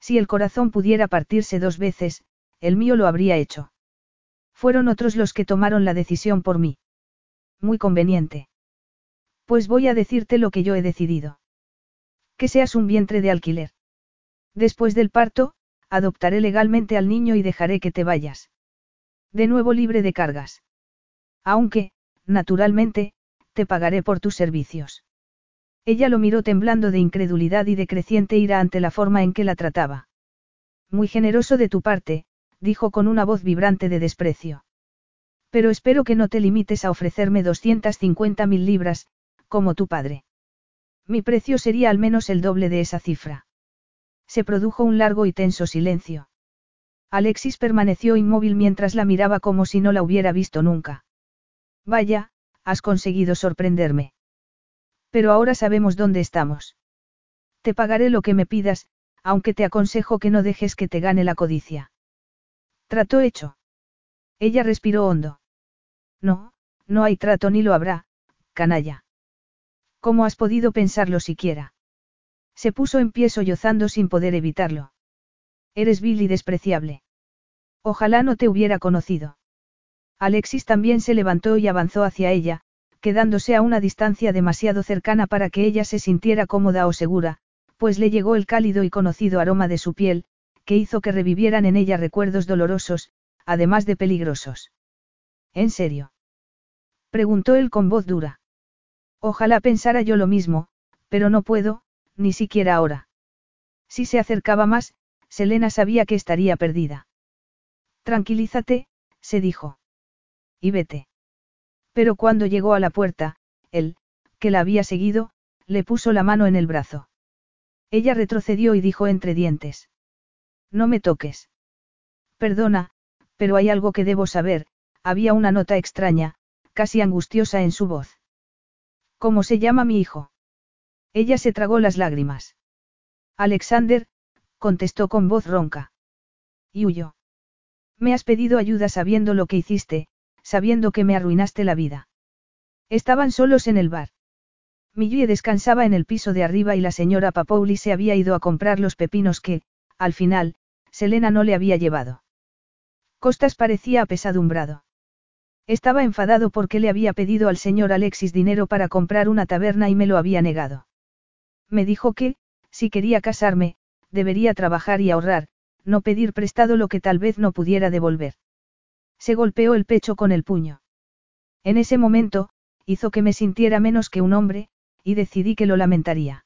Si el corazón pudiera partirse dos veces, el mío lo habría hecho. Fueron otros los que tomaron la decisión por mí. Muy conveniente. Pues voy a decirte lo que yo he decidido. Que seas un vientre de alquiler. Después del parto, adoptaré legalmente al niño y dejaré que te vayas. De nuevo libre de cargas. Aunque, naturalmente, te pagaré por tus servicios. Ella lo miró temblando de incredulidad y de creciente ira ante la forma en que la trataba. Muy generoso de tu parte, dijo con una voz vibrante de desprecio. Pero espero que no te limites a ofrecerme 250 mil libras, como tu padre. Mi precio sería al menos el doble de esa cifra. Se produjo un largo y tenso silencio. Alexis permaneció inmóvil mientras la miraba como si no la hubiera visto nunca. Vaya, has conseguido sorprenderme. Pero ahora sabemos dónde estamos. Te pagaré lo que me pidas, aunque te aconsejo que no dejes que te gane la codicia. Trato hecho. Ella respiró hondo. No, no hay trato ni lo habrá, canalla. ¿Cómo has podido pensarlo siquiera? Se puso en pie sollozando sin poder evitarlo. Eres vil y despreciable. Ojalá no te hubiera conocido. Alexis también se levantó y avanzó hacia ella, quedándose a una distancia demasiado cercana para que ella se sintiera cómoda o segura, pues le llegó el cálido y conocido aroma de su piel, que hizo que revivieran en ella recuerdos dolorosos, además de peligrosos. ¿En serio? preguntó él con voz dura. Ojalá pensara yo lo mismo, pero no puedo, ni siquiera ahora. Si se acercaba más, Selena sabía que estaría perdida. Tranquilízate, se dijo. Y vete. Pero cuando llegó a la puerta, él, que la había seguido, le puso la mano en el brazo. Ella retrocedió y dijo entre dientes. No me toques. Perdona, pero hay algo que debo saber, había una nota extraña, casi angustiosa en su voz. ¿Cómo se llama mi hijo? Ella se tragó las lágrimas. Alexander, contestó con voz ronca. Y huyó. Me has pedido ayuda sabiendo lo que hiciste, sabiendo que me arruinaste la vida. Estaban solos en el bar. Millie descansaba en el piso de arriba y la señora Papouli se había ido a comprar los pepinos que, al final, Selena no le había llevado. Costas parecía apesadumbrado. Estaba enfadado porque le había pedido al señor Alexis dinero para comprar una taberna y me lo había negado. Me dijo que, si quería casarme, debería trabajar y ahorrar, no pedir prestado lo que tal vez no pudiera devolver. Se golpeó el pecho con el puño. En ese momento, hizo que me sintiera menos que un hombre, y decidí que lo lamentaría.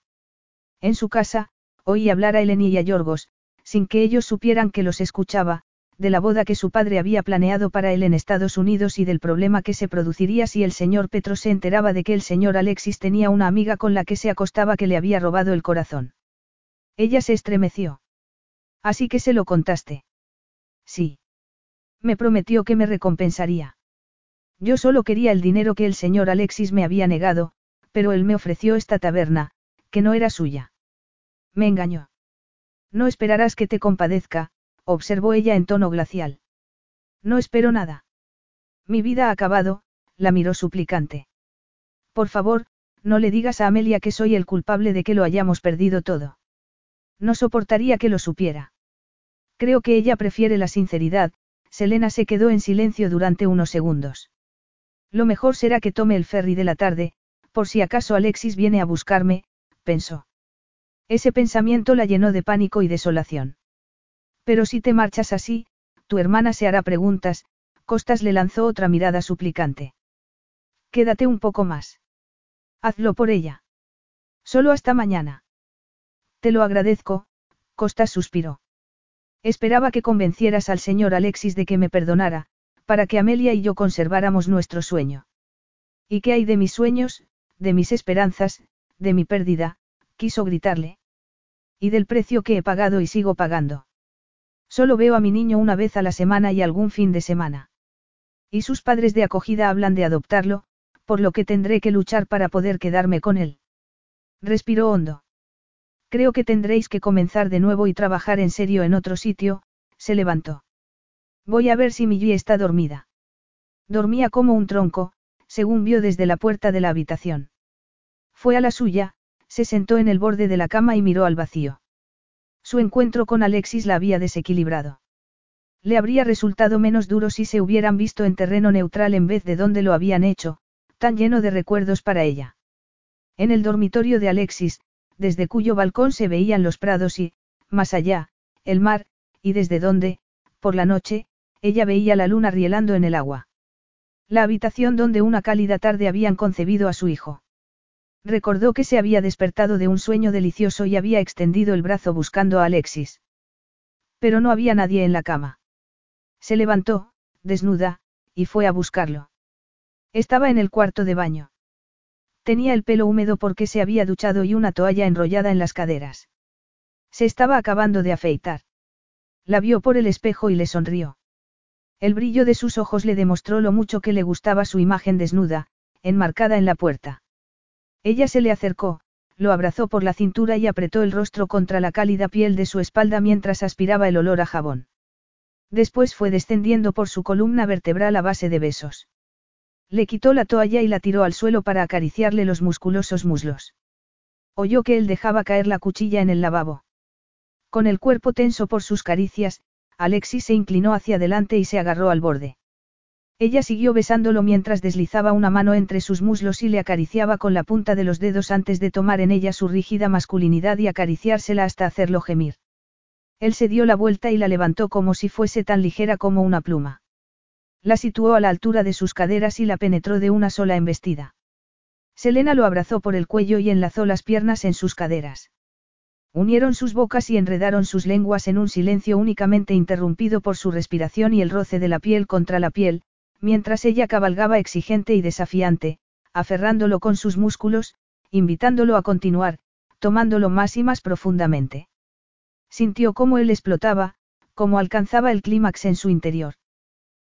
En su casa, oí hablar a Eleni y a Yorgos, sin que ellos supieran que los escuchaba, de la boda que su padre había planeado para él en Estados Unidos y del problema que se produciría si el señor Petro se enteraba de que el señor Alexis tenía una amiga con la que se acostaba que le había robado el corazón. Ella se estremeció. Así que se lo contaste. Sí. Me prometió que me recompensaría. Yo solo quería el dinero que el señor Alexis me había negado, pero él me ofreció esta taberna, que no era suya. Me engañó. No esperarás que te compadezca, observó ella en tono glacial. No espero nada. Mi vida ha acabado, la miró suplicante. Por favor, no le digas a Amelia que soy el culpable de que lo hayamos perdido todo. No soportaría que lo supiera. Creo que ella prefiere la sinceridad, Selena se quedó en silencio durante unos segundos. Lo mejor será que tome el ferry de la tarde, por si acaso Alexis viene a buscarme, pensó. Ese pensamiento la llenó de pánico y desolación. Pero si te marchas así, tu hermana se hará preguntas, Costas le lanzó otra mirada suplicante. Quédate un poco más. Hazlo por ella. Solo hasta mañana. Te lo agradezco, Costas suspiró. Esperaba que convencieras al señor Alexis de que me perdonara, para que Amelia y yo conserváramos nuestro sueño. ¿Y qué hay de mis sueños, de mis esperanzas, de mi pérdida? quiso gritarle. Y del precio que he pagado y sigo pagando. Solo veo a mi niño una vez a la semana y algún fin de semana. Y sus padres de acogida hablan de adoptarlo, por lo que tendré que luchar para poder quedarme con él. Respiró hondo. Creo que tendréis que comenzar de nuevo y trabajar en serio en otro sitio, se levantó. Voy a ver si Millie está dormida. Dormía como un tronco, según vio desde la puerta de la habitación. Fue a la suya, se sentó en el borde de la cama y miró al vacío. Su encuentro con Alexis la había desequilibrado. Le habría resultado menos duro si se hubieran visto en terreno neutral en vez de donde lo habían hecho, tan lleno de recuerdos para ella. En el dormitorio de Alexis, desde cuyo balcón se veían los prados y, más allá, el mar, y desde donde, por la noche, ella veía la luna rielando en el agua. La habitación donde una cálida tarde habían concebido a su hijo. Recordó que se había despertado de un sueño delicioso y había extendido el brazo buscando a Alexis. Pero no había nadie en la cama. Se levantó, desnuda, y fue a buscarlo. Estaba en el cuarto de baño. Tenía el pelo húmedo porque se había duchado y una toalla enrollada en las caderas. Se estaba acabando de afeitar. La vio por el espejo y le sonrió. El brillo de sus ojos le demostró lo mucho que le gustaba su imagen desnuda, enmarcada en la puerta. Ella se le acercó, lo abrazó por la cintura y apretó el rostro contra la cálida piel de su espalda mientras aspiraba el olor a jabón. Después fue descendiendo por su columna vertebral a base de besos. Le quitó la toalla y la tiró al suelo para acariciarle los musculosos muslos. Oyó que él dejaba caer la cuchilla en el lavabo. Con el cuerpo tenso por sus caricias, Alexis se inclinó hacia adelante y se agarró al borde. Ella siguió besándolo mientras deslizaba una mano entre sus muslos y le acariciaba con la punta de los dedos antes de tomar en ella su rígida masculinidad y acariciársela hasta hacerlo gemir. Él se dio la vuelta y la levantó como si fuese tan ligera como una pluma. La situó a la altura de sus caderas y la penetró de una sola embestida. Selena lo abrazó por el cuello y enlazó las piernas en sus caderas. Unieron sus bocas y enredaron sus lenguas en un silencio únicamente interrumpido por su respiración y el roce de la piel contra la piel, mientras ella cabalgaba exigente y desafiante, aferrándolo con sus músculos, invitándolo a continuar, tomándolo más y más profundamente. Sintió cómo él explotaba, cómo alcanzaba el clímax en su interior.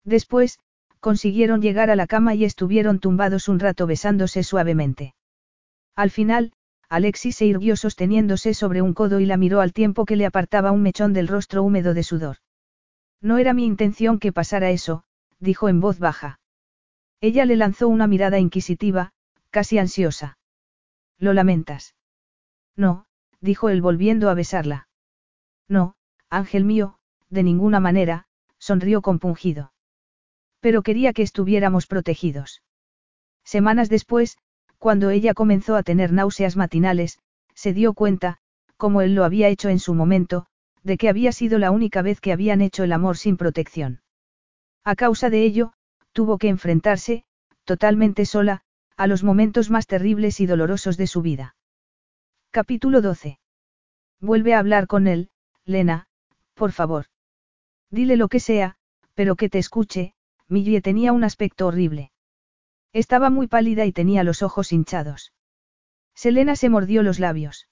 Después, consiguieron llegar a la cama y estuvieron tumbados un rato besándose suavemente. Al final, Alexis se irguió sosteniéndose sobre un codo y la miró al tiempo que le apartaba un mechón del rostro húmedo de sudor. No era mi intención que pasara eso, dijo en voz baja. Ella le lanzó una mirada inquisitiva, casi ansiosa. ¿Lo lamentas? No, dijo él volviendo a besarla. No, ángel mío, de ninguna manera, sonrió compungido. Pero quería que estuviéramos protegidos. Semanas después, cuando ella comenzó a tener náuseas matinales, se dio cuenta, como él lo había hecho en su momento, de que había sido la única vez que habían hecho el amor sin protección. A causa de ello, tuvo que enfrentarse, totalmente sola, a los momentos más terribles y dolorosos de su vida. Capítulo 12. Vuelve a hablar con él, Lena, por favor. Dile lo que sea, pero que te escuche, Millie tenía un aspecto horrible. Estaba muy pálida y tenía los ojos hinchados. Selena se mordió los labios.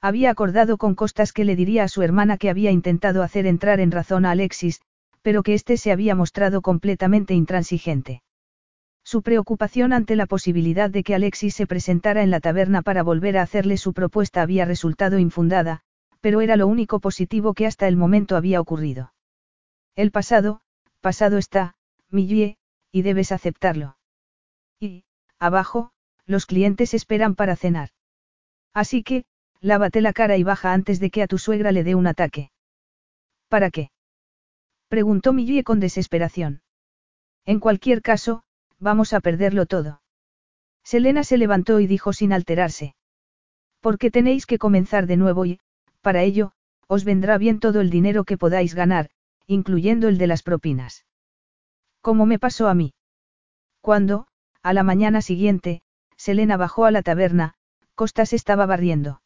Había acordado con Costas que le diría a su hermana que había intentado hacer entrar en razón a Alexis, pero que éste se había mostrado completamente intransigente. Su preocupación ante la posibilidad de que Alexis se presentara en la taberna para volver a hacerle su propuesta había resultado infundada, pero era lo único positivo que hasta el momento había ocurrido. El pasado, pasado está, Millie, y debes aceptarlo. Y, abajo, los clientes esperan para cenar. Así que, lávate la cara y baja antes de que a tu suegra le dé un ataque. ¿Para qué? Preguntó Millie con desesperación. En cualquier caso, vamos a perderlo todo. Selena se levantó y dijo sin alterarse. Porque tenéis que comenzar de nuevo y, para ello, os vendrá bien todo el dinero que podáis ganar, incluyendo el de las propinas. ¿Cómo me pasó a mí? Cuando, A la mañana siguiente, Selena bajó a la taberna, Costas estaba barriendo.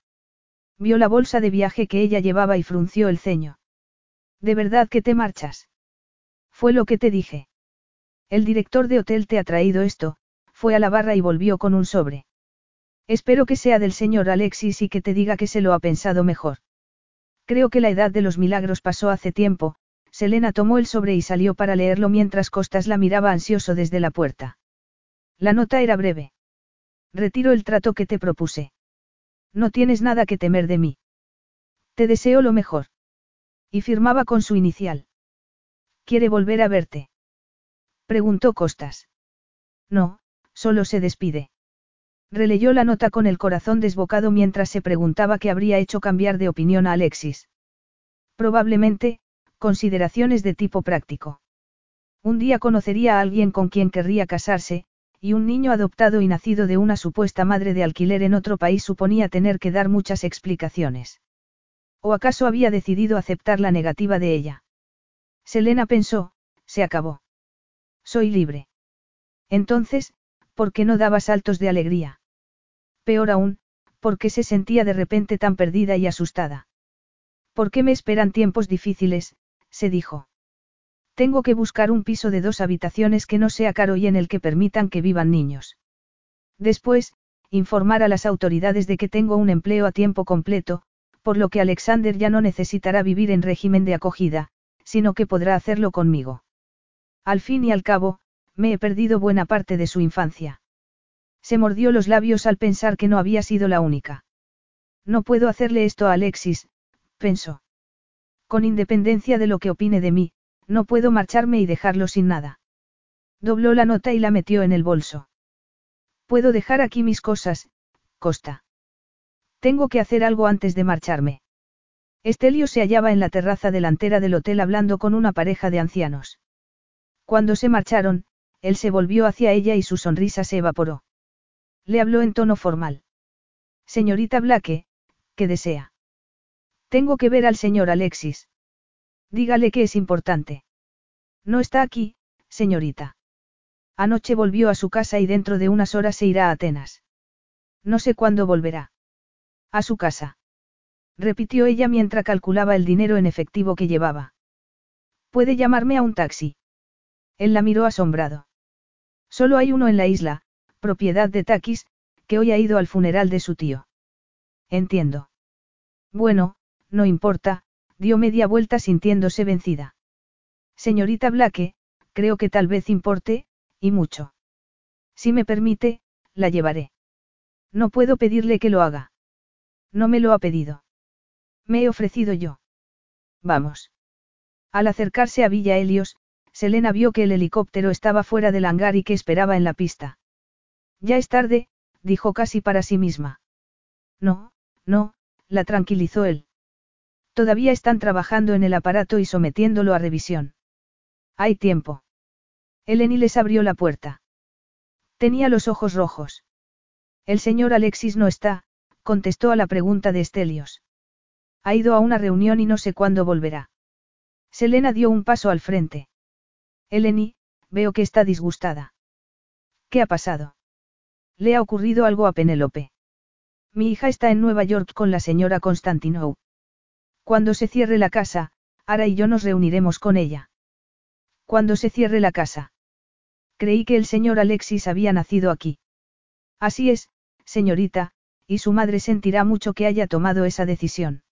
Vio la bolsa de viaje que ella llevaba y frunció el ceño. ¿De verdad que te marchas? Fue lo que te dije. El director de hotel te ha traído esto, fue a la barra y volvió con un sobre. Espero que sea del señor Alexis y que te diga que se lo ha pensado mejor. Creo que la edad de los milagros pasó hace tiempo, Selena tomó el sobre y salió para leerlo mientras Costas la miraba ansioso desde la puerta. La nota era breve. Retiro el trato que te propuse. No tienes nada que temer de mí. Te deseo lo mejor. Y firmaba con su inicial. ¿Quiere volver a verte? Preguntó Costas. No, solo se despide. Releyó la nota con el corazón desbocado mientras se preguntaba qué habría hecho cambiar de opinión a Alexis. Probablemente, consideraciones de tipo práctico. Un día conocería a alguien con quien querría casarse, y un niño adoptado y nacido de una supuesta madre de alquiler en otro país suponía tener que dar muchas explicaciones. ¿O acaso había decidido aceptar la negativa de ella? Selena pensó, se acabó. Soy libre. Entonces, ¿por qué no daba saltos de alegría? Peor aún, ¿por qué se sentía de repente tan perdida y asustada? ¿Por qué me esperan tiempos difíciles? Se dijo. Tengo que buscar un piso de dos habitaciones que no sea caro y en el que permitan que vivan niños. Después, informar a las autoridades de que tengo un empleo a tiempo completo, por lo que Alexander ya no necesitará vivir en régimen de acogida, sino que podrá hacerlo conmigo. Al fin y al cabo, me he perdido buena parte de su infancia. Se mordió los labios al pensar que no había sido la única. No puedo hacerle esto a Alexis, pensó. Con independencia de lo que opine de mí, no puedo marcharme y dejarlo sin nada. Dobló la nota y la metió en el bolso. Puedo dejar aquí mis cosas, Costa. Tengo que hacer algo antes de marcharme. Estelio se hallaba en la terraza delantera del hotel hablando con una pareja de ancianos. Cuando se marcharon, él se volvió hacia ella y su sonrisa se evaporó. Le habló en tono formal. Señorita Blake, ¿qué desea? Tengo que ver al señor Alexis. Dígale que es importante. No está aquí, señorita. Anoche volvió a su casa y dentro de unas horas se irá a Atenas. No sé cuándo volverá. A su casa. Repitió ella mientras calculaba el dinero en efectivo que llevaba. ¿Puede llamarme a un taxi? Él la miró asombrado. Solo hay uno en la isla, propiedad de Takis, que hoy ha ido al funeral de su tío. Entiendo. Bueno, no importa, dio media vuelta sintiéndose vencida. Señorita Blake, creo que tal vez importe, y mucho. Si me permite, la llevaré. No puedo pedirle que lo haga. No me lo ha pedido. Me he ofrecido yo. Vamos. Al acercarse a Villa Helios, Selena vio que el helicóptero estaba fuera del hangar y que esperaba en la pista. Ya es tarde, dijo casi para sí misma. No, no, la tranquilizó él. Todavía están trabajando en el aparato y sometiéndolo a revisión. Hay tiempo. Eleni les abrió la puerta. Tenía los ojos rojos. El señor Alexis no está, contestó a la pregunta de Estelios. Ha ido a una reunión y no sé cuándo volverá. Selena dio un paso al frente. Eleni, veo que está disgustada. ¿Qué ha pasado? Le ha ocurrido algo a Penélope. Mi hija está en Nueva York con la señora Constantinou. Cuando se cierre la casa, Ara y yo nos reuniremos con ella. Cuando se cierre la casa. Creí que el señor Alexis había nacido aquí. Así es, señorita, y su madre sentirá mucho que haya tomado esa decisión.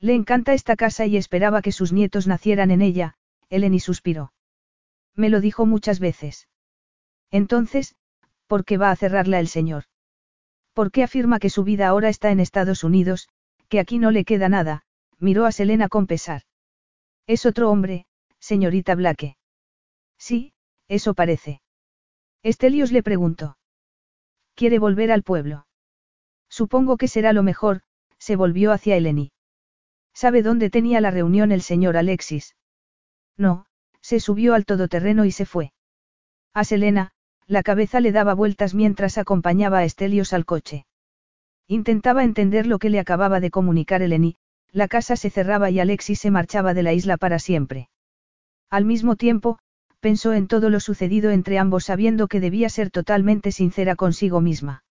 Le encanta esta casa y esperaba que sus nietos nacieran en ella, Eleni suspiró. Me lo dijo muchas veces. Entonces, ¿por qué va a cerrarla el señor? ¿Por qué afirma que su vida ahora está en Estados Unidos, que aquí no le queda nada, miró a Selena con pesar. Es otro hombre, señorita Blake. Sí, eso parece. Estelios le preguntó. ¿Quiere volver al pueblo? Supongo que será lo mejor, se volvió hacia Eleni. ¿Sabe dónde tenía la reunión el señor Alexis? No, se subió al todoterreno y se fue. A Selena, la cabeza le daba vueltas mientras acompañaba a Estelios al coche. Intentaba entender lo que le acababa de comunicar Eleni, la casa se cerraba y Alexis se marchaba de la isla para siempre. Al mismo tiempo, pensó en todo lo sucedido entre ambos sabiendo que debía ser totalmente sincera consigo misma.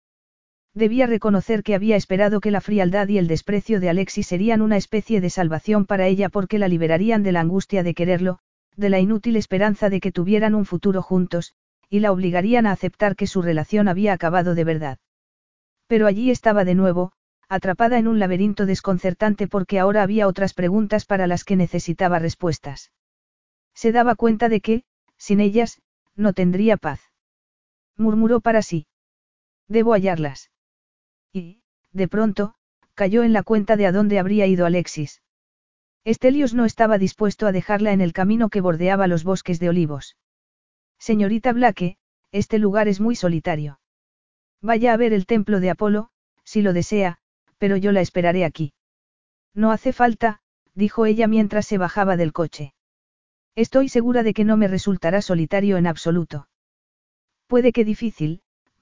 Debía reconocer que había esperado que la frialdad y el desprecio de Alexis serían una especie de salvación para ella porque la liberarían de la angustia de quererlo, de la inútil esperanza de que tuvieran un futuro juntos, y la obligarían a aceptar que su relación había acabado de verdad. Pero allí estaba de nuevo, atrapada en un laberinto desconcertante porque ahora había otras preguntas para las que necesitaba respuestas. Se daba cuenta de que, sin ellas, no tendría paz. Murmuró para sí. Debo hallarlas. Y, de pronto, cayó en la cuenta de a dónde habría ido Alexis. Estelios no estaba dispuesto a dejarla en el camino que bordeaba los bosques de olivos. Señorita Blake, este lugar es muy solitario. Vaya a ver el templo de Apolo, si lo desea, pero yo la esperaré aquí. No hace falta, dijo ella mientras se bajaba del coche. Estoy segura de que no me resultará solitario en absoluto. Puede que difícil,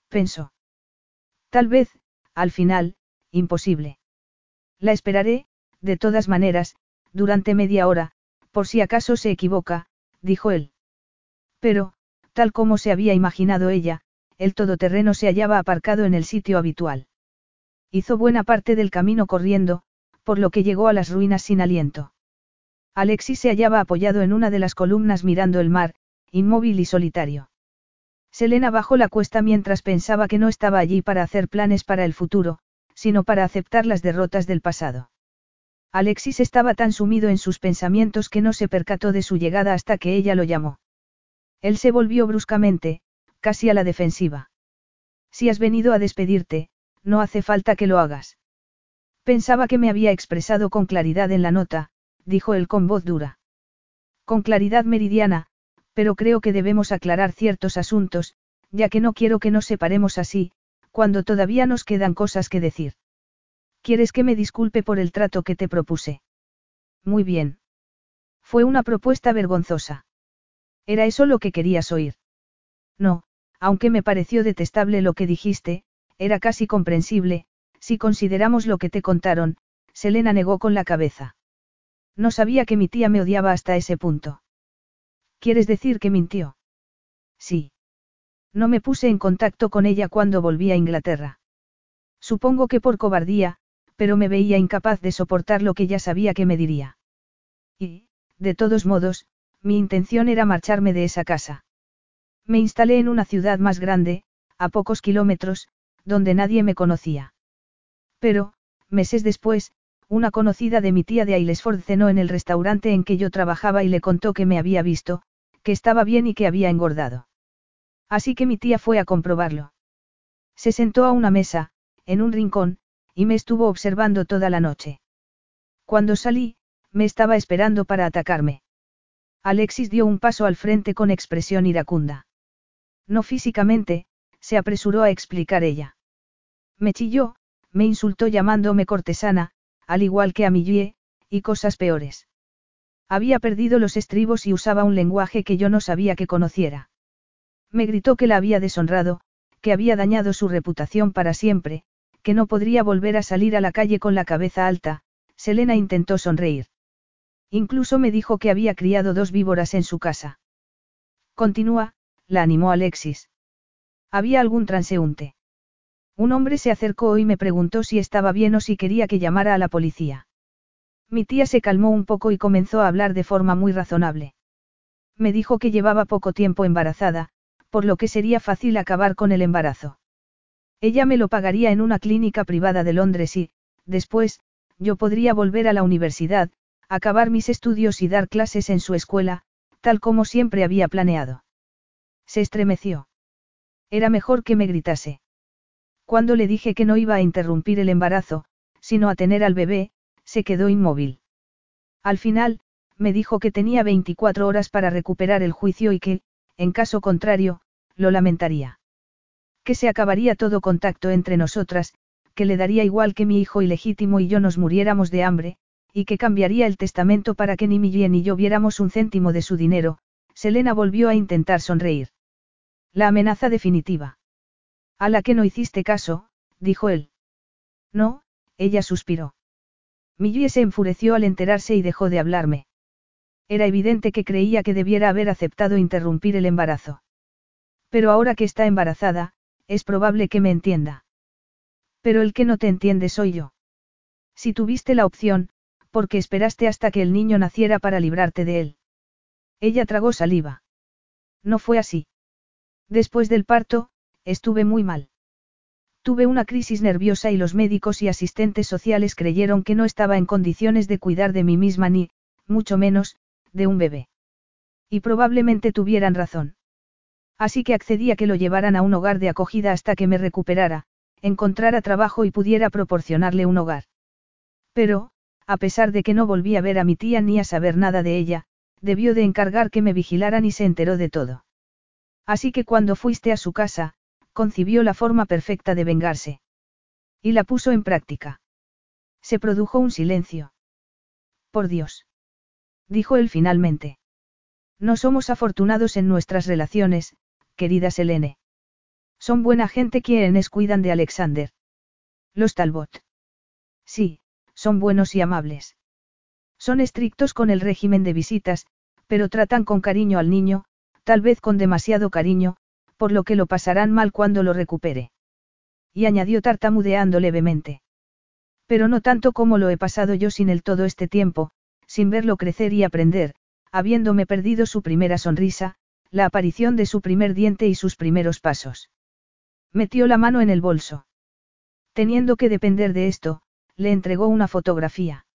pensó. Tal vez, al final, imposible. La esperaré, de todas maneras, durante media hora, por si acaso se equivoca, dijo él. Pero, tal como se había imaginado ella, el todoterreno se hallaba aparcado en el sitio habitual. Hizo buena parte del camino corriendo, por lo que llegó a las ruinas sin aliento. Alexis se hallaba apoyado en una de las columnas mirando el mar, inmóvil y solitario. Selena bajó la cuesta mientras pensaba que no estaba allí para hacer planes para el futuro, sino para aceptar las derrotas del pasado. Alexis estaba tan sumido en sus pensamientos que no se percató de su llegada hasta que ella lo llamó. Él se volvió bruscamente, casi a la defensiva. Si has venido a despedirte, no hace falta que lo hagas. Pensaba que me había expresado con claridad en la nota, dijo él con voz dura. Con claridad meridiana, pero creo que debemos aclarar ciertos asuntos, ya que no quiero que nos separemos así, cuando todavía nos quedan cosas que decir. ¿Quieres que me disculpe por el trato que te propuse? Muy bien. Fue una propuesta vergonzosa. ¿Era eso lo que querías oír? No, aunque me pareció detestable lo que dijiste, era casi comprensible, si consideramos lo que te contaron, Selena negó con la cabeza. No sabía que mi tía me odiaba hasta ese punto. ¿Quieres decir que mintió? Sí. No me puse en contacto con ella cuando volví a Inglaterra. Supongo que por cobardía, pero me veía incapaz de soportar lo que ya sabía que me diría. Y, de todos modos, mi intención era marcharme de esa casa. Me instalé en una ciudad más grande, a pocos kilómetros, donde nadie me conocía. Pero, meses después, una conocida de mi tía de Aylesford cenó en el restaurante en que yo trabajaba y le contó que me había visto, que estaba bien y que había engordado. Así que mi tía fue a comprobarlo. Se sentó a una mesa, en un rincón, y me estuvo observando toda la noche. Cuando salí, me estaba esperando para atacarme. Alexis dio un paso al frente con expresión iracunda. No físicamente, se apresuró a explicar ella. Me chilló, me insultó llamándome cortesana, al igual que a Millie, y cosas peores. Había perdido los estribos y usaba un lenguaje que yo no sabía que conociera. Me gritó que la había deshonrado, que había dañado su reputación para siempre, que no podría volver a salir a la calle con la cabeza alta, Selena intentó sonreír. Incluso me dijo que había criado dos víboras en su casa. Continúa, la animó Alexis. Había algún transeúnte. Un hombre se acercó y me preguntó si estaba bien o si quería que llamara a la policía. Mi tía se calmó un poco y comenzó a hablar de forma muy razonable. Me dijo que llevaba poco tiempo embarazada, por lo que sería fácil acabar con el embarazo. Ella me lo pagaría en una clínica privada de Londres y, después, yo podría volver a la universidad, acabar mis estudios y dar clases en su escuela, tal como siempre había planeado. Se estremeció. Era mejor que me gritase. Cuando le dije que no iba a interrumpir el embarazo, sino a tener al bebé, se quedó inmóvil. Al final, me dijo que tenía 24 horas para recuperar el juicio y que, en caso contrario, lo lamentaría. Que se acabaría todo contacto entre nosotras, que le daría igual que mi hijo ilegítimo y yo nos muriéramos de hambre, y que cambiaría el testamento para que ni Millie ni yo viéramos un céntimo de su dinero, Selena volvió a intentar sonreír. La amenaza definitiva. A la que no hiciste caso, dijo él. No, ella suspiró. Millie se enfureció al enterarse y dejó de hablarme. Era evidente que creía que debiera haber aceptado interrumpir el embarazo. Pero ahora que está embarazada, es probable que me entienda. Pero el que no te entiende soy yo. Si tuviste la opción, ¿por qué esperaste hasta que el niño naciera para librarte de él? Ella tragó saliva. No fue así. Después del parto, estuve muy mal. Tuve una crisis nerviosa y los médicos y asistentes sociales creyeron que no estaba en condiciones de cuidar de mí misma ni, mucho menos, de un bebé. Y probablemente tuvieran razón. Así que accedí a que lo llevaran a un hogar de acogida hasta que me recuperara, encontrara trabajo y pudiera proporcionarle un hogar. Pero, a pesar de que no volví a ver a mi tía ni a saber nada de ella, debió de encargar que me vigilaran y se enteró de todo. Así que cuando fuiste a su casa, concibió la forma perfecta de vengarse. Y la puso en práctica. Se produjo un silencio. Por Dios. Dijo él finalmente. No somos afortunados en nuestras relaciones, querida Selene. Son buena gente quienes cuidan de Alexander. Los Talbot. Sí, son buenos y amables. Son estrictos con el régimen de visitas, pero tratan con cariño al niño, tal vez con demasiado cariño, por lo que lo pasarán mal cuando lo recupere. Y añadió tartamudeando levemente. Pero no tanto como lo he pasado yo sin él todo este tiempo, sin verlo crecer y aprender, habiéndome perdido su primera sonrisa, la aparición de su primer diente y sus primeros pasos. Metió la mano en el bolso. Teniendo que depender de esto, le entregó una fotografía.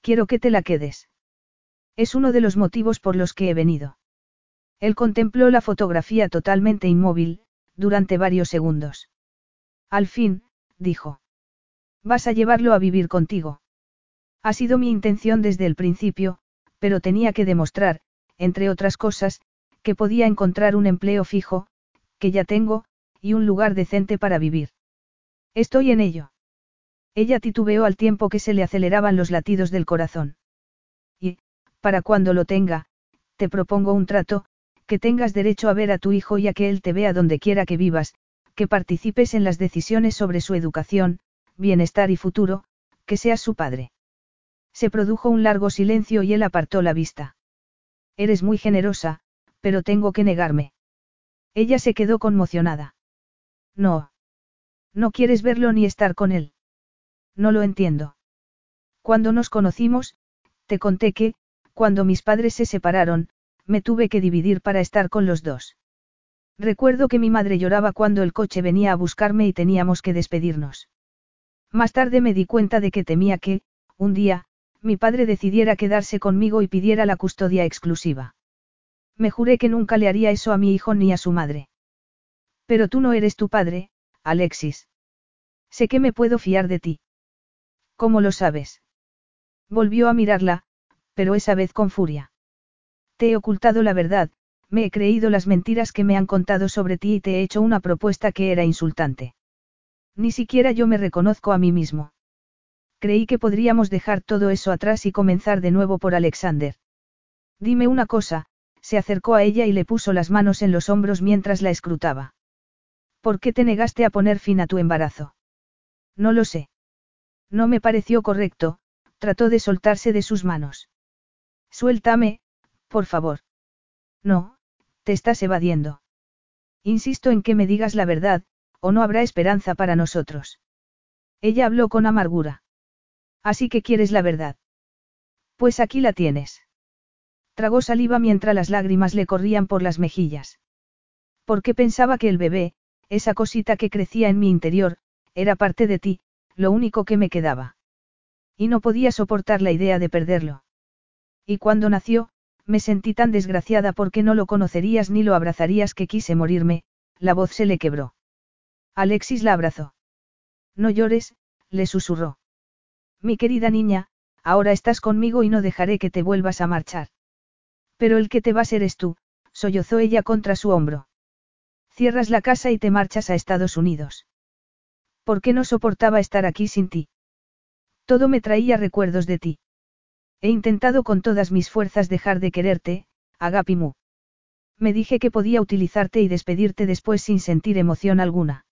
Quiero que te la quedes. Es uno de los motivos por los que he venido. Él contempló la fotografía totalmente inmóvil, durante varios segundos. Al fin, dijo. Vas a llevarlo a vivir contigo. Ha sido mi intención desde el principio, pero tenía que demostrar, entre otras cosas, que podía encontrar un empleo fijo, que ya tengo, y un lugar decente para vivir. Estoy en ello. Ella titubeó al tiempo que se le aceleraban los latidos del corazón. Y, para cuando lo tenga, te propongo un trato, que tengas derecho a ver a tu hijo y a que él te vea donde quiera que vivas, que participes en las decisiones sobre su educación, bienestar y futuro, que seas su padre. Se produjo un largo silencio y él apartó la vista. Eres muy generosa, pero tengo que negarme. Ella se quedó conmocionada. No. No quieres verlo ni estar con él. No lo entiendo. Cuando nos conocimos, te conté que, cuando mis padres se separaron, me tuve que dividir para estar con los dos. Recuerdo que mi madre lloraba cuando el coche venía a buscarme y teníamos que despedirnos. Más tarde me di cuenta de que temía que, un día, mi padre decidiera quedarse conmigo y pidiera la custodia exclusiva. Me juré que nunca le haría eso a mi hijo ni a su madre. Pero tú no eres tu padre, Alexis. Sé que me puedo fiar de ti. ¿Cómo lo sabes? Volvió a mirarla, pero esa vez con furia. Te he ocultado la verdad, me he creído las mentiras que me han contado sobre ti y te he hecho una propuesta que era insultante. Ni siquiera yo me reconozco a mí mismo. Creí que podríamos dejar todo eso atrás y comenzar de nuevo por Alexander. Dime una cosa, se acercó a ella y le puso las manos en los hombros mientras la escrutaba. ¿Por qué te negaste a poner fin a tu embarazo? No lo sé. No me pareció correcto, trató de soltarse de sus manos. Suéltame, por favor. No, te estás evadiendo. Insisto en que me digas la verdad, o no habrá esperanza para nosotros. Ella habló con amargura. Así que quieres la verdad. Pues aquí la tienes. Tragó saliva mientras las lágrimas le corrían por las mejillas. Porque pensaba que el bebé, esa cosita que crecía en mi interior, era parte de ti, lo único que me quedaba. Y no podía soportar la idea de perderlo. Y cuando nació, me sentí tan desgraciada porque no lo conocerías ni lo abrazarías que quise morirme, la voz se le quebró. Alexis la abrazó. No llores, le susurró. Mi querida niña, ahora estás conmigo y no dejaré que te vuelvas a marchar. Pero el que te vas eres tú, sollozó ella contra su hombro. Cierras la casa y te marchas a Estados Unidos. ¿Por qué no soportaba estar aquí sin ti? Todo me traía recuerdos de ti. He intentado con todas mis fuerzas dejar de quererte, Agapimu. Me dije que podía utilizarte y despedirte después sin sentir emoción alguna.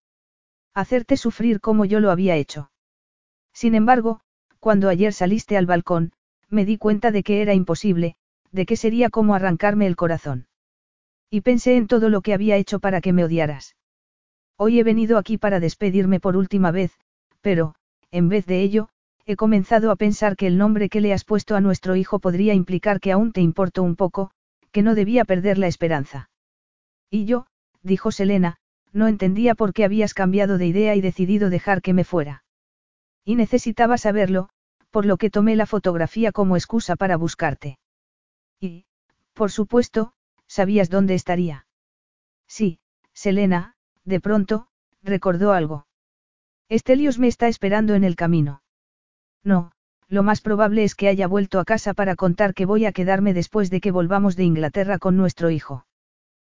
Hacerte sufrir como yo lo había hecho. Sin embargo, cuando ayer saliste al balcón, me di cuenta de que era imposible, de que sería como arrancarme el corazón. Y pensé en todo lo que había hecho para que me odiaras. Hoy he venido aquí para despedirme por última vez, pero, en vez de ello, he comenzado a pensar que el nombre que le has puesto a nuestro hijo podría implicar que aún te importo un poco, que no debía perder la esperanza. Y yo, dijo Selena, no entendía por qué habías cambiado de idea y decidido dejar que me fuera. Y necesitaba saberlo, por lo que tomé la fotografía como excusa para buscarte. Y, por supuesto, sabías dónde estaría. Sí, Selena, de pronto, recordó algo. Estelios me está esperando en el camino. No, lo más probable es que haya vuelto a casa para contar que voy a quedarme después de que volvamos de Inglaterra con nuestro hijo.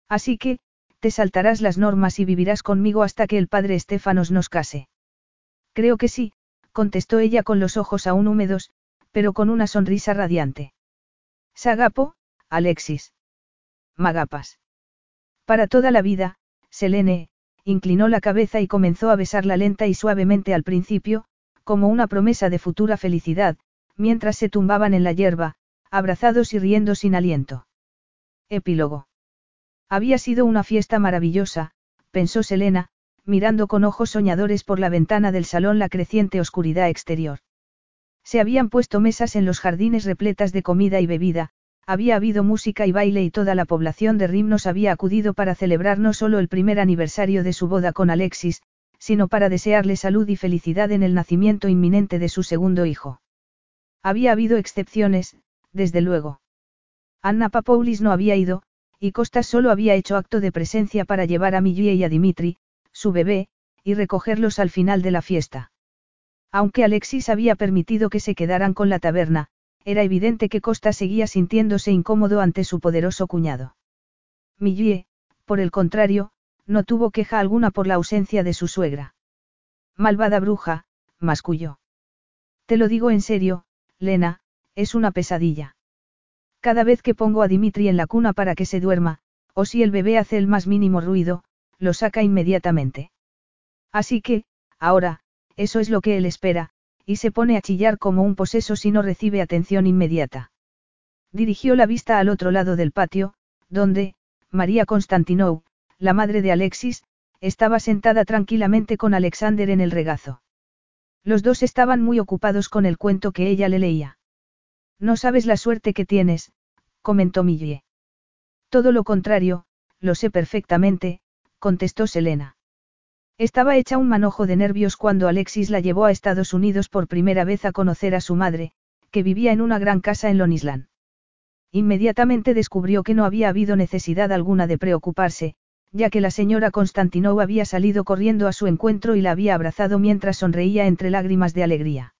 Así que, te saltarás las normas y vivirás conmigo hasta que el padre Estefanos nos case. Creo que sí, contestó ella con los ojos aún húmedos, pero con una sonrisa radiante. Sagapo, Alexis. Magapas. Para toda la vida, Selene, inclinó la cabeza y comenzó a besarla lenta y suavemente al principio, como una promesa de futura felicidad, mientras se tumbaban en la hierba, abrazados y riendo sin aliento. Epílogo. Había sido una fiesta maravillosa, pensó Selena, mirando con ojos soñadores por la ventana del salón la creciente oscuridad exterior. Se habían puesto mesas en los jardines repletas de comida y bebida, había habido música y baile y toda la población de Rimnos había acudido para celebrar no solo el primer aniversario de su boda con Alexis, sino para desearle salud y felicidad en el nacimiento inminente de su segundo hijo. Había habido excepciones, desde luego. Anna Papoulis no había ido, y Costas solo había hecho acto de presencia para llevar a Millie y a Dimitri, su bebé, y recogerlos al final de la fiesta. Aunque Alexis había permitido que se quedaran con la taberna, era evidente que Costa seguía sintiéndose incómodo ante su poderoso cuñado. Millie, por el contrario, no tuvo queja alguna por la ausencia de su suegra. Malvada bruja, masculló. Te lo digo en serio, Lena, es una pesadilla. Cada vez que pongo a Dimitri en la cuna para que se duerma, o si el bebé hace el más mínimo ruido, lo saca inmediatamente. Así que, ahora, eso es lo que él espera, y se pone a chillar como un poseso si no recibe atención inmediata. Dirigió la vista al otro lado del patio, donde, María Constantinou, la madre de Alexis, estaba sentada tranquilamente con Alexander en el regazo. Los dos estaban muy ocupados con el cuento que ella le leía. No sabes la suerte que tienes, comentó Millie. Todo lo contrario, lo sé perfectamente, contestó Selena. Estaba hecha un manojo de nervios cuando Alexis la llevó a Estados Unidos por primera vez a conocer a su madre, que vivía en una gran casa en Lonisland. Inmediatamente descubrió que no había habido necesidad alguna de preocuparse, ya que la señora Constantinou había salido corriendo a su encuentro y la había abrazado mientras sonreía entre lágrimas de alegría.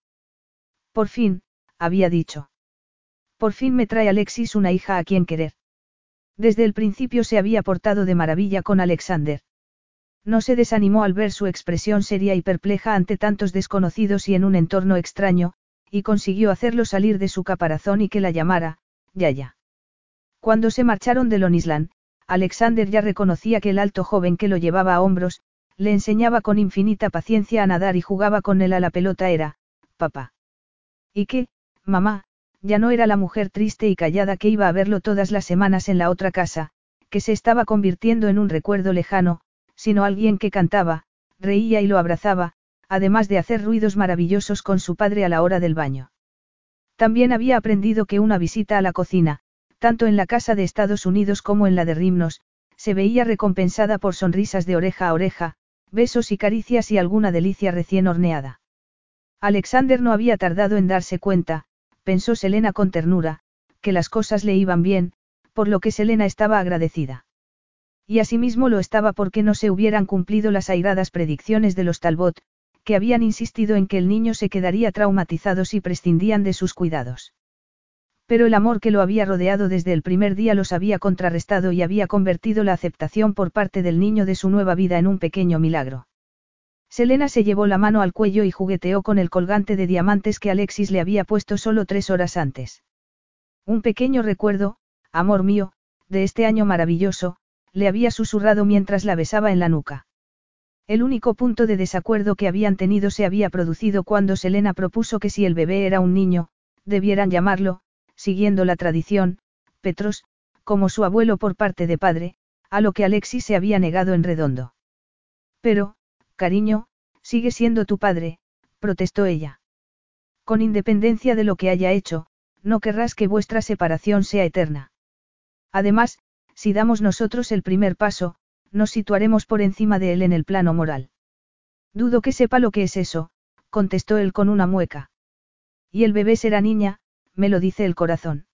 Por fin, había dicho. Por fin me trae Alexis una hija a quien querer. Desde el principio se había portado de maravilla con Alexander. No se desanimó al ver su expresión seria y perpleja ante tantos desconocidos y en un entorno extraño, y consiguió hacerlo salir de su caparazón y que la llamara, Yaya. Cuando se marcharon de Lonisland, Alexander ya reconocía que el alto joven que lo llevaba a hombros, le enseñaba con infinita paciencia a nadar y jugaba con él a la pelota era, papá. Y que, mamá, ya no era la mujer triste y callada que iba a verlo todas las semanas en la otra casa, que se estaba convirtiendo en un recuerdo lejano, sino alguien que cantaba, reía y lo abrazaba, además de hacer ruidos maravillosos con su padre a la hora del baño. También había aprendido que una visita a la cocina, tanto en la casa de Estados Unidos como en la de Rimnos, se veía recompensada por sonrisas de oreja a oreja, besos y caricias y alguna delicia recién horneada. Alexander no había tardado en darse cuenta, pensó Selena con ternura, que las cosas le iban bien, por lo que Selena estaba agradecida. Y asimismo lo estaba porque no se hubieran cumplido las airadas predicciones de los Talbot, que habían insistido en que el niño se quedaría traumatizado si prescindían de sus cuidados. Pero el amor que lo había rodeado desde el primer día los había contrarrestado y había convertido la aceptación por parte del niño de su nueva vida en un pequeño milagro. Selena se llevó la mano al cuello y jugueteó con el colgante de diamantes que Alexis le había puesto solo tres horas antes. Un pequeño recuerdo, amor mío, de este año maravilloso, le había susurrado mientras la besaba en la nuca. El único punto de desacuerdo que habían tenido se había producido cuando Selena propuso que si el bebé era un niño, debieran llamarlo, siguiendo la tradición, Petros, como su abuelo por parte de padre, a lo que Alexis se había negado en redondo. Pero, cariño, sigue siendo tu padre, protestó ella. Con independencia de lo que haya hecho, no querrás que vuestra separación sea eterna. Además, si damos nosotros el primer paso, nos situaremos por encima de él en el plano moral. Dudo que sepa lo que es eso, contestó él con una mueca. Y el bebé será niña, me lo dice el corazón.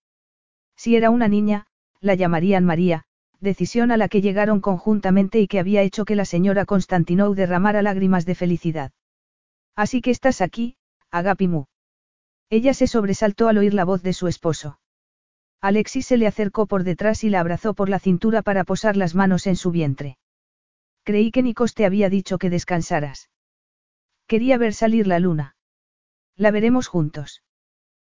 Si era una niña, la llamarían María, decisión a la que llegaron conjuntamente y que había hecho que la señora Constantinou derramara lágrimas de felicidad. Así que estás aquí, Agapimu. Ella se sobresaltó al oír la voz de su esposo. Alexis se le acercó por detrás y la abrazó por la cintura para posar las manos en su vientre. Creí que Nikos te había dicho que descansaras. Quería ver salir la luna. La veremos juntos.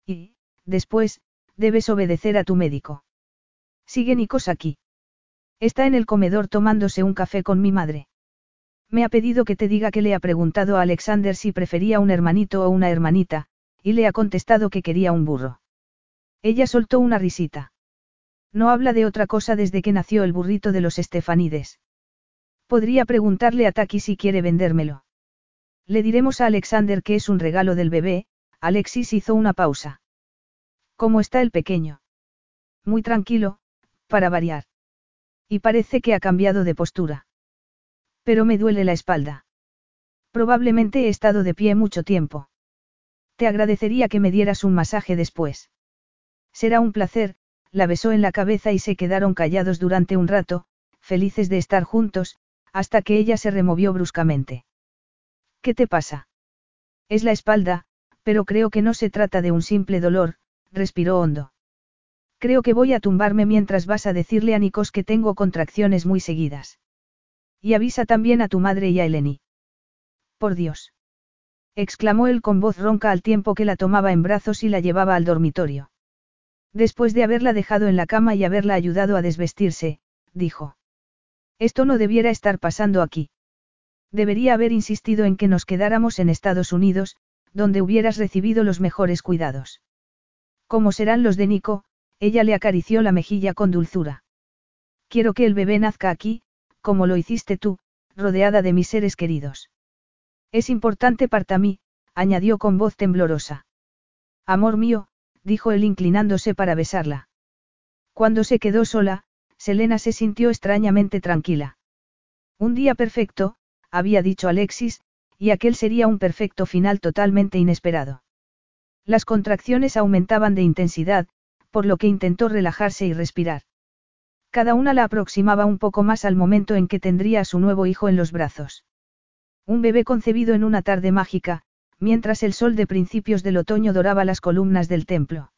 Y, después, debes obedecer a tu médico. Sigue Nikos aquí. Está en el comedor tomándose un café con mi madre. Me ha pedido que te diga que le ha preguntado a Alexander si prefería un hermanito o una hermanita, y le ha contestado que quería un burro. Ella soltó una risita. No habla de otra cosa desde que nació el burrito de los Estefanides. Podría preguntarle a Taki si quiere vendérmelo. Le diremos a Alexander que es un regalo del bebé, Alexis hizo una pausa. ¿Cómo está el pequeño? Muy tranquilo, para variar. Y parece que ha cambiado de postura. Pero me duele la espalda. Probablemente he estado de pie mucho tiempo. Te agradecería que me dieras un masaje después. Será un placer, la besó en la cabeza y se quedaron callados durante un rato, felices de estar juntos, hasta que ella se removió bruscamente. ¿Qué te pasa? Es la espalda, pero creo que no se trata de un simple dolor, respiró hondo. Creo que voy a tumbarme mientras vas a decirle a Nikos que tengo contracciones muy seguidas. Y avisa también a tu madre y a Eleni. Por Dios. exclamó él con voz ronca al tiempo que la tomaba en brazos y la llevaba al dormitorio. Después de haberla dejado en la cama y haberla ayudado a desvestirse, dijo. Esto no debiera estar pasando aquí. Debería haber insistido en que nos quedáramos en Estados Unidos, donde hubieras recibido los mejores cuidados. ¿Cómo serán los de Nico? Ella le acarició la mejilla con dulzura. Quiero que el bebé nazca aquí, como lo hiciste tú, rodeada de mis seres queridos. Es importante para mí, añadió con voz temblorosa. Amor mío, dijo él inclinándose para besarla. Cuando se quedó sola, Selena se sintió extrañamente tranquila. Un día perfecto, había dicho Alexis, y aquel sería un perfecto final totalmente inesperado. Las contracciones aumentaban de intensidad, por lo que intentó relajarse y respirar. Cada una la aproximaba un poco más al momento en que tendría a su nuevo hijo en los brazos. Un bebé concebido en una tarde mágica, mientras el sol de principios del otoño doraba las columnas del templo.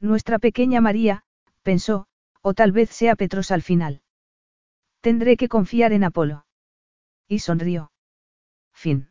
Nuestra pequeña María, pensó, o tal vez sea Petros al final. Tendré que confiar en Apolo. Y sonrió. Fin.